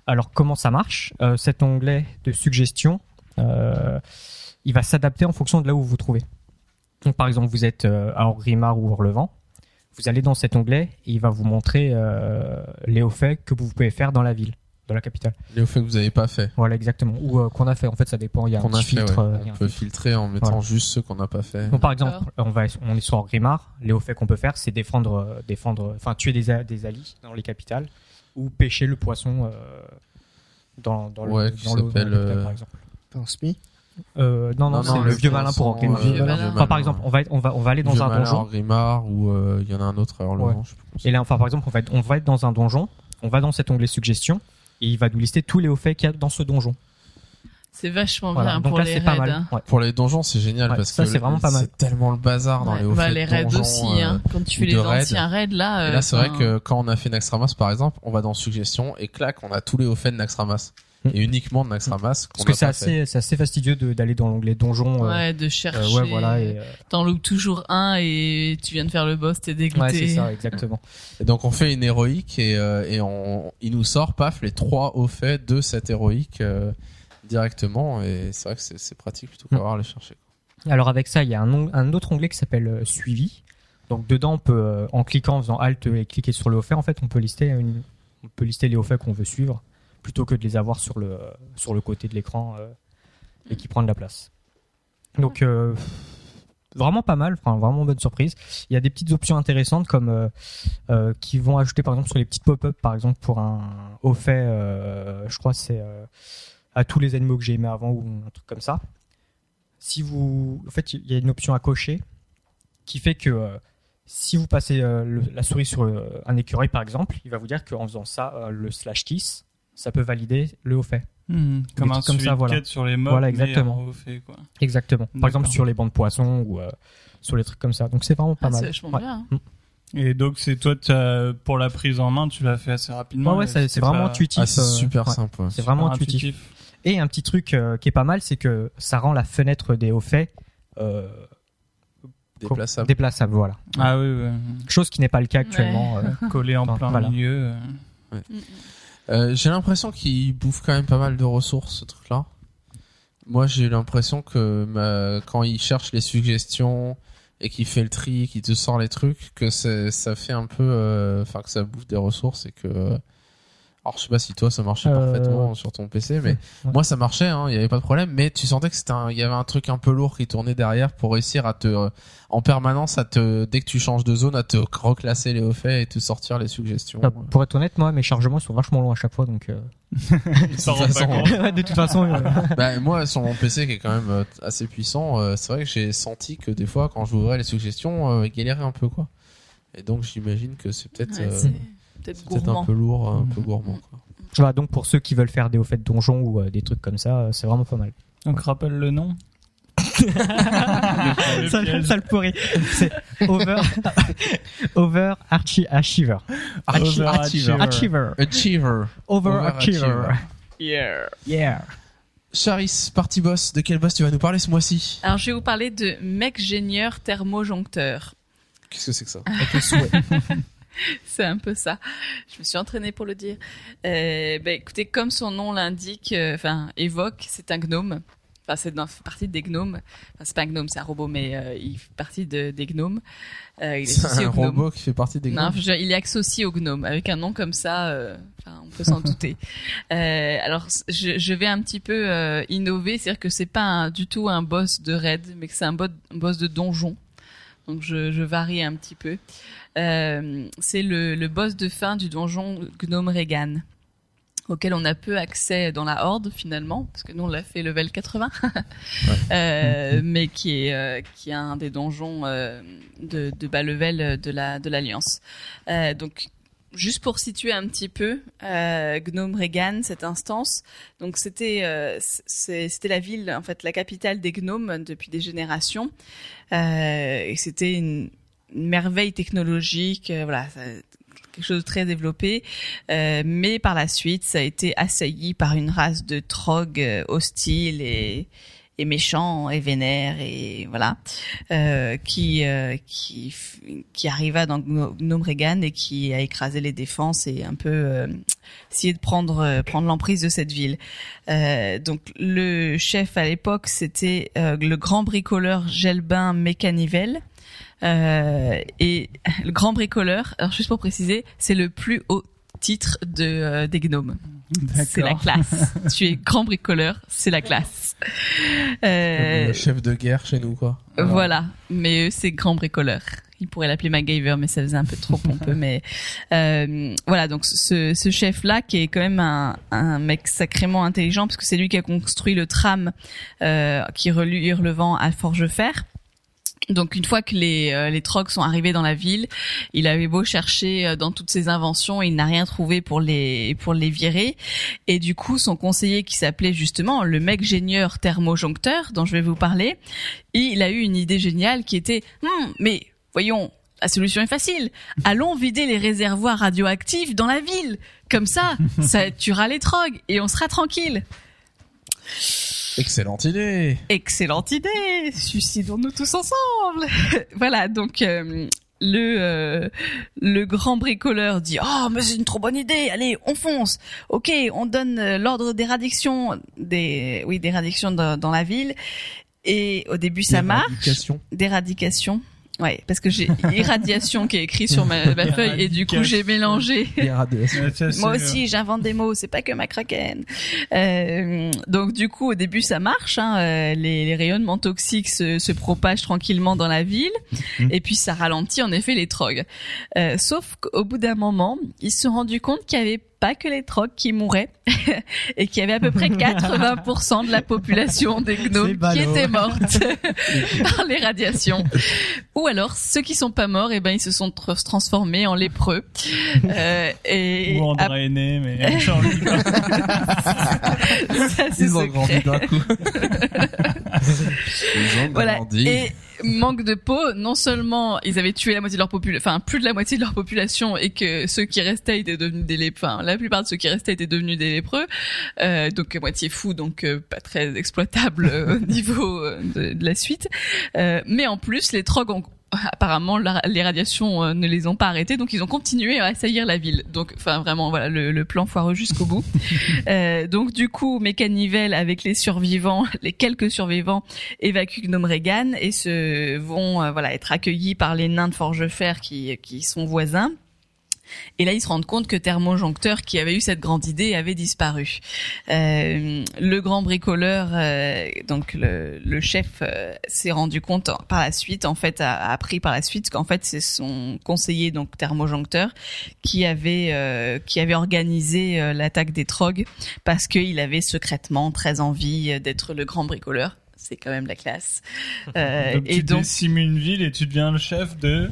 Alors comment ça marche? Euh, Cet onglet de suggestion, il va s'adapter en fonction de là où vous vous trouvez. Donc par exemple, vous êtes euh, à Orgrimmar ou Orlevent, vous allez dans cet onglet et il va vous montrer euh, les hauts faits que vous pouvez faire dans la ville, dans la capitale. les au fait que vous avez pas fait Voilà exactement. Ou euh, qu'on a fait. En fait, ça dépend. Il y a un qu'on a fait filtre. ouais. euh, il y a on peut filtre. filtrer en mettant Voilà. juste ceux qu'on n'a pas fait Donc par exemple, on va on est sur Orgrimmar. Les hauts faits qu'on peut faire, c'est défendre, euh, défendre, enfin tuer des des alliés dans les capitales ou pêcher le poisson euh, dans dans Ouais, le qui dans l'eau, dans la capitale, euh, par exemple. SMI Euh, non non, c'est le, vieux malin pour euh, Vieux malin. Enfin par exemple, on va être- on va on va aller dans Vieux un malin, donjon. Orgrimmar ou euh, il y en a un autre alors Ouais. Et là, enfin, par exemple, on va, être, on va être dans un donjon, on va dans cet onglet suggestion, et il va nous lister tous les hauts faits qu'il y a dans ce donjon. C'est vachement Voilà. bien Donc pour là, les c'est raids. pas mal. hein. Ouais. Pour les donjons, c'est génial Ouais, parce ça, que c'est vraiment pas mal. C'est tellement le bazar dans les hauts Bah, les de raids donjons, aussi, hein. euh, Quand tu fais les de raids. anciens raids, là. Euh, là, c'est vrai que quand on a fait Naxxramas, par exemple, on va dans Suggestion et clac, on a tous les hauts faits de Naxxramas. Mm. Et uniquement de Naxxramas qu'on Parce que c'est assez, c'est assez fastidieux de- d'aller dans l'onglet donjon. euh, Ouais, de euh, chercher. ouais, voilà. Et, euh, T'en loupes toujours un et tu viens de faire le boss, t'es dégoûté. ouais, c'est ça, exactement. Et donc on fait une héroïque et, euh, et on, il nous sort, paf, les trois hauts faits de cette héroïque euh, directement. Et c'est vrai que c'est pratique plutôt qu'avoir à les chercher. Alors avec ça, il y a un, on- un autre onglet qui s'appelle euh, suivi. Donc dedans, on peut, euh, en cliquant, en faisant Alt et cliquer sur le haut fait, en fait, on peut lister une, on peut lister les hauts faits qu'on veut suivre, plutôt que de les avoir sur le sur le côté de l'écran euh, et qui prennent de la place. Donc euh, vraiment pas mal, enfin vraiment bonne surprise. Il y a des petites options intéressantes comme euh, euh, qui vont ajouter par exemple sur les petites pop-up, par exemple pour un haut fait, euh, je crois c'est à tous les animaux que j'ai aimés avant ou un truc comme ça si vous, en fait, il y a une option à cocher qui fait que si vous passez le- la souris sur un écureuil par exemple, il va vous dire qu'en faisant ça, le slash kiss, ça peut valider le haut fait. Hmm, comme un comme suivi ça, de voilà. quête sur les mobs. Voilà, mais exactement. en refait, quoi. Exactement. Par exemple sur les bancs de poissons ou euh, sur les trucs comme ça. Donc c'est vraiment pas Ah, c'est mal. vachement Ouais. bien. hein. Et donc, c'est toi, pour la prise en main, tu l'as fait assez rapidement. Ouais, c'est c'est vraiment pas- intuitif. Ah, c'est euh, super ouais. simple. ouais. C'est vraiment intuitif. Et un petit truc euh, qui est pas mal, c'est que ça rend la fenêtre des hauts faits euh, Déplaçable. déplaçable. Voilà. Ah oui, oui. Chose qui n'est pas le cas actuellement. euh, Collé en Enfin, plein voilà. milieu. Euh. J'ai l'impression qu'il bouffe quand même pas mal de ressources, ce truc-là. Moi, j'ai l'impression que quand il cherche les suggestions et qu'il fait le tri, qu'il te sort les trucs, que ça fait un peu, euh, enfin que ça bouffe des ressources et que. Alors, je sais pas si toi ça marchait Euh, parfaitement sur ton PC, mais Ouais. moi ça marchait, hein, il y avait pas de problème. Mais tu sentais que c'était, un- il y avait un truc un peu lourd qui tournait derrière pour réussir à te, euh, en permanence, à te, dès que tu changes de zone, à te reclasser les hauts faits et te sortir les suggestions. bah, pour être honnête, moi, mes chargements sont vachement longs à chaque fois. Donc, euh, rend toute pas façon, de toute façon, euh, Bah, moi, sur mon PC qui est quand même euh, assez puissant, euh, c'est vrai que j'ai senti que des fois, quand j'ouvrais les suggestions, euh, il galérait un peu, quoi. Et donc, j'imagine que c'est peut-être Ouais, euh, peut-être c'est peut-être gourmand. un peu lourd, un peu gourmand, quoi. voilà, donc pour ceux qui veulent faire des hauts faits de donjons ou euh, des trucs comme ça, euh, c'est vraiment pas mal. Donc, rappelle le nom. ça, ça le pourrit. C'est Over, over Archi- Achiever. Archi- Overachiever. Achiever. Achiever. Overachiever. Overachiever. Yeah. Yeah. Charis, party boss, de quel boss tu vas nous parler ce mois-ci? Alors, je vais vous parler de mec génieur thermojoncteur. Qu'est-ce que c'est que ça? Avec le souhait. C'est un peu ça. Je me suis entraînée pour le dire. Euh, ben, écoutez, comme son nom l'indique, euh, enfin évoque, c'est un gnome. Enfin, c'est dans fait partie des gnomes. Enfin, c'est pas un gnome, c'est un robot, mais euh, il fait partie de, des gnomes. Euh, il est C'est associé un robot qui fait partie des Non, gnomes. je dire, il est associé au gnome. Avec un nom comme ça, euh, enfin, on peut s'en douter. Alors, je, je vais un petit peu innover, c'est-à-dire que c'est pas un- du tout un boss de raid, mais que c'est un, bo- un boss de donjon. Donc, je, je varie un petit peu. Euh, c'est le, boss de fin du donjon Gnome Regan auquel on a peu accès dans la horde finalement parce que nous on l'a fait level 80 euh, mais qui est euh, qui est un des donjons de, de bas level de la de l'alliance. Donc juste pour situer un petit peu Gnome Regan cette instance donc c'était c'était la ville en fait la capitale des gnomes depuis des générations. Et c'était une merveille technologique euh, voilà ça- quelque chose de très développé euh, mais par la suite ça a été assailli par une race de trogs euh, hostiles et et méchants et vénères et voilà euh, qui euh, qui qui arriva dans Gno- Gnome Regan et qui a écrasé les défenses et un peu euh, essayé de prendre prendre l'emprise de cette ville. Donc le chef à l'époque c'était le grand bricoleur Gelbin Mécanivel. Euh, et le grand bricoleur, alors juste pour préciser, c'est le plus haut titre de euh, des gnomes. C'est la classe. tu es grand bricoleur, c'est la classe. Euh, Le chef de guerre chez nous, quoi. voilà, mais eux, c'est grand bricoleur. Il pourrait l'appeler MacGyver, mais ça faisait un peu trop pompeux. mais euh, voilà, donc ce, ce chef-là, qui est quand même un, un mec sacrément intelligent, parce que c'est lui qui a construit le tram euh, qui relie Hurlevent à Forgefer. Donc une fois que les euh, les trocs sont arrivés dans la ville, il avait beau chercher euh, dans toutes ses inventions, il n'a rien trouvé pour les pour les virer. Et du coup, son conseiller qui s'appelait justement le mec génieur thermojoncteur dont je vais vous parler, il a eu une idée géniale qui était Hum, mais voyons, la solution est facile. Allons vider les réservoirs radioactifs dans la ville. Comme ça, ça tuera les trogs et on sera tranquille. Excellente idée. Excellente idée. Suicidons-nous tous ensemble. voilà, donc euh, le euh, le grand bricoleur dit "Oh, mais c'est une trop bonne idée. Allez, on fonce. OK, on donne euh, l'ordre d'éradiction des oui, d'éradiction dans, dans la ville." Et au début ça marche, Éradication. d'éradication. Ouais, parce que j'ai irradiation qui est écrit sur ma, ma feuille et du coup j'ai mélangé. Moi euh, aussi, j'invente des mots, c'est pas que ma kraken. Euh, donc du coup, au début, ça marche. Hein, euh, les, les rayonnements toxiques se, se propagent tranquillement dans la ville, et puis ça ralentit en effet les trogs. Euh, sauf qu'au bout d'un moment, ils se sont rendus compte qu'il y avait pas que les trocs qui mouraient et qu'il y avait à peu près 80% de la population des gnomes qui étaient morte par les radiations. Ou alors ceux qui sont pas morts, et ben ils se sont tr- transformés en lépreux. Euh, et Ou en ap- drainé, mais ça, c'est Ils ont secret. grandi d'un coup. Ils ont Voilà. grandi. Et manque de peau, non seulement ils avaient tué la moitié de leur population, enfin plus de la moitié de leur population, et que ceux qui restaient étaient devenus des lépreux, enfin la plupart de ceux qui restaient étaient devenus des lépreux, euh, donc à moitié fous, donc euh, pas très exploitables euh, au niveau euh, de, de la suite. Euh, mais en plus, les trogs ont apparemment la- les radiations euh, ne les ont pas arrêtés donc ils ont continué à assaillir la ville. Donc enfin vraiment voilà le, le plan foireux jusqu'au bout. Euh, donc du coup Mécanivel avec les survivants les quelques survivants évacuent Gnome Regan et se vont euh, voilà être accueillis par les nains de Forgefer qui qui sont voisins et là, ils se rendent compte que Thermojoncteur, qui avait eu cette grande idée, avait disparu. Euh, le grand bricoleur, euh, donc le, le chef, euh, s'est rendu compte par la suite, en fait, a, a appris par la suite qu'en fait, c'est son conseiller, donc Thermojoncteur, qui avait qui avait organisé l'attaque des Trogs parce qu'il avait secrètement très envie d'être le grand bricoleur. C'est quand même la classe. Donc, et tu donc, décimes une ville et tu deviens le chef de...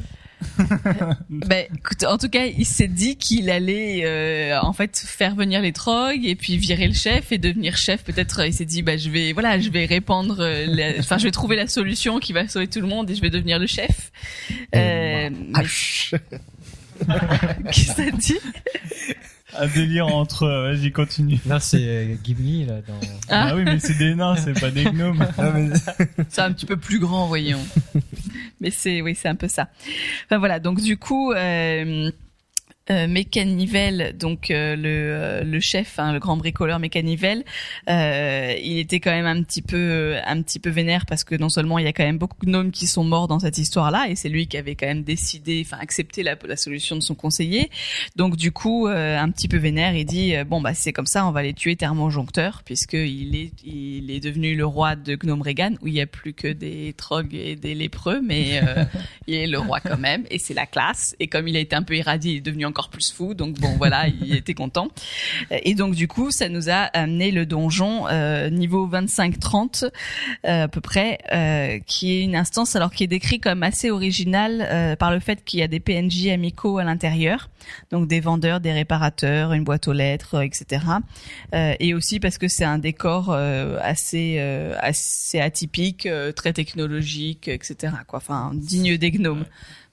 Ben, écoute, en tout cas, il s'est dit qu'il allait euh, en fait faire venir les trogs et puis virer le chef et devenir chef. Peut-être, euh, il s'est dit, bah je vais, voilà, je vais répandre, euh, enfin, je vais trouver la solution qui va sauver tout le monde et je vais devenir le chef. Euh, mais- Qu'est-ce que ça dit? Un délire entre... Vas-y, continue. Là, c'est Ghibli, là, dans... Ah. Ah oui, mais c'est des nains, c'est pas des gnomes. C'est un petit peu plus grand, voyons. Mais c'est, oui, c'est un peu ça. Enfin voilà, donc du coup, euh, euh, Mécanivel, donc euh, le, euh, le chef, hein, le grand bricoleur Mécanivel, euh, il était quand même un petit peu, un petit peu vénère parce que non seulement il y a quand même beaucoup de gnomes qui sont morts dans cette histoire-là, et c'est lui qui avait quand même décidé, enfin accepté la, la solution de son conseiller. Donc du coup, euh, un petit peu vénère, il dit euh, bon bah c'est comme ça, on va les tuer thermojoncteur puisque il est, il est devenu le roi de Gnome Regan où il y a plus que des trogs et des lépreux, mais euh, il est le roi quand même et c'est la classe. Et comme il a été un peu irradié, il est devenu encore plus fou. Donc bon voilà, il était content. Et donc du coup, ça nous a amené le donjon euh, niveau 25-30 euh, à peu près, euh, qui est une instance alors qui est décrit comme assez original euh, par le fait qu'il y a des PNJ amicaux à l'intérieur, donc des vendeurs, des réparateurs, une boîte aux lettres, euh, etc. Euh, et aussi parce que c'est un décor euh, assez euh, assez atypique, euh, très technologique, etc. Quoi, enfin digne des gnomes.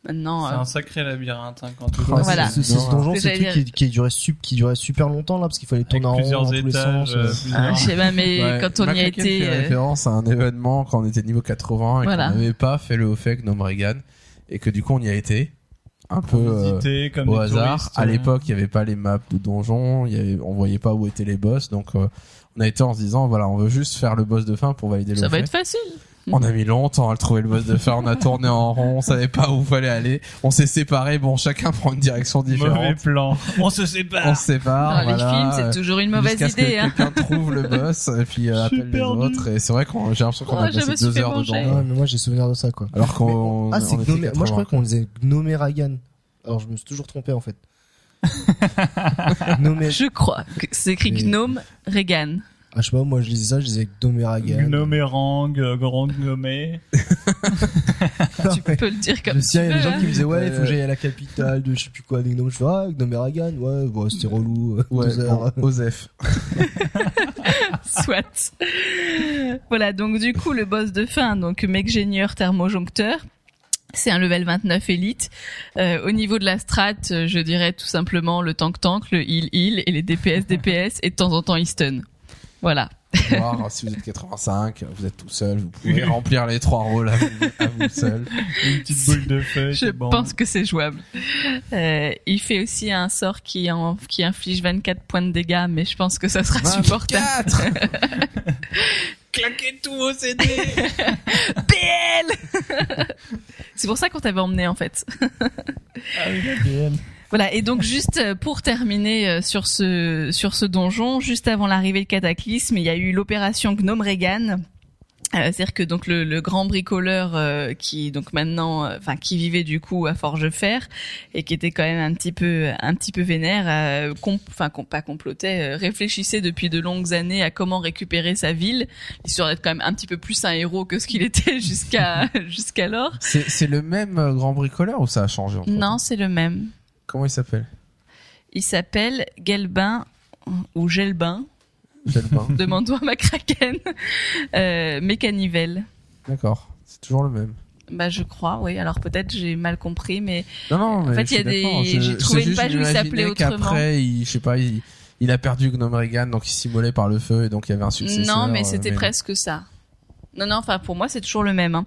Maintenant, C'est euh, un sacré labyrinthe, hein, quand tu Voilà. c'est- ce donjon, c'est truc qui, qui durait sup- qui durait super longtemps là parce qu'il fallait Avec tourner en rond plusieurs les étages, sens. euh, euh. plusieurs- ah, je sais pas, mais Ouais, quand on y a été, fait euh, référence à un événement quand on était niveau 80 et Voilà. qu'on n'avait pas fait le fait Gnome Regan et que du coup on y a été un peu euh, visiter comme au hasard. touristes, À euh. l'époque, il n'y avait pas les maps de donjons, y avait, on voyait pas où étaient les boss, donc euh, on a été en se disant voilà, on veut juste faire le boss de fin pour valider ça le va fait. être facile. On a mis longtemps à le trouver le boss de fin, on a tourné en rond, on savait pas où fallait aller, on s'est séparés, bon chacun prend une direction Mauvais différente. plan. On se On sépare. se sépare, Dans les voilà, films, euh, c'est toujours une mauvaise jusqu'à ce que idée. Hein. quelqu'un trouve le boss et puis euh, appelle les autres et c'est vrai qu'on j'ai l'impression qu'on Oh, a passé deux heures manger. dedans Ouais, mais moi j'ai souvenir de ça quoi. alors qu'on Ah, c'est on Moi je 80. croyais qu'on disait Gnome Ragan. Alors je me suis toujours trompé en fait. Gnome. Je crois que c'est écrit Gnome Regan. Ah, je sais pas, moi je disais ça, je disais Gnome Ragan. Gnomérang, euh, grand gnomé. Tu peux le dire comme me souviens, il y a des gens qui me disaient ouais, il faut Euh, que j'aille à la capitale de je sais plus quoi des gnomes. Je fais ah, Gnome Ragan, ouais, bon, c'était relou. euh, Ouais, bon, Osef. Soit. voilà, donc du coup, le boss de fin, donc Mec-Génieur Thermojoncteur, c'est un level 29 élite. Euh, au niveau de la strat, je dirais tout simplement le tank-tank, le heal-heal et les DPS-DPS et de temps en temps il stun. Voilà. Voir si vous êtes 85, vous êtes tout seul, vous pouvez remplir les trois rôles à vous, à vous seul. Une petite boule de feu. Je bon. pense que c'est jouable. Euh, il fait aussi un sort qui, en, qui inflige 24 points de dégâts, mais je pense que ça sera supportable. 24 Claquez tout au CD. PL C'est pour ça qu'on t'avait emmené en fait. ah oui, la BL. Voilà, et donc juste euh, pour terminer euh, sur ce sur ce donjon, juste avant l'arrivée de Cataclysme, il y a eu l'opération Gnome Regan Euh, C'est-à-dire que donc le, le grand bricoleur euh, qui donc maintenant, euh, enfin qui vivait du coup à Forgefer et qui était quand même un petit peu un petit peu vénère, euh, enfin pas complotait, euh, réfléchissait depuis de longues années à comment récupérer sa ville, histoire d'être quand même un petit peu plus un héros que ce qu'il était jusqu'à jusqu'alors. C'est c'est le même grand bricoleur ou ça a changé Non, c'est le même. Comment il s'appelle Il s'appelle Gelbin ou Gelbin, Gelbin. demande-toi ma kraken, euh, Mécanivelle. D'accord. C'est toujours le même. Bah je crois, oui. Alors peut-être j'ai mal compris, mais Non, non, mais fait, je il y a des- j'ai trouvé une page où il s'appelait autrement. qu'après, il, je sais pas, il, il a perdu Gnome Regan, donc il s'immolait par le feu, et donc il y avait un successeur. non, mais euh, c'était presque ça. Non, non, enfin pour moi c'est toujours le même. Hein.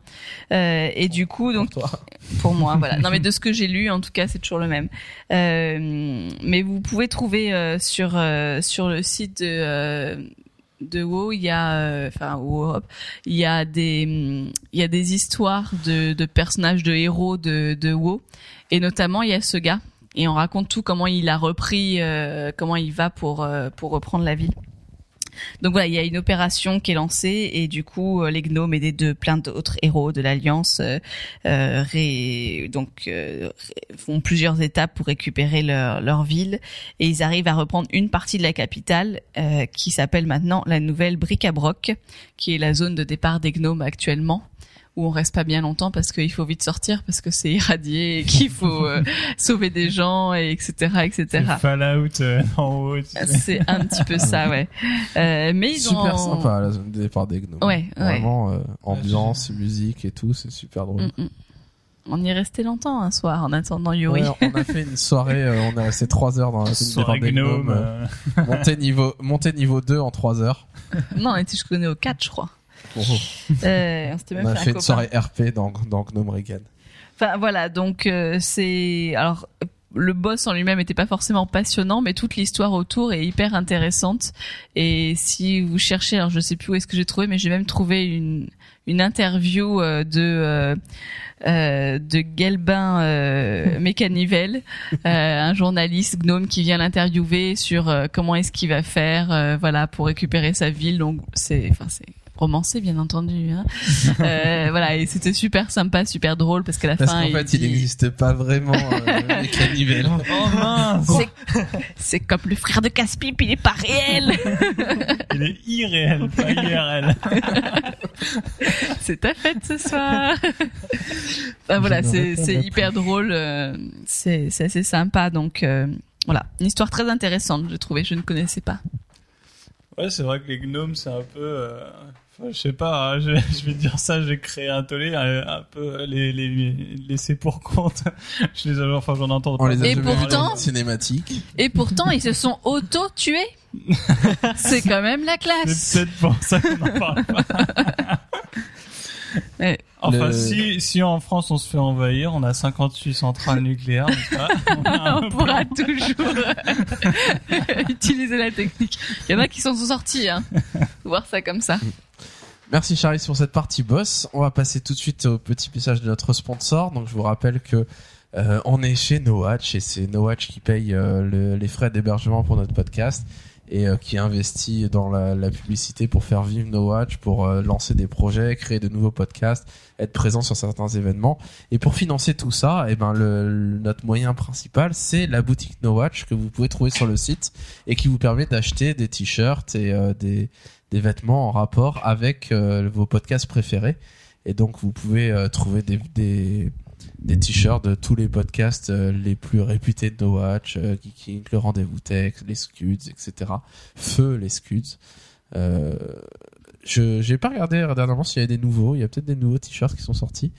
Euh, et du coup, donc Pour toi. pour moi, voilà. Non, mais de ce que j'ai lu, en tout cas, c'est toujours le même. Euh, mais vous pouvez trouver euh, sur sur le site de de WoW, il y a, enfin WoW Europe, il y a des il y a des histoires de, de personnages, de héros de de WoW, et notamment il y a ce gars. Et on raconte tout comment il a repris, comment il va pour pour reprendre la ville. Donc voilà, il y a une opération qui est lancée et du coup euh, les gnomes aidés de plein d'autres héros de l'alliance euh, euh, donc euh, font plusieurs étapes pour récupérer leur, leur ville et ils arrivent à reprendre une partie de la capitale euh, qui s'appelle maintenant la nouvelle Bric-à-Broc qui est la zone de départ des gnomes actuellement où on reste pas bien longtemps parce qu'il faut vite sortir parce que c'est irradié et qu'il faut euh, sauver des gens et etc etc C'est Fallout euh, en haut. tu sais. c'est un petit peu ça ouais euh, mais ils Super ont sympa, la zone de départ des gnomes. Ouais, ouais. Vraiment, euh, ambiance, musique et tout, c'est super drôle. Mm, mm. On y est resté longtemps un soir en attendant Yuri. Ouais, on a fait une soirée, euh, on est resté 3 heures dans la zone de départ Soirée des gnome. gnomes. euh, monter niveau, monter niveau 2 en 3 heures. non, on était, je connais au 4, je crois. Euh, on s'était même On a fait, un fait une soirée RP dans, dans Gnome Regan. Enfin voilà, donc euh, c'est alors le boss en lui-même était pas forcément passionnant, mais toute l'histoire autour est hyper intéressante. Et si vous cherchez, alors je sais plus où est-ce que j'ai trouvé, mais j'ai même trouvé une une interview euh, de euh, euh, de Gelbin euh, Mécanivelle, un journaliste gnome qui vient l'interviewer sur comment est-ce qu'il va faire, voilà, pour récupérer sa ville. Donc c'est, enfin c'est romancé bien entendu. Hein. Euh, voilà, et c'était super sympa, super drôle parce qu'à la Parce fin qu'en il fait, il dit- n'existe pas vraiment euh, les canivelles. Oh mince c'est c'est comme le frère de Caspip, il est pas réel. Il est irréel, pas IRL. c'est ta fête ce soir. Enfin, voilà, c'est hyper drôle, euh, c'est c'est assez sympa donc euh, voilà, une histoire très intéressante, je trouvais, je ne connaissais pas. Ouais, c'est vrai que les gnomes, c'est un peu... euh, je sais pas, hein, je, je vais dire ça, j'ai créé un tollé, un, un peu euh, les, les, les laisser pour compte. je les ai, enfin, j'en entends On les a Et pourtant- cinématique. Et pourtant, ils se sont auto-tués. C'est quand même la classe. C'est peut-être pour ça qu'on en parle pas. Ouais. Enfin, Le- si, si en France on se fait envahir, on a 58 centrales nucléaires, n'est-ce pas On pourra toujours utiliser la technique. Il y en a qui s'en sont sortis, hein. Voir ça comme ça. Merci Charlie pour cette partie boss. On va passer tout de suite au petit message de notre sponsor. Donc je vous rappelle que euh, on est chez NoWatch et c'est NoWatch qui paye euh, le- les frais d'hébergement pour notre podcast et euh, qui investit dans la, la publicité pour faire vivre NoWatch, pour euh, lancer des projets, créer de nouveaux podcasts, être présent sur certains événements. Et pour financer tout ça, eh ben le, le- notre moyen principal c'est la boutique NoWatch que vous pouvez trouver sur le site et qui vous permet d'acheter des t-shirts et euh, des des vêtements en rapport avec euh, vos podcasts préférés. Et donc, vous pouvez euh, trouver des, des, t-shirts de tous les podcasts euh, les plus réputés de No Watch, Geeking, le Rendez-vous Tech, les Scuds, etc. Feu, les Scuds. Je j'ai pas regardé dernièrement s'il y avait des nouveaux. Il y a peut-être des nouveaux t-shirts qui sont sortis.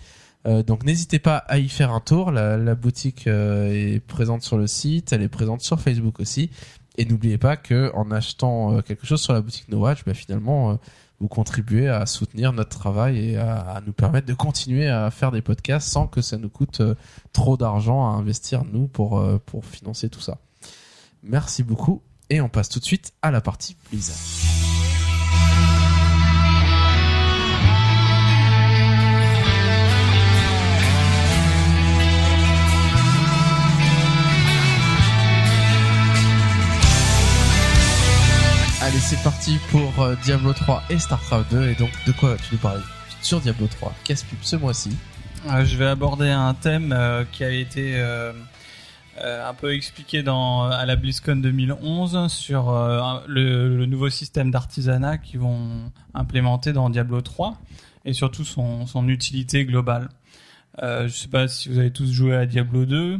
Donc n'hésitez pas à y faire un tour. La, boutique est présente sur le site, elle est présente sur Facebook aussi. Et n'oubliez pas que en achetant euh, quelque chose sur la boutique No Watch, bah, finalement, euh, vous contribuez à soutenir notre travail et à, à nous permettre de continuer à faire des podcasts sans que ça nous coûte euh, trop d'argent à investir nous pour pour financer tout ça. Merci beaucoup et on passe tout de suite à la partie Blizzard. C'est parti pour euh, Diablo 3 et StarCraft 2 et donc de quoi tu nous parlais sur Diablo 3 Casse pub ce mois-ci? Euh, je vais aborder un thème euh, qui a été un peu expliqué dans à la BlizzCon 2011 sur le, nouveau système d'artisanat qu'ils vont implémenter dans Diablo 3 et surtout son, son utilité globale. Je sais pas si vous avez tous joué à Diablo 2,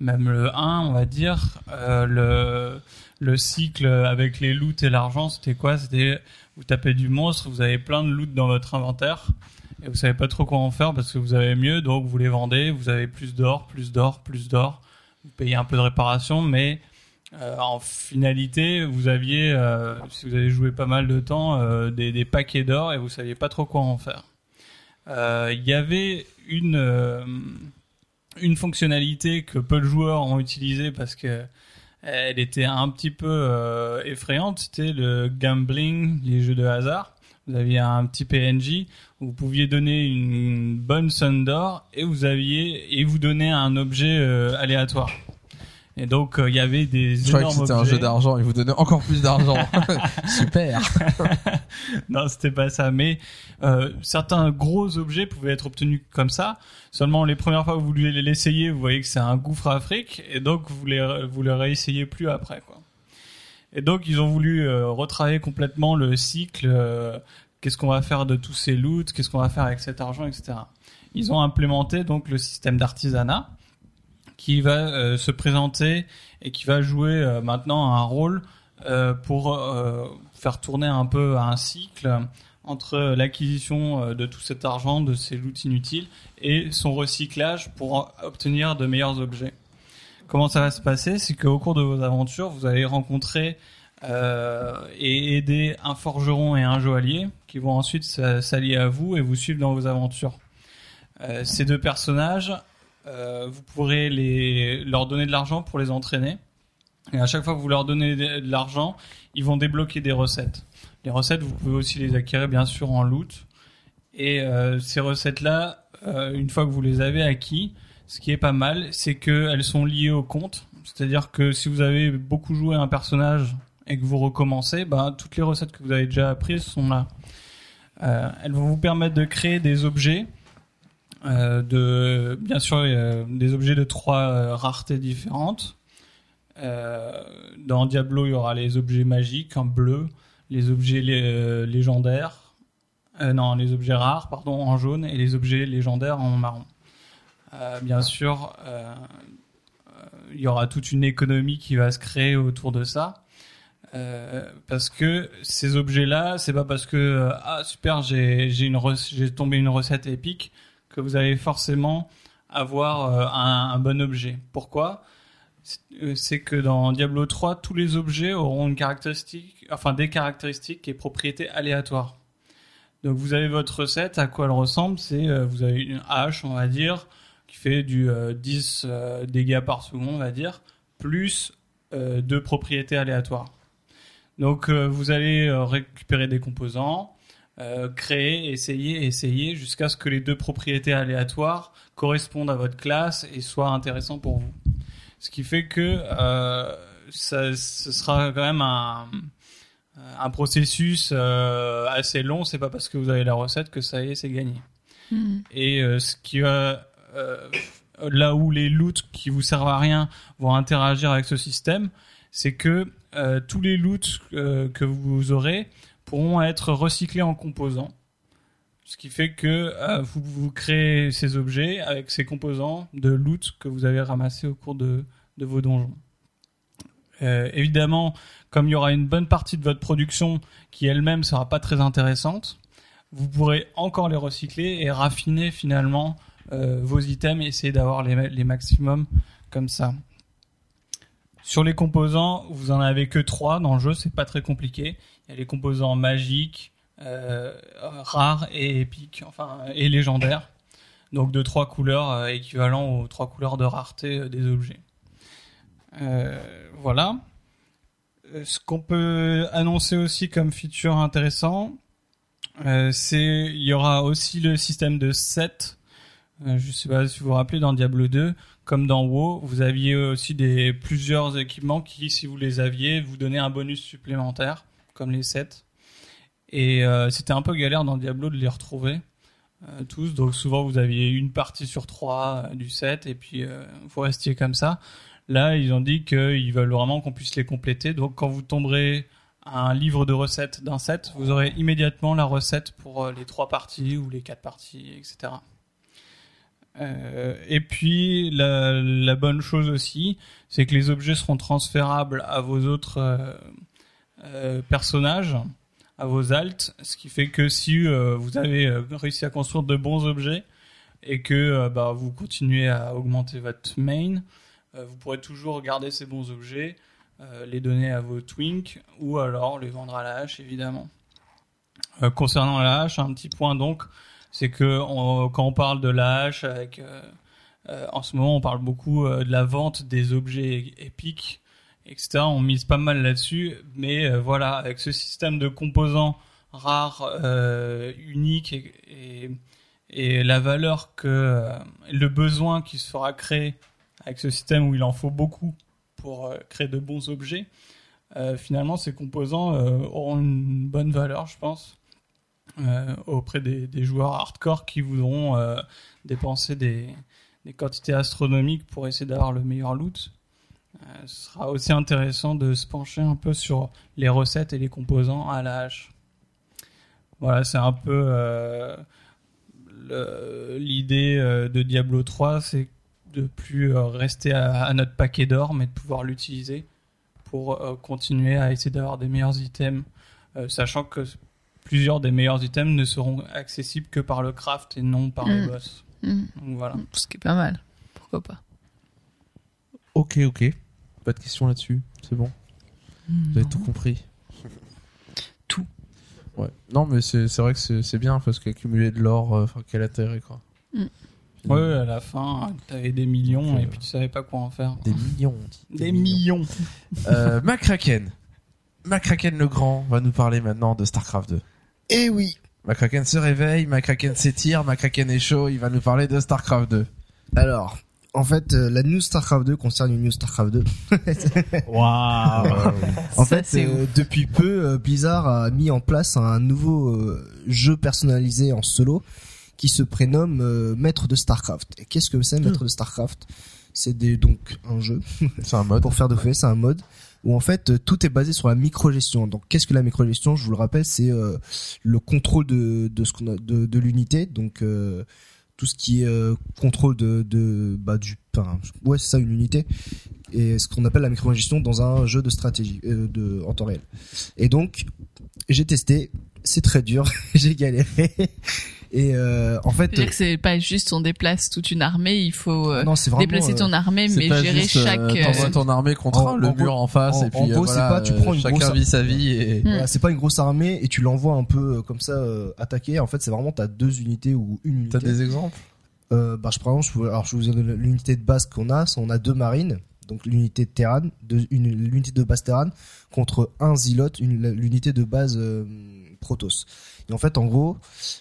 même le 1, on va dire. Le, le cycle avec les loots et l'argent, c'était quoi? C'était vous tapez du monstre, vous avez plein de loot dans votre inventaire et vous savez pas trop quoi en faire parce que vous avez mieux, donc vous les vendez, vous avez plus d'or, plus d'or, plus d'or, vous payez un peu de réparation, mais euh, en finalité, vous aviez, euh, si vous avez joué pas mal de temps, euh, des, des paquets d'or et vous saviez pas trop quoi en faire. Euh, Il y avait une euh, une fonctionnalité que peu de joueurs ont utilisée parce que elle était un petit peu euh, effrayante, c'était le gambling, les jeux de hasard. Vous aviez un petit PNJ vous pouviez donner une bonne somme d'or et vous aviez et vous donner un objet euh, aléatoire. Et donc euh, il y avait des Je croyais que c'était un jeu d'argent, il vous donnait encore plus d'argent. Super. non, c'était pas ça. Mais euh, certains gros objets pouvaient être obtenus comme ça. Seulement les premières fois que vous voulez l'essayer, vous voyez que c'est un gouffre à fric, et donc vous les vous le réessayez plus après, quoi. Et donc ils ont voulu euh, retravailler complètement le cycle. euh, Qu'est-ce qu'on va faire de tous ces loots Qu'est-ce qu'on va faire avec cet argent, etc. Ils ont implémenté donc le système d'artisanat qui va euh, se présenter et qui va jouer euh, maintenant un rôle euh, pour faire tourner un peu un cycle entre l'acquisition de tout cet argent, de ces loots inutiles, et son recyclage pour obtenir de meilleurs objets. Comment ça va se passer? C'est qu'au cours de vos aventures, vous allez rencontrer et aider un forgeron et un joaillier qui vont ensuite s'allier à vous et vous suivre dans vos aventures. Ces deux personnages, euh, vous pourrez les, leur donner de l'argent pour les entraîner. Et à chaque fois que vous leur donnez de l'argent, ils vont débloquer des recettes. Les recettes, vous pouvez aussi les acquérir bien sûr en loot. Et euh, ces recettes-là, euh, une fois que vous les avez acquis, ce qui est pas mal, c'est qu'elles sont liées au compte. C'est-à-dire que si vous avez beaucoup joué un personnage et que vous recommencez, ben, toutes les recettes que vous avez déjà apprises sont là. Euh, elles vont vous permettre de créer des objets, euh, de, bien sûr, euh, des objets de trois euh, raretés différentes. Euh, dans Diablo, il y aura les objets magiques en bleu, les objets lé- légendaires, non, les objets rares, pardon, en jaune, et les objets légendaires en marron. Bien sûr, il y aura toute une économie qui va se créer autour de ça. Parce que ces objets-là, c'est pas parce que ah super j'ai j'ai tombé une recette épique que vous allez forcément avoir euh, un, bon objet. Pourquoi? C'est- euh, C'est que dans Diablo 3, tous les objets auront une caractéristique, enfin des caractéristiques et propriétés aléatoires. Donc vous avez votre recette, à quoi elle ressemble? C'est euh, vous avez une hache, on va dire, qui fait du euh, 10 euh, dégâts par seconde, on va dire, plus deux propriétés aléatoires. Donc vous allez récupérer des composants, euh, créer, essayer, essayer, jusqu'à ce que les deux propriétés aléatoires correspondent à votre classe et soient intéressants pour vous. Ce qui fait que euh, ça, ce sera quand même un, un processus euh, assez long. C'est pas parce que vous avez la recette que ça y est, c'est gagné. Et euh, ce qui va là où les loots qui vous servent à rien vont interagir avec ce système, c'est que tous les loots que vous aurez pourront être recyclés en composants. Ce qui fait que euh, vous, créez ces objets avec ces composants de loot que vous avez ramassés au cours de, vos donjons. Euh, évidemment, comme il y aura une bonne partie de votre production qui elle-même sera pas très intéressante, vous pourrez encore les recycler et raffiner finalement euh, vos items et essayer d'avoir les, les maximums comme ça. Sur les composants, vous en avez que trois dans le jeu, c'est pas très compliqué. Il y a les composants magiques, euh, rares et épiques, enfin et légendaires. Donc de trois couleurs euh, équivalent aux trois couleurs de rareté euh, des objets. Voilà. Ce qu'on peut annoncer aussi comme feature intéressant, c'est il y aura aussi le système de set. Je sais pas si vous vous rappelez dans Diablo 2, comme dans WoW, vous aviez aussi des plusieurs équipements qui, si vous les aviez, vous donnaient un bonus supplémentaire, comme les sets. Et euh, c'était un peu galère dans Diablo de les retrouver euh, tous. Donc souvent vous aviez une partie sur trois euh, du set et puis vous restiez comme ça. Là, ils ont dit qu'ils veulent vraiment qu'on puisse les compléter. Donc quand vous tomberez à un livre de recettes d'un set, vous aurez immédiatement la recette pour les trois parties ou les quatre parties, etc. Et puis la bonne chose aussi, c'est que les objets seront transférables à vos autres euh, personnages, à vos alts, ce qui fait que si euh, vous avez euh, réussi à construire de bons objets et que bah, vous continuez à augmenter votre main, vous pourrez toujours garder ces bons objets, les donner à vos twinks ou alors les vendre à la hache évidemment. Concernant la hache, un petit point donc, c'est que quand on parle de la hache avec en ce moment on parle beaucoup de la vente des objets épiques etc on mise pas mal là-dessus mais euh, voilà avec ce système de composants rares euh, uniques et, la valeur que euh, le besoin qui se fera créer avec ce système où il en faut beaucoup pour créer de bons objets finalement ces composants auront une bonne valeur je pense auprès des, joueurs hardcore qui voudront dépenser des quantités astronomiques pour essayer d'avoir le meilleur loot. Euh, ce sera aussi intéressant de se pencher un peu sur les recettes et les composants à la hache. Voilà, c'est un peu euh, l'idée euh, de Diablo 3, c'est de plus rester à, à notre paquet d'or, mais de pouvoir l'utiliser pour euh, continuer à essayer d'avoir des meilleurs items, euh, sachant que plusieurs des meilleurs items ne seront accessibles que par le craft et non par les Mm. boss. Mm. Donc voilà. Ce qui est pas mal. Pourquoi pas Ok, ok. Pas de questions là-dessus. C'est bon. Vous avez tout compris. Tout. Ouais. Non, mais c'est vrai que c'est bien parce qu'accumuler de l'or, euh, enfin, quel intérêt quoi. Mm. Ouais, à la fin, t'avais des millions Donc, et euh, puis tu savais pas quoi en faire. Des millions. on dit. Des millions. Euh, McCracken. McCracken le Grand va nous parler maintenant de StarCraft 2. Eh oui. McCracken se réveille, McCracken s'étire, McCracken est chaud, il va nous parler de StarCraft 2. Alors, en fait, euh, la news StarCraft 2 concerne une news StarCraft 2. Waouh En Ça, fait, c'est euh, depuis peu, euh, Blizzard a mis en place un nouveau euh, jeu personnalisé en solo qui se prénomme euh, Maître de StarCraft. Et qu'est-ce que c'est Maître de StarCraft? C'est des- donc un jeu C'est un mode. pour faire de fait, c'est un mode où en fait euh, tout est basé sur la microgestion. Donc qu'est-ce que la microgestion? Je vous le rappelle, c'est euh, le contrôle de de ce qu'on a de, de l'unité. Donc euh, tout ce qui est euh, contrôle de de bah du enfin, ouais c'est ça une unité et ce qu'on appelle la microgestion dans un jeu de stratégie euh, de en temps réel. Et donc j'ai testé, c'est très dur, j'ai galéré et euh, en fait C'est-à-dire que c'est pas juste on déplace toute une armée, il faut euh, non c'est vraiment déplacer euh, ton armée, C'est mais pas gérer juste, euh, chaque. t'envoies euh, ton armée contre en- le en mur gros- en face en- et puis en euh, gros, c'est voilà, pas, tu euh, prends une chacun grosse- vit sa vie et Mm. Voilà, c'est pas une grosse armée et tu l'envoies un peu euh, comme ça euh, attaquer. En fait, c'est vraiment t'as deux unités ou une unité. t'as des exemples? Euh, bah, je prends, je, vous- alors je vous donne l'unité de base qu'on a. On a deux marines, donc l'unité de Terran, l'unité de base Terran contre un Zilot, une- l'unité de base euh, Protoss. Et en fait, en gros,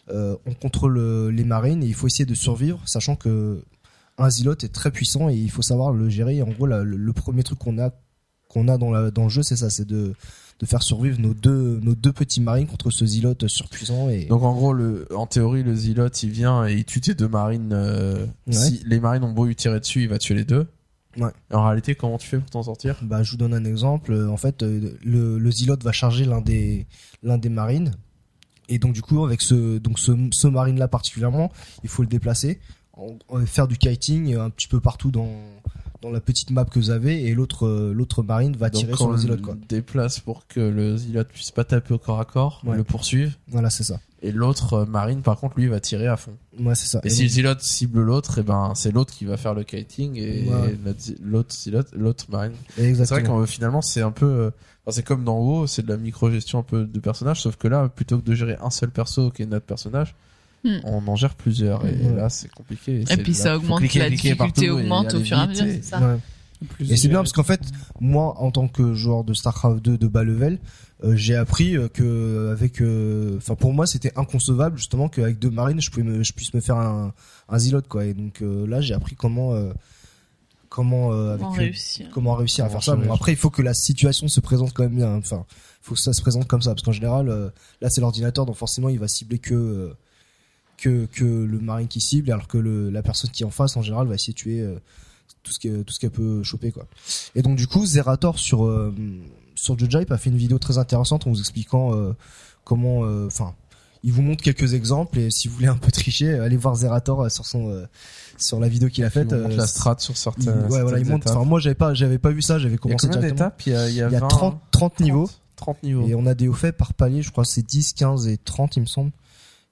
euh, on contrôle euh, les marines et il faut essayer de survivre, sachant que un Zilot est très puissant et il faut savoir le gérer. Et en gros, la- le, le premier truc qu'on a qu'on a dans, la, dans le jeu, c'est ça, c'est de de faire survivre nos deux nos deux petits marines contre ce Zilot surpuissant et Donc en gros, le, en théorie, le Zilot, il vient et il tue tes deux marines. euh, Ouais. Si les marines ont beau lui tirer dessus, il va tuer les deux. Ouais. En réalité, comment tu fais pour t'en sortir? Bah, je vous donne un exemple. Euh, En fait, euh, le, le Zilot va charger l'un des l'un des marines, et donc du coup, avec ce donc ce, ce marine là particulièrement, il faut le déplacer, faire du kiting un petit peu partout dans dans la petite map que vous avez, et l'autre euh, l'autre marine va Donc tirer sur le on Zilot quoi. déplace pour que le Zilot puisse pas taper au corps à corps, Ouais. le poursuive. Voilà, c'est ça. Et l'autre marine, par contre, lui, va tirer à fond. Ouais, c'est ça. Et Et si le donc- Zilot cible l'autre, et ben c'est l'autre qui va faire le kiting et Ouais. l'autre Zilot, l'autre marine. C'est vrai qu'en finalement c'est un peu, euh, enfin, c'est comme dans WoW, c'est de la micro-gestion un peu de personnages, sauf que là, plutôt que de gérer un seul perso qui est notre personnage, Hmm. on en gère plusieurs et Ouais. là c'est compliqué. Et puis ça augmente, cliquer, la difficulté augmente au fur et à mesure, et- c'est ça Ouais. Plus Et c'est bien parce qu'en fait, moi, en tant que joueur de StarCraft 2 de bas level, euh, j'ai appris euh, que avec, euh, enfin pour moi, c'était inconcevable justement qu'avec deux marines, je pouvais me, je puisse me faire un, un zilot quoi. Et donc euh, là, j'ai appris comment euh, comment euh, avec, Comment euh, réussir comment réussir à Comment faire ça. Bon, après, il faut que la situation se présente quand même bien. Enfin, faut que ça se présente comme ça, parce qu'en général, euh, là, c'est l'ordinateur, donc forcément, il va cibler que euh, que que le marine qui cible, alors que le, la personne qui est en face, en général, va essayer de tuer euh, tout ce que tout ce qu'elle peut choper, quoi. Et donc, du coup, Zerator sur euh, sur Jojipe a fait une vidéo très intéressante en vous expliquant euh, comment, euh, enfin. il vous montre quelques exemples et si vous voulez un peu tricher, allez voir Zerator euh, sur son sur la vidéo qu'il a faite. Il montre la strat sur il- certaines. ouais, voilà, il montre. Enfin, moi, j'avais pas, j'avais pas vu ça. J'avais Il y a commencé combien d'étapes il y a, il y a, Il y a 20, 30, 30 niveaux 30 niveaux. et on a des hauts faits par palier. Je crois que c'est 10, 15 et 30, il me semble.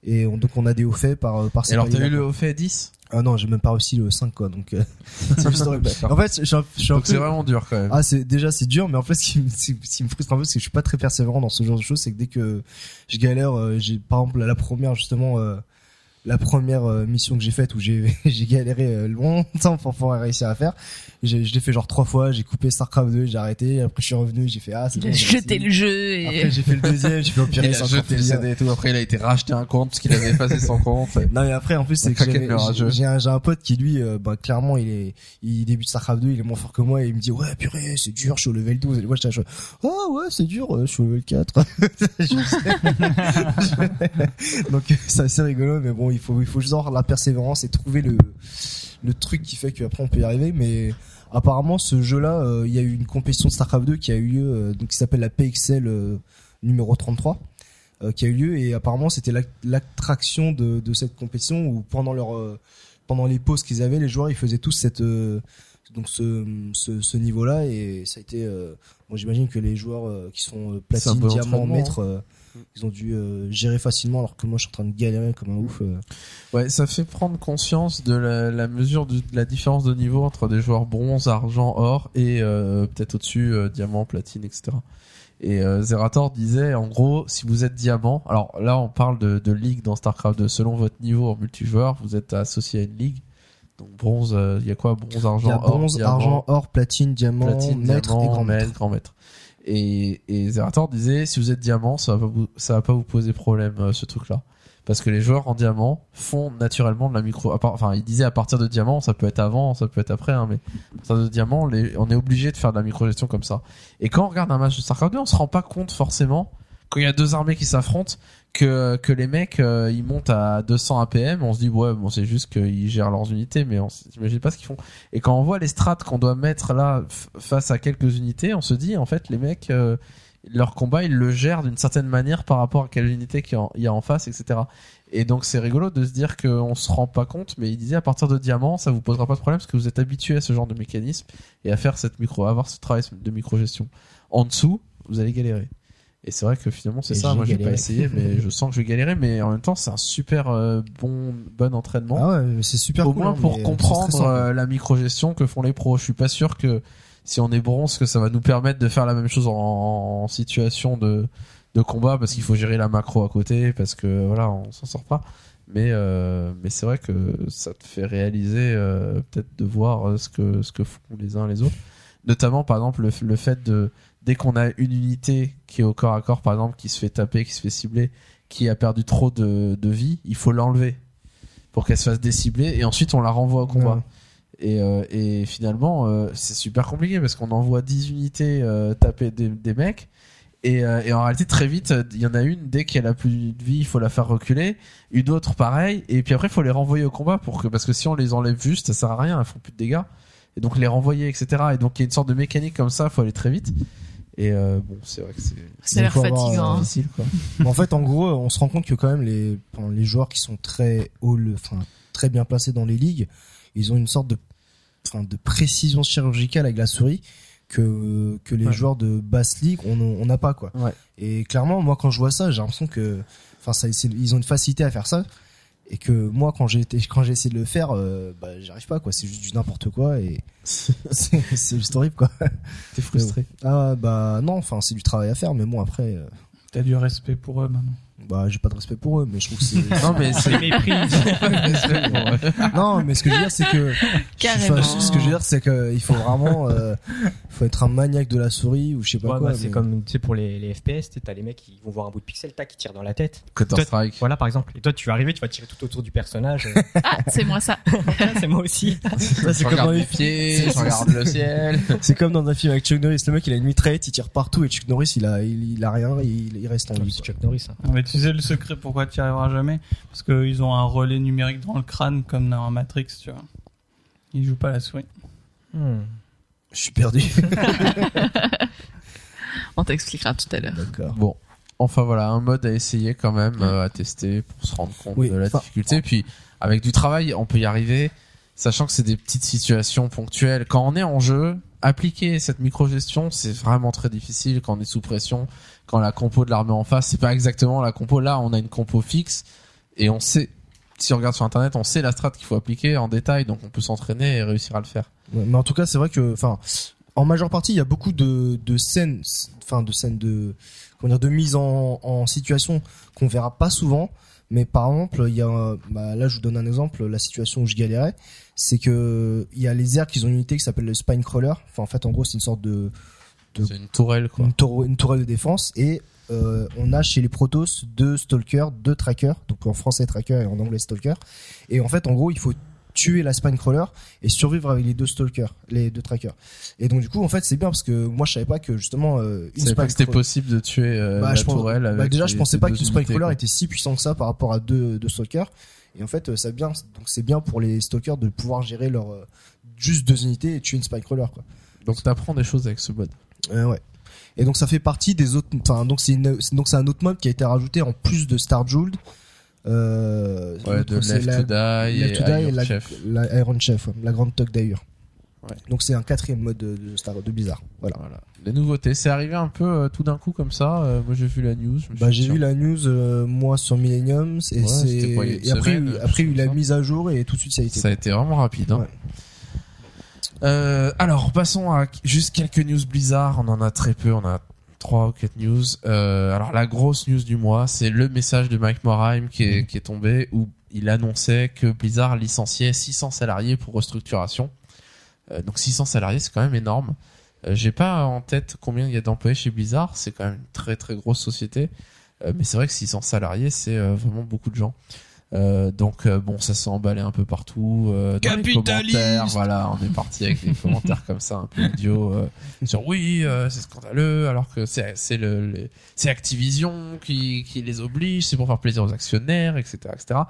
Et on- donc on a des hauts faits par par Et alors, t'as eu paliers-là, le haut fait 10 Ah non, j'ai même pas réussi le 5 quoi. Donc euh, c'est juste horrible. En fait, je suis un, je suis un Donc, peu- c'est vraiment dur quand même. Ah, c'est déjà c'est dur, mais en fait, ce qui, me- ce qui me frustre un peu, c'est que je suis pas très persévérant dans ce genre de choses. C'est que dès que je galère, euh, j'ai par exemple la première justement, euh, la première mission que j'ai faite où j'ai galéré longtemps pour pouvoir réussir à faire. J'ai- Je l'ai fait genre trois fois. J'ai coupé Starcraft 2, j'ai arrêté. Après, je suis revenu, j'ai fait ah c'est bon. j'ai jeté le jeu et Après, j'ai fait le deuxième. J'ai fait au pire. CD et tout. Après, il a été racheté un compte parce qu'il avait effacé son compte. Non mais après en plus c'est que j'ai un, j'ai un pote qui lui euh, bah, clairement il est il débute Starcraft 2 il est moins fort que moi et il me dit ouais purée c'est dur je suis au level 12 et moi je fais, ah ouais c'est dur euh, je suis au level 4 Je- donc c'est assez rigolo mais bon il faut il faut juste avoir de la persévérance et trouver le le truc qui fait qu'après on peut y arriver mais apparemment ce jeu là il y a eu une compétition de Starcraft 2 qui a eu lieu euh, donc qui s'appelle la PXL euh, numéro 33 euh, qui a eu lieu et apparemment c'était l'attraction de, de cette compétition où pendant leur euh, pendant les pauses qu'ils avaient les joueurs ils faisaient tous cette euh, donc ce, ce, ce niveau là et ça a été euh, moi j'imagine que les joueurs euh, qui sont euh, platine bon diamant entraînement, maître euh, ils ont dû euh, gérer facilement alors que moi je suis en train de galérer comme un ouf euh. Ouais, ça fait prendre conscience de la, la mesure du- de la différence de niveau entre des joueurs bronze, argent, or et euh, peut-être au-dessus diamant, platine, etc. Et Zerator disait, en gros, si vous êtes diamant, alors là on parle de, de ligue dans StarCraft 2, selon votre niveau en multijoueur, vous êtes associé à une ligue. Donc bronze, euh, il y a quoi? Bronze, argent, il y a or, bronze argent or platine diamant platine, maître diamant, et grand maître, grand maître. Et, et Zerator disait, si vous êtes diamant, ça va vous, ça va pas vous poser problème, euh, ce truc-là. Parce que les joueurs en diamant font naturellement de la micro, enfin, il disait à partir de diamant, ça peut être avant, ça peut être après, hein, mais à partir de diamant, on est obligé de faire de la microgestion comme ça. Et quand on regarde un match de StarCraft 2, on se rend pas compte forcément, quand il y a deux armées qui s'affrontent, que, que les mecs, euh, ils montent à 200 APM, on se dit, ouais, bon, c'est juste qu'ils gèrent leurs unités, mais on s'imagine pas ce qu'ils font. Et quand on voit les strats qu'on doit mettre là face à quelques unités, on se dit en fait les mecs euh, leur combat ils le gèrent d'une certaine manière par rapport à quelle unité qu'il y a en- face, etc. Et donc c'est rigolo de se dire qu'on se rend pas compte, mais il disait à partir de diamant ça vous posera pas de problème parce que vous êtes habitué à ce genre de mécanisme et à faire cette micro, à avoir ce travail de micro-gestion. En dessous vous allez galérer. Et c'est vrai que finalement c'est ça. Moi j'ai pas essayé, mais je sens que je vais galérer. Mais en même temps c'est un super euh, bon bon entraînement ah ouais c'est super au cool, moins hein, pour comprendre euh, la microgestion que font les pros. Je suis pas sûr que si on est bronze que ça va nous permettre de faire la même chose en, en situation de de combat parce qu'il faut gérer la macro à côté parce que voilà on s'en sort pas. Mais euh, mais c'est vrai que ça te fait réaliser euh, peut-être de voir ce que ce que font les uns les autres. Notamment par exemple le, le fait de dès qu'on a une unité qui est au corps à corps par exemple qui se fait taper, qui se fait cibler, qui a perdu trop de, de vie, il faut l'enlever pour qu'elle se fasse décibler et ensuite on la renvoie au combat. Ouais. Et, euh, et finalement, euh, c'est super compliqué parce qu'on envoie 10 unités euh, taper des, des mecs. Et, et en réalité, très vite, il y en a une, dès qu'elle a plus de vie, il faut la faire reculer. Une autre, pareil. Et puis après, il faut les renvoyer au combat pour que, parce que si on les enlève juste, ça sert à rien, elles font plus de dégâts. Et donc les renvoyer, etc. Et donc il y a une sorte de mécanique comme ça, il faut aller très vite. Et euh, bon, c'est vrai que c'est Ça a l'air fatigant. euh, hein. difficile, quoi. Mais en fait, en gros, on se rend compte que quand même les, les joueurs qui sont très haut, le- enfin, très bien placés dans les ligues, ils ont une sorte de, enfin, de précision chirurgicale avec la souris que, que les Ouais. joueurs de basse ligue, on on n'a pas, quoi. Ouais. Et clairement, moi, quand je vois ça, j'ai l'impression que, enfin, ça, ils ont une facilité à faire ça. Et que moi, quand j'ai été, quand j'ai essayé de le faire, euh, bah, j'arrive pas, quoi. C'est juste du n'importe quoi et c'est c'est juste horrible, quoi. T'es frustré. Ah, bah, non, enfin, c'est du travail à faire, mais bon, après, euh, T'as du respect pour eux maintenant. Bah, j'ai pas de respect pour eux, mais je trouve que c'est. Non, mais c'est non, mais ce que je veux dire, c'est que. Carrément. Enfin, ce que je veux dire, c'est que il faut vraiment, euh, faut être un maniaque de la souris ou je sais pas Ouais, quoi. bah, c'est mais- comme tu sais pour les, les FPS, t'as les mecs qui vont voir un bout de pixel, tac, qui tirent dans la tête. Counter Strike. Voilà par exemple. Et toi tu vas arriver, tu vas tirer tout autour du personnage. Ah, c'est moi ça. c'est moi aussi. C'est Je comme dans regarde les mes pieds, je regarde le ciel. C'est comme dans un film avec Chuck Norris. Le mec, il a une mitraillette, il tire partout et Chuck Norris, il a, il, il a rien, il, il reste en vie. Chuck Norris. hein. Tu sais le secret pourquoi tu n'y arriveras jamais Parce qu'ils ont un relais numérique dans le crâne comme dans Matrix, tu vois. Ils jouent pas la souris. Hmm. Je suis perdu. On t'expliquera tout à l'heure. D'accord. Bon. Enfin voilà, un mode à essayer quand même, euh, à tester pour se rendre compte Oui, de la enfin- difficulté. Puis avec du travail, on peut y arriver, sachant que c'est des petites situations ponctuelles. Quand on est en jeu, appliquer cette micro-gestion, c'est vraiment très difficile quand on est sous pression, quand la compo de l'armée en face, c'est pas exactement la compo. Là, on a une compo fixe et on sait, si on regarde sur internet, on sait la strat qu'il faut appliquer en détail, donc on peut s'entraîner et réussir à le faire. Mais en tout cas, c'est vrai que, enfin, en majeure partie, il y a beaucoup de, de scènes, enfin, de scènes de, comment dire, de mise en, en situation qu'on verra pas souvent. Mais par exemple, il y a, bah, là, je vous donne un exemple, la situation où je galérais, c'est que il y a les airs qui ont une unité qui s'appelle le spine crawler. Enfin, en fait, en gros, c'est une sorte de, De- C'est une tourelle, quoi. une, tour- une tourelle de défense et euh, on a chez les Protoss deux stalkers, deux trackers, donc en français tracker et en anglais stalker. Et en fait, en gros, il faut tuer la spine crawler et survivre avec les deux stalkers, les deux trackers. Et donc du coup, en fait, c'est bien parce que moi, je savais pas que justement euh, Je pas que c'était possible de tuer euh, Bah, la je pense- tourelle bah, avec déjà, je les- pensais ces pas qu'une spine unités, crawler quoi. était si puissant que ça par rapport à deux, deux stalkers. Et en fait, euh, ça bien, donc c'est bien pour les stalkers de pouvoir gérer leur euh, juste deux unités et tuer une spine crawler, quoi. Donc t'apprends des choses avec ce mode. Euh, ouais. Et donc ça fait partie des autres. Enfin donc c'est donc c'est un autre mode qui a été rajouté en plus de Star Jeweled. Euh, Ouais, de Left la, to Die Left et to Die et Iron la, Chef. la Iron Chef, ouais, la grande toque d'ailleurs. Ouais. Donc c'est un quatrième mode de, de Star de Blizzard. Voilà. Voilà. Les nouveautés, c'est arrivé un peu euh, tout d'un coup comme ça. euh, moi j'ai vu la news. Bah j'ai vu la news euh, moi sur Millennium et Ouais, et après semaine, après il y a eu la mise à jour et tout de suite ça a été. Ça a été vraiment rapide. Hein. Ouais. Euh, alors passons à juste quelques news Blizzard. On en a très peu. On a trois ou quatre news. Euh, alors la grosse news du mois, c'est le message de Mike Morheim qui est, tombé où il annonçait que Blizzard licenciait 600 salariés pour restructuration. Euh, donc 600 salariés, c'est quand même énorme. J'ai pas en tête combien il y a d'employés chez Blizzard. C'est quand même une très très grosse société. Mais c'est vrai que 600 salariés, c'est vraiment beaucoup de gens. Euh, donc euh, bon, ça s'est emballé un peu partout. Euh, dans les commentaires, voilà, on est parti avec des commentaires comme ça un peu idiots euh, sur oui, euh, c'est scandaleux, alors que c'est c'est le, le- c'est Activision qui qui les oblige, c'est pour faire plaisir aux actionnaires, etc., etc.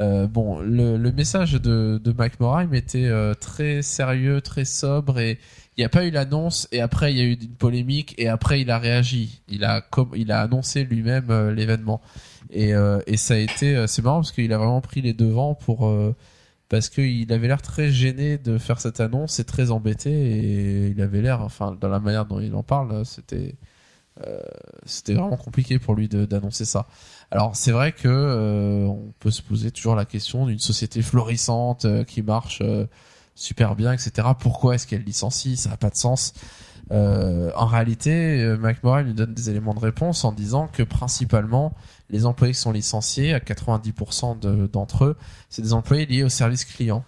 Euh, bon, le, le message de de Mike Morheim était euh, très sérieux, très sobre et il n'y a pas eu l'annonce et après il y a eu une polémique et après il a réagi. Il a il a annoncé lui-même l'événement et euh, et ça a été euh, c'est marrant parce qu'il a vraiment pris les devants pour euh, parce qu'il avait l'air très gêné de faire cette annonce et très embêté et il avait l'air enfin dans la manière dont il en parle c'était euh, c'était vraiment compliqué pour lui d'annoncer ça. Alors c'est vrai que on peut se poser toujours la question d'une société florissante qui marche super bien, etc. Pourquoi est-ce qu'elle licencie? Ça n'a pas de sens. En réalité, McMorray nous donne des éléments de réponse en disant que principalement les employés qui sont licenciés, à 90% de- d'entre eux, c'est des employés liés au service client.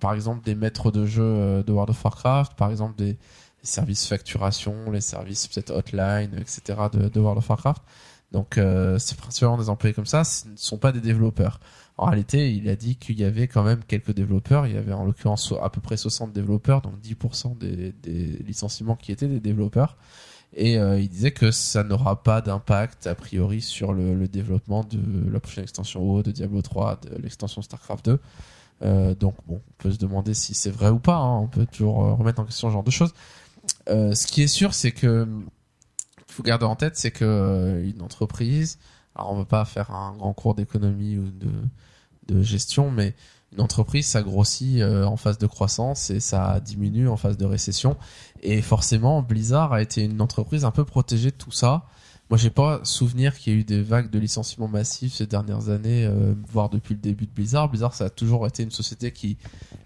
Par exemple, des maîtres de jeu euh, de World of Warcraft, par exemple des, services facturation, les services peut-être hotline, etc. de, World of Warcraft. Donc euh, c'est principalement des employés comme ça, ce ne sont pas des développeurs. En réalité, il a dit qu'il y avait quand même quelques développeurs. Il y avait en l'occurrence à peu près 60 développeurs, donc 10% des, des licenciements qui étaient des développeurs. Et euh, il disait que ça n'aura pas d'impact a priori sur le, développement de la prochaine extension WoW, de Diablo 3, de l'extension StarCraft 2. Euh, donc bon, on peut se demander si c'est vrai ou pas. hein. On peut toujours euh, remettre en question ce genre de choses. Ce qui est sûr, c'est que faut garder en tête, c'est que une entreprise, alors on va pas faire un grand cours d'économie ou de gestion, mais une entreprise, ça grossit euh, en phase de croissance et ça diminue en phase de récession. Et forcément, Blizzard a été une entreprise un peu protégée de tout ça Moi, j'ai pas souvenir qu'il y ait eu des vagues de licenciements massifs ces dernières années, euh, voire depuis le début de Blizzard. Blizzard, ça a toujours été une société qui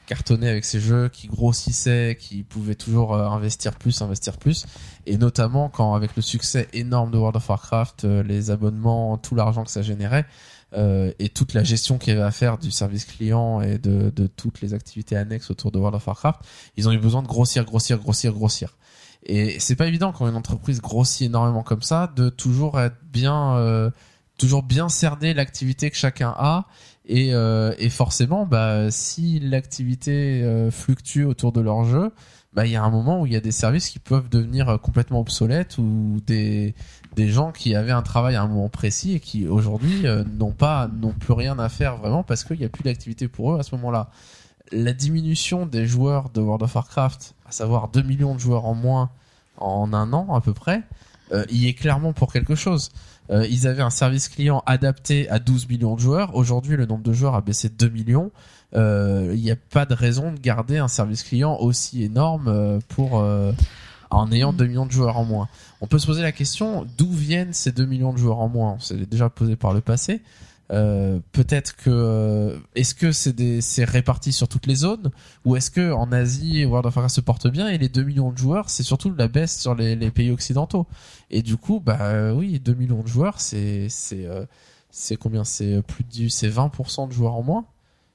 cartonnait avec ses jeux, qui grossissait, qui pouvait toujours euh, investir plus, investir plus. Et notamment quand, avec le succès énorme de World of Warcraft, euh, les abonnements, tout l'argent que ça générait, euh, et toute la gestion qu'il y avait à faire du service client et de, de toutes les activités annexes autour de World of Warcraft, ils ont eu besoin de grossir, grossir, grossir, grossir. Et c'est pas évident quand une entreprise grossit énormément comme ça de toujours être bien, euh, toujours bien cerner l'activité que chacun a. Et, euh, et forcément, bah, si l'activité euh, fluctue autour de leur jeu, bah, il y a un moment où il y a des services qui peuvent devenir euh, complètement obsolètes ou des, des gens qui avaient un travail à un moment précis et qui aujourd'hui euh, n'ont pas, n'ont plus rien à faire vraiment parce qu'il n'y a plus d'activité pour eux à ce moment-là. La diminution des joueurs de World of Warcraft, à savoir 2 millions de joueurs en moins en un an à peu près, euh, y est clairement pour quelque chose. Euh, ils avaient un service client adapté à 12 millions de joueurs. Aujourd'hui, le nombre de joueurs a baissé de 2 millions. Euh, Il n'y a pas de raison de garder un service client aussi énorme euh, pour euh, en ayant 2 millions de joueurs en moins. On peut se poser la question d'où viennent ces 2 millions de joueurs en moins. On s'est déjà posé par le passé. Euh, peut-être que euh, est-ce que c'est réparti sur toutes les zones ou est-ce que en Asie World of Warcraft se porte bien et les 2 millions de joueurs c'est surtout la baisse sur les, les pays occidentaux et du coup bah euh, oui 2 millions de joueurs c'est c'est euh, c'est combien? C'est plus de c'est 20% de joueurs en moins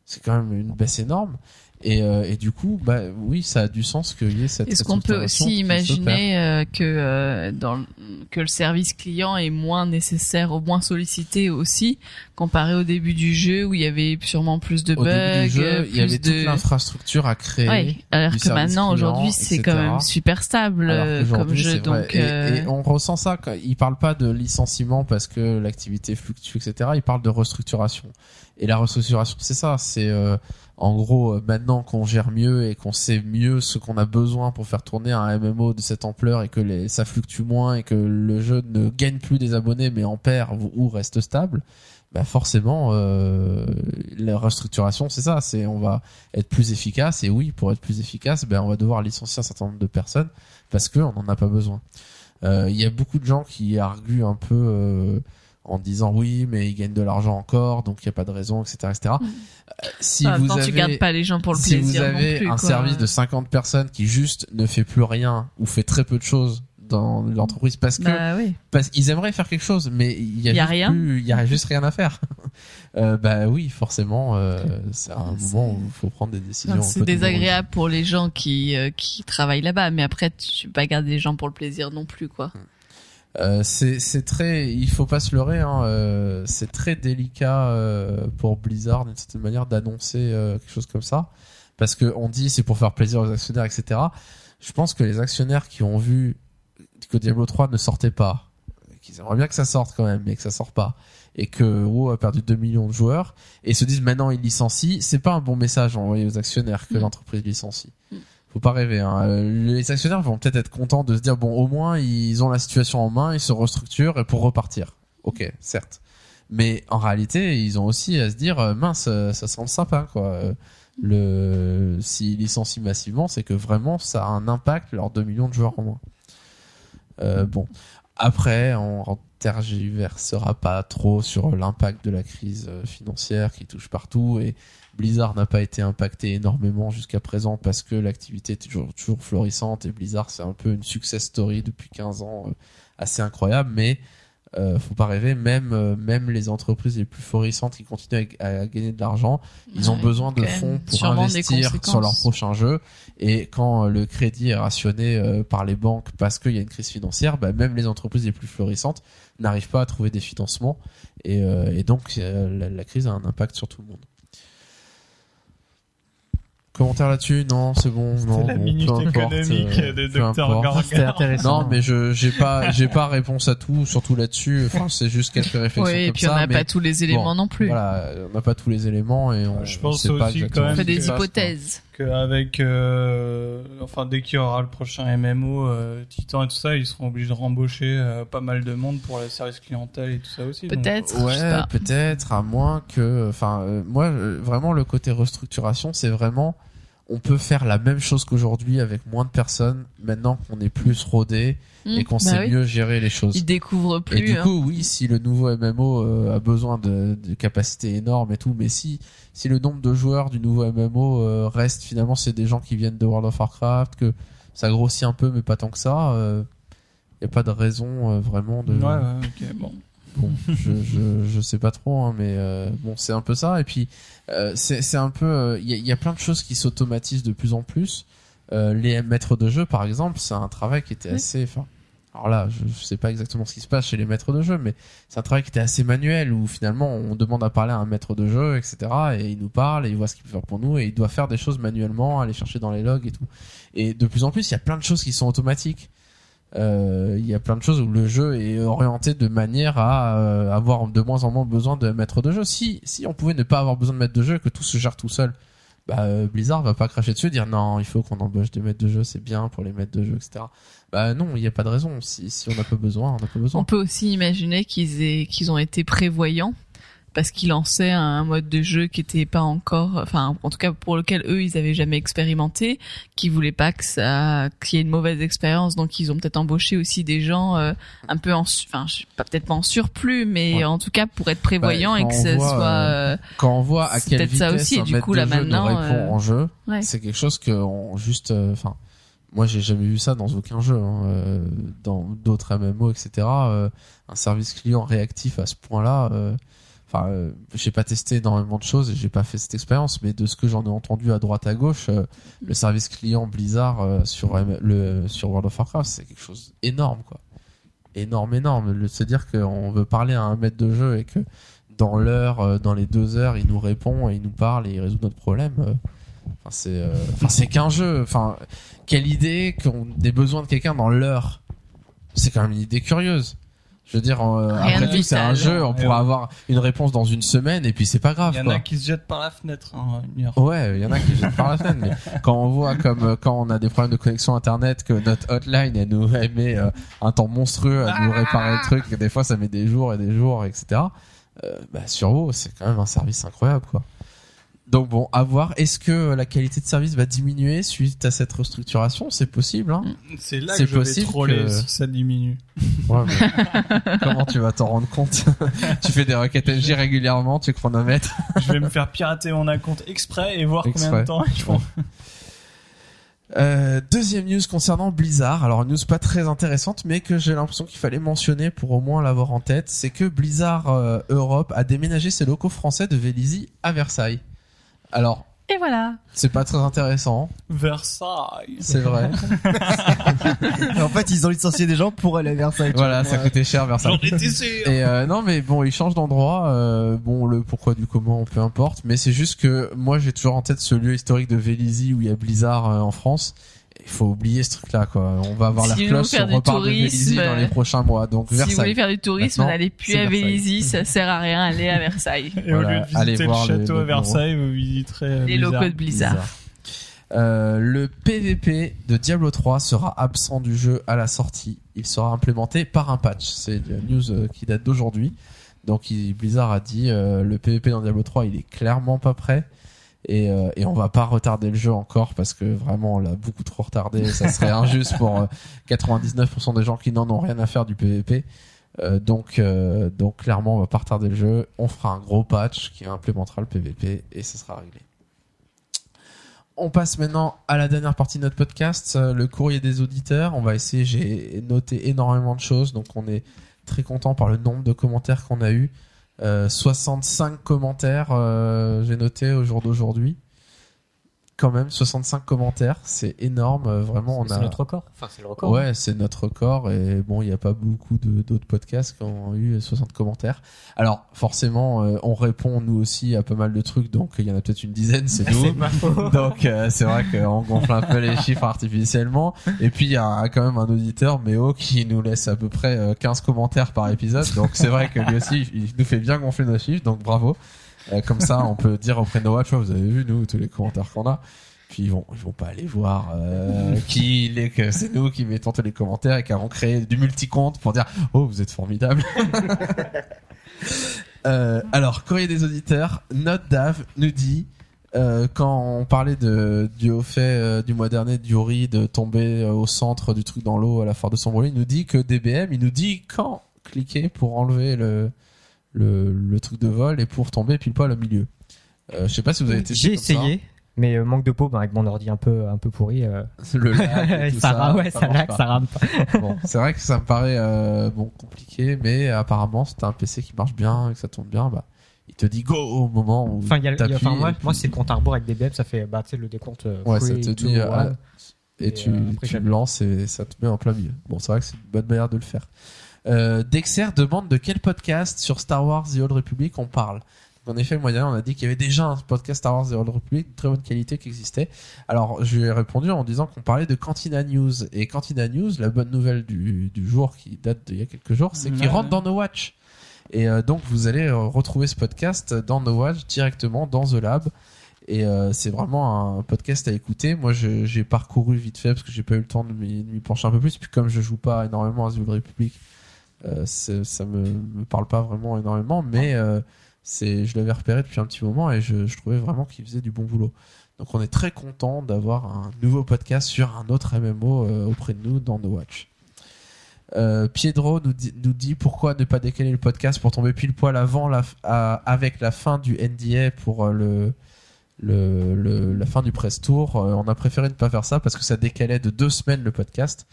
c'est quand même une baisse énorme et, euh, et du coup bah oui ça a du sens qu'il y ait cette Est-ce qu'on peut aussi imaginer euh, que euh, dans le- que le service client est moins nécessaire, ou moins sollicité aussi, comparé au début du jeu où il y avait sûrement plus de Au bugs, début du jeu, il y plus avait toute de l'infrastructure à créer. Ouais, alors que maintenant aujourd'hui c'est etc. quand même super stable euh, comme jeu donc Et- euh, et, on ressent ça. Quand, il parle pas de licenciement parce que l'activité fluctue, etc. Il parle de restructuration. Et la restructuration, c'est ça. C'est euh, en gros euh, maintenant qu'on gère mieux et qu'on sait mieux ce qu'on a besoin pour faire tourner un MMO de cette ampleur et que ça fluctue moins et que le jeu ne gagne plus des abonnés mais en perd ou, reste stable. Bah forcément, euh, la restructuration, c'est ça. C'est on va être plus efficace et oui, pour être plus efficace, ben on va devoir licencier un certain nombre de personnes parce que on n'en a pas besoin. Euh, Il y a beaucoup de gens qui arguent un peu en disant oui, mais ils gagnent de l'argent encore, donc il n'y a pas de raison, etc., etc. Mm. Euh, si vous avez, tu gardes pas les gens pour le si plaisir vous avez non plus, un quoi. service de 50 personnes qui juste ne fait plus rien ou fait très peu de choses dans l'entreprise parce que bah oui. parce qu'ils aimeraient faire quelque chose, mais il y a, y rien. il y a juste rien à faire. euh, bah oui, forcément, euh, c'est un moment où il faut prendre des décisions. C'est désagréable pour les gens qui euh, qui travaillent là-bas, mais après tu peux pas garder les gens pour le plaisir non plus quoi. Euh, c'est c'est très, il faut pas se leurrer. Hein, euh, c'est très délicat euh, pour Blizzard d'une certaine manière d'annoncer euh, quelque chose comme ça, parce que on dit c'est pour faire plaisir aux actionnaires, etc. Je pense que les actionnaires qui ont vu que Diablo 3 ne sortait pas, qu'ils aimeraient bien que ça sorte quand même, mais que ça sort pas, et que WoW a perdu 2 millions de joueurs, et se disent maintenant ils licencient, c'est pas un bon message envoyé aux actionnaires que Mm. l'entreprise licencie. Mm. Faut pas rêver. Hein. Euh, Les actionnaires vont peut-être être contents de se dire bon, au moins ils ont la situation en main, ils se restructurent pour repartir. Ok, certes. Mais en réalité, ils ont aussi à se dire euh, mince, euh, ça semble sympa quoi. Le s'ils licencient massivement, c'est que vraiment ça a un impact leurs 2 millions de joueurs en moins. Bon, après, on tergiversera pas trop sur l'impact de la crise financière qui touche partout et Blizzard n'a pas été impacté énormément jusqu'à présent parce que l'activité est toujours, toujours florissante et Blizzard c'est un peu une success story depuis 15 ans euh, assez incroyable mais euh, faut pas rêver même euh, même les entreprises les plus florissantes qui continuent à, à gagner de l'argent ils ont besoin de fonds pour investir sur leur prochain jeu. Et quand euh, le crédit est rationné euh, par les banques parce qu'il y a une crise financière bah, même les entreprises les plus florissantes n'arrivent pas à trouver des financements. Et, euh, et donc la, la crise a un impact sur tout le monde Commentaire là-dessus Non, c'est bon. Non, C'est la bon, minute économique euh, de Dr. intéressant. Non, mais je j'ai pas j'ai pas réponse à tout, surtout là-dessus. Enfin, c'est juste quelques réflexions Oui, et comme puis on n'a pas tous les éléments bon, non plus. Voilà, on n'a pas tous les éléments et on Je pense sait pas aussi exactement quand On ce fait des hypothèses. Qu'avec euh, enfin dès qu'il y aura le prochain MMO euh, Titan et tout ça ils seront obligés de rembaucher euh, pas mal de monde pour le service clientèle et tout ça aussi donc. Peut-être. sais Ouais, peut-être, à moins que, enfin, euh, moi, euh, vraiment, le côté restructuration, c'est vraiment, on peut faire la même chose qu'aujourd'hui avec moins de personnes maintenant qu'on est plus rodé et Hmm, qu'on bah sait oui. mieux gérer les choses. Ils découvrent plus. Et du hein. coup, oui, si le nouveau MMO euh, a besoin de, de capacités énormes et tout, mais si si le nombre de joueurs du nouveau MMO euh, reste finalement, c'est des gens qui viennent de World of Warcraft, que ça grossit un peu, mais pas tant que ça. Il n'y a pas de raison euh, vraiment de. Ouais, ouais, ok, bon. Bon, je, je je sais pas trop, hein, mais euh, bon, c'est un peu ça. Et puis euh, c'est c'est un peu, euh, il y, a, il y a plein de choses qui s'automatisent de plus en plus. Euh, les maîtres de jeu, par exemple, c'est un travail qui était Oui. assez. Enfin, alors là, je, je sais pas exactement ce qui se passe chez les maîtres de jeu, mais c'est un travail qui était assez manuel où finalement on demande à parler à un maître de jeu, etc. Et il nous parle et il voit ce qu'il peut faire pour nous et il doit faire des choses manuellement, aller chercher dans les logs et tout. Et de plus en plus, il y a plein de choses qui sont automatiques. Euh, Il y a plein de choses où le jeu est orienté de manière à euh, avoir de moins en moins besoin de maître de jeu. Si si on pouvait ne pas avoir besoin de maître de jeu que tout se gère tout seul, bah euh, Blizzard va pas cracher dessus et dire non, il faut qu'on embauche des maîtres de jeu, c'est bien pour les maîtres de jeu, etc. Bah non, il n'y a pas de raison. Si si on n'a pas besoin, on n'a pas besoin. On peut aussi imaginer qu'ils ont été prévoyants parce qu'ils lançaient un mode de jeu qui était pas encore, enfin, en tout cas pour lequel eux ils avaient jamais expérimenté, qui voulaient pas que ça, qu'il y ait une mauvaise expérience, donc ils ont peut-être embauché aussi des gens euh, un peu en, enfin, pas peut-être pas en surplus, mais Ouais. en tout cas pour être prévoyant Bah, et que ça voit, soit, euh, euh, Quand on voit à quelle vitesse ça aussi, et du coup, là, maintenant, euh, en jeu, ouais. c'est quelque chose que on juste, enfin, moi j'ai jamais vu ça dans aucun jeu, hein, dans d'autres MMO, etc. un service client réactif à ce point-là. euh, Enfin, euh, j'ai pas testé énormément de choses et j'ai pas fait cette expérience, mais de ce que j'en ai entendu à droite à gauche, euh, le service client Blizzard euh, sur le sur World of Warcraft, c'est quelque chose d'énorme, quoi. Énorme, énorme. Le se dire qu'on veut parler à un maître de jeu et que dans l'heure, euh, dans les deux heures, il nous répond et il nous parle et il résout notre problème. Enfin, c'est, enfin, c'est qu'un jeu. Enfin, quelle idée qu'on ait besoin de quelqu'un dans l'heure. C'est quand même une idée curieuse. Je veux dire, euh, après tout, c'est un jeu. On Ouais, pourra ouais. avoir une réponse dans une semaine et puis c'est pas grave. Il y en quoi. a qui se jettent par la fenêtre. Hein. Ouais, il y en a qui jettent par la fenêtre. Mais quand on voit comme euh, quand on a des problèmes de connexion internet, que notre hotline elle nous elle met euh, un temps monstrueux à nous réparer le truc, que des fois ça met des jours et des jours, etc. Euh, bah, sur WoW, c'est quand même un service incroyable, quoi. Donc bon, à voir. Est-ce que la qualité de service va diminuer suite à cette restructuration? C'est possible. Hein C'est là C'est que je vais possible troller que- si ça diminue. ouais, mais comment tu vas t'en rendre compte? Tu fais des requêtes NG régulièrement, tu chronomètres. je vais me faire pirater mon compte exprès et voir combien de temps je prends. Euh, deuxième news concernant Blizzard. Alors une news pas très intéressante, mais que j'ai l'impression qu'il fallait mentionner pour au moins l'avoir en tête, c'est que Blizzard euh, Europe a déménagé ses locaux français de Vélizy à Versailles. Alors et voilà. c'est pas très intéressant, Versailles. c'est vrai. En fait, ils ont licencié des gens pour aller à Versailles. voilà, ça coûtait cher Versailles. J'en étais sûr. Et euh, non mais bon, ils changent d'endroit. euh, bon, le pourquoi du comment, peu importe. Mais c'est juste que moi, j'ai toujours en tête ce lieu historique de Vélizy où il y a Blizzard euh, en France. Il faut oublier ce truc-là, quoi. On va avoir Si l'air vous cloche du repart de tourisme, Vélizy dans les prochains mois. Donc Si vous voulez faire du tourisme, n'allez plus à. Vélizy, ça sert à rien, allez à Versailles. Et au lieu de allez visiter voir le château le à Versailles, vous visiterez euh, Les Blizzard. locaux de Blizzard. Euh, le PVP de Diablo 3 sera absent du jeu à la sortie. Il sera implémenté par un patch. C'est la news euh, qui date d'aujourd'hui. Donc Blizzard a dit euh, le PVP dans Diablo 3 il est clairement pas prêt. Et, euh, et on va pas retarder le jeu encore parce que vraiment on l'a beaucoup trop retardé. Ça serait injuste pour euh, 99% des gens qui n'en ont rien à faire du PVP. Euh, donc, euh, donc clairement on va pas retarder le jeu. On fera un gros patch qui implémentera le PVP et ça sera réglé. On passe maintenant à la dernière partie de notre podcast, euh, le courrier des auditeurs. On va essayer, j'ai noté énormément de choses, donc on est très content par le nombre de commentaires qu'on a eu. Euh, 65 commentaires, euh, j'ai noté au jour d'aujourd'hui. Quand même, 65 commentaires, c'est énorme. euh, Vraiment, on C'est a. notre record. Enfin, c'est le record. Ouais, c'est notre record et bon, il n'y a pas beaucoup d'autres podcasts qui ont eu 60 commentaires. Alors forcément, euh, on répond nous aussi à pas mal de trucs, donc il y en a peut-être une dizaine, c'est nous. C'est pas faux. Donc euh, c'est vrai qu'on gonfle un peu les chiffres artificiellement. Et puis il y a quand même un auditeur, Méo, qui nous laisse à peu près euh, 15 commentaires par épisode. Donc c'est vrai que lui aussi, il nous fait bien gonfler nos chiffres, donc bravo. Euh, comme ça, on peut dire auprès de nos watch, vous avez vu nous tous les commentaires qu'on a. Puis ils vont, ils vont pas aller voir euh, qui il est, que c'est nous qui mettons tous les commentaires et qui avons créé du multi-compte pour dire oh vous êtes formidable. Euh, alors courrier des auditeurs, Note Dave nous dit Euh, quand on parlait de, du haut fait euh, du mois dernier du Yuri de tomber euh, au centre du truc dans l'eau à la foire de Sombrely, il nous dit que DBM, il nous dit quand cliquer pour enlever le, le, le truc de vol et pour tomber pile poil au milieu. Euh, je sais pas si vous avez testé J'ai ça. essayé, mais euh, manque de peau, bah, avec mon ordi un peu, un peu pourri. euh, le lag ça, rame, ouais, ça, marche lag, ça rame pas. Bon, c'est vrai que ça me paraît euh, bon compliqué, mais apparemment, si t'as un PC qui marche bien et que ça tourne bien, bah, il te dit go au moment où Enfin, y a, il y a- t'appuies enfin, moi, puis- moi c'est le compte à rebours avec DBM, ça fait, bah, le décompte. Ouais, ça te two, dit, one. et, Et, tu, après, tu lances et ça te met en plein milieu. Bon, c'est vrai que c'est une bonne manière de le faire. Euh, Dexter demande de quel podcast sur Star Wars The Old Republic on parle. En effet, dernier, on a dit qu'il y avait déjà un podcast Star Wars The Old Republic de très bonne qualité qui existait. Alors, je lui ai répondu en disant qu'on parlait de Cantina News. Et Cantina News, la bonne nouvelle du, du jour qui date d'il y a quelques jours, c'est qu'il rentre dans No Watch. Et euh, donc, vous allez euh, retrouver ce podcast dans No Watch directement dans The Lab. Et euh, c'est vraiment un podcast à écouter. Moi, j'ai parcouru vite fait parce que j'ai pas eu le temps de m'y pencher un peu plus. Puis comme je joue pas énormément à The Old Republic, ça me, me parle pas vraiment énormément. Mais euh, c'est, je l'avais repéré depuis un petit moment et je, trouvais vraiment qu'il faisait du bon boulot. Donc on est très content d'avoir un nouveau podcast sur un autre MMO euh, auprès de nous dans No Watch. Euh, Piedro nous dit, pourquoi ne pas décaler le podcast pour tomber pile poil avant avec la fin du NDA pour euh, le, la fin du press tour. Euh, on a préféré ne pas faire ça parce que ça décalait de deux semaines le podcast.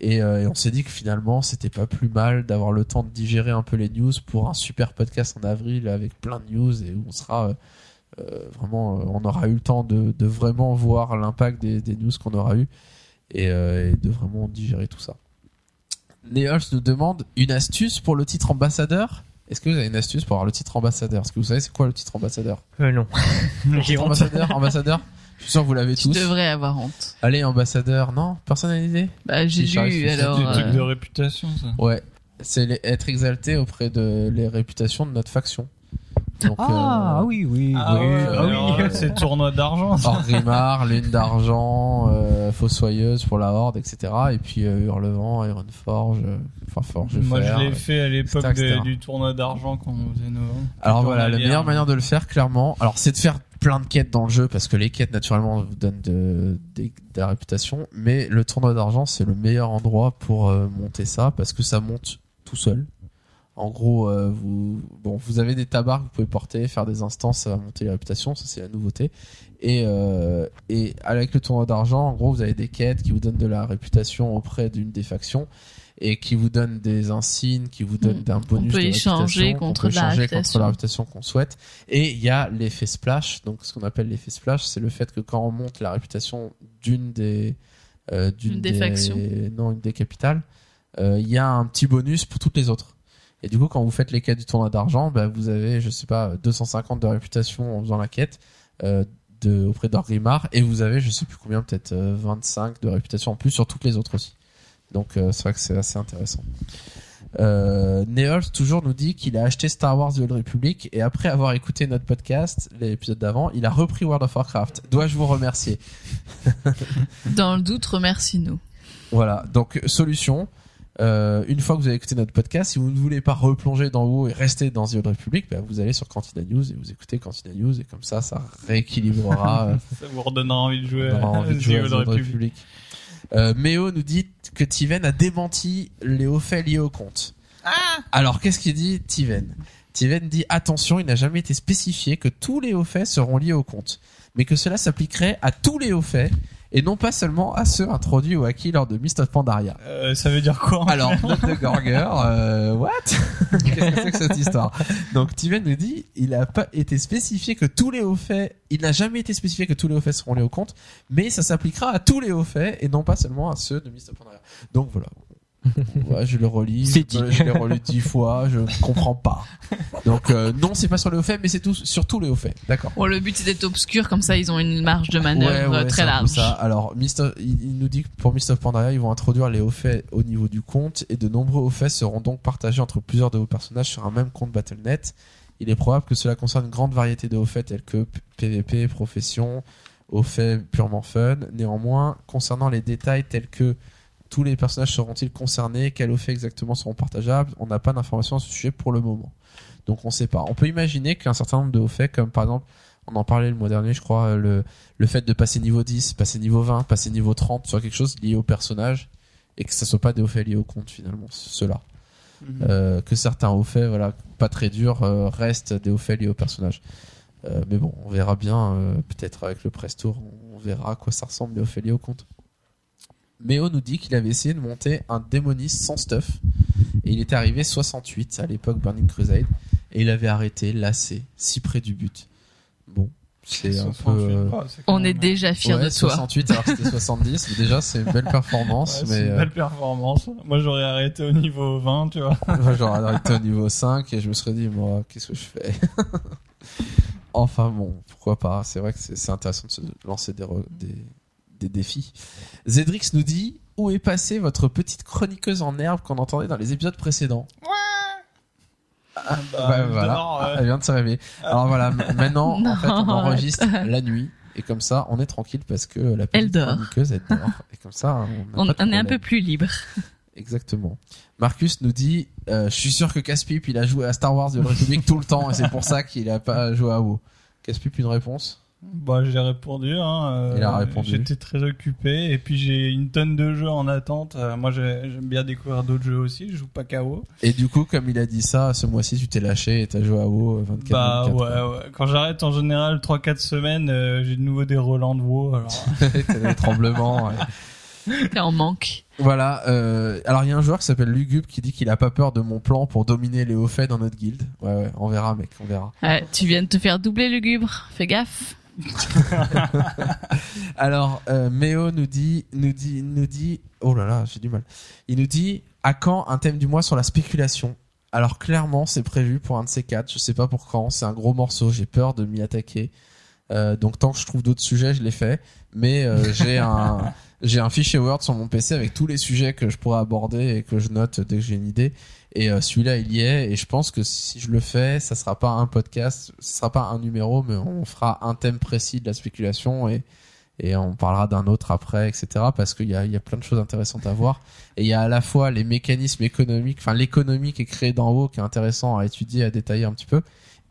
Et, euh, et on s'est dit que finalement c'était pas plus mal d'avoir le temps de digérer un peu les news pour un super podcast en avril avec plein de news et où on sera euh, euh, vraiment, on aura eu le temps de, de vraiment voir l'impact des, des news qu'on aura eu et, euh, et de vraiment digérer tout ça. Neols nous demande une astuce pour le titre ambassadeur. Est-ce que vous avez une astuce pour avoir le titre ambassadeur? Est-ce que vous savez c'est quoi le titre ambassadeur? Euh, non. J'ai Titre ambassadeur, ambassadeur? Je suis sûr que vous l'avez Tu tous. devrais avoir honte. Allez, ambassadeur. Non, personne n'a une idée Bah, j'ai lu, c'est alors. des euh, trucs de réputation, ça. Ouais, c'est être exalté auprès de les réputations de notre faction. Donc, Ah, euh, oui, oui, Ah oui. ouais, ah oui. alors, c'est tournoi d'argent. ça. Orgrimmar, Lune d'argent, euh, Fossoyeuse pour la Horde, etc. Et puis euh, Hurlevent, Ironforge, euh, enfin Forge Moi, Fer, je l'ai euh, fait à l'époque du tournoi d'argent quand on faisait nos. Alors voilà, la meilleure manière de le faire, clairement, alors c'est de faire plein de quêtes dans le jeu parce que les quêtes naturellement vous donnent de, la réputation, mais le tournoi d'argent c'est le meilleur endroit pour euh, monter ça parce que ça monte tout seul. En gros, euh, vous bon, vous avez des tabards que vous pouvez porter, faire des instances, ça va monter les réputations, ça c'est la nouveauté. Et euh, et avec le tournoi d'argent, en gros, vous avez des quêtes qui vous donnent de la réputation auprès d'une des factions et qui vous donnent des insignes, qui vous donnent Mm. un bonus peut échanger contre peut échanger contre la réputation qu'on souhaite. Et il y a l'effet splash. Donc, ce qu'on appelle l'effet splash, c'est le fait que quand on monte la réputation d'une des, euh, d'une Une des factions. non, une des capitales, euh, il y a un petit bonus pour toutes les autres. Et du coup, quand vous faites les quêtes du tournoi d'argent, bah, vous avez, je sais pas, 250 de réputation en faisant la quête, euh, de, auprès d'Orgrimmar, et vous avez, je sais plus combien, peut-être euh, 25 de réputation en plus sur toutes les autres aussi. Donc, euh, c'est vrai que c'est assez intéressant. Euh, Neol toujours nous dit qu'il a acheté Star Wars The Old Republic et après avoir écouté notre podcast, l'épisode d'avant, il a repris World of Warcraft. Dois-je vous remercier? Dans le doute, remercie-nous. Voilà, donc solution. Euh, une fois que vous avez écouté notre podcast, si vous ne voulez pas replonger dans WoW et rester dans The Old Republic, bah, vous allez sur Cantina News et vous écoutez Cantina News et comme ça, ça rééquilibrera euh, Ça vous redonnera envie de jouer à envie de jouer à The The Old Old Republic. Republic. Euh, Méo nous dit que Tiven a démenti les hauts faits liés au compte. Alors, qu'est-ce qu'il dit, Tiven? Tiven dit attention, il n'a jamais été spécifié que tous les hauts faits seront liés au compte, mais que cela s'appliquerait à tous les hauts faits et non pas seulement à ceux introduits ou acquis lors de Mist of Pandaria. Euh, ça veut dire quoi Alors, note de Gorger, euh, what Qu'est-ce que c'est que cette histoire? Donc, Tiven nous dit, il n'a pas été spécifié que tous les hauts faits, il n'a jamais été spécifié que tous les hauts faits seront liés au compte, mais ça s'appliquera à tous les hauts faits et non pas seulement à ceux de Mist of Pandaria. Donc voilà. Ouais, je le relis, C'est je, dit. je l'ai relu dix fois, je ne comprends pas. Donc euh, non, c'est pas sur les hauts faits, mais c'est tout sur tous les hauts faits. D'accord. Bon, le but c'est d'être obscur, comme ça ils ont une marge de manœuvre Ouais, ouais, très large. ça. Alors, Mist of- il, il nous dit que pour Mist of Pandaria, ils vont introduire les hauts faits au niveau du compte et de nombreux hauts faits seront donc partagés entre plusieurs de vos personnages sur un même compte Battle.net. Il est probable que cela concerne une grande variété de hauts faits tels que PVP, profession, hauts faits purement fun. Néanmoins, concernant les détails tels que tous les personnages seront-ils concernés, quels hauts faits exactement seront partageables, on n'a pas d'informations à ce sujet pour le moment. Donc on sait pas. On peut imaginer qu'un certain nombre de hauts faits, comme par exemple On en parlait le mois dernier, je crois. Le, le fait de passer niveau 10, passer niveau 20, passer niveau 30 sur quelque chose lié au personnage et que ça soit pas des hauts faits liés au compte finalement, ceux-là. Mhm. Euh, que certains hauts faits, voilà, pas très durs, euh, restent des hauts faits liés au personnage. Euh, mais bon, on verra bien, euh, peut-être avec le press tour, on verra à quoi ça ressemble les hauts faits liés au compte. Méo nous dit qu'il avait essayé de monter un démoniste sans stuff et il était arrivé 68 à l'époque Burning Crusade et il avait arrêté, lassé, si près du but. Bon, c'est un peu. 68, euh, quand On est même- déjà fiers ouais, de toi. 68 alors que c'était 70, mais déjà c'est une belle performance, Ouais, mais c'est une euh, belle performance. Moi, j'aurais arrêté au niveau 20, tu vois. moi j'aurais arrêté au niveau 5 et je me serais dit moi qu'est-ce que je fais? Enfin bon, pourquoi pas, c'est vrai que c'est c'est intéressant de se lancer des, re- des, des défis. Zedrix nous dit où est passée votre petite chroniqueuse en herbe qu'on entendait dans les épisodes précédents? Bah, Bah, je voilà. dors, ouais. Elle vient de se réveiller. Alors voilà, maintenant, en fait, on enregistre arrête. la nuit. Et comme ça, on est tranquille parce que la Elle petite dort. chroniqueuse, elle dort. Et comme ça, on, est un peu plus libre. Exactement. Marcus nous dit, euh, je suis sûr que Caspip, il a joué à Star Wars de la République tout le temps et c'est pour ça qu'il a pas joué à WoW. Caspip, une réponse? Bah, j'ai répondu. Hein, euh, Il a répondu. J'étais très occupé et puis j'ai une tonne de jeux en attente. Euh, moi, j'ai- j'aime bien découvrir d'autres jeux aussi. Je joue pas KO. Et du coup, comme il a dit ça, ce mois-ci, tu t'es lâché et t'as joué à WoW 24 Bah 24, ouais, ouais. Quand j'arrête en général 3-4 semaines, euh, j'ai de nouveau des relents de WoW. Alors, T'as des tremblements. ouais. T'es en manque. Voilà. Euh, alors, il y a un joueur qui s'appelle Lugub qui dit qu'il a pas peur de mon plan pour dominer les hauts faits dans notre guilde. Ouais, ouais, on verra, mec, on verra. Ouais, tu viens de te faire doubler lugubre. Fais gaffe. Alors, euh, Méo nous dit, nous dit, nous dit, oh là là, j'ai du mal. Il nous dit, à quand un thème du mois sur la spéculation? Alors clairement, c'est prévu pour un de ces quatre. Je sais pas pour quand. C'est un gros morceau. J'ai peur de m'y attaquer. Euh, donc tant que je trouve d'autres sujets, je les fais. Mais euh, j'ai un, j'ai un fichier Word sur mon PC avec tous les sujets que je pourrais aborder et que je note dès que j'ai une idée. Et euh, celui-là, il y est. Et je pense que si je le fais, ça sera pas un podcast, ce sera pas un numéro, mais on fera un thème précis de la spéculation et et on parlera d'un autre après, etc. Parce qu'il y a, il y a plein de choses intéressantes à voir. Et il y a à la fois les mécanismes économiques, enfin l'économie qui est créée d'en haut, qui est intéressant à étudier, à détailler un petit peu.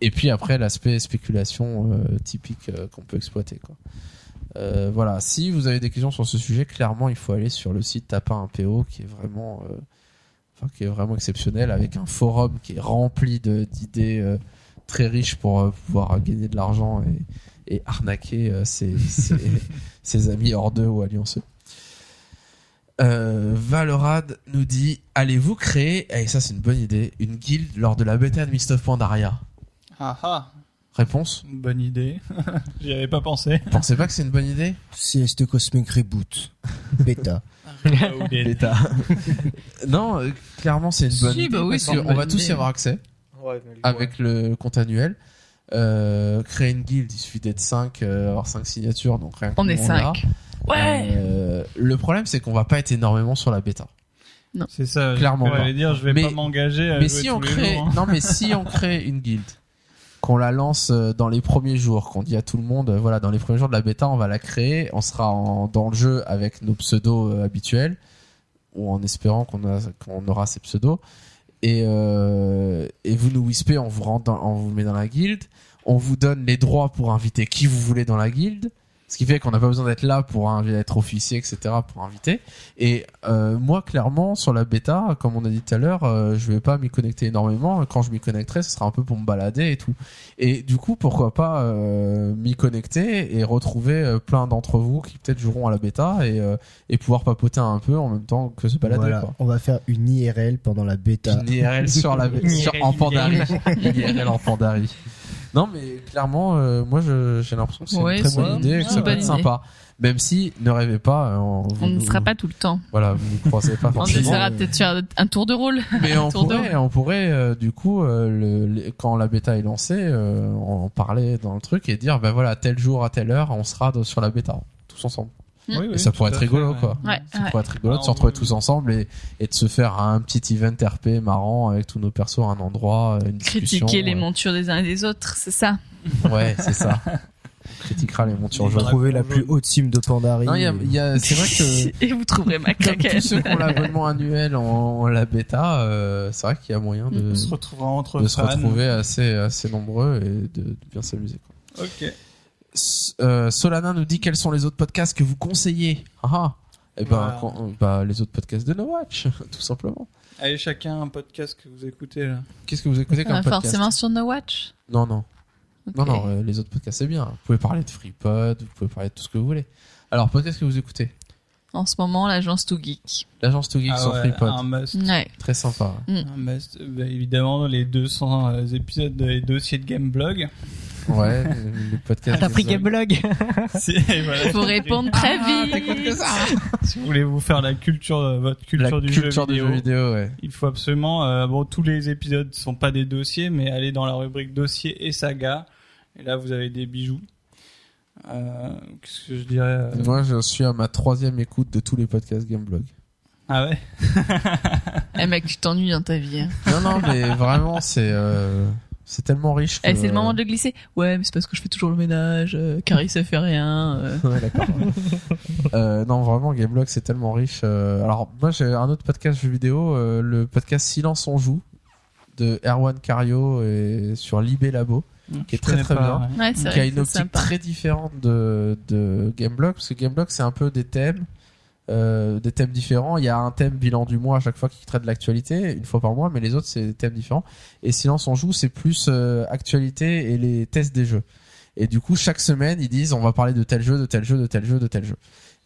Et puis après l'aspect spéculation euh, typique euh, qu'on peut exploiter. Quoi. Euh, voilà. Si vous avez des questions sur ce sujet, clairement il faut aller sur le site Tapin 1PO qui est vraiment, euh, enfin qui est vraiment exceptionnel avec un forum qui est rempli de d'idées euh, très riches pour euh, pouvoir gagner de l'argent et et arnaquer euh, ses, ses, ses amis hors d'eux ou allianceux. Euh, Valorad nous dit allez-vous créer et ça c'est une bonne idée une guilde lors de la bêta de Mist of Pandaria? Ah ah, réponse? Une bonne idée. J'y avais pas pensé. pensez pas que c'est une bonne idée? CST Cosmic Reboot. Bêta. bêta non euh, clairement c'est une bonne Si, idée bah oui, parce c'est une qu'on bonne va tous y avoir accès avec le compte annuel euh, créer une guilde il suffit d'être 5 avoir 5 signatures donc rien que On nous, est l'a. 5. Ouais. Euh, le problème c'est qu'on va pas être énormément sur la bêta C'est ça. Clairement Je vais dire, je vais Mais- pas m'engager à mais jouer si tous on les crée jours, hein. non mais si on crée une guilde qu'on la lance euh, dans les premiers jours qu'on dit à tout le monde euh, voilà dans les premiers jours de la bêta on va la créer on sera dans le jeu avec nos pseudos euh, habituels ou en espérant qu'on qu'on aura ces pseudos. Et vous nous wispez on vous rentre dans, on vous met dans la guilde. On vous donne les droits pour inviter qui vous voulez dans la guilde ce qui fait qu'on n'a pas besoin d'être là pour être officier etc pour inviter et euh, moi, clairement, sur la bêta, comme on a dit tout à l'heure, euh, je vais pas m'y connecter énormément. Quand je m'y connecterai, ce sera un peu pour me balader et tout. Et du coup, pourquoi pas euh, m'y connecter et retrouver euh, plein d'entre vous qui peut-être joueront à la bêta et, euh, et pouvoir papoter un peu en même temps que se balader. Voilà, Quoi. on va faire une IRL pendant la bêta. Une IRL sur la Une sur, en Pandarie. Une IRL en Pandarie. Non, mais clairement, euh, moi, je- j'ai l'impression que c'est Ouais, une très c'est bonne une idée et que ça peut être idée. sympa. Même si, ne rêvez pas, euh, on, vous- On ne sera pas tout le temps. Voilà, vous ne croisez pas On forcément. essaiera peut-être de faire un tour de rôle. Mais on Tour de pourrait, on pourrait euh, du coup, euh, le, quand la bêta est lancée, euh, en parler dans le truc et dire, ben voilà, tel jour à telle heure, on sera dans- sur la bêta, tous ensemble. Oui, oui, et ça pourrait être fait, rigolo, quoi. Ouais, Ça ouais. pourrait être rigolo de se retrouver tous ensemble et, et de se faire un petit event RP marrant avec tous nos persos à un endroit, une discussion. Critiquer les montures des uns et des autres, c'est ça? Ouais, c'est ça. On critiquera les montures jaunes. Trouver la plus haute sim de Pandarie. Non, il y a, il y a- c'est vrai que Et vous trouverez ma comme tous claquette. ceux qui ont l'abonnement annuel en, en la bêta, euh, c'est vrai qu'il y a moyen de, se entre de se retrouver assez assez nombreux et de, de bien s'amuser. quoi. Ok. Euh, Solana nous dit quels sont les autres podcasts que vous conseillez. Ah, ah. Eh ben, Voilà. quand- bah, les autres podcasts de No Watch, tout simplement. Allez, chacun un podcast que vous écoutez là. Qu'est-ce que vous écoutez comme Ah, podcast forcément sur No Watch. Non, non. Non, non, euh, les autres podcasts, c'est bien. Vous pouvez parler de FreePod, vous pouvez parler de tout ce que vous voulez. Alors, podcast que vous écoutez En ce moment, l'agence Too Geek. L'agence To Geek Ah sur ouais, FreePod. un must. Ouais. Très sympa. Un must. Bah, évidemment, les 200 euh, épisodes des dossiers de Gameblog. Ouais, les podcasts. Ah, t'as pris Gameblog Si, voilà. Faut répondre très Ah, vite. t'écoutes que ça si vous voulez vous faire la culture, euh, votre La culture du culture jeu du vidéo, jeu vidéo, ouais. il faut absolument. euh, bon, tous les épisodes sont pas des dossiers, mais allez dans la rubrique dossier et saga. Et là, vous avez des bijoux. Euh, Qu'est-ce que je dirais euh, Moi, je suis à ma troisième écoute de tous les podcasts Gameblog. Ah ouais. Eh mec, tu t'ennuies dans ta vie. hein. Non, non, mais vraiment, c'est c'est c'est tellement riche. Que, Eh, c'est le moment de le glisser. Ouais, mais c'est parce que je fais toujours le ménage. Euh, Carrie, ça fait rien. euh. Ouais, d'accord. euh, non, vraiment, Gameblog, c'est tellement riche. Euh, alors, moi, j'ai un autre podcast jeux vidéo, euh, le podcast Silence on joue de Erwan Cario et sur Libé Labo, qui est très très pas, bien. ouais. Ouais, c'est qui a une optique sympa. très différente de, de Gameblog, parce que Gameblog, c'est un peu des thèmes, euh, des thèmes différents. Il y a un thème bilan du mois à chaque fois qui traite de l'actualité, une fois par mois, mais les autres, c'est des thèmes différents. Et Silence on joue, c'est plus euh, actualité et les tests des jeux. Et du coup, chaque semaine, ils disent, on va parler de tel jeu, de tel jeu, de tel jeu, de tel jeu.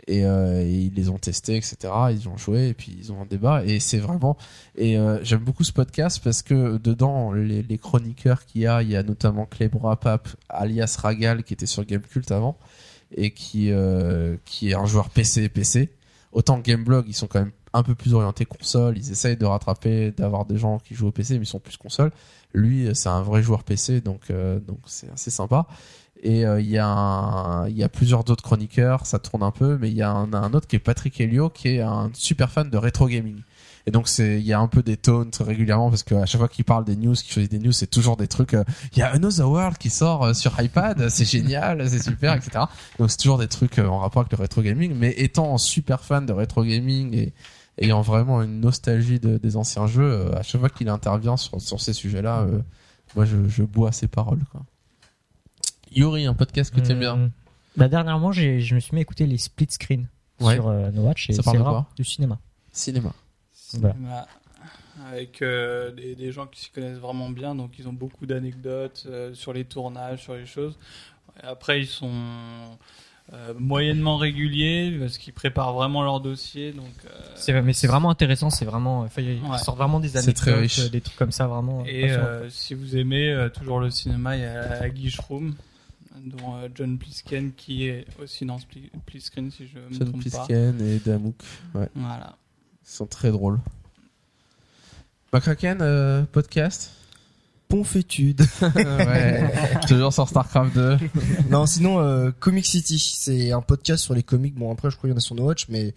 Et, euh, ils les ont testés, etc. Ils ont joué et puis ils ont un débat. Et c'est vraiment. Et euh, j'aime beaucoup ce podcast parce que dedans, les, chroniqueurs qu'il y a, il y a notamment Clebra Pape, alias Ragal, qui était sur Gamecult avant et qui euh, qui est un joueur PC PC. Autant Gameblog, ils sont quand même un peu plus orientés console. Ils essayent de rattraper, d'avoir des gens qui jouent au PC, mais ils sont plus console. Lui, c'est un vrai joueur PC, donc euh, donc c'est assez sympa. Et euh, il y un- il y a plusieurs d'autres chroniqueurs, ça tourne un peu, mais il y a un, autre qui est Patrick Helio, qui est un super fan de rétro gaming. Et donc c'est il y a un peu des taunts régulièrement parce qu'à chaque fois qu'il parle des news, qu'il choisit des news, c'est toujours des trucs. euh, Il y a Another World qui sort euh, sur iPad, c'est génial, c'est super, etc. Donc c'est toujours des trucs euh, en rapport avec le rétro gaming. Mais étant super fan de rétro gaming et ayant vraiment une nostalgie de- des anciens jeux, euh, à chaque fois qu'il intervient sur, sur ces sujets-là, euh, moi je, je bois ses paroles. Quoi. Yuri, un podcast que t'aimes bien Hum, Bah, dernièrement, j'ai, je me suis mis à écouter les split screen Ouais. sur euh, No Watch et Ça parle de du cinéma. Cinéma. Voilà. Avec euh, des, des gens qui s'y connaissent vraiment bien, donc ils ont beaucoup d'anecdotes euh, sur les tournages, sur les choses. Et après, ils sont euh, moyennement réguliers parce qu'ils préparent vraiment leur dossier. Donc, euh, C'est, mais c'est vraiment intéressant, c'est vraiment, enfin, ils Ouais. sortent vraiment des C'est anecdotes, très riche. euh, des trucs comme ça, vraiment. Et passionnants. euh, si vous aimez euh, toujours le cinéma, il y a la Guiche Room, dont euh, John Plisken qui est aussi dans Plisken, si je me Sean trompe pas. Plisken et Damouk. Ouais. Voilà. Ils sont très drôles. McCracken, euh, podcast? Ponfétude. Ouais. Toujours sur StarCraft 2. non, sinon euh, Comic City, c'est un podcast sur les comics. Bon après, je crois qu'il y en a sur No Watch, mais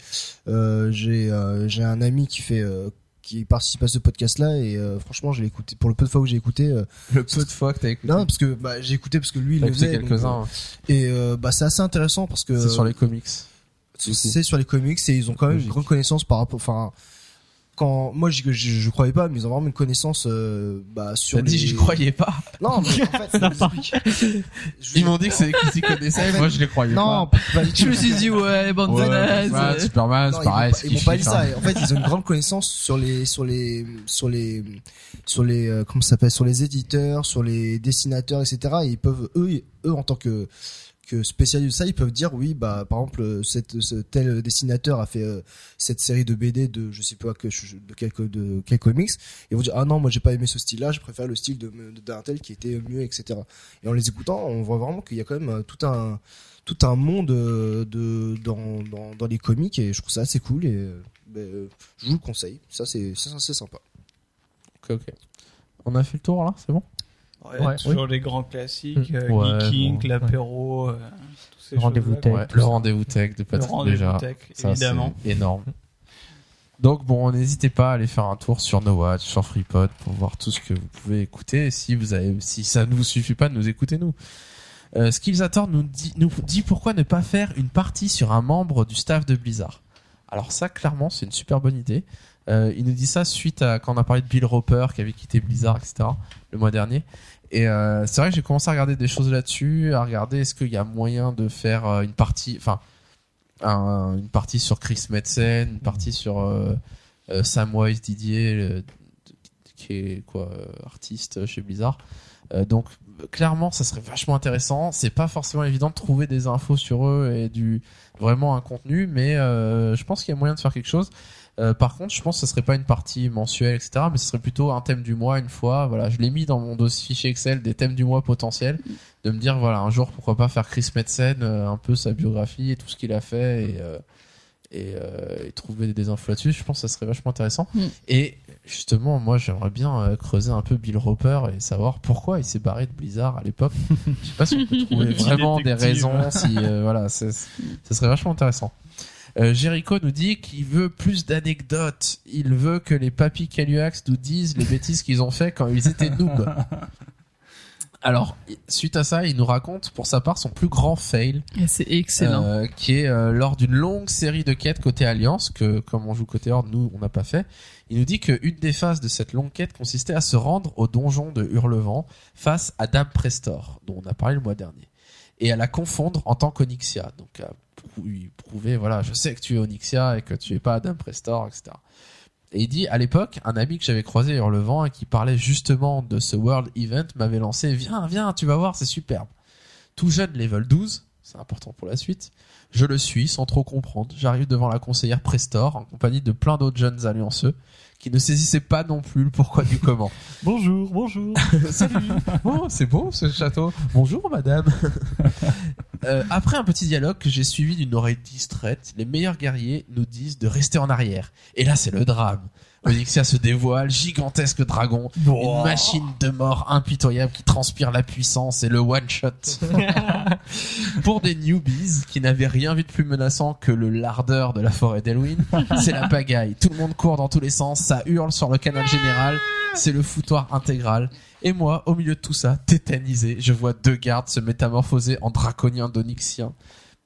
euh, j'ai euh, j'ai un ami qui fait euh, qui participe à ce podcast-là et euh, franchement, je l'ai écouté pour le peu de fois où j'ai écouté. euh, Le peu de fois que t'as écouté. non, parce que bah, j'ai écouté parce que lui il le faisait. donc, quelques-uns. euh, et euh, bah c'est assez intéressant parce que C'est sur les comics. c'est sur les comics et ils ont quand même Logique. une grande connaissance par rapport. Enfin, quand moi je, je, je croyais pas, mais ils ont vraiment une connaissance euh, bah, sur T'as les. dit, j'y croyais pas. Non, mais en fait, je- Ils m'ont dit que c'est qu'ils s'y connaissaient, moi je les croyais non, pas. tout. Je me suis dit, ouais, bande de Ouais, nazes. Batman, Superman, Non, c'est pareil. Ils m'ont pas dit ça. En fait, ils ont une grande connaissance sur les, sur les, sur les, sur les, euh, comment ça s'appelle, sur les éditeurs, sur les dessinateurs, etc. Et ils peuvent, eux, eux, en tant que, que spécialistes de ça, ils peuvent dire oui, bah, par exemple, tel dessinateur a fait euh, cette série de BD de, je sais pas de quel, de quel comics. Ils vont dire ah non, moi j'ai pas aimé ce style-là, je préfère le style de d'un tel qui était mieux, etc. Et en les écoutant, on voit vraiment qu'il y a quand même euh, tout un, tout un monde euh, de dans, dans, dans les comics et je trouve ça assez cool et ben, je vous le conseille. Ça c'est c'est sympa. Ok, ok. On a fait le tour là, c'est bon? Ouais, Ouais, toujours les grands classiques, euh, Ouais, Geeking, bon. l'apéro, euh, tous ces Rendez-vous tech. le rendez-vous tech de Le Patrick rendez-vous déjà. tech, Ça, évidemment. c'est énorme. Donc bon, n'hésitez pas à aller faire un tour sur No Watch, sur FreePod pour voir tout ce que vous pouvez écouter. Si vous avez, si ça ne vous suffit pas de nous écouter nous. Euh, nous dit, nous dit pourquoi ne pas faire une partie sur un membre du staff de Blizzard. Alors ça, clairement, c'est une super bonne idée. Euh, il nous dit ça suite à quand on a parlé de Bill Roper qui avait quitté Blizzard, etc. le mois dernier. Et euh, c'est vrai que j'ai commencé à regarder des choses là-dessus, à regarder est-ce qu'il y a moyen de faire euh, une partie, enfin un- une partie sur Chris Metzen, une partie sur euh, euh, Samwise Didier, le- qui est quoi euh, artiste chez Blizzard. Euh, donc clairement, ça serait vachement intéressant. C'est pas forcément évident de trouver des infos sur eux et du vraiment un contenu, mais euh, je pense qu'il y a moyen de faire quelque chose. Euh, par contre, je pense que ce serait pas une partie mensuelle, etc. Mais ce serait plutôt un thème du mois une fois. Voilà, je l'ai mis dans mon dossier fichier Excel des thèmes du mois potentiels, de me dire voilà un jour pourquoi pas faire Chris Metzen, euh, un peu sa biographie et tout ce qu'il a fait et euh, et, euh, et trouver des infos là-dessus. Je pense que ça serait vachement intéressant. Mm. Et justement, moi j'aimerais bien euh, creuser un peu Bill Roper et savoir pourquoi il s'est barré de Blizzard à l'époque. Je sais pas si on peut trouver vraiment des raisons. Si euh, voilà, ça serait vachement intéressant. Euh, Jericho nous dit qu'il veut plus d'anecdotes. Il veut que les papis Caluax nous disent les bêtises qu'ils ont fait quand ils étaient noobs. Alors, suite à ça, il nous raconte pour sa part son plus grand fail, C'est excellent. euh, qui est euh, lors d'une longue série de quêtes côté Alliance, que comme on joue côté Horde, nous, on n'a pas fait. Il nous dit qu'une des phases de cette longue quête consistait à se rendre au donjon de Hurlevent face à Dame Prestor, dont on a parlé le mois dernier, et à la confondre en tant qu'Onyxia. Donc, à prou- prouver, voilà, je sais que tu es Onyxia et que tu es pas Dame Prestor, etc. Et il dit, à l'époque, un ami que j'avais croisé à Hurlevent et qui parlait justement de ce World Event m'avait lancé, viens, viens, tu vas voir, c'est superbe. Tout jeune, level 12, c'est important pour la suite, je le suis sans trop comprendre. J'arrive devant la conseillère Prestor en compagnie de plein d'autres jeunes allianceux qui ne saisissaient pas non plus le pourquoi du comment. Bonjour, bonjour. Salut. Oh, c'est beau ce château. Bonjour madame. Euh, après un petit dialogue que j'ai suivi d'une oreille distraite, les meilleurs guerriers nous disent de rester en arrière. Et là, c'est le drame. Onyxia se dévoile, gigantesque dragon, une machine de mort impitoyable qui transpire la puissance et le one shot. Pour des newbies qui n'avaient rien vu de plus menaçant que le lardeur de la forêt d'Elwyn, c'est la pagaille. Tout le monde court dans tous les sens, ça hurle sur le canal général, c'est le foutoir intégral. Et moi, au milieu de tout ça, tétanisé, je vois deux gardes se métamorphoser en draconiens d'Onyxia,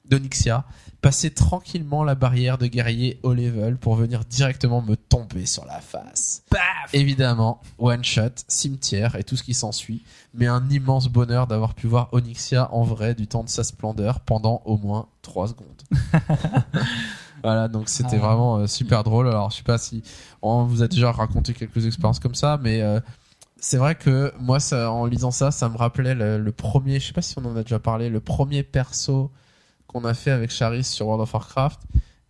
d'Onyxia, passer tranquillement la barrière de guerriers haut level pour venir directement me tomber sur la face. Évidemment, one shot, cimetière et tout ce qui s'ensuit, mais un immense bonheur d'avoir pu voir Onyxia en vrai du temps de sa splendeur pendant au moins 3 secondes. voilà, donc c'était Ah. vraiment euh, super drôle. Alors, je sais pas si on vous a déjà raconté quelques expériences comme ça, mais euh, c'est vrai que moi, ça, en lisant ça, ça me rappelait le, le premier, je sais pas si on en a déjà parlé, le premier perso qu'on a fait avec Charis sur World of Warcraft.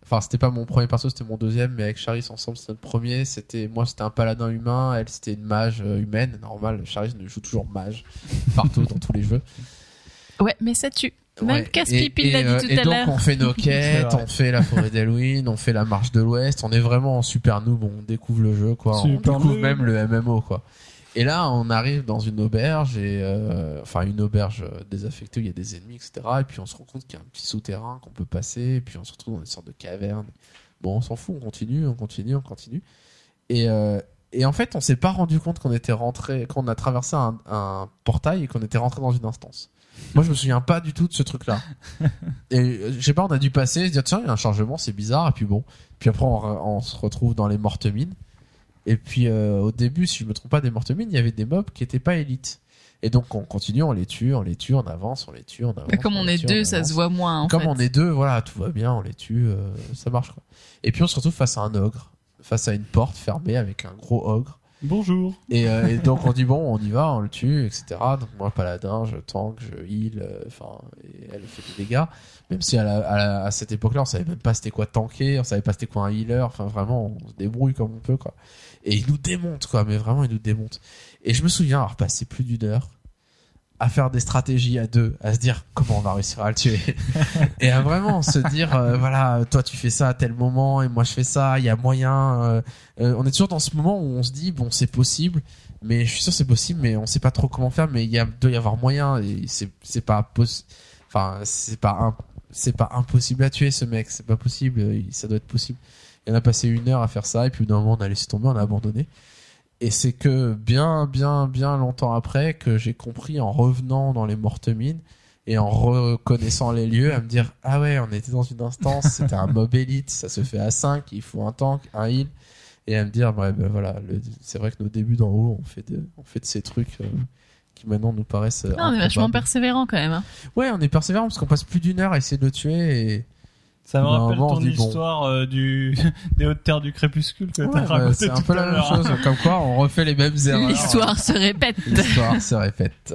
Enfin, c'était pas mon premier perso, c'était mon deuxième, mais avec Charis ensemble, c'était notre premier. C'était moi, c'était un paladin humain, elle, c'était une mage euh, humaine. Normal, Charis ne joue toujours mage partout dans tous les jeux. Ouais, mais ça tue. Même Ouais. Casse-Pipi Et- l'a dit euh, tout et à donc l'heure. on fait nos quêtes, on fait la forêt d'Halloween, on fait la marche de l'Ouest. On est vraiment en super noob, on découvre le jeu, quoi. Super on découvre noob. même le MMO, quoi. Et là, on arrive dans une auberge et euh, enfin une auberge désaffectée où il y a des ennemis, etc. Et puis on se rend compte qu'il y a un petit souterrain qu'on peut passer. Et puis on se retrouve dans une sorte de caverne. Bon, on s'en fout, on continue, on continue, on continue. Et euh, et en fait, on s'est pas rendu compte qu'on était rentré, qu'on a traversé un, un portail et qu'on était rentré dans une instance. Moi, je me souviens pas du tout de ce truc-là. Et euh, je sais pas, on a dû passer, se dire tiens, il y a un chargement, c'est bizarre. Et puis bon, puis après on, on se retrouve dans les mortes mines. Et puis euh, au début, si je me trompe pas, des mortes mines, il y avait des mobs qui étaient pas élites. Et donc on continue, on les tue, on les tue, on avance, on les tue, on avance. Mais comme on est tue, deux, ça se voit moins. En Comme fait. on est deux, voilà, tout va bien, on les tue, euh, ça marche quoi. Et puis on se retrouve face à un ogre, face à une porte fermée avec un gros ogre. Bonjour. Et, euh, et donc on dit bon, on y va, on le tue, etc. Donc moi paladin, je tank, je heal, enfin, elle fait des dégâts. Même si à, la- à, la- à cette époque-là, on savait même pas c'était quoi tanker, on savait pas c'était quoi un healer. Enfin vraiment, on se débrouille comme on peut quoi. Et il nous démonte quoi, mais vraiment il nous démonte. Et je me souviens avoir passé plus d'une heure à faire des stratégies à deux, à se dire comment on va réussir à le tuer. et à vraiment se dire, euh, voilà, toi tu fais ça à tel moment et moi je fais ça, il y a moyen. euh, euh, on est toujours dans ce moment où on se dit, bon c'est possible, mais je suis sûr c'est possible, mais on sait pas trop comment faire, mais il y a, doit y avoir moyen et c'est c'est pas possible. Enfin, c'est pas c'est pas impossible à tuer ce mec, c'est pas possible, ça doit être possible. Et on a passé une heure à faire ça et puis d'un moment on a laissé tomber, on a abandonné. Et c'est que bien, bien, bien longtemps après que j'ai compris en revenant dans les mortes mines et en reconnaissant les lieux, à me dire ah ouais, on était dans une instance, c'était un mob élite, ça se fait à 5, il faut un tank, un heal, et à me dire ouais, ben voilà, c'est vrai que nos débuts d'en haut, on fait de, on fait de ces trucs euh, qui maintenant nous paraissent. Non, on est vachement persévérant quand même. hein. Ouais, on est persévérant parce qu'on passe plus d'une heure à essayer de le tuer et Ça me Bah, rappelle ton dit bon. histoire euh, du des hautes terres du crépuscule que Ouais, t'as bah, raconté c'est un peu la même chose. Comme quoi, on refait les mêmes erreurs. L'histoire se répète. L'histoire se répète.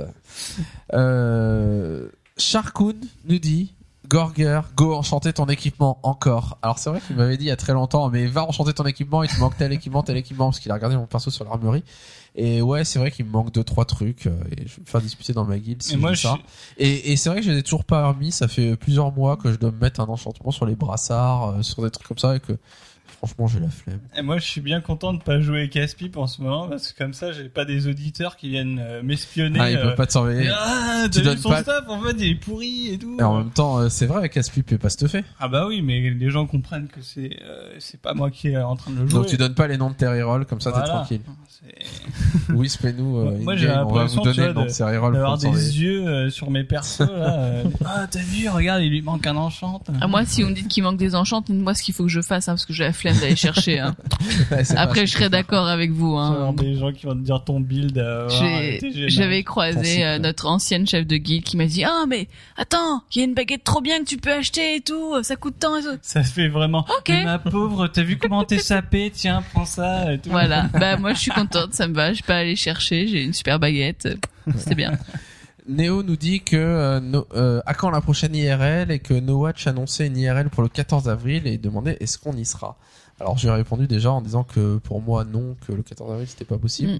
Euh, Sharkoon nous dit Gorger, go enchanter ton équipement encore. Alors c'est vrai qu'il m'avait dit il y a très longtemps, mais va enchanter ton équipement, il te manque tel équipement, tel équipement, parce qu'il a regardé mon perso sur l'armurerie. Et ouais, c'est vrai qu'il me manque deux trois trucs, euh, et je vais me faire disputer dans ma guilde si Et moi, je ça. Et, et c'est vrai que je les ai toujours pas remis, ça fait plusieurs mois que je dois me mettre un enchantement sur les brassards, euh, sur des trucs comme ça, et que franchement j'ai la flemme. Et moi, je suis bien content de pas jouer Casse-Pipe en ce moment parce que comme ça, j'ai pas des auditeurs qui viennent euh, m'espionner. Ah, il peut euh, pas te surveiller. Ah, Tu donnes vu son pas- stuff En fait, il est pourri et tout. Et en même temps, euh, c'est vrai, Casse-Pipe est pas stuffé. Ah bah oui, mais les gens comprennent que c'est euh, c'est pas moi qui est en train de le jouer. Donc tu donnes pas les noms de tes rerolls, comme ça t'es Voilà. tranquille. C'est- Whisper-nous, euh, Moi, j'ai on va l'impression, vous donner vois, le nom de de- ces rerolls D'avoir des yeux euh, sur mes persos là. ah t'as vu Regarde, il lui manque un enchant. Ah, moi, si on me dit qu'il manque des enchantes, dites-moi ce qu'il faut que je fasse, hein, parce que j'ai la flemme d'aller chercher. hein. Ouais, Après, je que serai faut faire. d'accord avec vous. Hein. des gens qui vont te dire ton build. euh, J'avais croisé euh, notre ancienne chef de guilde qui m'a dit ah mais attends il y a une baguette trop bien que tu peux acheter et tout ça coûte tant et tout. Ça fait vraiment. Ok. Mais ma pauvre, t'as vu comment t'es sapé Tiens, prends ça. Et tout. voilà bah moi je suis contente ça me va je peux aller chercher j'ai une super baguette c'était bien Néo nous dit que euh, no- euh, à quand la prochaine IRL et que No Watch annonçait une IRL pour le 14 avril et demandait est-ce qu'on y sera. Alors j'ai répondu déjà en disant que pour moi non, que le 14 avril c'était pas possible. Mm.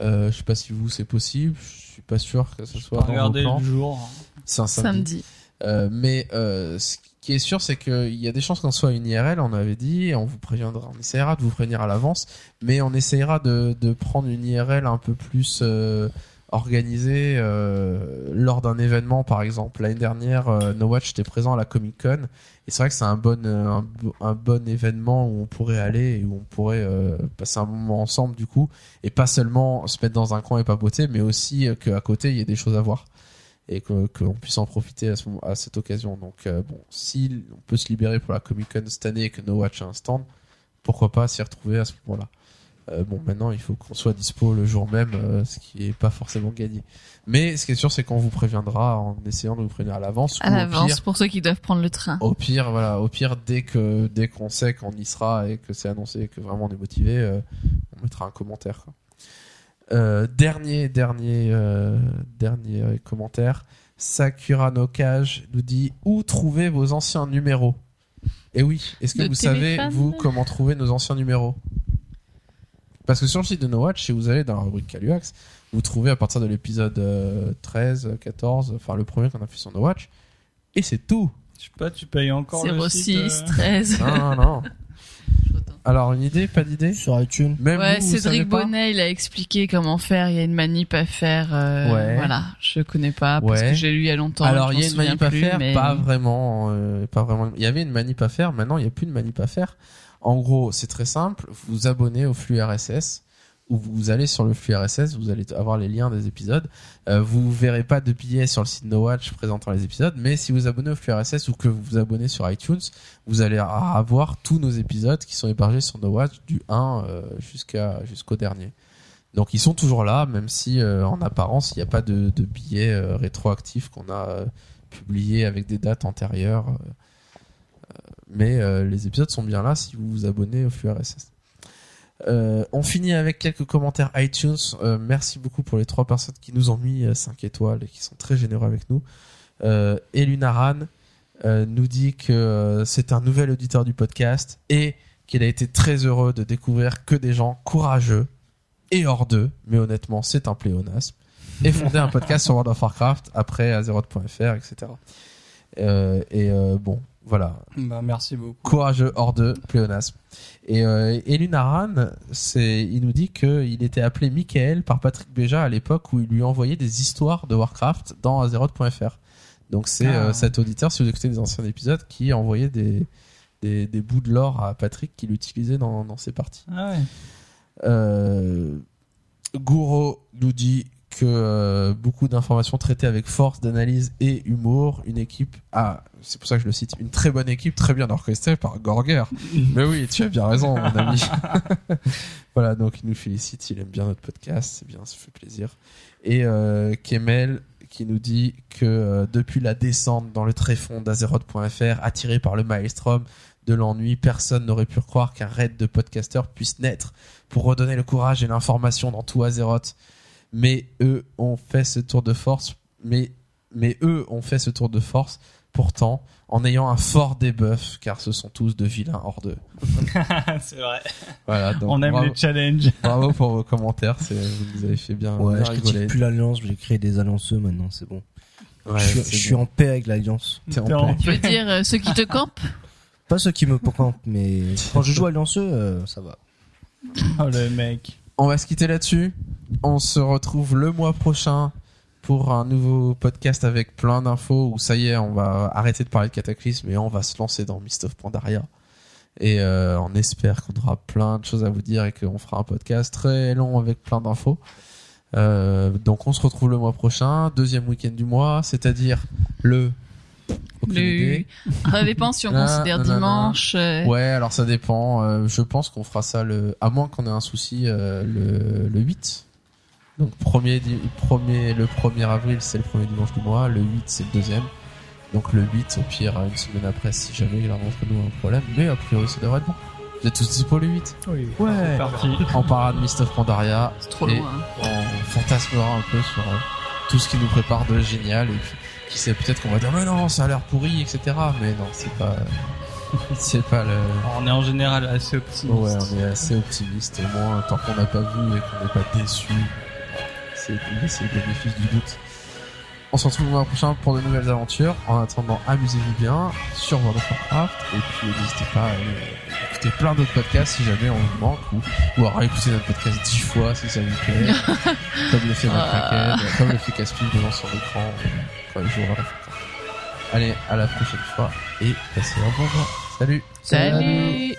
Euh, je sais pas si vous c'est possible, je suis pas sûr que ce soit Regardez le jour. C'est un samedi. samedi Euh, mais euh, ce qui est sûr, c'est qu'il y a des chances qu'on soit une IRL, on avait dit, et on vous préviendra, on essaiera de vous prévenir à l'avance, mais on essaiera de, de prendre une IRL un peu plus organisée euh, lors d'un événement, par exemple. L'année dernière, euh, No Watch était présent à la Comic Con, et c'est vrai que c'est un bon, euh, un, bo- un bon événement où on pourrait aller et où on pourrait passer un moment ensemble, du coup, et pas seulement se mettre dans un coin et papoter, mais aussi qu'à côté, il y ait des choses à voir et qu'on puisse en profiter à, ce à cette occasion. Donc bon, si on peut se libérer pour la Comic Con cette année et que No Watch a un stand, pourquoi pas s'y retrouver à ce moment-là. Euh, bon, maintenant il faut qu'on soit dispo le jour même, euh, ce qui est pas forcément gagné. Mais ce qui est sûr, c'est qu'on vous préviendra en essayant de vous prévenir à l'avance. à l'avance pour ceux qui doivent prendre le train Au pire, voilà, au pire, dès que dès qu'on sait qu'on y sera et que c'est annoncé et que vraiment on est motivé, euh, on mettra un commentaire. quoi. Dernier, dernier, dernier commentaire. Sakura no Kage nous dit où trouver vos anciens numéros? Et oui, est-ce que De vous savez vous comment trouver nos anciens numéros? Parce que sur le site de No Watch, si vous allez dans la rubrique Caluax, vous trouvez à partir de l'épisode euh, 13, 14, enfin le premier qu'on a fait sur No Watch, et c'est tout. Je sais pas, tu payes encore le 06 site. euh, 13 Non, non, non. Alors, une idée, pas d'idée? Sur iTunes. Même ouais vous, vous Cédric pas Bonnet il a expliqué comment faire il y a une manip à faire euh, Ouais. voilà je connais pas parce Ouais. que j'ai lu il y a longtemps Alors, il y a une manip à faire, mais- pas vraiment, euh, pas vraiment. Il y avait une manip à faire, maintenant il n'y a plus de manip à faire. En gros, c'est très simple, vous vous abonnez au flux RSS, ou vous allez sur le flux RSS, vous allez avoir les liens des épisodes. Euh, vous verrez pas de billets sur le site No Watch présentant les épisodes, mais si vous abonnez au flux RSS ou que vous vous abonnez sur iTunes, vous allez avoir tous nos épisodes qui sont hébergés sur No Watch du 1 euh, jusqu'au dernier. Donc ils sont toujours là, même si euh, en apparence il n'y a pas de, billets euh, rétroactifs qu'on a publiés avec des dates antérieures. Euh, euh, mais euh, les épisodes sont bien là si vous vous abonnez au flux RSS. Euh, on finit avec quelques commentaires iTunes. Euh, merci beaucoup pour les trois personnes qui nous ont mis 5 étoiles et qui sont très généreux avec nous. Euh, Elunaran euh, nous dit que euh, c'est un nouvel auditeur du podcast et qu'il a été très heureux de découvrir que des gens courageux et hors d'eux, mais honnêtement c'est un pléonasme, et fondé un podcast sur World of Warcraft après Azeroth.fr, etc. Euh, et euh, bon, voilà, Bah, merci beaucoup. courageux hors de pléonasme. Et, euh, et Lunaran, c'est, il nous dit qu'il était appelé Michael par Patrick Béja à l'époque où il lui envoyait des histoires de Warcraft dans Azeroth.fr. Donc c'est Ah. euh, cet auditeur, si vous écoutez des anciens épisodes, qui envoyait des, des, des bouts de lore à Patrick qu'il utilisait dans, dans ses parties. Ah ouais. Euh, Gouro nous dit que euh, beaucoup d'informations traitées avec force d'analyse et humour. Une équipe, ah, c'est pour ça que je le cite, une très bonne équipe, très bien orchestrée par Gorger. Mais oui, tu as bien raison, mon ami. voilà, donc il nous félicite, il aime bien notre podcast, c'est bien, ça fait plaisir. Et euh, Kemel qui nous dit que euh, depuis la descente dans le tréfonds d'Azeroth.fr, attiré par le maelstrom de l'ennui, personne n'aurait pu croire qu'un raid de podcasteurs puisse naître pour redonner le courage et l'information dans tout Azeroth. Mais eux ont fait ce tour de force, mais, mais eux ont fait ce tour de force pourtant en ayant un fort debuff car ce sont tous de vilains hors d'eux. c'est vrai. Voilà, donc On aime bravo, les challenges. bravo pour vos commentaires, c'est, vous nous avez fait bien, Ouais, bien je rigoler. critique plus l'alliance, j'ai créé des allianceux maintenant, c'est bon. Ouais, je suis, c'est je suis bon. en paix avec l'alliance. T'es en T'es en paix. Tu veux dire euh, ceux qui te campent Pas ceux qui me campent, mais quand je joue allianceux, euh, ça va. Oh le mec. On va se quitter là-dessus. On se retrouve le mois prochain pour un nouveau podcast avec plein d'infos où ça y est, on va arrêter de parler de Cataclysme et on va se lancer dans Mist of Pandaria. Et euh, on espère qu'on aura plein de choses à vous dire et qu'on fera un podcast très long avec plein d'infos. Euh, donc on se retrouve le mois prochain, deuxième week-end du mois, c'est-à-dire le... Le- idée. Ça dépend si on Ah, considère non, non, non. dimanche. euh, Ouais, alors ça dépend. Euh, je pense qu'on fera ça le, à moins qu'on ait un souci le, le 8. Donc premier, di- premier, le 1er avril c'est le premier dimanche du mois, le 8 c'est le deuxième. Donc le 8 au pire une semaine après si jamais il arrive entre nous un problème. Mais a priori ça devrait être bon. Vous êtes tous dispo le 8 Oui. Ouais. C'est parti. On parlera de Mist of Pandaria. C'est trop Et loin. hein. On fantasmera un peu sur euh, tout ce qui nous prépare de génial et puis qui sait peut-être qu'on va dire mais non ça a l'air pourri etc. Mais non c'est pas c'est pas le On est en général assez optimiste. Ouais, on est assez optimiste. Au moins, tant qu'on n'a pas vu et qu'on n'est pas déçu, c'est le bénéfice du doute. On se retrouve le mois prochain pour de nouvelles aventures. En attendant, amusez-vous bien sur World of Warcraft. Et puis, n'hésitez pas à écouter plein d'autres podcasts si jamais on vous manque ou, ou à réécouter notre podcast dix fois si ça vous plaît. comme le fait Ah. McCracken, comme le fait Caspin devant son écran. Allez, à la prochaine fois et passez un bon mois. Salut! Salut